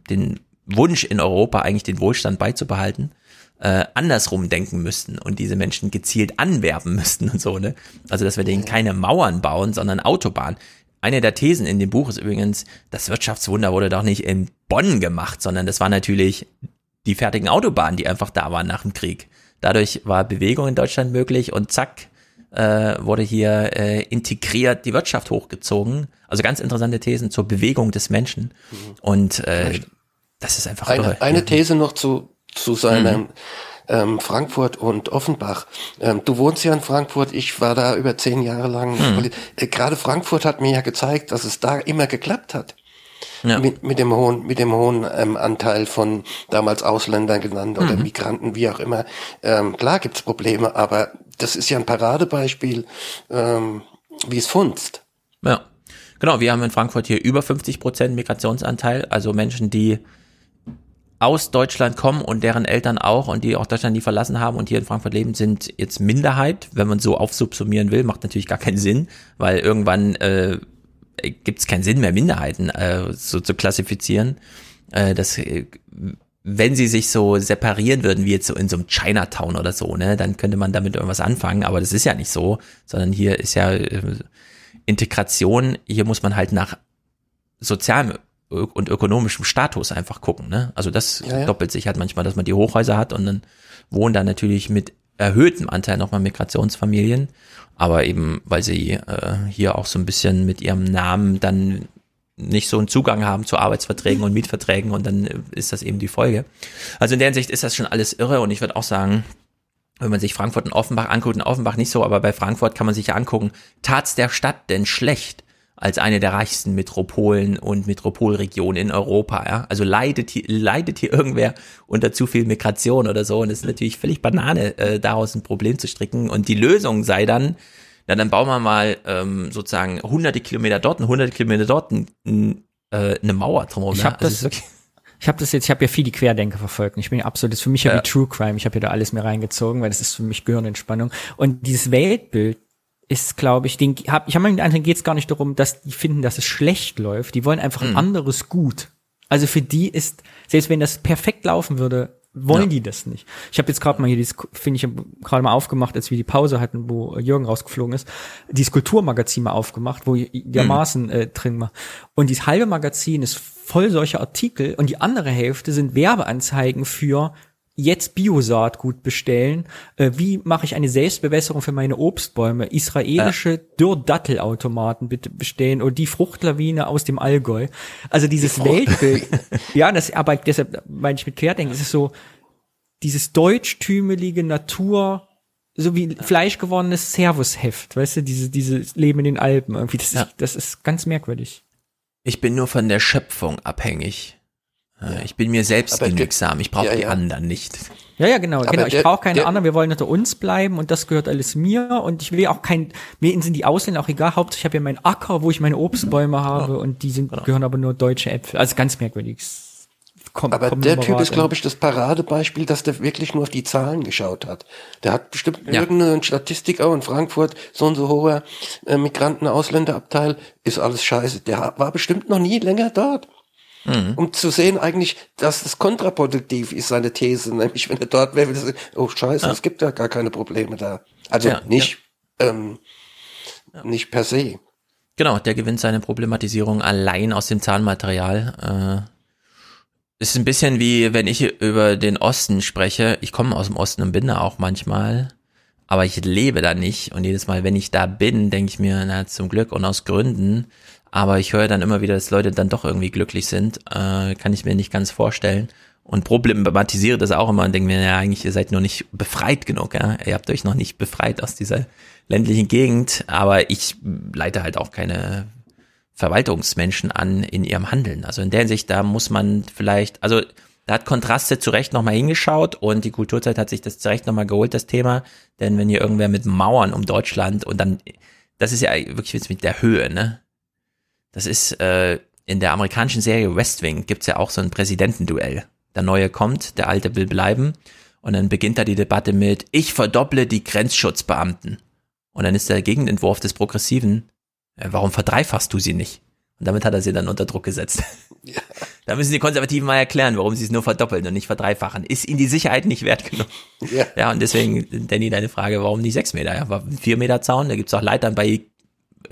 den Wunsch in Europa eigentlich den Wohlstand beizubehalten, äh, andersrum denken müssten und diese Menschen gezielt anwerben müssten und so, ne? Also dass wir denen keine Mauern bauen, sondern Autobahnen. Eine der Thesen in dem Buch ist übrigens, das Wirtschaftswunder wurde doch nicht in Bonn gemacht, sondern das war natürlich die fertigen Autobahnen, die einfach da waren nach dem Krieg. Dadurch war Bewegung in Deutschland möglich und zack, äh, wurde hier äh, integriert die Wirtschaft hochgezogen. Also ganz interessante Thesen zur Bewegung des Menschen. Mhm. Und äh, das ist einfach eine, irre. eine These noch zu, zu seinem mhm ähm, Frankfurt und Offenbach. Ähm, du wohnst ja in Frankfurt, ich war da über zehn Jahre lang. Hm. Äh, Gerade Frankfurt hat mir ja gezeigt, dass es da immer geklappt hat. Ja. Mit, mit dem hohen, mit dem hohen ähm, Anteil von damals Ausländern genannt oder mhm. Migranten, wie auch immer. Ähm, klar gibt's Probleme, aber das ist ja ein Paradebeispiel, ähm, wie es funzt. Ja, genau. Wir haben in Frankfurt hier über 50 Prozent Migrationsanteil, also Menschen, die aus Deutschland kommen und deren Eltern auch und die auch Deutschland nie verlassen haben und hier in Frankfurt leben, sind jetzt Minderheit, wenn man so aufsubsumieren will, macht natürlich gar keinen Sinn, weil irgendwann äh, gibt es keinen Sinn mehr, Minderheiten äh, so zu klassifizieren. Äh, das, äh, wenn sie sich so separieren würden, wie jetzt so in so einem Chinatown oder so, ne, dann könnte man damit irgendwas anfangen, aber das ist ja nicht so, sondern hier ist ja äh, Integration, hier muss man halt nach sozialem und ökonomischem Status einfach gucken. Ne? Also das ja, ja. doppelt sich halt manchmal, dass man die Hochhäuser hat und dann wohnen da natürlich mit erhöhtem Anteil nochmal Migrationsfamilien, aber eben, weil sie äh, hier auch so ein bisschen mit ihrem Namen dann nicht so einen Zugang haben zu Arbeitsverträgen und Mietverträgen und dann ist das eben die Folge. Also in der Hinsicht ist das schon alles irre und ich würde auch sagen, wenn man sich Frankfurt und Offenbach anguckt, in Offenbach nicht so, aber bei Frankfurt kann man sich ja angucken, tat's der Stadt denn schlecht? Als eine der reichsten Metropolen und Metropolregionen in Europa. Ja? Also leidet hier, leidet hier irgendwer unter zu viel Migration oder so. Und es ist natürlich völlig Banane, äh, daraus ein Problem zu stricken. Und die Lösung sei dann, na dann bauen wir mal ähm, sozusagen hunderte Kilometer dort und hunderte Kilometer dort ein, äh, eine Mauer drumherum. Ich habe das, (laughs) ich habe das jetzt, ich habe ja viel die Querdenker verfolgt. Ich bin ja absolut, das ist für mich ja, ja wie True Crime. Ich habe ja da alles mehr reingezogen, weil das ist für mich Gehirnentspannung. Und dieses Weltbild, ist, glaube ich, den, hab, ich habe den Eindruck, geht es gar nicht darum, dass die finden, dass es schlecht läuft. Die wollen einfach ein mhm. anderes Gut. Also für die ist, selbst wenn das perfekt laufen würde, wollen ja. die das nicht. Ich habe jetzt gerade mal hier, dieses, finde ich, gerade mal aufgemacht, als wir die Pause hatten, wo Jürgen rausgeflogen ist, dieses Kulturmagazin mal aufgemacht, wo dermaßen mhm. äh, drin war. Und dieses halbe Magazin ist voll solcher Artikel und die andere Hälfte sind Werbeanzeigen für jetzt Biosaatgut bestellen. Äh, wie mache ich eine Selbstbewässerung für meine Obstbäume? Israelische ja. Dürrdattelautomaten bitte bestellen oder die Fruchtlawine aus dem Allgäu. Also dieses Weltbild. ja, das aber deshalb meine ich mit Querdenken, es ist so dieses deutschtümelige Natur so wie fleischgewordenes Servusheft, weißt du, diese diese Leben in den Alpen irgendwie das, ja. ist, das ist ganz merkwürdig. Ich bin nur von der Schöpfung abhängig. Ja. Ich bin mir selbst aber genügsam, ich brauche ja, die anderen nicht. Ja, ja, genau, aber genau. Ich brauche keine der, anderen, wir wollen unter uns bleiben und das gehört alles mir und ich will auch kein, mir sind die Ausländer auch egal, hauptsächlich habe ja meinen Acker, wo ich meine Obstbäume habe ja. und die sind, genau. gehören aber nur deutsche Äpfel. Also ganz merkwürdig. Komm, aber der Typ ist, glaube ich, das Paradebeispiel, dass der wirklich nur auf die Zahlen geschaut hat. Der hat bestimmt ja. irgendeine Statistik auch in Frankfurt, so und so hoher äh, Migranten-Ausländerabteil, ist alles scheiße. Der war bestimmt noch nie länger dort mhm. um zu sehen eigentlich, dass das kontraproduktiv ist, seine These. Nämlich, wenn er dort wäre, würde sagen, oh scheiße, ja. es gibt ja gar keine Probleme da. Also ja, nicht, ja. Ähm, nicht per se. Genau, der gewinnt seine Problematisierung allein aus dem Zahnmaterial. Äh, ist ein bisschen wie, wenn ich über den Osten spreche. Ich komme aus dem Osten und bin da auch manchmal, aber ich lebe da nicht. Und jedes Mal, wenn ich da bin, denke ich mir, na, zum Glück und aus Gründen. Aber ich höre dann immer wieder, dass Leute dann doch irgendwie glücklich sind. Äh, kann ich mir nicht ganz vorstellen. Und problematisiere das auch immer und denke mir, ja, eigentlich, ihr seid noch nicht befreit genug, ja. Ihr habt euch noch nicht befreit aus dieser ländlichen Gegend. Aber ich leite halt auch keine Verwaltungsmenschen an in ihrem Handeln. Also in der Hinsicht, da muss man vielleicht, also da hat Kontraste zu Recht nochmal hingeschaut und die Kulturzeit hat sich das zu Recht nochmal geholt, das Thema. Denn wenn hier irgendwer mit Mauern um Deutschland und dann, das ist ja wirklich jetzt mit der Höhe, ne? Das ist, äh, in der amerikanischen Serie West Wing gibt's ja auch so ein Präsidentenduell. Der Neue kommt, der Alte will bleiben. Und dann beginnt da die Debatte mit, ich verdopple die Grenzschutzbeamten. Und dann ist der Gegenentwurf des Progressiven, äh, warum verdreifachst du sie nicht? Und damit hat er sie dann unter Druck gesetzt. Ja. (laughs) Da müssen die Konservativen mal erklären, warum sie es nur verdoppeln und nicht verdreifachen. Ist ihnen die Sicherheit nicht wert genug? Ja, ja und deswegen, Danny, deine Frage, warum nicht sechs Meter? Ja, war vier Meter Zaun, da gibt's auch Leitern bei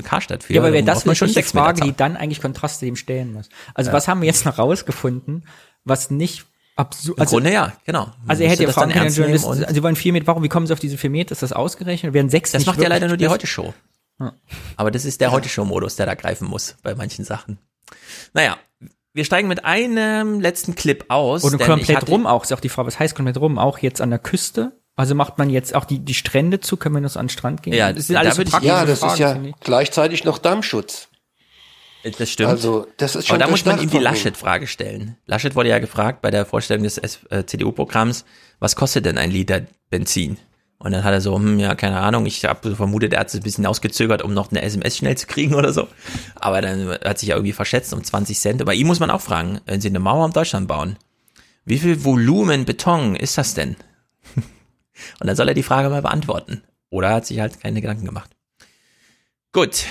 Karstadt für. Ja, aber wäre das schon die Frage, die dann eigentlich Kontraste dem stellen muss. Also ja. was haben wir jetzt noch rausgefunden, was nicht absurd. Also, Im Grunde ja, genau. Also er hätte ja fragen können, Journalisten, also sie wollen vier Meter, warum, wie kommen sie auf diese vier Meter? Ist das ausgerechnet? Werden sechs Das macht ja leider nur die Heute-Show. Aber das ist der Heute-Show-Modus, der da greifen muss bei manchen Sachen. Naja, wir steigen mit einem letzten Clip aus. Und komplett rum auch, ist auch die Frage, was heißt komplett rum? Auch jetzt an der Küste? Also macht man jetzt auch die, die Strände zu, können wir das an den Strand gehen? Ja, das, sind alles da so ja, das Fragen, ist ja gleichzeitig noch Dammschutz. Das stimmt. Also, das ist schon Aber da muss man ihm die Laschet-Frage stellen. Laschet wurde ja gefragt bei der Vorstellung des äh, CDU-Programms, was kostet denn ein Liter Benzin? Und dann hat er so, hm, ja, keine Ahnung, ich habe so vermutet, er hat es ein bisschen ausgezögert, um noch eine SMS schnell zu kriegen oder so. Aber dann hat sich ja irgendwie verschätzt um 20 Cent. Aber ihm muss man auch fragen, wenn sie eine Mauer um Deutschland bauen, wie viel Volumen Beton ist das denn? Und dann soll er die Frage mal beantworten. Oder er hat sich halt keine Gedanken gemacht. Gut,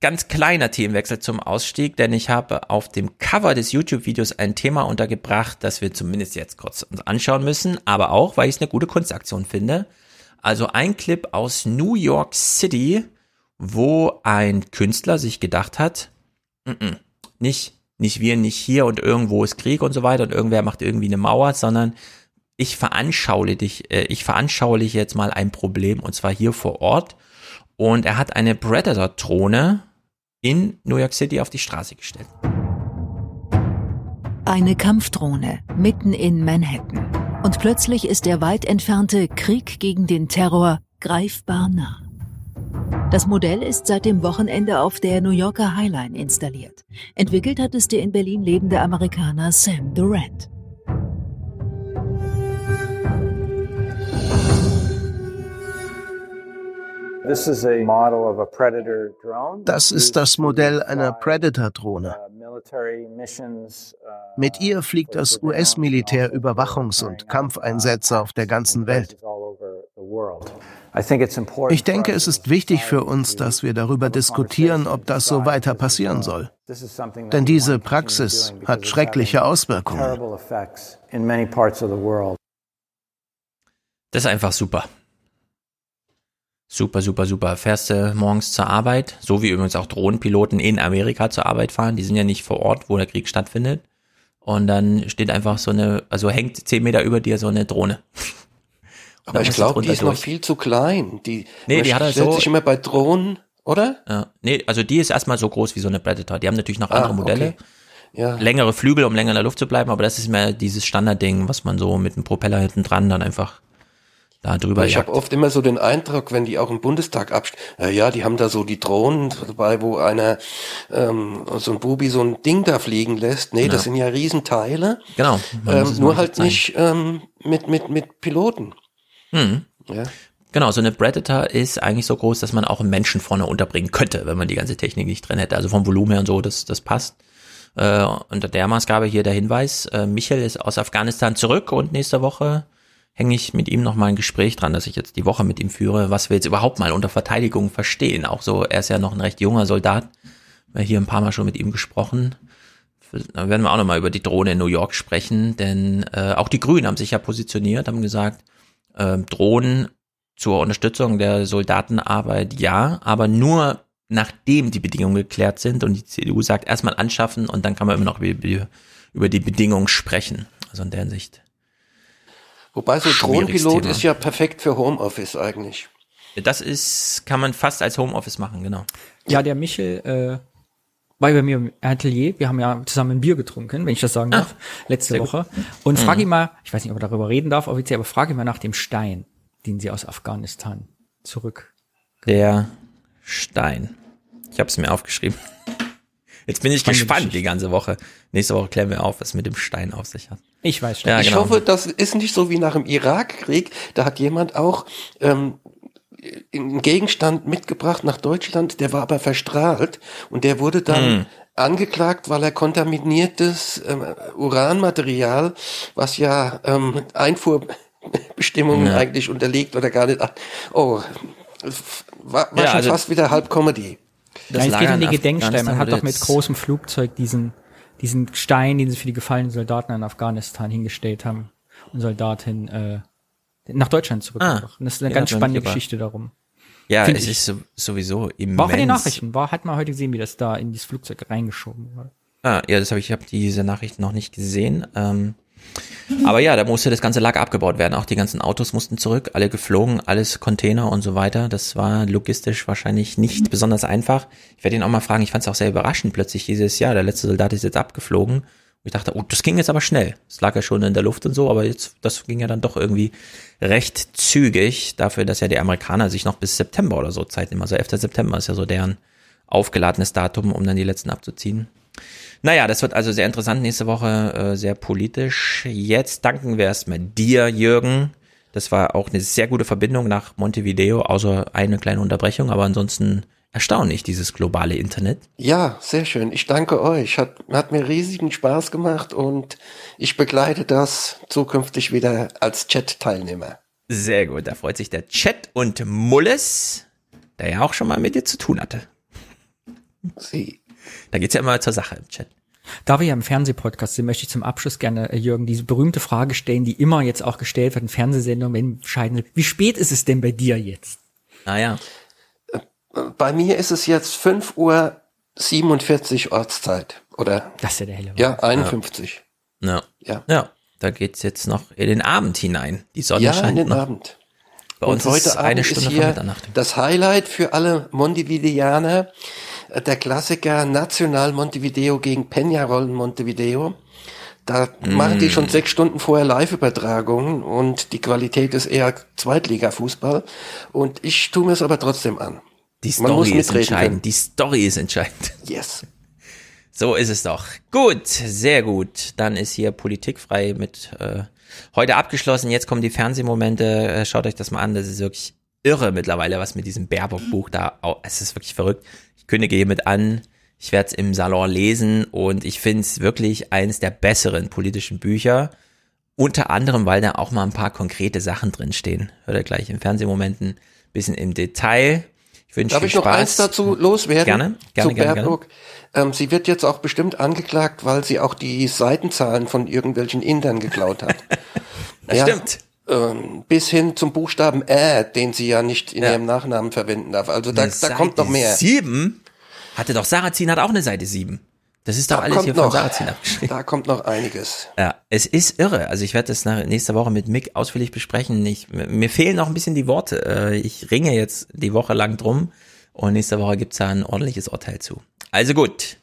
ganz kleiner Themenwechsel zum Ausstieg, denn ich habe auf dem Cover des YouTube-Videos ein Thema untergebracht, das wir zumindest jetzt kurz uns anschauen müssen, aber auch, weil ich es eine gute Kunstaktion finde. Also ein Clip aus New York City, wo ein Künstler sich gedacht hat, n -n, nicht, nicht wir, nicht hier und irgendwo ist Krieg und so weiter und irgendwer macht irgendwie eine Mauer, sondern ich veranschauliche dich, äh, ich veranschauliche jetzt mal ein Problem und zwar hier vor Ort. Und er hat eine Predator-Drohne in New York City auf die Straße gestellt. Eine Kampfdrohne mitten in Manhattan. Und plötzlich ist der weit entfernte Krieg gegen den Terror greifbar nah. Das Modell ist seit dem Wochenende auf der New Yorker Highline installiert. Entwickelt hat es der in Berlin lebende Amerikaner Sam Durant. Das ist das Modell einer Predator-Drohne. Mit ihr fliegt das US-Militär Überwachungs- und Kampfeinsätze auf der ganzen Welt. Ich denke, es ist wichtig für uns, dass wir darüber diskutieren, ob das so weiter passieren soll. Denn diese Praxis hat schreckliche Auswirkungen. Das ist einfach super. Super, super, super. Fährst du morgens zur Arbeit, so wie übrigens auch Drohnenpiloten in Amerika zur Arbeit fahren. Die sind ja nicht vor Ort, wo der Krieg stattfindet. Und dann steht einfach so eine, also hängt zehn Meter über dir so eine Drohne. (laughs) Aber ich glaube, die ist durch. noch viel zu klein. Die, nee, die hat er so. sich immer bei Drohnen, oder? Ja, nee, also die ist erstmal so groß wie so eine Predator. Die haben natürlich noch andere ah, Modelle. Okay. Ja. Längere Flügel, um länger in der Luft zu bleiben, aber das ist mehr dieses Standardding, was man so mit dem Propeller hinten dran dann einfach da drüber Ich habe oft immer so den Eindruck, wenn die auch im Bundestag abstellen, äh, ja, die haben da so die Drohnen dabei, wo einer ähm, so ein Bubi so ein Ding da fliegen lässt. Nee, ja. das sind ja Riesenteile. Genau. Ähm, nur halt nicht ähm, mit, mit, mit Piloten. Hm. Ja. Genau, so eine Predator ist eigentlich so groß, dass man auch einen Menschen vorne unterbringen könnte, wenn man die ganze Technik nicht drin hätte. Also vom Volumen her und so, das, das passt. Äh, unter der Maßgabe hier der Hinweis, äh, Michael ist aus Afghanistan zurück und nächste Woche hänge ich mit ihm noch mal ein Gespräch dran, dass ich jetzt die Woche mit ihm führe, was wir jetzt überhaupt mal unter Verteidigung verstehen. Auch so, er ist ja noch ein recht junger Soldat. Wir hier ein paar Mal schon mit ihm gesprochen. Da werden wir auch noch mal über die Drohne in New York sprechen, denn äh, auch die Grünen haben sich ja positioniert, haben gesagt, äh, Drohnen zur Unterstützung der Soldatenarbeit ja, aber nur nachdem die Bedingungen geklärt sind und die CDU sagt, erstmal anschaffen und dann kann man immer noch über, über die Bedingungen sprechen. Also in der Hinsicht. Wobei so Drohnenpilot ist ja perfekt für Homeoffice eigentlich. Das ist, kann man fast als Homeoffice machen, genau. Ja, der Michel äh, war bei mir im Atelier. Wir haben ja zusammen ein Bier getrunken, wenn ich das sagen darf, ah, letzte Woche. Und frage mhm. ihn mal, ich weiß nicht, ob er darüber reden darf offiziell, aber frage ihn mal nach dem Stein, den sie aus Afghanistan zurück. Der Stein. Ich habe es mir aufgeschrieben. Jetzt bin ich Spannende gespannt Geschichte. die ganze Woche. Nächste Woche klären wir auf, was mit dem Stein auf sich hat. Ich weiß schon. Ja, ich genau. hoffe, das ist nicht so wie nach dem Irakkrieg. Da hat jemand auch ähm, einen Gegenstand mitgebracht nach Deutschland, der war aber verstrahlt und der wurde dann mm. angeklagt, weil er kontaminiertes ähm, Uranmaterial, was ja ähm, Einfuhrbestimmungen ja. eigentlich unterliegt oder gar nicht. Oh, war, war ja, schon also fast wieder halb Comedy. Das ja, es geht um die Gedenksteine. Man hat doch mit großem Flugzeug diesen, diesen Stein, den sie für die gefallenen Soldaten in Afghanistan hingestellt haben und Soldatin äh, nach Deutschland zurückgebracht. Ah, und das ist eine ganz spannende Geschichte darum. Ja, Find es ich. ist sowieso immens. War auch in den Nachrichten, war, hat man heute gesehen, wie das da in dieses Flugzeug reingeschoben wurde. Ah, ja, das habe ich, ich habe diese Nachrichten noch nicht gesehen. Ähm, aber ja, da musste das ganze Lager abgebaut werden. Auch die ganzen Autos mussten zurück, alle geflogen, alles Container und so weiter. Das war logistisch wahrscheinlich nicht besonders einfach. Ich werde ihn auch mal fragen, ich fand es auch sehr überraschend plötzlich dieses Jahr. Der letzte Soldat ist jetzt abgeflogen. Und ich dachte, oh, das ging jetzt aber schnell. Es lag ja schon in der Luft und so, aber jetzt, das ging ja dann doch irgendwie recht zügig. Dafür, dass ja die Amerikaner sich noch bis September oder so Zeit nehmen. Also 11. September ist ja so deren aufgeladenes Datum, um dann die letzten abzuziehen. Naja, das wird also sehr interessant nächste Woche, äh, sehr politisch. Jetzt danken wir erstmal dir, Jürgen. Das war auch eine sehr gute Verbindung nach Montevideo, außer eine kleine Unterbrechung, aber ansonsten erstaunlich, dieses globale Internet. Ja, sehr schön. Ich danke euch. Hat, hat mir riesigen Spaß gemacht und ich begleite das zukünftig wieder als Chat-Teilnehmer. Sehr gut, da freut sich der Chat und Mulles, der ja auch schon mal mit dir zu tun hatte. Sie. Da geht's ja immer zur Sache im Chat. Da wir ja im Fernsehpodcast sind, möchte ich zum Abschluss gerne, äh, Jürgen, diese berühmte Frage stellen, die immer jetzt auch gestellt wird in Fernsehsendungen, wenn entscheiden, wie spät ist es denn bei dir jetzt? Naja. Ah, äh, bei mir ist es jetzt 5 Uhr 47 Ortszeit, oder? Das ist ja der helle Ja, 51. Ja. Ja. ja. Da geht's jetzt noch in den Abend hinein. Die Sonne ja, scheint in den noch. Abend. Bei uns Und heute ist eine Abend Stunde ist hier das Highlight für alle Montevideaner der Klassiker National Montevideo gegen Peñarol Montevideo. Da mm. machen die schon sechs Stunden vorher Live-Übertragungen und die Qualität ist eher Zweitliga-Fußball. Und ich tue mir es aber trotzdem an. Die Story ist entscheidend. Können. Die Story ist entscheidend. Yes. So ist es doch. Gut, sehr gut. Dann ist hier politikfrei mit äh, heute abgeschlossen. Jetzt kommen die Fernsehmomente. Äh, schaut euch das mal an. Das ist wirklich irre mittlerweile, was mit diesem Baerbock-Buch da. Es ist wirklich verrückt kündige hiermit an, ich werde es im Salon lesen und ich finde es wirklich eines der besseren politischen Bücher. Unter anderem, weil da auch mal ein paar konkrete Sachen drinstehen. Hört ihr gleich im Fernsehmomenten bisschen im Detail. Ich wünsche Darf ich noch eins dazu loswerden? Gerne, gerne, zu gerne, gerne. Ähm, sie wird jetzt auch bestimmt angeklagt, weil sie auch die Seitenzahlen von irgendwelchen Indern geklaut hat. (laughs) das ja, stimmt. Ähm, bis hin zum Buchstaben Ä, den sie ja nicht in ja. ihrem Nachnamen verwenden darf. Also da, da kommt noch mehr. Sieben? Hatte doch Sarrazin hat auch eine Seite 7. Das ist doch da alles hier noch, von Sarrazin abgeschrieben. Da kommt noch einiges. Ja, es ist irre. Also ich werde das nach, nächste Woche mit Mick ausführlich besprechen. Ich, mir fehlen noch ein bisschen die Worte. Äh, ich ringe jetzt die Woche lang drum und nächste Woche gibt's da ein ordentliches Urteil zu. Also gut.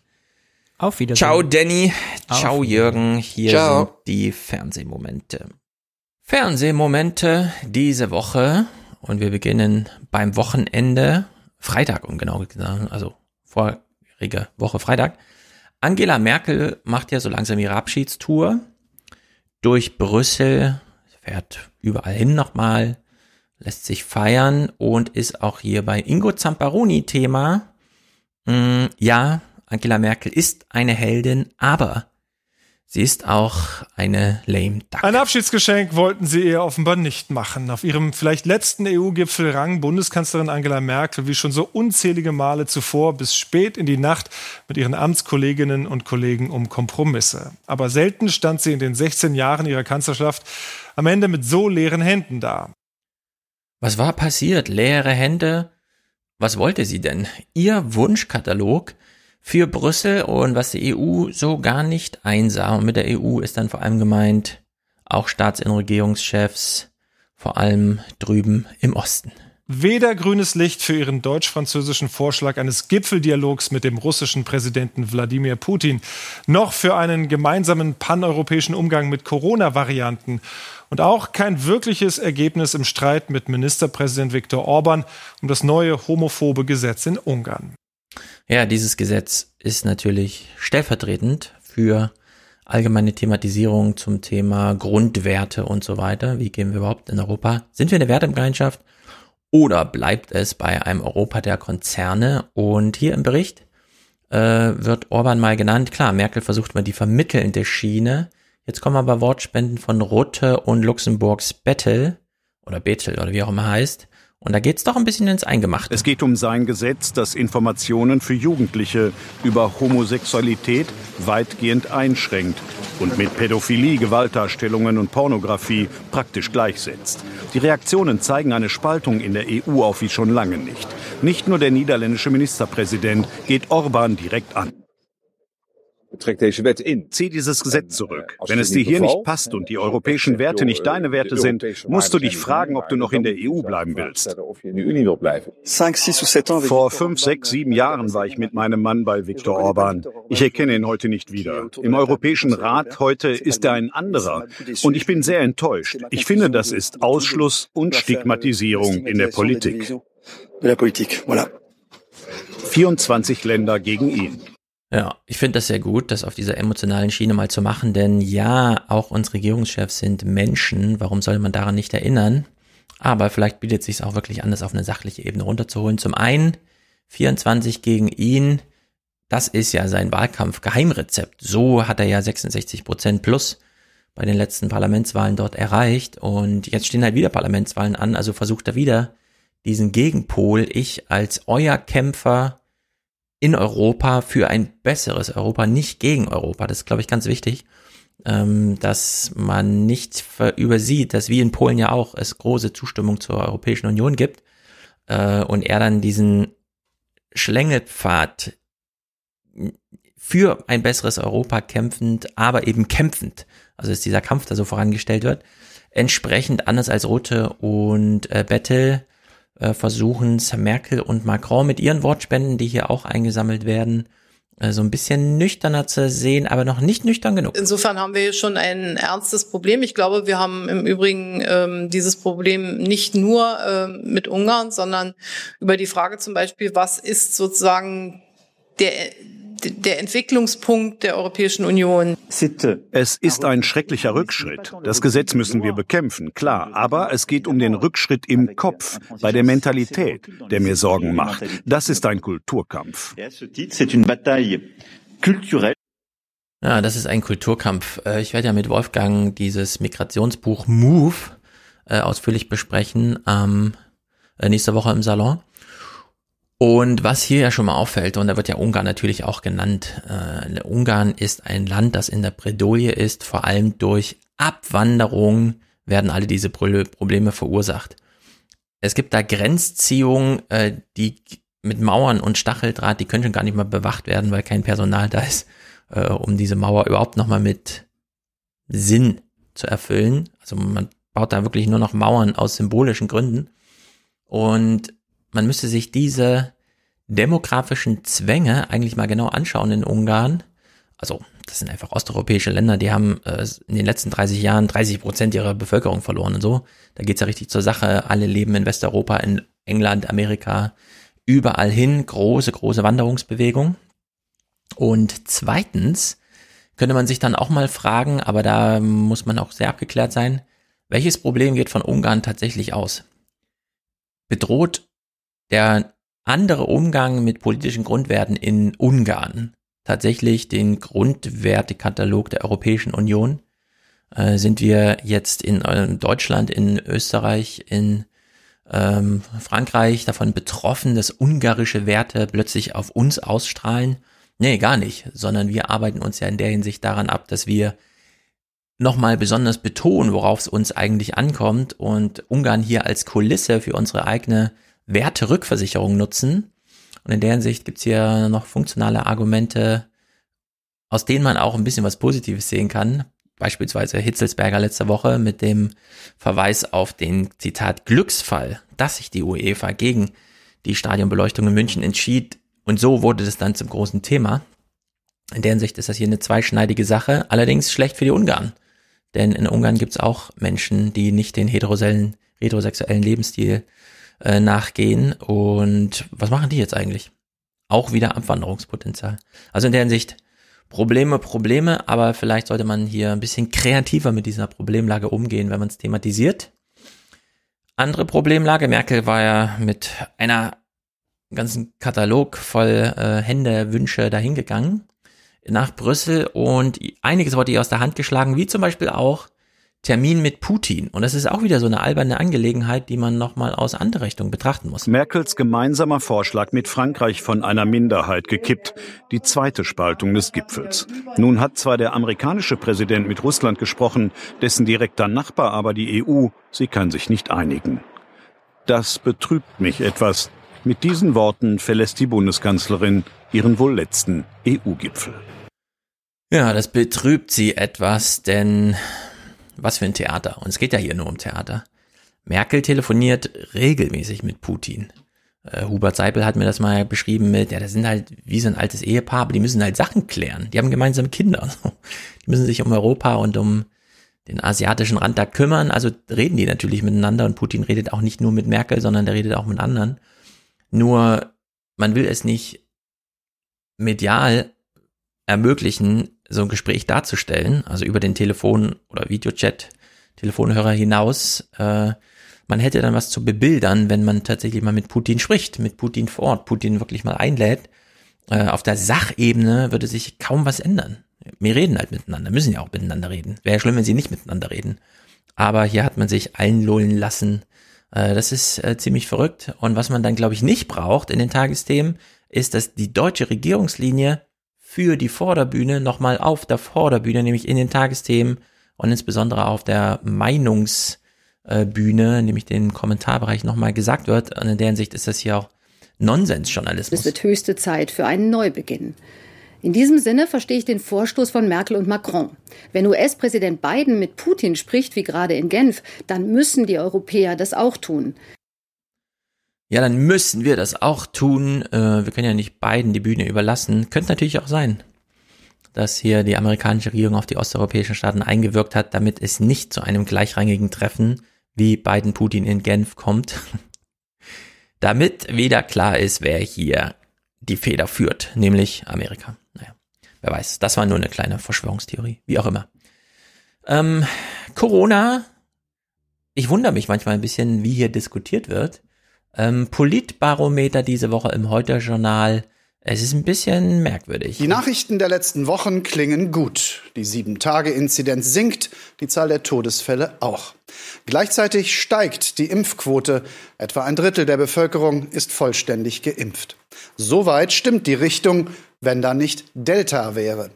Auf Wiedersehen. Ciao Danny. Auf Ciao Jürgen. Hier Ciao. sind die Fernsehmomente. Fernsehmomente diese Woche und wir beginnen beim Wochenende, Freitag um genau gesagt, also vorige Woche Freitag. Angela Merkel macht ja so langsam ihre Abschiedstour durch Brüssel, fährt überall hin nochmal, lässt sich feiern und ist auch hier bei Ingo Zamparoni Thema. Mm, ja, Angela Merkel ist eine Heldin, aber Sie ist auch eine lame Duck. Ein Abschiedsgeschenk wollten sie ihr offenbar nicht machen. Auf ihrem vielleicht letzten EU-Gipfel rang Bundeskanzlerin Angela Merkel wie schon so unzählige Male zuvor bis spät in die Nacht mit ihren Amtskolleginnen und Kollegen um Kompromisse. Aber selten stand sie in den 16 Jahren ihrer Kanzlerschaft am Ende mit so leeren Händen da. Was war passiert? Leere Hände? was wollte sie denn? Ihr Wunschkatalog für Brüssel und was die EU so gar nicht einsah. Und mit der EU ist dann vor allem gemeint auch Staats- und Regierungschefs, vor allem drüben im Osten. Weder grünes Licht für ihren deutsch-französischen Vorschlag eines Gipfeldialogs mit dem russischen Präsidenten Wladimir Putin, noch für einen gemeinsamen paneuropäischen Umgang mit Corona-Varianten und auch kein wirkliches Ergebnis im Streit mit Ministerpräsident Viktor Orban um das neue homophobe Gesetz in Ungarn. Ja, dieses Gesetz ist natürlich stellvertretend für allgemeine Thematisierung zum Thema Grundwerte und so weiter. Wie gehen wir überhaupt in Europa? Sind wir eine Wertegemeinschaft oder bleibt es bei einem Europa der Konzerne? Und hier im Bericht äh, wird Orban mal genannt. Klar, Merkel versucht mal die vermittelnde Schiene. Jetzt kommen aber Wortspenden von Rutte und Luxemburgs Bettel oder Betel oder wie auch immer heißt. Und da geht's doch ein bisschen ins Eingemachte. Es geht um sein Gesetz, das Informationen für Jugendliche über Homosexualität weitgehend einschränkt und mit Pädophilie, Gewaltdarstellungen und Pornografie praktisch gleichsetzt. Die Reaktionen zeigen eine Spaltung in der EU auf wie schon lange nicht. Nicht nur der niederländische Ministerpräsident geht Orban direkt an. Zieh dieses Gesetz zurück. Wenn es dir hier nicht passt und die europäischen Werte nicht deine Werte sind, musst du dich fragen, ob du noch in der EU bleiben willst. Vor fünf, sechs, sieben Jahren war ich mit meinem Mann bei Viktor Orban. Ich erkenne ihn heute nicht wieder. Im Europäischen Rat heute ist er ein anderer. Und ich bin sehr enttäuscht. Ich finde, das ist Ausschluss und Stigmatisierung in der Politik. 24 Länder gegen ihn. Ja, ich finde das sehr gut, das auf dieser emotionalen Schiene mal zu machen, denn ja, auch unsere Regierungschefs sind Menschen. Warum soll man daran nicht erinnern? Aber vielleicht bietet es sich auch wirklich an, das auf eine sachliche Ebene runterzuholen. Zum einen 24 gegen ihn. Das ist ja sein Wahlkampf-Geheimrezept. So hat er ja 66 Prozent plus bei den letzten Parlamentswahlen dort erreicht. Und jetzt stehen halt wieder Parlamentswahlen an. Also versucht er wieder diesen Gegenpol. Ich als euer Kämpfer in Europa für ein besseres Europa, nicht gegen Europa. Das ist, glaube ich, ganz wichtig, ähm, dass man nicht übersieht, dass wie in Polen ja auch es große Zustimmung zur Europäischen Union gibt äh, und er dann diesen Schlängelpfad für ein besseres Europa kämpfend, aber eben kämpfend, also ist dieser Kampf, der so vorangestellt wird, entsprechend anders als Rote und äh, Bettel äh, versuchen Merkel und Macron mit ihren Wortspenden, die hier auch eingesammelt werden, äh, so ein bisschen nüchterner zu sehen, aber noch nicht nüchtern genug. Insofern haben wir hier schon ein ernstes Problem. Ich glaube, wir haben im Übrigen ähm, dieses Problem nicht nur ähm, mit Ungarn, sondern über die Frage zum Beispiel, was ist sozusagen der der Entwicklungspunkt der Europäischen Union. Es ist ein schrecklicher Rückschritt. Das Gesetz müssen wir bekämpfen, klar. Aber es geht um den Rückschritt im Kopf, bei der Mentalität, der mir Sorgen macht. Das ist ein Kulturkampf. Ja, das ist ein Kulturkampf. Äh, ich werde ja mit Wolfgang dieses Migrationsbuch Move äh, ausführlich besprechen ähm, nächste Woche im Salon. Und was hier ja schon mal auffällt, und da wird ja Ungarn natürlich auch genannt, äh, Ungarn ist ein Land, das in der Bredouille ist, vor allem durch Abwanderung werden alle diese Probleme verursacht. Es gibt da Grenzziehungen, äh, die mit Mauern und Stacheldraht, die können schon gar nicht mehr bewacht werden, weil kein Personal da ist, äh, um diese Mauer überhaupt nochmal mit Sinn zu erfüllen. Also man baut da wirklich nur noch Mauern aus symbolischen Gründen. Und man müsste sich diese demografischen Zwänge eigentlich mal genau anschauen in Ungarn. Also das sind einfach osteuropäische Länder, die haben äh, in den letzten 30 Jahren 30 Prozent ihrer Bevölkerung verloren und so. Da geht's ja richtig zur Sache. Alle leben in Westeuropa, in England, Amerika, überall hin. Große, große Wanderungsbewegung. Und zweitens könnte man sich dann auch mal fragen, aber da muss man auch sehr abgeklärt sein, welches Problem geht von Ungarn tatsächlich aus? Bedroht der andere Umgang mit politischen Grundwerten in Ungarn, tatsächlich den Grundwertekatalog der Europäischen Union, äh, sind wir jetzt in äh, Deutschland, in Österreich, in ähm, Frankreich davon betroffen, dass ungarische Werte plötzlich auf uns ausstrahlen? Nee, gar nicht, sondern wir arbeiten uns ja in der Hinsicht daran ab, dass wir nochmal besonders betonen, worauf es uns eigentlich ankommt. Und Ungarn hier als Kulisse für unsere eigene Werterückversicherung nutzen. Und in der Hinsicht gibt's hier noch funktionale Argumente, aus denen man auch ein bisschen was Positives sehen kann. Beispielsweise Hitzelsberger letzte Woche mit dem Verweis auf den Zitat Glücksfall, dass sich die UEFA gegen die Stadionbeleuchtung in München entschied. Und so wurde das dann zum großen Thema. In der Hinsicht ist das hier eine zweischneidige Sache, allerdings schlecht für die Ungarn. Denn in Ungarn gibt's auch Menschen, die nicht den heterosexuellen Lebensstil äh, nachgehen. Und was machen die jetzt eigentlich? Auch wieder Abwanderungspotenzial. Also in der Hinsicht Probleme, Probleme, aber vielleicht sollte man hier ein bisschen kreativer mit dieser Problemlage umgehen, wenn man es thematisiert. Andere Problemlage, Merkel war ja mit einer ganzen Katalog voll äh, Hände, Wünsche dahingegangen nach Brüssel und einiges wurde ihr aus der Hand geschlagen, wie zum Beispiel auch Termin mit Putin. Und das ist auch wieder so eine alberne Angelegenheit, die man nochmal aus anderer Richtung betrachten muss. Merkels gemeinsamer Vorschlag mit Frankreich von einer Minderheit gekippt. Die zweite Spaltung des Gipfels. Nun hat zwar der amerikanische Präsident mit Russland gesprochen, dessen direkter Nachbar aber die EU. Sie kann sich nicht einigen. Das betrübt mich etwas. Mit diesen Worten verlässt die Bundeskanzlerin ihren wohl letzten EU-Gipfel. Ja, das betrübt sie etwas, denn was für ein Theater. Und es geht ja hier nur um Theater. Merkel telefoniert regelmäßig mit Putin. Äh, Hubert Seipel hat mir das mal beschrieben mit, ja, das sind halt wie so ein altes Ehepaar, aber die müssen halt Sachen klären. Die haben gemeinsame Kinder. (laughs) Die müssen sich um Europa und um den asiatischen Rand da kümmern. Also reden die natürlich miteinander und Putin redet auch nicht nur mit Merkel, sondern der redet auch mit anderen. Nur man will es nicht medial ermöglichen, so ein Gespräch darzustellen, also über den Telefon- oder Videochat, Telefonhörer hinaus. Äh, man hätte dann was zu bebildern, wenn man tatsächlich mal mit Putin spricht, mit Putin vor Ort, Putin wirklich mal einlädt. Äh, auf der Sachebene würde sich kaum was ändern. Wir reden halt miteinander, müssen ja auch miteinander reden. Wäre schlimm, wenn sie nicht miteinander reden. Aber hier hat man sich einlullen lassen. Äh, das ist äh, ziemlich verrückt. Und was man dann, glaube ich, nicht braucht in den Tagesthemen, ist, dass die deutsche Regierungslinie für die Vorderbühne nochmal auf der Vorderbühne, nämlich in den Tagesthemen und insbesondere auf der Meinungsbühne, nämlich den Kommentarbereich nochmal gesagt wird. Und in der Hinsicht ist das hier auch Nonsensjournalismus. Es wird höchste Zeit für einen Neubeginn. In diesem Sinne verstehe ich den Vorstoß von Merkel und Macron. Wenn US-Präsident Biden mit Putin spricht, wie gerade in Genf, dann müssen die Europäer das auch tun ja, dann müssen wir das auch tun. Äh, wir können ja nicht beiden die Bühne überlassen. Könnte natürlich auch sein, dass hier die amerikanische Regierung auf die osteuropäischen Staaten eingewirkt hat, damit es nicht zu einem gleichrangigen Treffen wie Biden Putin in Genf kommt. (laughs) damit wieder klar ist, wer hier die Feder führt, nämlich Amerika. Naja, wer weiß. Das war nur eine kleine Verschwörungstheorie, wie auch immer. Ähm, Corona. Ich wundere mich manchmal ein bisschen, wie hier diskutiert wird. Ähm, Politbarometer diese Woche im Heute-Journal. Es ist ein bisschen merkwürdig. Die Nachrichten der letzten Wochen klingen gut. Die Sieben-Tage-Inzidenz sinkt, die Zahl der Todesfälle auch. Gleichzeitig steigt die Impfquote. Etwa ein Drittel der Bevölkerung ist vollständig geimpft. Soweit stimmt die Richtung, wenn da nicht Delta wäre.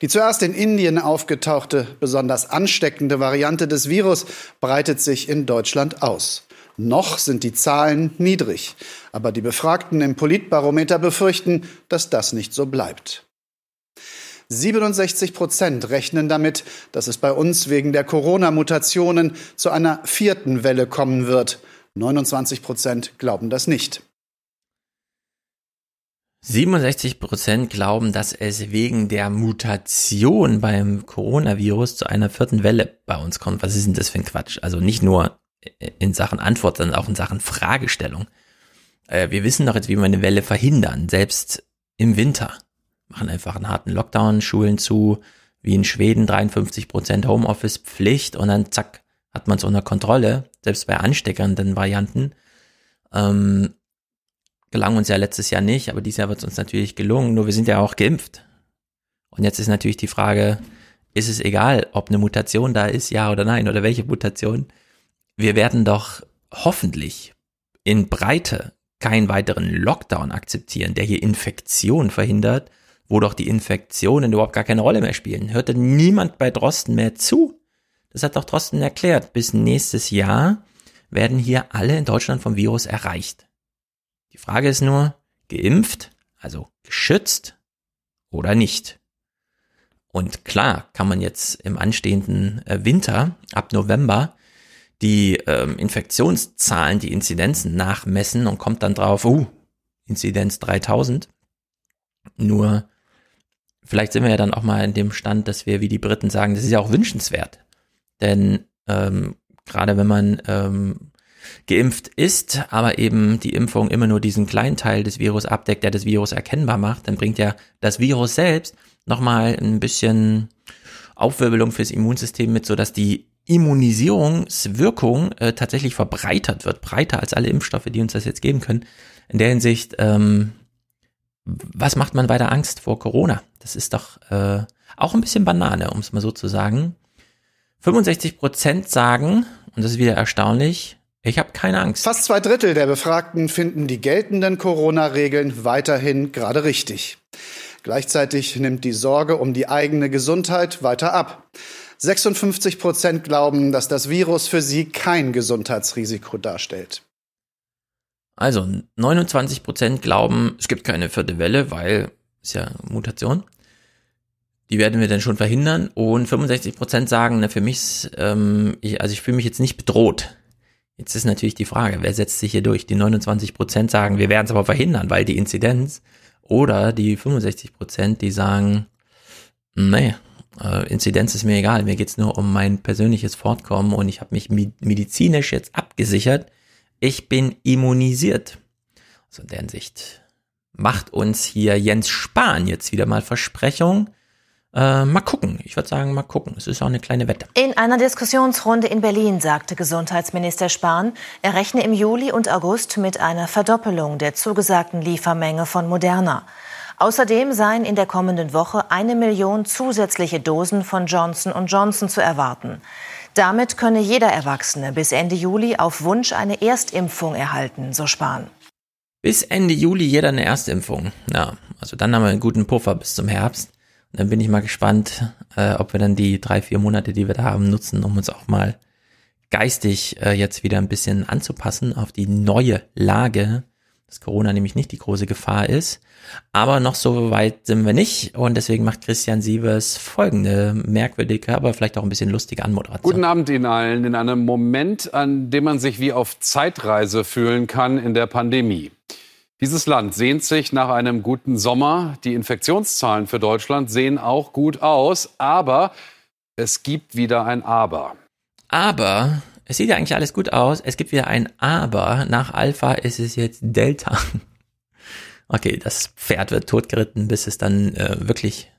Die zuerst in Indien aufgetauchte, besonders ansteckende Variante des Virus breitet sich in Deutschland aus. Noch sind die Zahlen niedrig, aber die Befragten im Politbarometer befürchten, dass das nicht so bleibt. 67 Prozent rechnen damit, dass es bei uns wegen der Corona-Mutationen zu einer vierten Welle kommen wird. 29 Prozent glauben das nicht. 67 Prozent glauben, dass es wegen der Mutation beim Coronavirus zu einer vierten Welle bei uns kommt. Was ist denn das für ein Quatsch? Also nicht nur in Sachen Antwort, sondern auch in Sachen Fragestellung. Äh, wir wissen doch jetzt, wie wir eine Welle verhindern, selbst im Winter. Machen einfach einen harten Lockdown, Schulen zu, wie in Schweden 53 Prozent Homeoffice Pflicht und dann zack, hat man es unter Kontrolle, selbst bei ansteckernden Varianten. Ähm, gelang uns ja letztes Jahr nicht, aber dieses Jahr wird es uns natürlich gelungen, nur wir sind ja auch geimpft. Und jetzt ist natürlich die Frage, ist es egal, ob eine Mutation da ist, ja oder nein, oder welche Mutation? Wir werden doch hoffentlich in Breite keinen weiteren Lockdown akzeptieren, der hier Infektion verhindert, wo doch die Infektionen überhaupt gar keine Rolle mehr spielen. Hörte niemand bei Drosten mehr zu? Das hat doch Drosten erklärt. Bis nächstes Jahr werden hier alle in Deutschland vom Virus erreicht. Frage ist nur, geimpft, also geschützt oder nicht. Und klar kann man jetzt im anstehenden äh, Winter ab November die ähm, Infektionszahlen, die Inzidenzen nachmessen und kommt dann drauf, uh, Inzidenz 3000. Nur vielleicht sind wir ja dann auch mal in dem Stand, dass wir wie die Briten sagen, das ist ja auch wünschenswert. Denn ähm, gerade wenn man ähm, geimpft ist, aber eben die Impfung immer nur diesen kleinen Teil des Virus abdeckt, der das Virus erkennbar macht, dann bringt ja das Virus selbst nochmal ein bisschen Aufwirbelung fürs Immunsystem mit, so dass die Immunisierungswirkung äh, tatsächlich verbreitert wird, breiter als alle Impfstoffe, die uns das jetzt geben können. In der Hinsicht, ähm, was macht man weiter Angst vor Corona? Das ist doch äh, auch ein bisschen Banane, um es mal so zu sagen. 65 Prozent sagen, und das ist wieder erstaunlich, ich habe keine Angst. Fast zwei Drittel der Befragten finden die geltenden Corona-Regeln weiterhin gerade richtig. Gleichzeitig nimmt die Sorge um die eigene Gesundheit weiter ab. 56 Prozent glauben, dass das Virus für sie kein Gesundheitsrisiko darstellt. Also 29 Prozent glauben, es gibt keine vierte Welle, weil ist ja Mutation. Die werden wir dann schon verhindern. Und 65 Prozent sagen, na, für mich, ähm, ich, also ich fühle mich jetzt nicht bedroht. Jetzt ist natürlich die Frage, wer setzt sich hier durch? Die 29 Prozent sagen, wir werden es aber verhindern, weil die Inzidenz oder die 65 Prozent, die sagen, nee, äh, Inzidenz ist mir egal, mir geht's nur um mein persönliches Fortkommen und ich habe mich medizinisch jetzt abgesichert. Ich bin immunisiert. Also in der Hinsicht macht uns hier Jens Spahn jetzt wieder mal Versprechung, äh, mal gucken. Ich würde sagen, mal gucken. Es ist auch eine kleine Wette. In einer Diskussionsrunde in Berlin sagte Gesundheitsminister Spahn, er rechne im Juli und August mit einer Verdoppelung der zugesagten Liefermenge von Moderna. Außerdem seien in der kommenden Woche eine Million zusätzliche Dosen von Johnson Johnson zu erwarten. Damit könne jeder Erwachsene bis Ende Juli auf Wunsch eine Erstimpfung erhalten, so Spahn. Bis Ende Juli jeder eine Erstimpfung. Ja, also dann haben wir einen guten Puffer bis zum Herbst. Dann bin ich mal gespannt, äh, ob wir dann die drei, vier Monate, die wir da haben, nutzen, um uns auch mal geistig äh, jetzt wieder ein bisschen anzupassen auf die neue Lage, dass Corona nämlich nicht die große Gefahr ist. Aber noch so weit sind wir nicht und deswegen macht Christian Sievers folgende merkwürdige, aber vielleicht auch ein bisschen lustige Anmoderation. Guten Abend Ihnen allen in einem Moment, an dem man sich wie auf Zeitreise fühlen kann in der Pandemie. Dieses Land sehnt sich nach einem guten Sommer. Die Infektionszahlen für Deutschland sehen auch gut aus, aber es gibt wieder ein Aber. Aber es sieht ja eigentlich alles gut aus. Es gibt wieder ein Aber. Nach Alpha ist es jetzt Delta. (laughs) Okay, das Pferd wird totgeritten, bis es dann äh, wirklich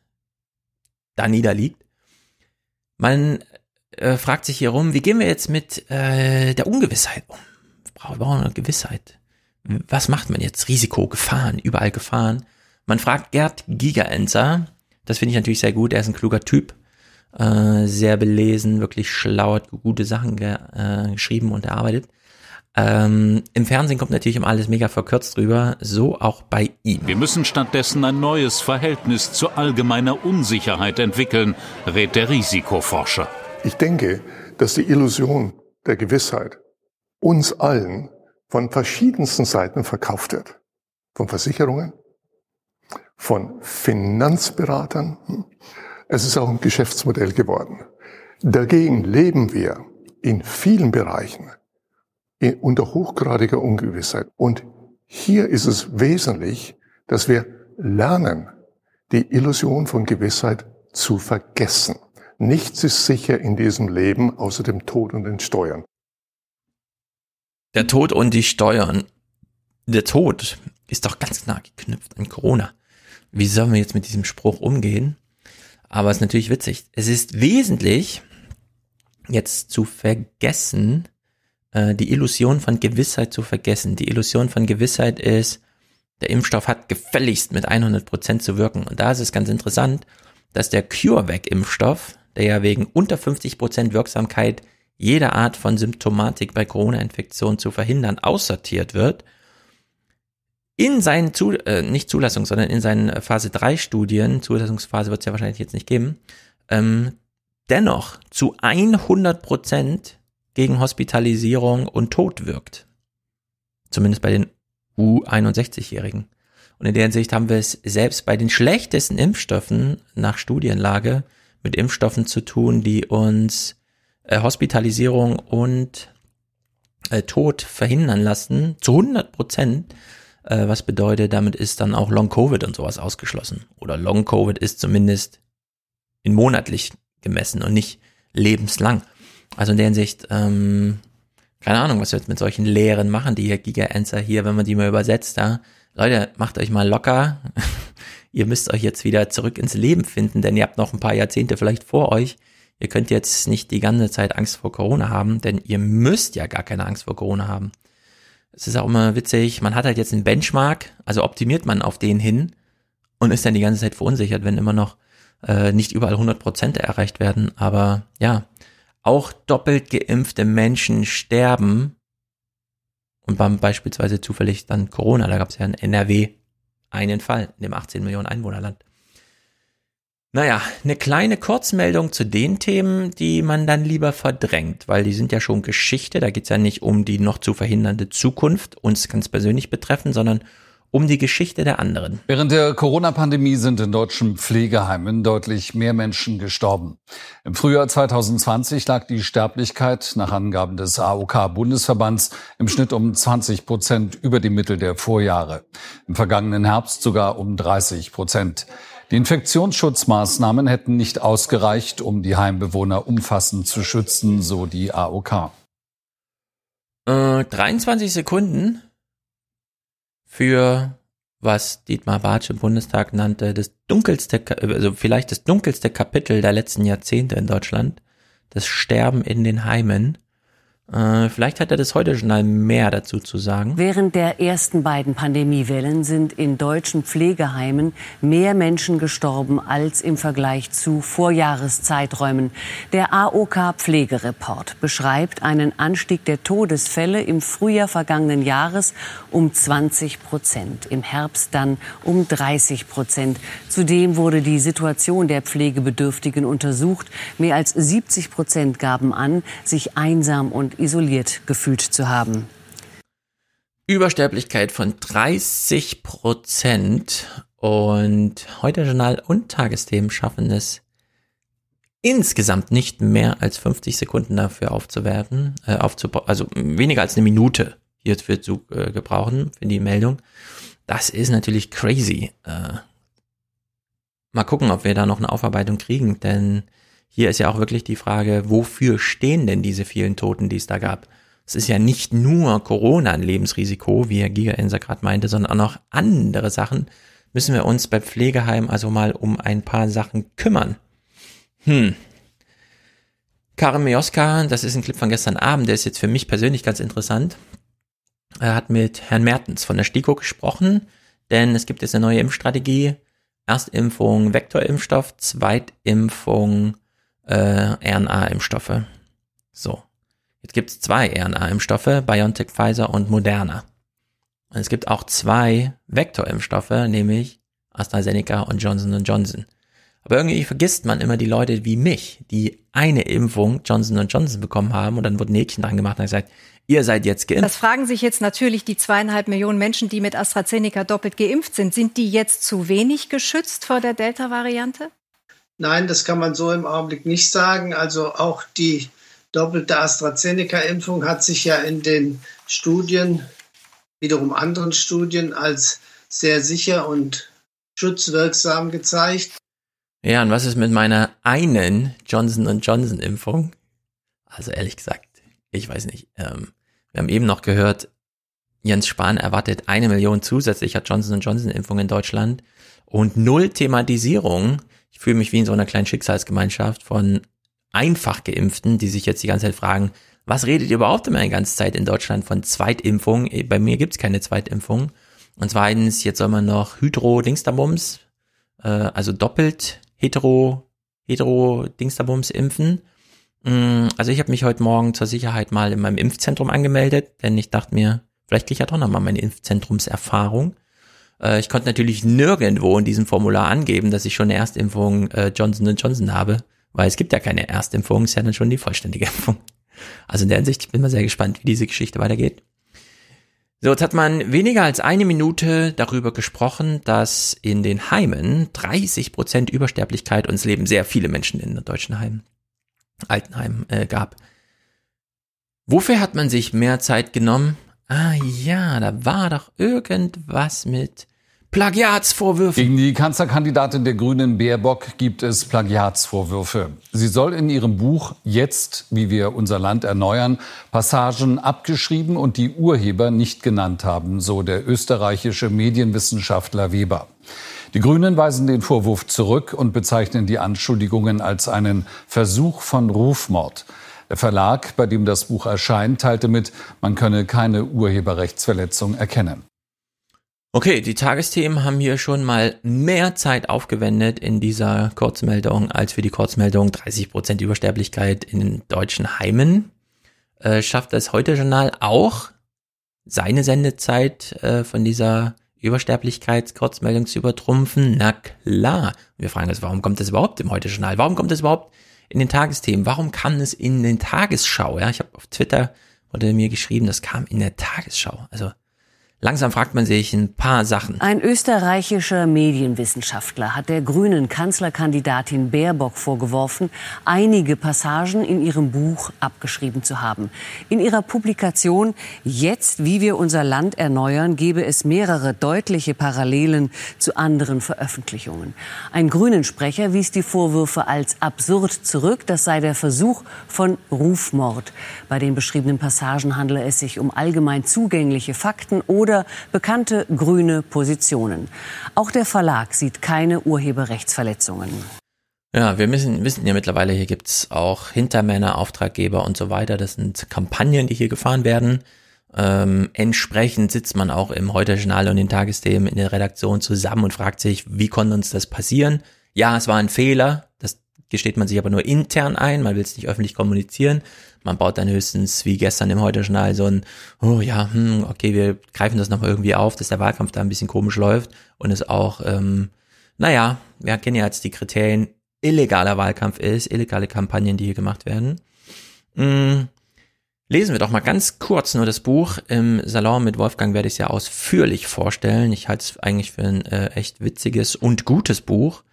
da niederliegt. Man äh, fragt sich hier rum, wie gehen wir jetzt mit äh, der Ungewissheit um? Wir brauchen eine Gewissheit was macht man jetzt? Risiko, Gefahren, überall Gefahren. Man fragt Gerd Gigaenzer, das finde ich natürlich sehr gut, er ist ein kluger Typ, äh, sehr belesen, wirklich schlau, hat gute Sachen ge äh, geschrieben und erarbeitet. Ähm, Im Fernsehen kommt natürlich immer alles mega verkürzt rüber, so auch bei ihm. Wir müssen stattdessen ein neues Verhältnis zu allgemeiner Unsicherheit entwickeln, rät der Risikoforscher. Ich denke, dass die Illusion der Gewissheit uns allen von verschiedensten Seiten verkauft wird. Von Versicherungen, von Finanzberatern. Es ist auch ein Geschäftsmodell geworden. Dagegen leben wir in vielen Bereichen in, unter hochgradiger Ungewissheit. Und hier ist es wesentlich, dass wir lernen, die Illusion von Gewissheit zu vergessen. Nichts ist sicher in diesem Leben außer dem Tod und den Steuern. Der Tod und die Steuern. Der Tod ist doch ganz nah geknüpft an Corona. Wie sollen wir jetzt mit diesem Spruch umgehen? Aber es ist natürlich witzig. Es ist wesentlich, jetzt zu vergessen, äh, die Illusion von Gewissheit zu vergessen. Die Illusion von Gewissheit ist, der Impfstoff hat gefälligst mit 100 Prozent zu wirken. Und da ist es ganz interessant, dass der CureVac-Impfstoff, der ja wegen unter 50 Prozent Wirksamkeit jede Art von Symptomatik bei Corona-Infektion zu verhindern, aussortiert wird, in seinen, Zu äh, nicht Zulassung, sondern in seinen Phase 3 Studien, Zulassungsphase wird es ja wahrscheinlich jetzt nicht geben, ähm, dennoch zu 100 Prozent gegen Hospitalisierung und Tod wirkt. Zumindest bei den U61-Jährigen. Und in der Hinsicht haben wir es selbst bei den schlechtesten Impfstoffen nach Studienlage mit Impfstoffen zu tun, die uns äh, Hospitalisierung und äh, Tod verhindern lassen, zu 100 Prozent, äh, was bedeutet, damit ist dann auch Long-Covid und sowas ausgeschlossen. Oder Long-Covid ist zumindest in monatlich gemessen und nicht lebenslang. Also in der Hinsicht, ähm, keine Ahnung, was wir jetzt mit solchen Lehren machen, die hier Giga-Answer hier, wenn man die mal übersetzt, ja. Leute, macht euch mal locker. (laughs) ihr müsst euch jetzt wieder zurück ins Leben finden, denn ihr habt noch ein paar Jahrzehnte vielleicht vor euch. Ihr könnt jetzt nicht die ganze Zeit Angst vor Corona haben, denn ihr müsst ja gar keine Angst vor Corona haben. Es ist auch immer witzig, man hat halt jetzt einen Benchmark, also optimiert man auf den hin und ist dann die ganze Zeit verunsichert, wenn immer noch äh, nicht überall 100 Prozent erreicht werden. Aber ja, auch doppelt geimpfte Menschen sterben und beim beispielsweise zufällig dann Corona, da gab es ja in NRW einen Fall in dem 18 Millionen Einwohnerland. Naja, eine kleine Kurzmeldung zu den Themen, die man dann lieber verdrängt, weil die sind ja schon Geschichte, da geht's ja nicht um die noch zu verhindernde Zukunft, uns ganz persönlich betreffen, sondern um die Geschichte der anderen. Während der Corona-Pandemie sind in deutschen Pflegeheimen deutlich mehr Menschen gestorben. Im Frühjahr 2020 lag die Sterblichkeit nach Angaben des AOK-Bundesverbands im Schnitt um 20 Prozent über die Mittel der Vorjahre. Im vergangenen Herbst sogar um 30 Prozent. Die Infektionsschutzmaßnahmen hätten nicht ausgereicht, um die Heimbewohner umfassend zu schützen, so die AOK. Äh, 23 Sekunden für was Dietmar Bartsch im Bundestag nannte, das dunkelste, also vielleicht das dunkelste Kapitel der letzten Jahrzehnte in Deutschland, das Sterben in den Heimen. Äh, vielleicht hat er das heute schon mehr dazu zu sagen. Während der ersten beiden Pandemiewellen sind in deutschen Pflegeheimen mehr Menschen gestorben als im Vergleich zu Vorjahreszeiträumen. Der AOK Pflegereport beschreibt einen Anstieg der Todesfälle im Frühjahr vergangenen Jahres um 20 Prozent, im Herbst dann um 30 Prozent. Zudem wurde die Situation der Pflegebedürftigen untersucht. Mehr als 70 Prozent gaben an, sich einsam und isoliert gefühlt zu haben. Übersterblichkeit von 30 Prozent und heute Journal und Tagesthemen schaffen es insgesamt nicht mehr als 50 Sekunden dafür aufzuwerten, äh, aufzubauen, also weniger als eine Minute hierfür zu äh, gebrauchen für die Meldung. Das ist natürlich crazy. Äh, mal gucken, ob wir da noch eine Aufarbeitung kriegen, denn hier ist ja auch wirklich die Frage, wofür stehen denn diese vielen Toten, die es da gab? Es ist ja nicht nur Corona ein Lebensrisiko, wie Herr Giga-Enser gerade meinte, sondern auch noch andere Sachen. Müssen wir uns bei Pflegeheim also mal um ein paar Sachen kümmern. Hm. Karin Mioska, das ist ein Clip von gestern Abend, der ist jetzt für mich persönlich ganz interessant. Er hat mit Herrn Mertens von der STIKO gesprochen, denn es gibt jetzt eine neue Impfstrategie. Erstimpfung Vektorimpfstoff, Zweitimpfung äh, RNA-Impfstoffe. So. Jetzt gibt es zwei RNA-Impfstoffe, BioNTech, Pfizer und Moderna. Und es gibt auch zwei Vektorimpfstoffe, nämlich AstraZeneca und Johnson Johnson. Aber irgendwie vergisst man immer die Leute wie mich, die eine Impfung Johnson Johnson bekommen haben und dann wurde ein Häkchen dran gemacht und gesagt, ihr seid jetzt geimpft. Das fragen sich jetzt natürlich die zweieinhalb Millionen Menschen, die mit AstraZeneca doppelt geimpft sind. Sind die jetzt zu wenig geschützt vor der Delta-Variante? Nein, das kann man so im Augenblick nicht sagen. Also auch die doppelte AstraZeneca-Impfung hat sich ja in den Studien, wiederum anderen Studien, als sehr sicher und schutzwirksam gezeigt. Ja, und was ist mit meiner einen Johnson Johnson Impfung? Also ehrlich gesagt, ich weiß nicht. Ähm, wir haben eben noch gehört, Jens Spahn erwartet eine Million zusätzlicher Johnson Johnson Impfungen in Deutschland und null Thematisierung ich fühle mich wie in so einer kleinen Schicksalsgemeinschaft von einfach Geimpften, die sich jetzt die ganze Zeit fragen, was redet ihr überhaupt immer die ganze Zeit in Deutschland von Zweitimpfung? Bei mir gibt's keine Zweitimpfung. Und zweitens, jetzt soll man noch Hydro-Dingsterbums, äh, also doppelt hetero, hetero-Dingsterbums impfen. Mm, also ich habe mich heute Morgen zur Sicherheit mal in meinem Impfzentrum angemeldet, denn ich dachte mir, vielleicht kriege ich ja doch nochmal meine Impfzentrumserfahrung. Äh, ich konnte natürlich nirgendwo in diesem Formular angeben, dass ich schon eine Erstimpfung äh, Johnson Johnson habe, weil es gibt ja keine Erstimpfung, ist ja dann schon die vollständige Impfung. Also in der Hinsicht, ich bin mal sehr gespannt, wie diese Geschichte weitergeht. So, jetzt hat man weniger als eine Minute darüber gesprochen, dass in den Heimen 30 Prozent Übersterblichkeit und es leben sehr viele Menschen in den deutschen Heimen, Altenheimen äh, gab. Wofür hat man sich mehr Zeit genommen? Ah ja, da war doch irgendwas mit Plagiatsvorwürfen. Gegen die Kanzlerkandidatin der Grünen Baerbock gibt es Plagiatsvorwürfe. Sie soll in ihrem Buch Jetzt, wie wir unser Land erneuern, Passagen abgeschrieben und die Urheber nicht genannt haben, so der österreichische Medienwissenschaftler Weber. Die Grünen weisen den Vorwurf zurück und bezeichnen die Anschuldigungen als einen Versuch von Rufmord. Der Verlag, bei dem das Buch erscheint, teilte mit, man könne keine Urheberrechtsverletzung erkennen. Okay, die Tagesthemen haben hier schon mal mehr Zeit aufgewendet in dieser Kurzmeldung als für die Kurzmeldung 30% Übersterblichkeit in deutschen Heimen. Äh, schafft das Heute-Journal auch, seine Sendezeit äh, von dieser Übersterblichkeitskurzmeldung zu übertrumpfen? Na klar. Wir fragen uns, warum kommt das überhaupt im Heute-Journal? Warum kommt das überhaupt in den Tagesthemen? Warum kam es in den Tagesschau? Ja, ich habe auf Twitter wurde mir geschrieben, das kam in der Tagesschau. Also Langsam fragt man sich ein paar Sachen. Ein österreichischer Medienwissenschaftler hat der grünen Kanzlerkandidatin Baerbock vorgeworfen, einige Passagen in ihrem Buch abgeschrieben zu haben. In ihrer Publikation Jetzt, wie wir unser Land erneuern, gebe es mehrere deutliche Parallelen zu anderen Veröffentlichungen. Ein grünen Sprecher wies die Vorwürfe als absurd zurück. Das sei der Versuch von Rufmord. Bei den beschriebenen Passagen handele es sich um allgemein zugängliche Fakten oder oder bekannte grüne Positionen. Auch der Verlag sieht keine Urheberrechtsverletzungen. Ja, wir müssen, wissen ja mittlerweile, hier gibt's auch Hintermänner, Auftraggeber und so weiter. Das sind Kampagnen, die hier gefahren werden. Ähm, entsprechend sitzt man auch im Heute-Journal und den Tagesthemen in der Redaktion zusammen und fragt sich, wie konnte uns das passieren? Ja, es war ein Fehler. Das gesteht man sich aber nur intern ein. Man will es nicht öffentlich kommunizieren. Man baut dann höchstens, wie gestern im Heute-Journal, so ein, oh ja, hm, okay, wir greifen das nochmal irgendwie auf, dass der Wahlkampf da ein bisschen komisch läuft und es auch, ähm, naja, wir kennen ja jetzt die Kriterien, illegaler Wahlkampf ist, illegale Kampagnen, die hier gemacht werden. Hm, lesen wir doch mal ganz kurz nur das Buch. Im Salon mit Wolfgang werde ich es ja ausführlich vorstellen. Ich halte es eigentlich für ein äh, echt witziges und gutes Buch.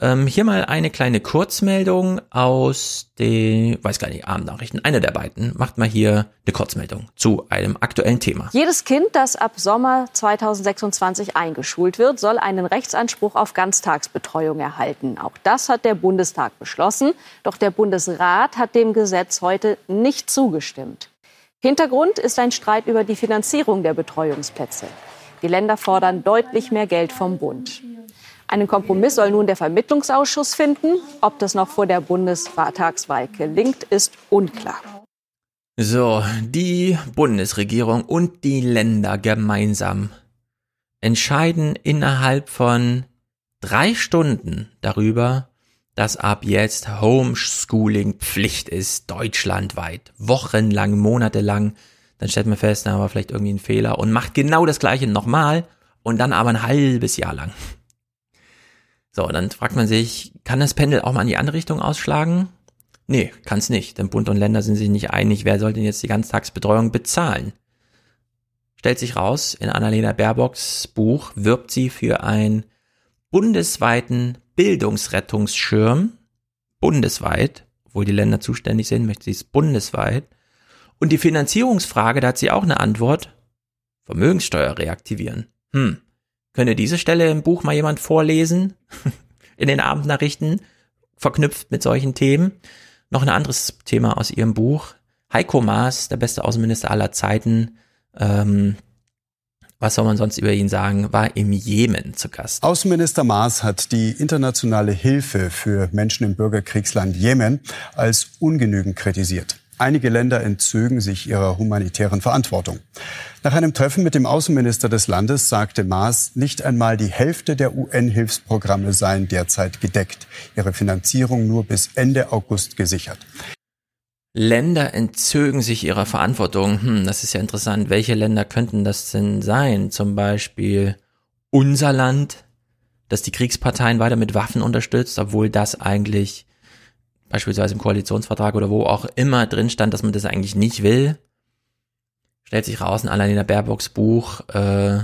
Ähm, hier mal eine kleine Kurzmeldung aus den, weiß gar nicht, Abendnachrichten. Eine der beiden macht mal hier eine Kurzmeldung zu einem aktuellen Thema. Jedes Kind, das ab Sommer 2026 eingeschult wird, soll einen Rechtsanspruch auf Ganztagsbetreuung erhalten. Auch das hat der Bundestag beschlossen. Doch der Bundesrat hat dem Gesetz heute nicht zugestimmt. Hintergrund ist ein Streit über die Finanzierung der Betreuungsplätze. Die Länder fordern deutlich mehr Geld vom Bund. Einen Kompromiss soll nun der Vermittlungsausschuss finden. Ob das noch vor der Bundestagswahl gelingt, ist unklar. So, die Bundesregierung und die Länder gemeinsam entscheiden innerhalb von drei Stunden darüber, dass ab jetzt Homeschooling Pflicht ist, deutschlandweit, wochenlang, monatelang. Dann stellt man fest, da war vielleicht irgendwie ein Fehler und macht genau das gleiche nochmal und dann aber ein halbes Jahr lang. So, dann fragt man sich, kann das Pendel auch mal in die andere Richtung ausschlagen? Nee, kann es nicht, denn Bund und Länder sind sich nicht einig, wer soll denn jetzt die Ganztagsbetreuung bezahlen. Stellt sich raus, in Annalena Baerbocks Buch wirbt sie für einen bundesweiten Bildungsrettungsschirm, bundesweit, obwohl die Länder zuständig sind, möchte sie es bundesweit. Und die Finanzierungsfrage, da hat sie auch eine Antwort, Vermögenssteuer reaktivieren. Hm, Könnte diese Stelle im Buch mal jemand vorlesen? (laughs) In den Abendnachrichten, verknüpft mit solchen Themen. Noch ein anderes Thema aus ihrem Buch. Heiko Maas, der beste Außenminister aller Zeiten, ähm, was soll man sonst über ihn sagen, war im Jemen zu Gast. Außenminister Maas hat die internationale Hilfe für Menschen im Bürgerkriegsland Jemen als ungenügend kritisiert. Einige Länder entzögen sich ihrer humanitären Verantwortung. Nach einem Treffen mit dem Außenminister des Landes sagte Maas, nicht einmal die Hälfte der UN-Hilfsprogramme seien derzeit gedeckt, ihre Finanzierung nur bis Ende August gesichert. Länder entzögen sich ihrer Verantwortung. Hm, das ist ja interessant. Welche Länder könnten das denn sein? Zum Beispiel unser Land, das die Kriegsparteien weiter mit Waffen unterstützt, obwohl das eigentlich beispielsweise im Koalitionsvertrag oder wo auch immer drin stand, dass man das eigentlich nicht will. stellt sich raus, in Annalena Baerbocks Buch äh,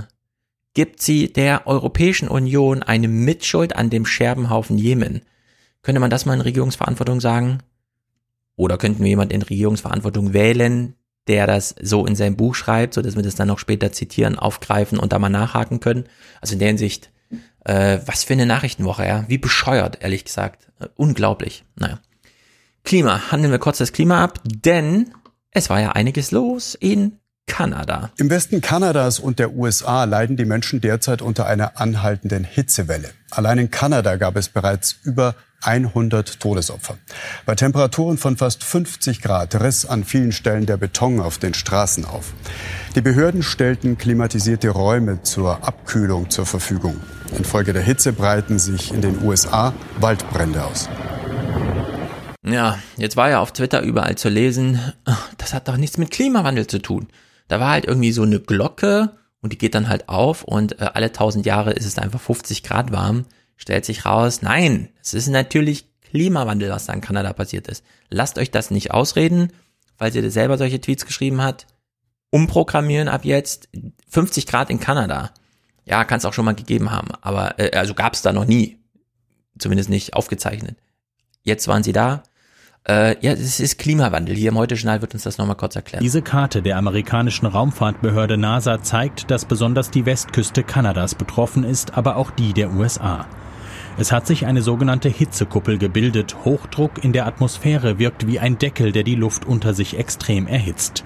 gibt sie der Europäischen Union eine Mitschuld an dem Scherbenhaufen Jemen. Könnte man das mal in Regierungsverantwortung sagen? Oder könnten wir jemand in Regierungsverantwortung wählen, der das so in seinem Buch schreibt, so dass wir das dann noch später zitieren, aufgreifen und da mal nachhaken können? Also in der Hinsicht, äh, was für eine Nachrichtenwoche, ja? Wie bescheuert, ehrlich gesagt. Äh, unglaublich. Naja. Klima, handeln wir kurz das Klima ab, denn es war ja einiges los in Kanada. Im Westen Kanadas und der USA leiden die Menschen derzeit unter einer anhaltenden Hitzewelle. Allein in Kanada gab es bereits über 100 Todesopfer. Bei Temperaturen von fast 50 Grad riss an vielen Stellen der Beton auf den Straßen auf. Die Behörden stellten klimatisierte Räume zur Abkühlung zur Verfügung. Infolge der Hitze breiten sich in den USA Waldbrände aus. Ja, jetzt war ja auf Twitter überall zu lesen, das hat doch nichts mit Klimawandel zu tun da war halt irgendwie so eine Glocke und die geht dann halt auf und äh, alle tausend Jahre ist es einfach 50 Grad warm. Stellt sich raus, nein, es ist natürlich Klimawandel, was da in Kanada passiert ist. Lasst euch das nicht ausreden, falls ihr selber solche Tweets geschrieben habt. Umprogrammieren ab jetzt 50 Grad in Kanada. Ja, kann es auch schon mal gegeben haben, aber äh, also gab es da noch nie. Zumindest nicht aufgezeichnet. Jetzt waren sie da, äh, ja, es ist Klimawandel. Hier im Heute-Journal wird uns das nochmal kurz erklären. Diese Karte der amerikanischen Raumfahrtbehörde NASA zeigt, dass besonders die Westküste Kanadas betroffen ist, aber auch die der USA. Es hat sich eine sogenannte Hitzekuppel gebildet. Hochdruck in der Atmosphäre wirkt wie ein Deckel, der die Luft unter sich extrem erhitzt.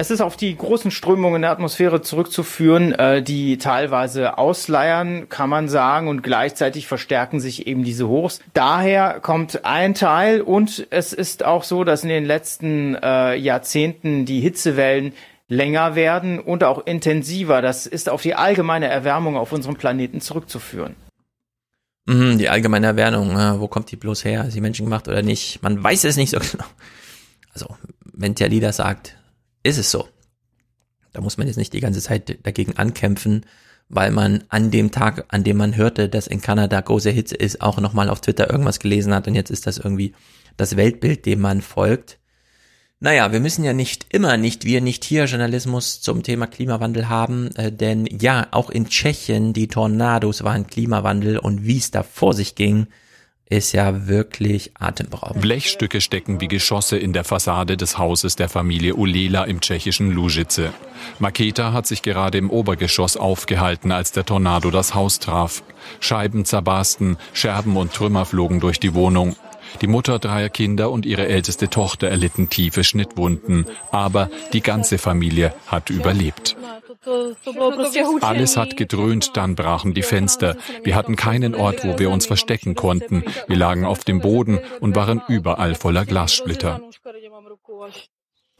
Es ist auf die großen Strömungen in der Atmosphäre zurückzuführen, äh, die teilweise ausleiern, kann man sagen, und gleichzeitig verstärken sich eben diese Hochs. Daher kommt ein Teil und es ist auch so, dass in den letzten äh, Jahrzehnten die Hitzewellen länger werden und auch intensiver. Das ist auf die allgemeine Erwärmung auf unserem Planeten zurückzuführen. Mhm, die allgemeine Erwärmung, äh, wo kommt die bloß her? Ist sie menschengemacht oder nicht? Man weiß es nicht so genau. Also, wenn der Lieder sagt, ist es so. Da muss man jetzt nicht die ganze Zeit dagegen ankämpfen, weil man an dem Tag, an dem man hörte, dass in Kanada große Hitze ist, auch nochmal auf Twitter irgendwas gelesen hat und jetzt ist das irgendwie das Weltbild, dem man folgt. Naja, wir müssen ja nicht immer, nicht wir, nicht hier Journalismus zum Thema Klimawandel haben, äh, denn ja, auch in Tschechien, die Tornados waren Klimawandel und wie es da vor sich ging, ist ja wirklich atemberaubend. Blechstücke stecken wie Geschosse in der Fassade des Hauses der Familie Ulela im tschechischen Lužice. Maketa hat sich gerade im Obergeschoss aufgehalten, als der Tornado das Haus traf. Scheiben zerbarsten, Scherben und Trümmer flogen durch die Wohnung. Die Mutter dreier Kinder und ihre älteste Tochter erlitten tiefe Schnittwunden, aber die ganze Familie hat überlebt. Alles hat gedröhnt, dann brachen die Fenster. Wir hatten keinen Ort, wo wir uns verstecken konnten. Wir lagen auf dem Boden und waren überall voller Glassplitter.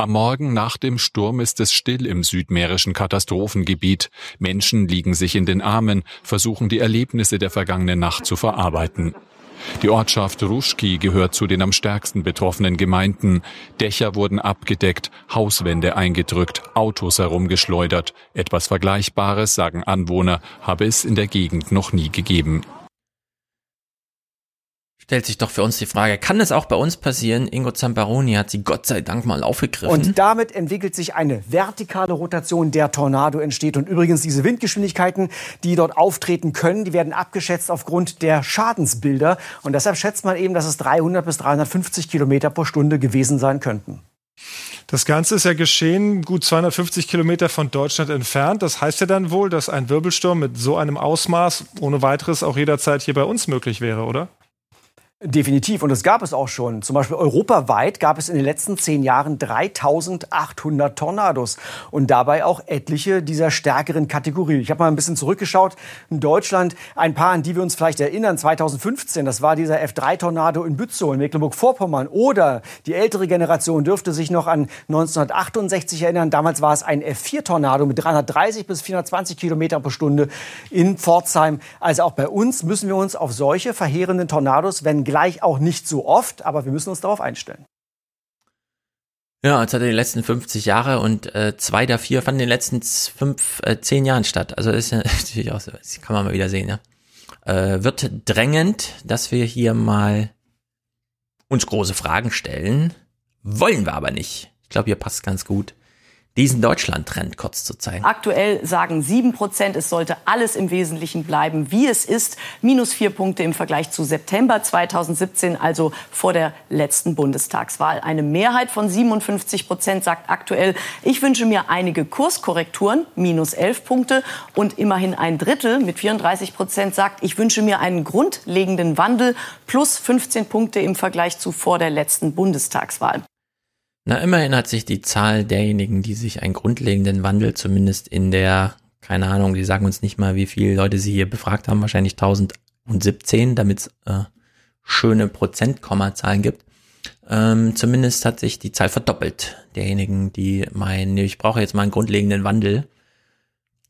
Am Morgen nach dem Sturm ist es still im südmährischen Katastrophengebiet. Menschen liegen sich in den Armen, versuchen die Erlebnisse der vergangenen Nacht zu verarbeiten. Die Ortschaft Ruschki gehört zu den am stärksten betroffenen Gemeinden. Dächer wurden abgedeckt, Hauswände eingedrückt, Autos herumgeschleudert. Etwas Vergleichbares, sagen Anwohner, habe es in der Gegend noch nie gegeben stellt sich doch für uns die Frage, kann es auch bei uns passieren? Ingo Zamparoni hat sie Gott sei Dank mal aufgegriffen. Und damit entwickelt sich eine vertikale Rotation, der Tornado entsteht. Und übrigens diese Windgeschwindigkeiten, die dort auftreten können, die werden abgeschätzt aufgrund der Schadensbilder. Und deshalb schätzt man eben, dass es 300 bis 350 Kilometer pro Stunde gewesen sein könnten. Das Ganze ist ja geschehen gut 250 Kilometer von Deutschland entfernt. Das heißt ja dann wohl, dass ein Wirbelsturm mit so einem Ausmaß ohne weiteres auch jederzeit hier bei uns möglich wäre, oder? Definitiv. Und das gab es auch schon. Zum Beispiel europaweit gab es in den letzten zehn Jahren 3800 Tornados. Und dabei auch etliche dieser stärkeren Kategorie. Ich habe mal ein bisschen zurückgeschaut. In Deutschland ein paar, an die wir uns vielleicht erinnern. 2015, das war dieser F3-Tornado in Bützow in Mecklenburg-Vorpommern. Oder die ältere Generation dürfte sich noch an 1968 erinnern. Damals war es ein F4-Tornado mit 330 bis 420 Kilometer pro Stunde in Pforzheim. Also auch bei uns müssen wir uns auf solche verheerenden Tornados, wenn gleich auch nicht so oft, aber wir müssen uns darauf einstellen. Ja, es hatte die letzten 50 Jahre und äh, zwei der vier fanden in den letzten fünf, äh, zehn Jahren statt. Also ist (laughs) natürlich auch so, das kann man mal wieder sehen, ja. Äh, wird drängend, dass wir hier mal uns große Fragen stellen. Wollen wir aber nicht. Ich glaube, hier passt ganz gut. Diesen Deutschland-Trend kurz zu zeigen. Aktuell sagen sieben Prozent, es sollte alles im Wesentlichen bleiben, wie es ist. Minus vier Punkte im Vergleich zu September 2017, also vor der letzten Bundestagswahl. Eine Mehrheit von 57 Prozent sagt aktuell, ich wünsche mir einige Kurskorrekturen, minus elf Punkte. Und immerhin ein Drittel mit 34 Prozent sagt, ich wünsche mir einen grundlegenden Wandel, plus 15 Punkte im Vergleich zu vor der letzten Bundestagswahl. Na, immerhin hat sich die Zahl derjenigen, die sich einen grundlegenden Wandel zumindest in der, keine Ahnung, die sagen uns nicht mal, wie viele Leute sie hier befragt haben, wahrscheinlich 1017, damit es äh, schöne Prozentkommazahlen gibt. Ähm, zumindest hat sich die Zahl verdoppelt, derjenigen, die meinen, ich brauche jetzt mal einen grundlegenden Wandel.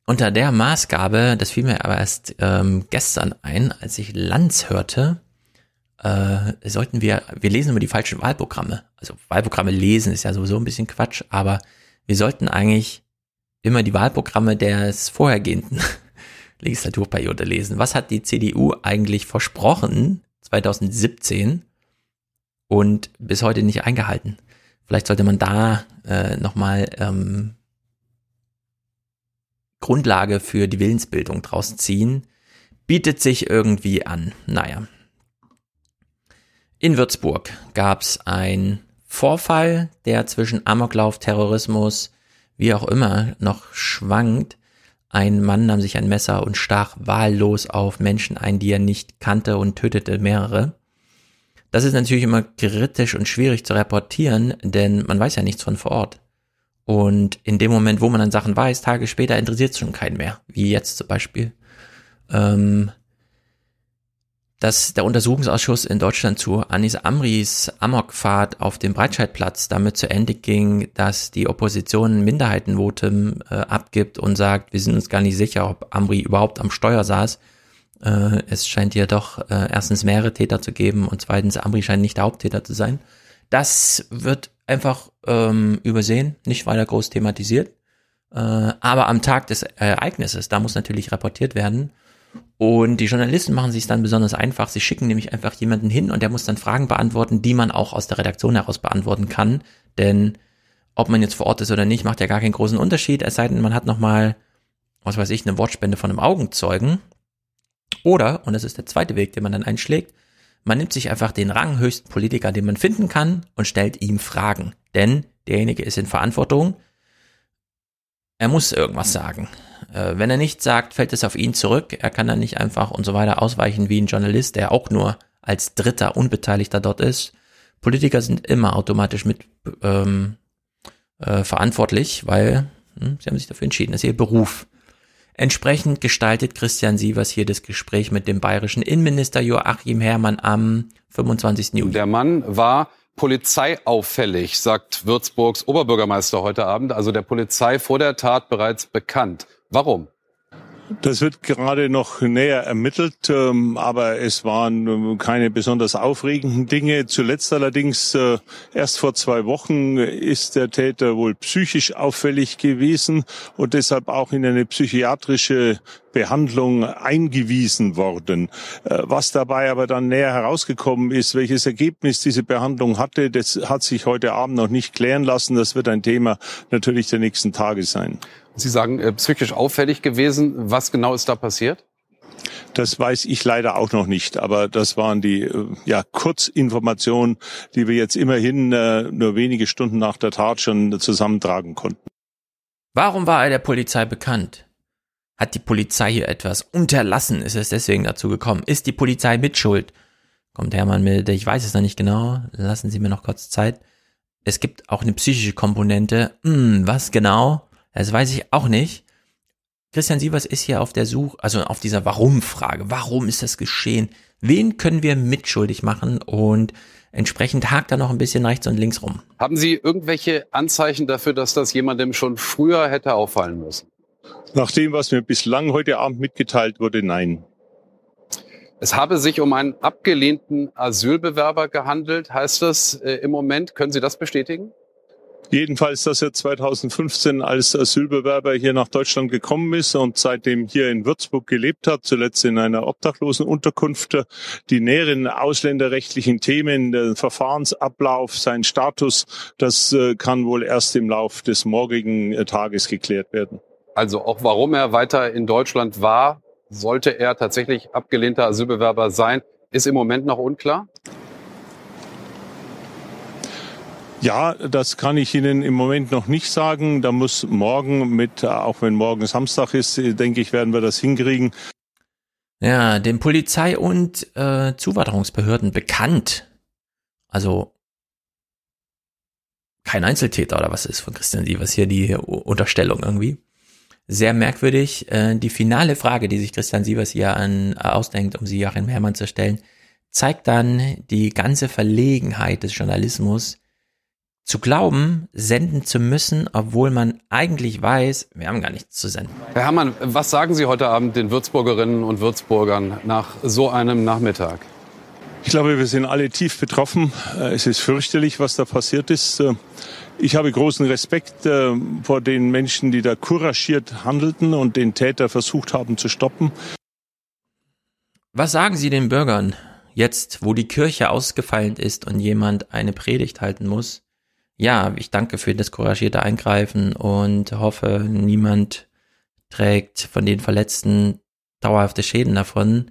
Unter der Maßgabe, das fiel mir aber erst ähm, gestern ein, als ich Lanz hörte, äh, sollten wir, wir lesen immer die falschen Wahlprogramme. Also Wahlprogramme lesen ist ja sowieso ein bisschen Quatsch, aber wir sollten eigentlich immer die Wahlprogramme des vorhergehenden (laughs) Legislaturperiode lesen. Was hat die CDU eigentlich versprochen 2017 und bis heute nicht eingehalten? Vielleicht sollte man da äh, nochmal ähm, Grundlage für die Willensbildung draus ziehen. Bietet sich irgendwie an. Naja. In Würzburg gab es ein Vorfall, der zwischen Amoklauf, Terrorismus, wie auch immer, noch schwankt. Ein Mann nahm sich ein Messer und stach wahllos auf Menschen ein, die er nicht kannte und tötete mehrere. Das ist natürlich immer kritisch und schwierig zu reportieren, denn man weiß ja nichts von vor Ort. Und in dem Moment, wo man dann Sachen weiß, Tage später interessiert es schon keinen mehr. Wie jetzt zum Beispiel. Ähm, dass der Untersuchungsausschuss in Deutschland zu Anis Amris Amokfahrt auf dem Breitscheidplatz damit zu Ende ging, dass die Opposition Minderheitenvotum äh, abgibt und sagt, wir sind uns gar nicht sicher, ob Amri überhaupt am Steuer saß. Äh, es scheint ja doch äh, erstens mehrere Täter zu geben und zweitens Amri scheint nicht der Haupttäter zu sein. Das wird einfach ähm, übersehen, nicht weiter groß thematisiert. Äh, aber am Tag des Ereignisses, da muss natürlich rapportiert werden. Und die Journalisten machen sich dann besonders einfach. Sie schicken nämlich einfach jemanden hin und der muss dann Fragen beantworten, die man auch aus der Redaktion heraus beantworten kann. Denn ob man jetzt vor Ort ist oder nicht, macht ja gar keinen großen Unterschied. Es sei denn, man hat nochmal, was weiß ich, eine Wortspende von einem Augenzeugen. Oder, und das ist der zweite Weg, den man dann einschlägt, man nimmt sich einfach den ranghöchsten Politiker, den man finden kann, und stellt ihm Fragen. Denn derjenige ist in Verantwortung. Er muss irgendwas sagen. Äh, wenn er nichts sagt, fällt es auf ihn zurück. Er kann dann nicht einfach und so weiter ausweichen wie ein Journalist, der auch nur als Dritter Unbeteiligter dort ist. Politiker sind immer automatisch mit ähm, äh, verantwortlich, weil hm, sie haben sich dafür entschieden. Das ist ihr Beruf. Entsprechend gestaltet Christian Sievers hier das Gespräch mit dem bayerischen Innenminister Joachim Herrmann am 25. Juli. Der Mann war polizeiauffällig, sagt Würzburgs Oberbürgermeister heute Abend, also der Polizei vor der Tat bereits bekannt. Warum? Das wird gerade noch näher ermittelt, ähm, aber es waren ähm, keine besonders aufregenden Dinge. Zuletzt allerdings, äh, erst vor zwei Wochen, ist der Täter wohl psychisch auffällig gewesen und deshalb auch in eine psychiatrische Behandlung eingewiesen worden. Äh, was dabei aber dann näher herausgekommen ist, welches Ergebnis diese Behandlung hatte, das hat sich heute Abend noch nicht klären lassen. Das wird ein Thema natürlich der nächsten Tage sein. Sie sagen, äh, psychisch auffällig gewesen. Was genau ist da passiert? Das weiß ich leider auch noch nicht, aber das waren die äh, ja, Kurzinformationen, die wir jetzt immerhin äh, nur wenige Stunden nach der Tat schon zusammentragen konnten. Warum war er der Polizei bekannt? Hat die Polizei hier etwas unterlassen? Ist es deswegen dazu gekommen? Ist die Polizei mitschuld? Kommt Hermann mit, ich weiß es noch nicht genau, lassen Sie mir noch kurz Zeit. Es gibt auch eine psychische Komponente. Hm, was genau? Das weiß ich auch nicht. Christian Sievers ist hier auf der Suche, also auf dieser Warum-Frage. Warum ist das geschehen? Wen können wir mitschuldig machen? Und entsprechend hakt er noch ein bisschen rechts und links rum. Haben Sie irgendwelche Anzeichen dafür, dass das jemandem schon früher hätte auffallen müssen? Nach dem, was mir bislang heute Abend mitgeteilt wurde, nein. Es habe sich um einen abgelehnten Asylbewerber gehandelt, heißt das äh, im Moment. Können Sie das bestätigen? Jedenfalls, dass er 2015 als Asylbewerber hier nach Deutschland gekommen ist und seitdem hier in Würzburg gelebt hat, zuletzt in einer Obdachlosenunterkunft. Die näheren ausländerrechtlichen Themen, der Verfahrensablauf, sein Status, das äh, kann wohl erst im Lauf des morgigen äh, Tages geklärt werden. Also auch warum er weiter in Deutschland war, sollte er tatsächlich abgelehnter Asylbewerber sein, ist im Moment noch unklar. Ja, das kann ich Ihnen im Moment noch nicht sagen. Da muss morgen mit, auch wenn morgen Samstag ist, denke ich, werden wir das hinkriegen. Ja, den Polizei- und äh, Zuwanderungsbehörden bekannt. Also kein Einzeltäter oder was ist von Christian Sievers hier die Unterstellung irgendwie. Sehr merkwürdig. Äh, die finale Frage, die sich Christian Sievers hier an, ausdenkt, um sie Joachim Herrmann zu stellen, zeigt dann die ganze Verlegenheit des Journalismus, zu glauben, senden zu müssen, obwohl man eigentlich weiß, wir haben gar nichts zu senden. Herr Herrmann, was sagen Sie heute Abend den Würzburgerinnen und Würzburgern nach so einem Nachmittag? Ich glaube, wir sind alle tief betroffen. Äh, es ist fürchterlich, was da passiert ist. Äh, ich habe großen Respekt äh, vor den Menschen, die da couragiert handelten und den Täter versucht haben zu stoppen. Was sagen Sie den Bürgern jetzt, wo die Kirche ausgefallen ist und jemand eine Predigt halten muss? Ja, ich danke für das couragierte Eingreifen und hoffe, niemand trägt von den Verletzten dauerhafte Schäden davon.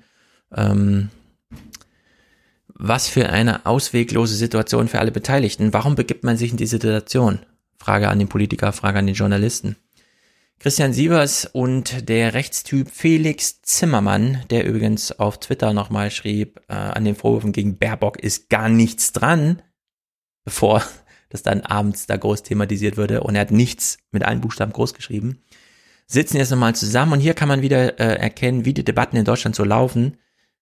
Ähm, was für eine ausweglose Situation für alle Beteiligten. Warum begibt man sich in diese Situation? Frage an den Politiker, Frage an den Journalisten. Christian Sievers und der Rechtstyp Felix Zimmermann, der übrigens auf Twitter nochmal schrieb, äh, an den Vorwürfen gegen Baerbock ist gar nichts dran, bevor das dann abends da groß thematisiert würde und er hat nichts mit allen Buchstaben groß geschrieben, sitzen jetzt nochmal zusammen und hier kann man wieder äh, erkennen, wie die Debatten in Deutschland so laufen.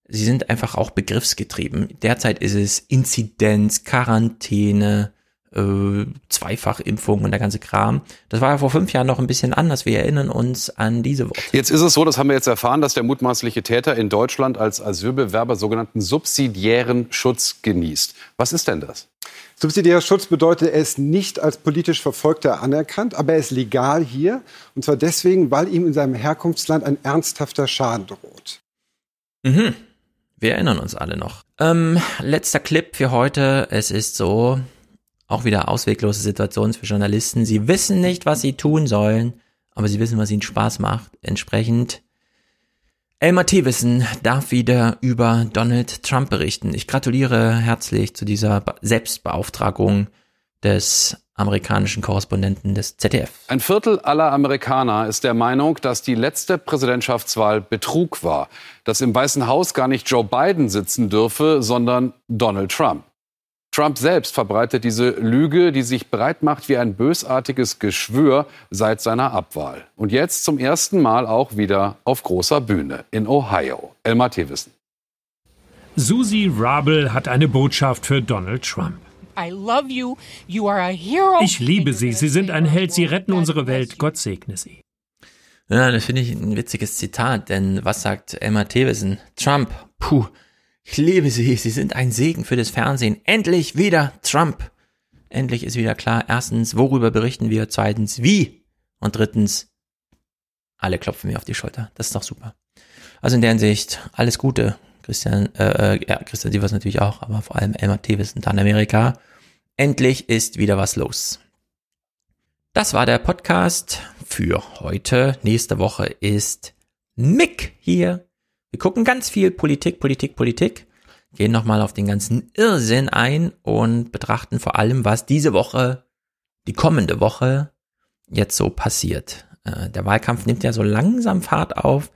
Sie sind einfach auch begriffsgetrieben. Derzeit ist es Inzidenz, Quarantäne, äh, Zweifachimpfung und der ganze Kram. Das war ja vor fünf Jahren noch ein bisschen anders. Wir erinnern uns an diese Worte. Jetzt ist es so, das haben wir jetzt erfahren, dass der mutmaßliche Täter in Deutschland als Asylbewerber sogenannten subsidiären Schutz genießt. Was ist denn das? Subsidiärer Schutz bedeutet, er ist nicht als politisch Verfolgter anerkannt, aber er ist legal hier. Und zwar deswegen, weil ihm in seinem Herkunftsland ein ernsthafter Schaden droht. Mhm. Wir erinnern uns alle noch. Ähm, letzter Clip für heute. Es ist so, auch wieder ausweglose Situation für Journalisten. Sie wissen nicht, was sie tun sollen, aber sie wissen, was ihnen Spaß macht. Entsprechend Elmar Thewissen darf wieder über Donald Trump berichten. Ich gratuliere herzlich zu dieser Selbstbeauftragung des amerikanischen Korrespondenten des ZDF. Ein Viertel aller Amerikaner ist der Meinung, dass die letzte Präsidentschaftswahl Betrug war, dass im Weißen Haus gar nicht Joe Biden sitzen dürfe, sondern Donald Trump. Trump selbst verbreitet diese Lüge, die sich breit macht wie ein bösartiges Geschwür seit seiner Abwahl. Und jetzt zum ersten Mal auch wieder auf großer Bühne in Ohio. Elmar Thewissen. Susie Rabel hat eine Botschaft für Donald Trump. Ich liebe Sie. Sie sind ein Held. Sie retten unsere Welt. Gott segne Sie. Ja, das finde ich ein witziges Zitat, denn was sagt Elmar Thewissen? Trump, puh, ich liebe Sie, Sie sind ein Segen für das Fernsehen. Endlich wieder Trump. Endlich ist wieder klar, erstens, worüber berichten wir, zweitens, wie und drittens, alle klopfen mir auf die Schulter. Das ist doch super. Also in der Hinsicht, alles Gute, Christian, äh, äh ja, Christian Sievers natürlich auch, aber vor allem Elmar Tevis und dann Amerika. Endlich ist wieder was los. Das war der Podcast für heute. Nächste Woche ist Mick hier wir gucken ganz viel Politik, Politik, Politik, gehen nochmal auf den ganzen Irrsinn ein und betrachten vor allem, was diese Woche, die kommende Woche jetzt so passiert. Äh, der Wahlkampf nimmt ja so langsam Fahrt auf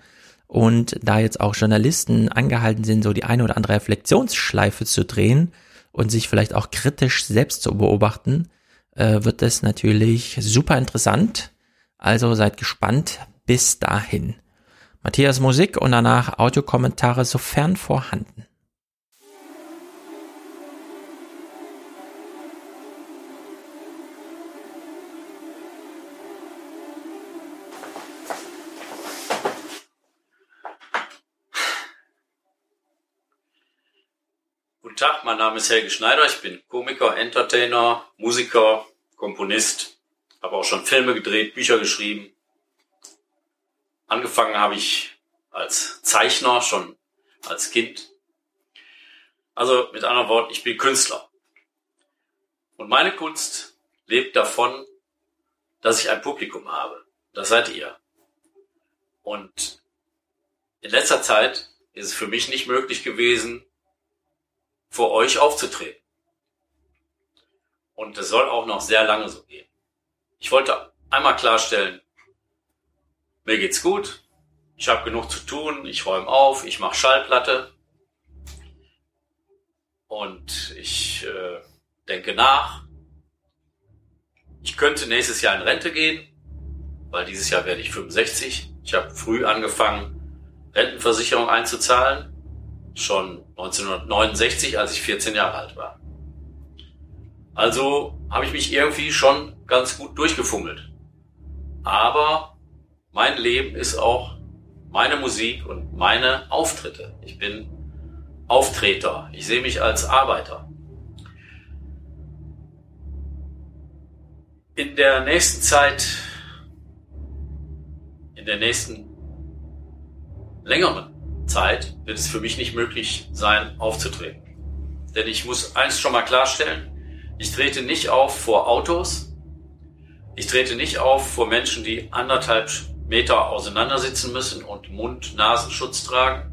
und da jetzt auch Journalisten angehalten sind, so die eine oder andere Reflexionsschleife zu drehen und sich vielleicht auch kritisch selbst zu beobachten, äh, wird das natürlich super interessant. Also seid gespannt. Bis dahin. Matthias Musik und danach Audiokommentare sofern vorhanden. Guten Tag, mein Name ist Helge Schneider, ich bin Komiker, Entertainer, Musiker, Komponist, habe auch schon Filme gedreht, Bücher geschrieben. Angefangen habe ich als Zeichner, schon als Kind. Also mit anderen Worten, ich bin Künstler. Und meine Kunst lebt davon, dass ich ein Publikum habe. Das seid ihr. Und in letzter Zeit ist es für mich nicht möglich gewesen, vor euch aufzutreten. Und es soll auch noch sehr lange so gehen. Ich wollte einmal klarstellen, mir geht's gut, ich habe genug zu tun, ich räume auf, ich mache Schallplatte und ich äh, denke nach. Ich könnte nächstes Jahr in Rente gehen, weil dieses Jahr werde ich 65. Ich habe früh angefangen, Rentenversicherung einzuzahlen, schon 1969, als ich 14 Jahre alt war. Also habe ich mich irgendwie schon ganz gut durchgefummelt. Aber mein Leben ist auch meine Musik und meine Auftritte. Ich bin Auftreter. Ich sehe mich als Arbeiter. In der nächsten Zeit, in der nächsten längeren Zeit wird es für mich nicht möglich sein, aufzutreten. Denn ich muss eins schon mal klarstellen, ich trete nicht auf vor Autos, ich trete nicht auf vor Menschen, die anderthalb Meter auseinandersitzen müssen und Mund-Nasenschutz tragen.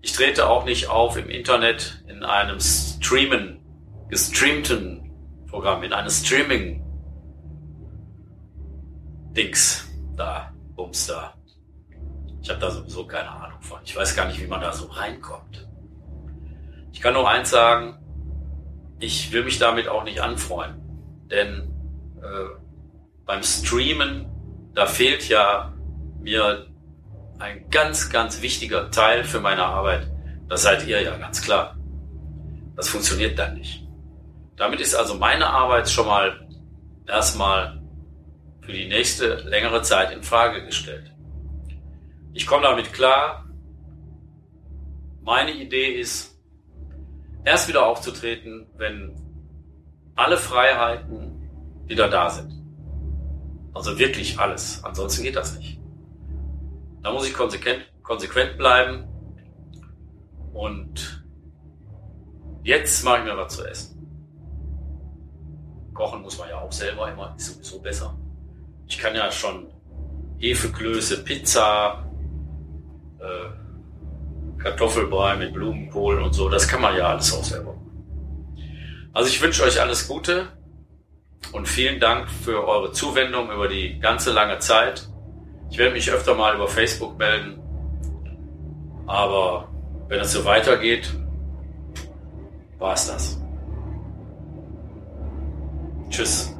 Ich trete auch nicht auf im Internet in einem Streamen, gestreamten Programm, in einem Streaming Dings da, Bums da. Ich habe da sowieso keine Ahnung von. Ich weiß gar nicht, wie man da so reinkommt. Ich kann nur eins sagen, ich will mich damit auch nicht anfreuen. Denn äh, beim Streamen da fehlt ja mir ein ganz, ganz wichtiger Teil für meine Arbeit. Das seid ihr ja ganz klar. Das funktioniert dann nicht. Damit ist also meine Arbeit schon mal erstmal für die nächste längere Zeit in Frage gestellt. Ich komme damit klar. Meine Idee ist, erst wieder aufzutreten, wenn alle Freiheiten wieder da sind. Also wirklich alles. Ansonsten geht das nicht. Da muss ich konsequent, konsequent bleiben. Und jetzt mache ich mir was zu essen. Kochen muss man ja auch selber immer, ist sowieso besser. Ich kann ja schon Hefeklöße, Pizza, äh, Kartoffelbrei mit Blumenkohl und so, das kann man ja alles auch selber. Also ich wünsche euch alles Gute und vielen Dank für eure Zuwendung über die ganze lange Zeit. Ich werde mich öfter mal über Facebook melden. Aber wenn es so weitergeht, war es das. Tschüss.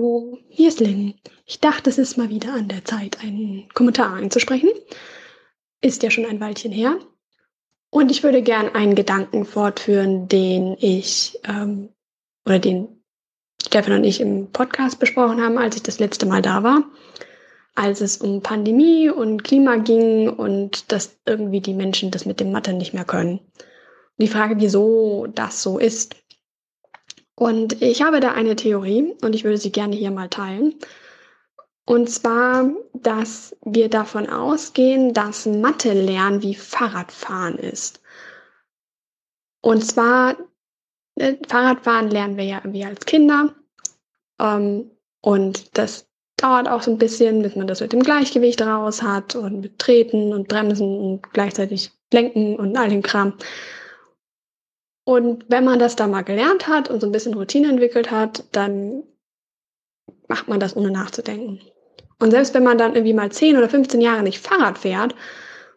Hallo, hier ist Lynn. Ich dachte, es ist mal wieder an der Zeit, einen Kommentar einzusprechen. Ist ja schon ein Weilchen her. Und ich würde gern einen Gedanken fortführen, den ich ähm, oder den Stefan und ich im Podcast besprochen haben, als ich das letzte Mal da war. Als es um Pandemie und Klima ging und dass irgendwie die Menschen das mit dem Mathe nicht mehr können. Und die Frage, wieso das so ist. Und ich habe da eine Theorie und ich würde sie gerne hier mal teilen. Und zwar, dass wir davon ausgehen, dass Mathe lernen wie Fahrradfahren ist. Und zwar, äh, Fahrradfahren lernen wir ja irgendwie als Kinder. Ähm, und das dauert auch so ein bisschen, bis man das mit dem Gleichgewicht raus hat und mit Treten und Bremsen und gleichzeitig Lenken und all dem Kram. Und wenn man das da mal gelernt hat und so ein bisschen Routine entwickelt hat, dann macht man das ohne nachzudenken. Und selbst wenn man dann irgendwie mal 10 oder 15 Jahre nicht Fahrrad fährt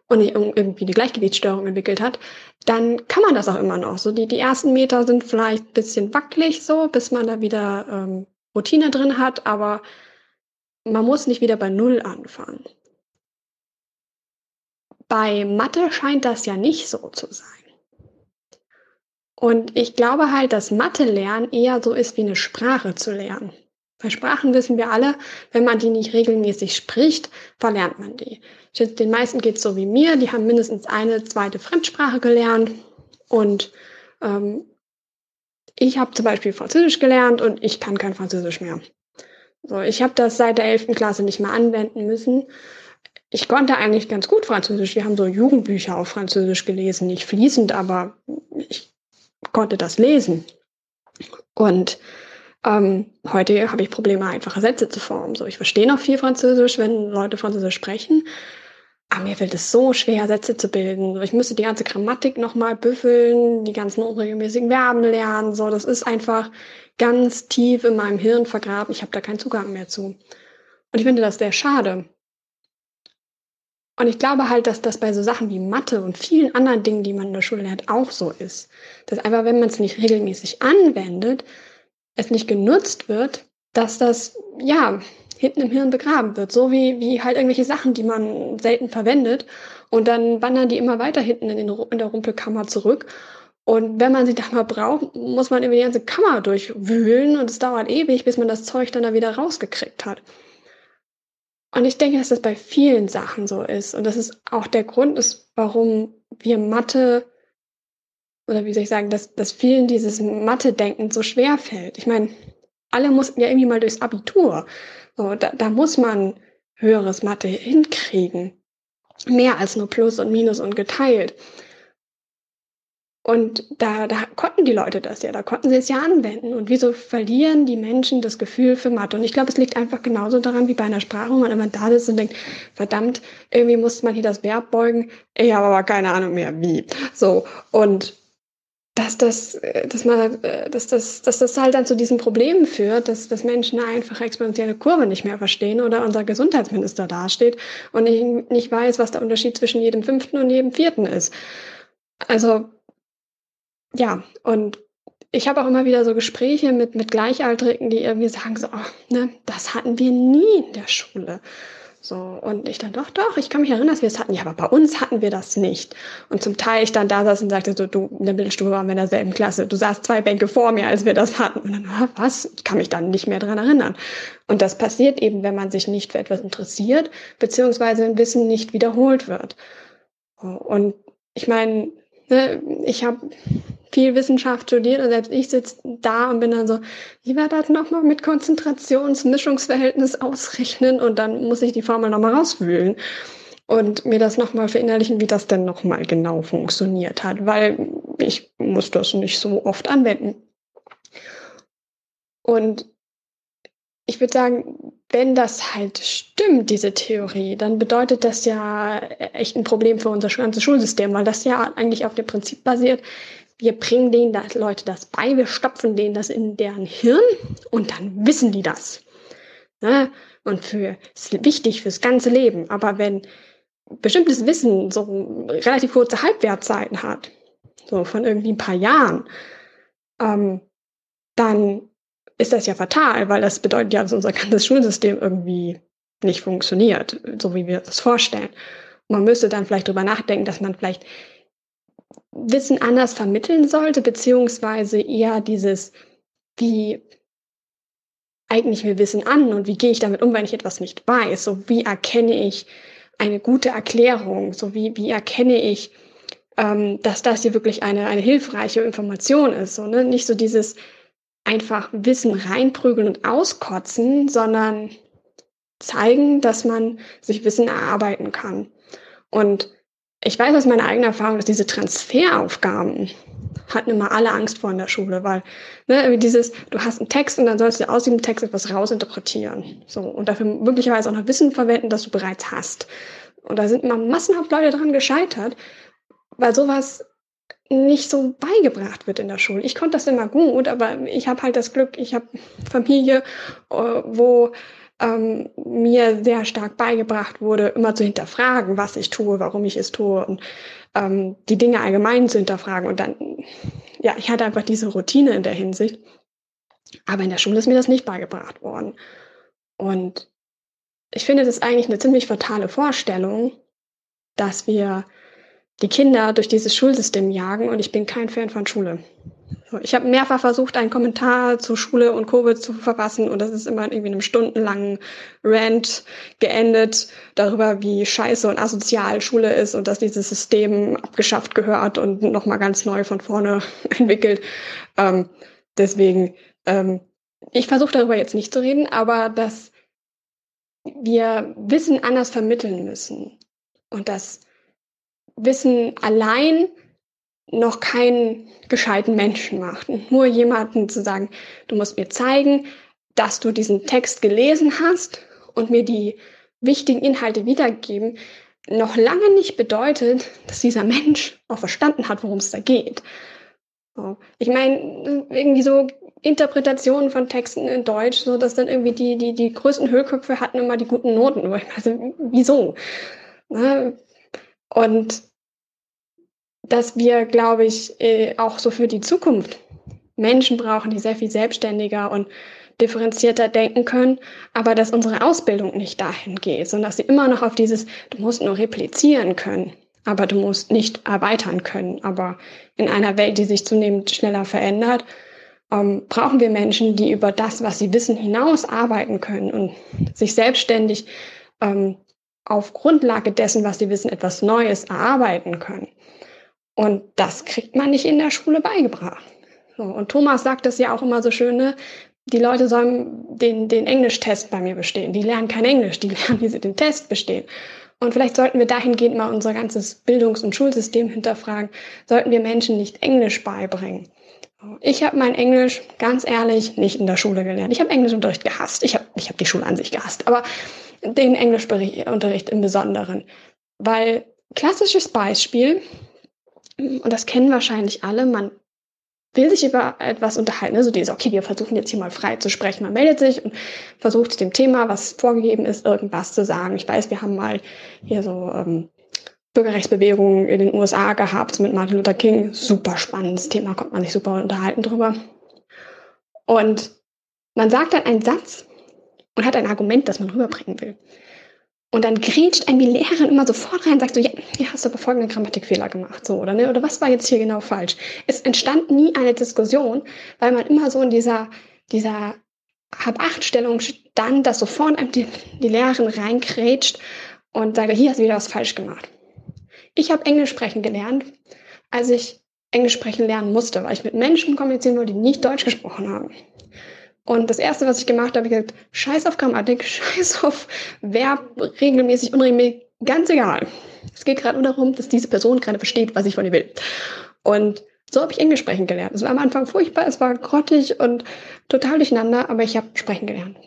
und nicht irgendwie eine Gleichgewichtsstörung entwickelt hat, dann kann man das auch immer noch. So die, die ersten Meter sind vielleicht ein bisschen wackelig so, bis man da wieder ähm, Routine drin hat, aber man muss nicht wieder bei Null anfangen. Bei Mathe scheint das ja nicht so zu sein. Und ich glaube halt, dass Mathe lernen eher so ist wie eine Sprache zu lernen. Bei Sprachen wissen wir alle, wenn man die nicht regelmäßig spricht, verlernt man die. Den meisten geht es so wie mir, die haben mindestens eine zweite Fremdsprache gelernt. Und ähm, ich habe zum Beispiel Französisch gelernt und ich kann kein Französisch mehr. So, ich habe das seit der 11. Klasse nicht mehr anwenden müssen. Ich konnte eigentlich ganz gut Französisch. Wir haben so Jugendbücher auf Französisch gelesen, nicht fließend, aber ich konnte das lesen. Und ähm, heute habe ich Probleme, einfache Sätze zu formen. So, ich verstehe noch viel Französisch, wenn Leute Französisch sprechen. Aber mir fällt es so schwer, Sätze zu bilden. Ich müsste die ganze Grammatik nochmal büffeln, die ganzen unregelmäßigen Verben lernen. So, das ist einfach ganz tief in meinem Hirn vergraben. Ich habe da keinen Zugang mehr zu. Und ich finde das sehr schade. Und ich glaube halt, dass das bei so Sachen wie Mathe und vielen anderen Dingen, die man in der Schule lernt, auch so ist. Dass einfach, wenn man es nicht regelmäßig anwendet, es nicht genutzt wird, dass das, ja, hinten im Hirn begraben wird. So wie, wie halt irgendwelche Sachen, die man selten verwendet. Und dann wandern die immer weiter hinten in, den, in der Rumpelkammer zurück. Und wenn man sie da mal braucht, muss man über die ganze Kammer durchwühlen und es dauert ewig, bis man das Zeug dann da wieder rausgekriegt hat. Und ich denke, dass das bei vielen Sachen so ist. Und das ist auch der Grund ist, warum wir Mathe oder wie soll ich sagen, dass, dass vielen dieses Mathe-Denken so schwer fällt. Ich meine, alle mussten ja irgendwie mal durchs Abitur. So, da, da muss man höheres Mathe hinkriegen. Mehr als nur Plus und Minus und geteilt. Und da, da konnten die Leute das ja, da konnten sie es ja anwenden. Und wieso verlieren die Menschen das Gefühl für Mathe? Und ich glaube, es liegt einfach genauso daran wie bei einer Sprache, wo man immer da sitzt und denkt, verdammt, irgendwie muss man hier das Verb beugen. Ich habe aber keine Ahnung mehr, wie. So, und dass das, äh, dass man, äh, dass das, dass das halt dann zu diesen Problemen führt, dass, dass Menschen eine einfache exponentielle Kurve nicht mehr verstehen oder unser Gesundheitsminister dasteht und nicht, nicht weiß, was der Unterschied zwischen jedem fünften und jedem vierten ist. Also, ja, und ich habe auch immer wieder so Gespräche mit, mit Gleichaltrigen, die irgendwie sagen so, oh, ne, das hatten wir nie in der Schule. So, und ich dann, doch, doch, ich kann mich erinnern, dass wir es hatten. Ja, aber bei uns hatten wir das nicht. Und zum Teil ich dann da saß und sagte so, du, in der Mittelstufe waren wir in derselben Klasse. Du saßt zwei Bänke vor mir, als wir das hatten. Und dann, was? Ich kann mich dann nicht mehr dran erinnern. Und das passiert eben, wenn man sich nicht für etwas interessiert, beziehungsweise ein Wissen nicht wiederholt wird. Und ich meine, ne, ich habe viel Wissenschaft studiert und selbst ich sitze da und bin dann so, wie war das nochmal mit Konzentrationsmischungsverhältnis ausrechnen und dann muss ich die Formel nochmal rauswühlen und mir das nochmal verinnerlichen, wie das denn nochmal genau funktioniert hat, weil ich muss das nicht so oft anwenden. Und ich würde sagen, wenn das halt stimmt, diese Theorie, dann bedeutet das ja echt ein Problem für unser ganzes Schulsystem, weil das ja eigentlich auf dem Prinzip basiert, wir bringen denen das, Leute das bei, wir stopfen denen das in deren Hirn und dann wissen die das. Ne? Und für ist wichtig fürs ganze Leben. Aber wenn bestimmtes Wissen so relativ kurze Halbwertzeiten hat, so von irgendwie ein paar Jahren, ähm, dann ist das ja fatal, weil das bedeutet ja, dass unser ganzes Schulsystem irgendwie nicht funktioniert, so wie wir das vorstellen. man müsste dann vielleicht drüber nachdenken, dass man vielleicht Wissen anders vermitteln sollte, beziehungsweise eher dieses, wie eigne ich mir Wissen an und wie gehe ich damit um, wenn ich etwas nicht weiß? So wie erkenne ich eine gute Erklärung? So wie, wie erkenne ich, ähm, dass das hier wirklich eine, eine hilfreiche Information ist? So, ne? Nicht so dieses einfach Wissen reinprügeln und auskotzen, sondern zeigen, dass man sich Wissen erarbeiten kann. Und ich weiß aus meiner eigenen Erfahrung, dass diese Transferaufgaben hatten immer alle Angst vor in der Schule, weil ne, dieses, du hast einen Text und dann sollst du aus diesem Text etwas rausinterpretieren. So, und dafür möglicherweise auch noch Wissen verwenden, das du bereits hast. Und da sind immer massenhaft Leute dran gescheitert, weil sowas nicht so beigebracht wird in der Schule. Ich konnte das immer gut, aber ich habe halt das Glück, ich habe Familie, äh, wo ähm, mir sehr stark beigebracht wurde, immer zu hinterfragen, was ich tue, warum ich es tue und ähm, die Dinge allgemein zu hinterfragen. Und dann, ja, ich hatte einfach diese Routine in der Hinsicht. Aber in der Schule ist mir das nicht beigebracht worden. Und ich finde das eigentlich eine ziemlich fatale Vorstellung, dass wir die Kinder durch dieses Schulsystem jagen und ich bin kein Fan von Schule. Ich habe mehrfach versucht, einen Kommentar zu Schule und Covid zu verfassen und das ist immer irgendwie in einem stundenlangen Rant geendet darüber, wie scheiße und asozial Schule ist und dass dieses System abgeschafft gehört und nochmal ganz neu von vorne (laughs) entwickelt. Ähm, deswegen, ähm, ich versuche darüber jetzt nicht zu reden, aber dass wir Wissen anders vermitteln müssen und dass Wissen allein noch keinen gescheiten Menschen macht. nur jemanden zu sagen, du musst mir zeigen, dass du diesen Text gelesen hast und mir die wichtigen Inhalte wiedergeben, noch lange nicht bedeutet, dass dieser Mensch auch verstanden hat, worum es da geht. Ich meine, irgendwie so Interpretationen von Texten in Deutsch, so dass dann irgendwie die, die, die größten Höhlköpfe hatten immer die guten Noten. Also, wieso? Ne? Und dass wir, glaube ich, äh, auch so für die Zukunft Menschen brauchen, die sehr viel selbstständiger und differenzierter denken können, aber dass unsere Ausbildung nicht dahin geht, sondern dass sie immer noch auf dieses, du musst nur replizieren können, aber du musst nicht erweitern können. Aber in einer Welt, die sich zunehmend schneller verändert, ähm, brauchen wir Menschen, die über das, was sie wissen, hinaus arbeiten können und sich selbstständig ähm, auf Grundlage dessen, was sie wissen, etwas Neues erarbeiten können. Und das kriegt man nicht in der Schule beigebracht. So, und Thomas sagt das ja auch immer so schön, ne? die Leute sollen den, den Englischtest bei mir bestehen. Die lernen kein Englisch, die (laughs) lernen, wie sie den Test bestehen. Und vielleicht sollten wir dahingehend mal unser ganzes Bildungs- und Schulsystem hinterfragen. Sollten wir Menschen nicht Englisch beibringen? Ich habe mein Englisch ganz ehrlich nicht in der Schule gelernt. Ich habe Englischunterricht gehasst. Ich habe ich hab die Schule an sich gehasst. Aber den Englischunterricht im Besonderen. Weil klassisches Beispiel, und das kennen wahrscheinlich alle, man will sich über etwas unterhalten. Also dieses, okay, wir versuchen jetzt hier mal frei zu sprechen. Man meldet sich und versucht dem Thema, was vorgegeben ist, irgendwas zu sagen. Ich weiß, wir haben mal hier so ähm, Bürgerrechtsbewegungen in den USA gehabt mit Martin Luther King. Super spannendes Thema, kommt man sich super unterhalten drüber. Und man sagt dann einen Satz und hat ein Argument, das man rüberbringen will. Und dann grätscht ein die Lehrerin immer sofort rein und sagt so, ja, hier hast du aber folgenden Grammatikfehler gemacht, so, oder ne, oder was war jetzt hier genau falsch? Es entstand nie eine Diskussion, weil man immer so in dieser, dieser Hab-Acht-Stellung stand, dass sofort einem die, die Lehrerin reingrätscht und sagt, hier hast du wieder was falsch gemacht. Ich habe Englisch sprechen gelernt, als ich Englisch sprechen lernen musste, weil ich mit Menschen kommunizieren wollte, die nicht Deutsch gesprochen haben. Und das erste, was ich gemacht habe, ich gesagt, scheiß auf Grammatik, (laughs) scheiß auf Verb, regelmäßig, unregelmäßig, ganz egal. Es geht gerade nur darum, dass diese Person gerade versteht, was ich von ihr will. Und so habe ich Englisch sprechen gelernt. Es war am Anfang furchtbar, es war grottig und total durcheinander, aber ich habe sprechen gelernt.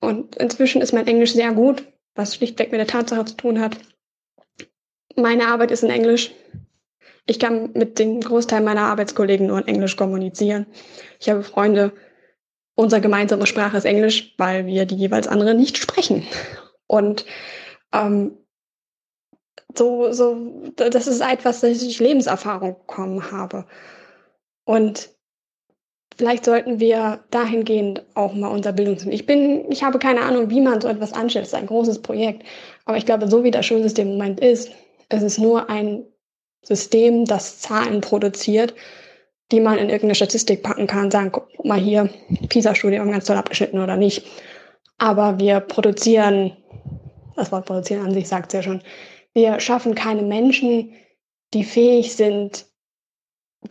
Und inzwischen ist mein Englisch sehr gut, was schlichtweg mit der Tatsache zu tun hat. Meine Arbeit ist in Englisch. Ich kann mit dem Großteil meiner Arbeitskollegen nur in Englisch kommunizieren. Ich habe Freunde, Unsere gemeinsame Sprache ist Englisch, weil wir die jeweils andere nicht sprechen. Und ähm, so, so, das ist etwas, das ich Lebenserfahrung bekommen habe. Und vielleicht sollten wir dahingehend auch mal unser Bildungssystem. Ich bin, ich habe keine Ahnung, wie man so etwas anstellt. Es ist ein großes Projekt. Aber ich glaube, so wie das Schulsystem im Moment ist, ist es nur ein System, das Zahlen produziert, die man in irgendeine Statistik packen kann, sagen, guck mal hier, PISA-Studie haben ganz toll abgeschnitten oder nicht. Aber wir produzieren, das Wort produzieren an sich sagt es ja schon, wir schaffen keine Menschen, die fähig sind,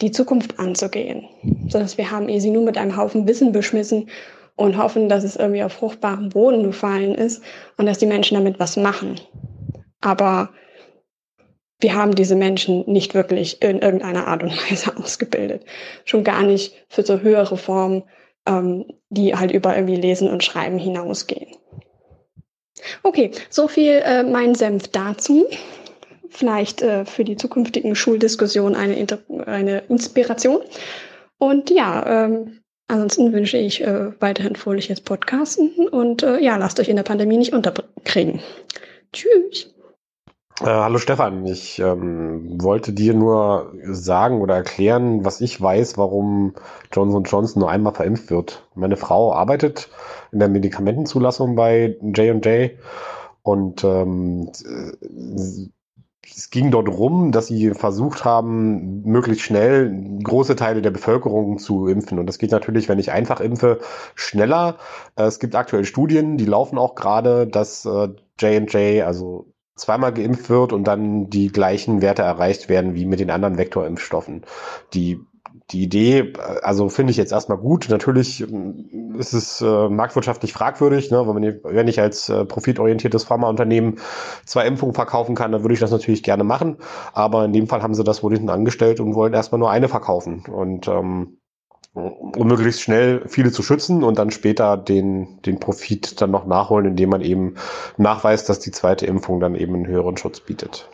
die Zukunft anzugehen. Sondern wir haben sie nur mit einem Haufen Wissen beschmissen und hoffen, dass es irgendwie auf fruchtbaren Boden gefallen ist und dass die Menschen damit was machen. Aber wir haben diese Menschen nicht wirklich in irgendeiner Art und Weise (laughs) ausgebildet. Schon gar nicht für so höhere Formen, ähm, die halt über irgendwie Lesen und Schreiben hinausgehen. Okay, so viel äh, mein Senf dazu. vielleicht äh, für die zukünftigen Schuldiskussionen eine, eine Inspiration. Und ja, ähm, ansonsten wünsche ich äh, weiterhin fröhliches Podcasten und äh, ja, lasst euch in der Pandemie nicht unterkriegen. Tschüss. Äh, hallo Stefan, ich ähm, wollte dir nur sagen oder erklären, was ich weiß, warum Johnson Johnson nur einmal verimpft wird. Meine Frau arbeitet in der Medikamentenzulassung bei J&J und ähm, es ging dort rum, dass sie versucht haben, möglichst schnell große Teile der Bevölkerung zu impfen. Und das geht natürlich, wenn ich einfach impfe, schneller. Es gibt aktuell Studien, die laufen auch gerade, dass J&J, äh, also zweimal geimpft wird und dann die gleichen Werte erreicht werden wie mit den anderen Vektorimpfstoffen. Die die Idee, also finde ich jetzt erstmal gut. Natürlich ähm, ist es äh, marktwirtschaftlich fragwürdig, ne? wenn, ich, wenn ich als äh, profitorientiertes Pharmaunternehmen zwei Impfungen verkaufen kann, dann würde ich das natürlich gerne machen. Aber in dem Fall haben sie das wohl hinten angestellt und wollen erstmal nur eine verkaufen. Und ähm, um möglichst schnell viele zu schützen und dann später den, den Profit dann noch nachholen, indem man eben nachweist, dass die zweite Impfung dann eben einen höheren Schutz bietet.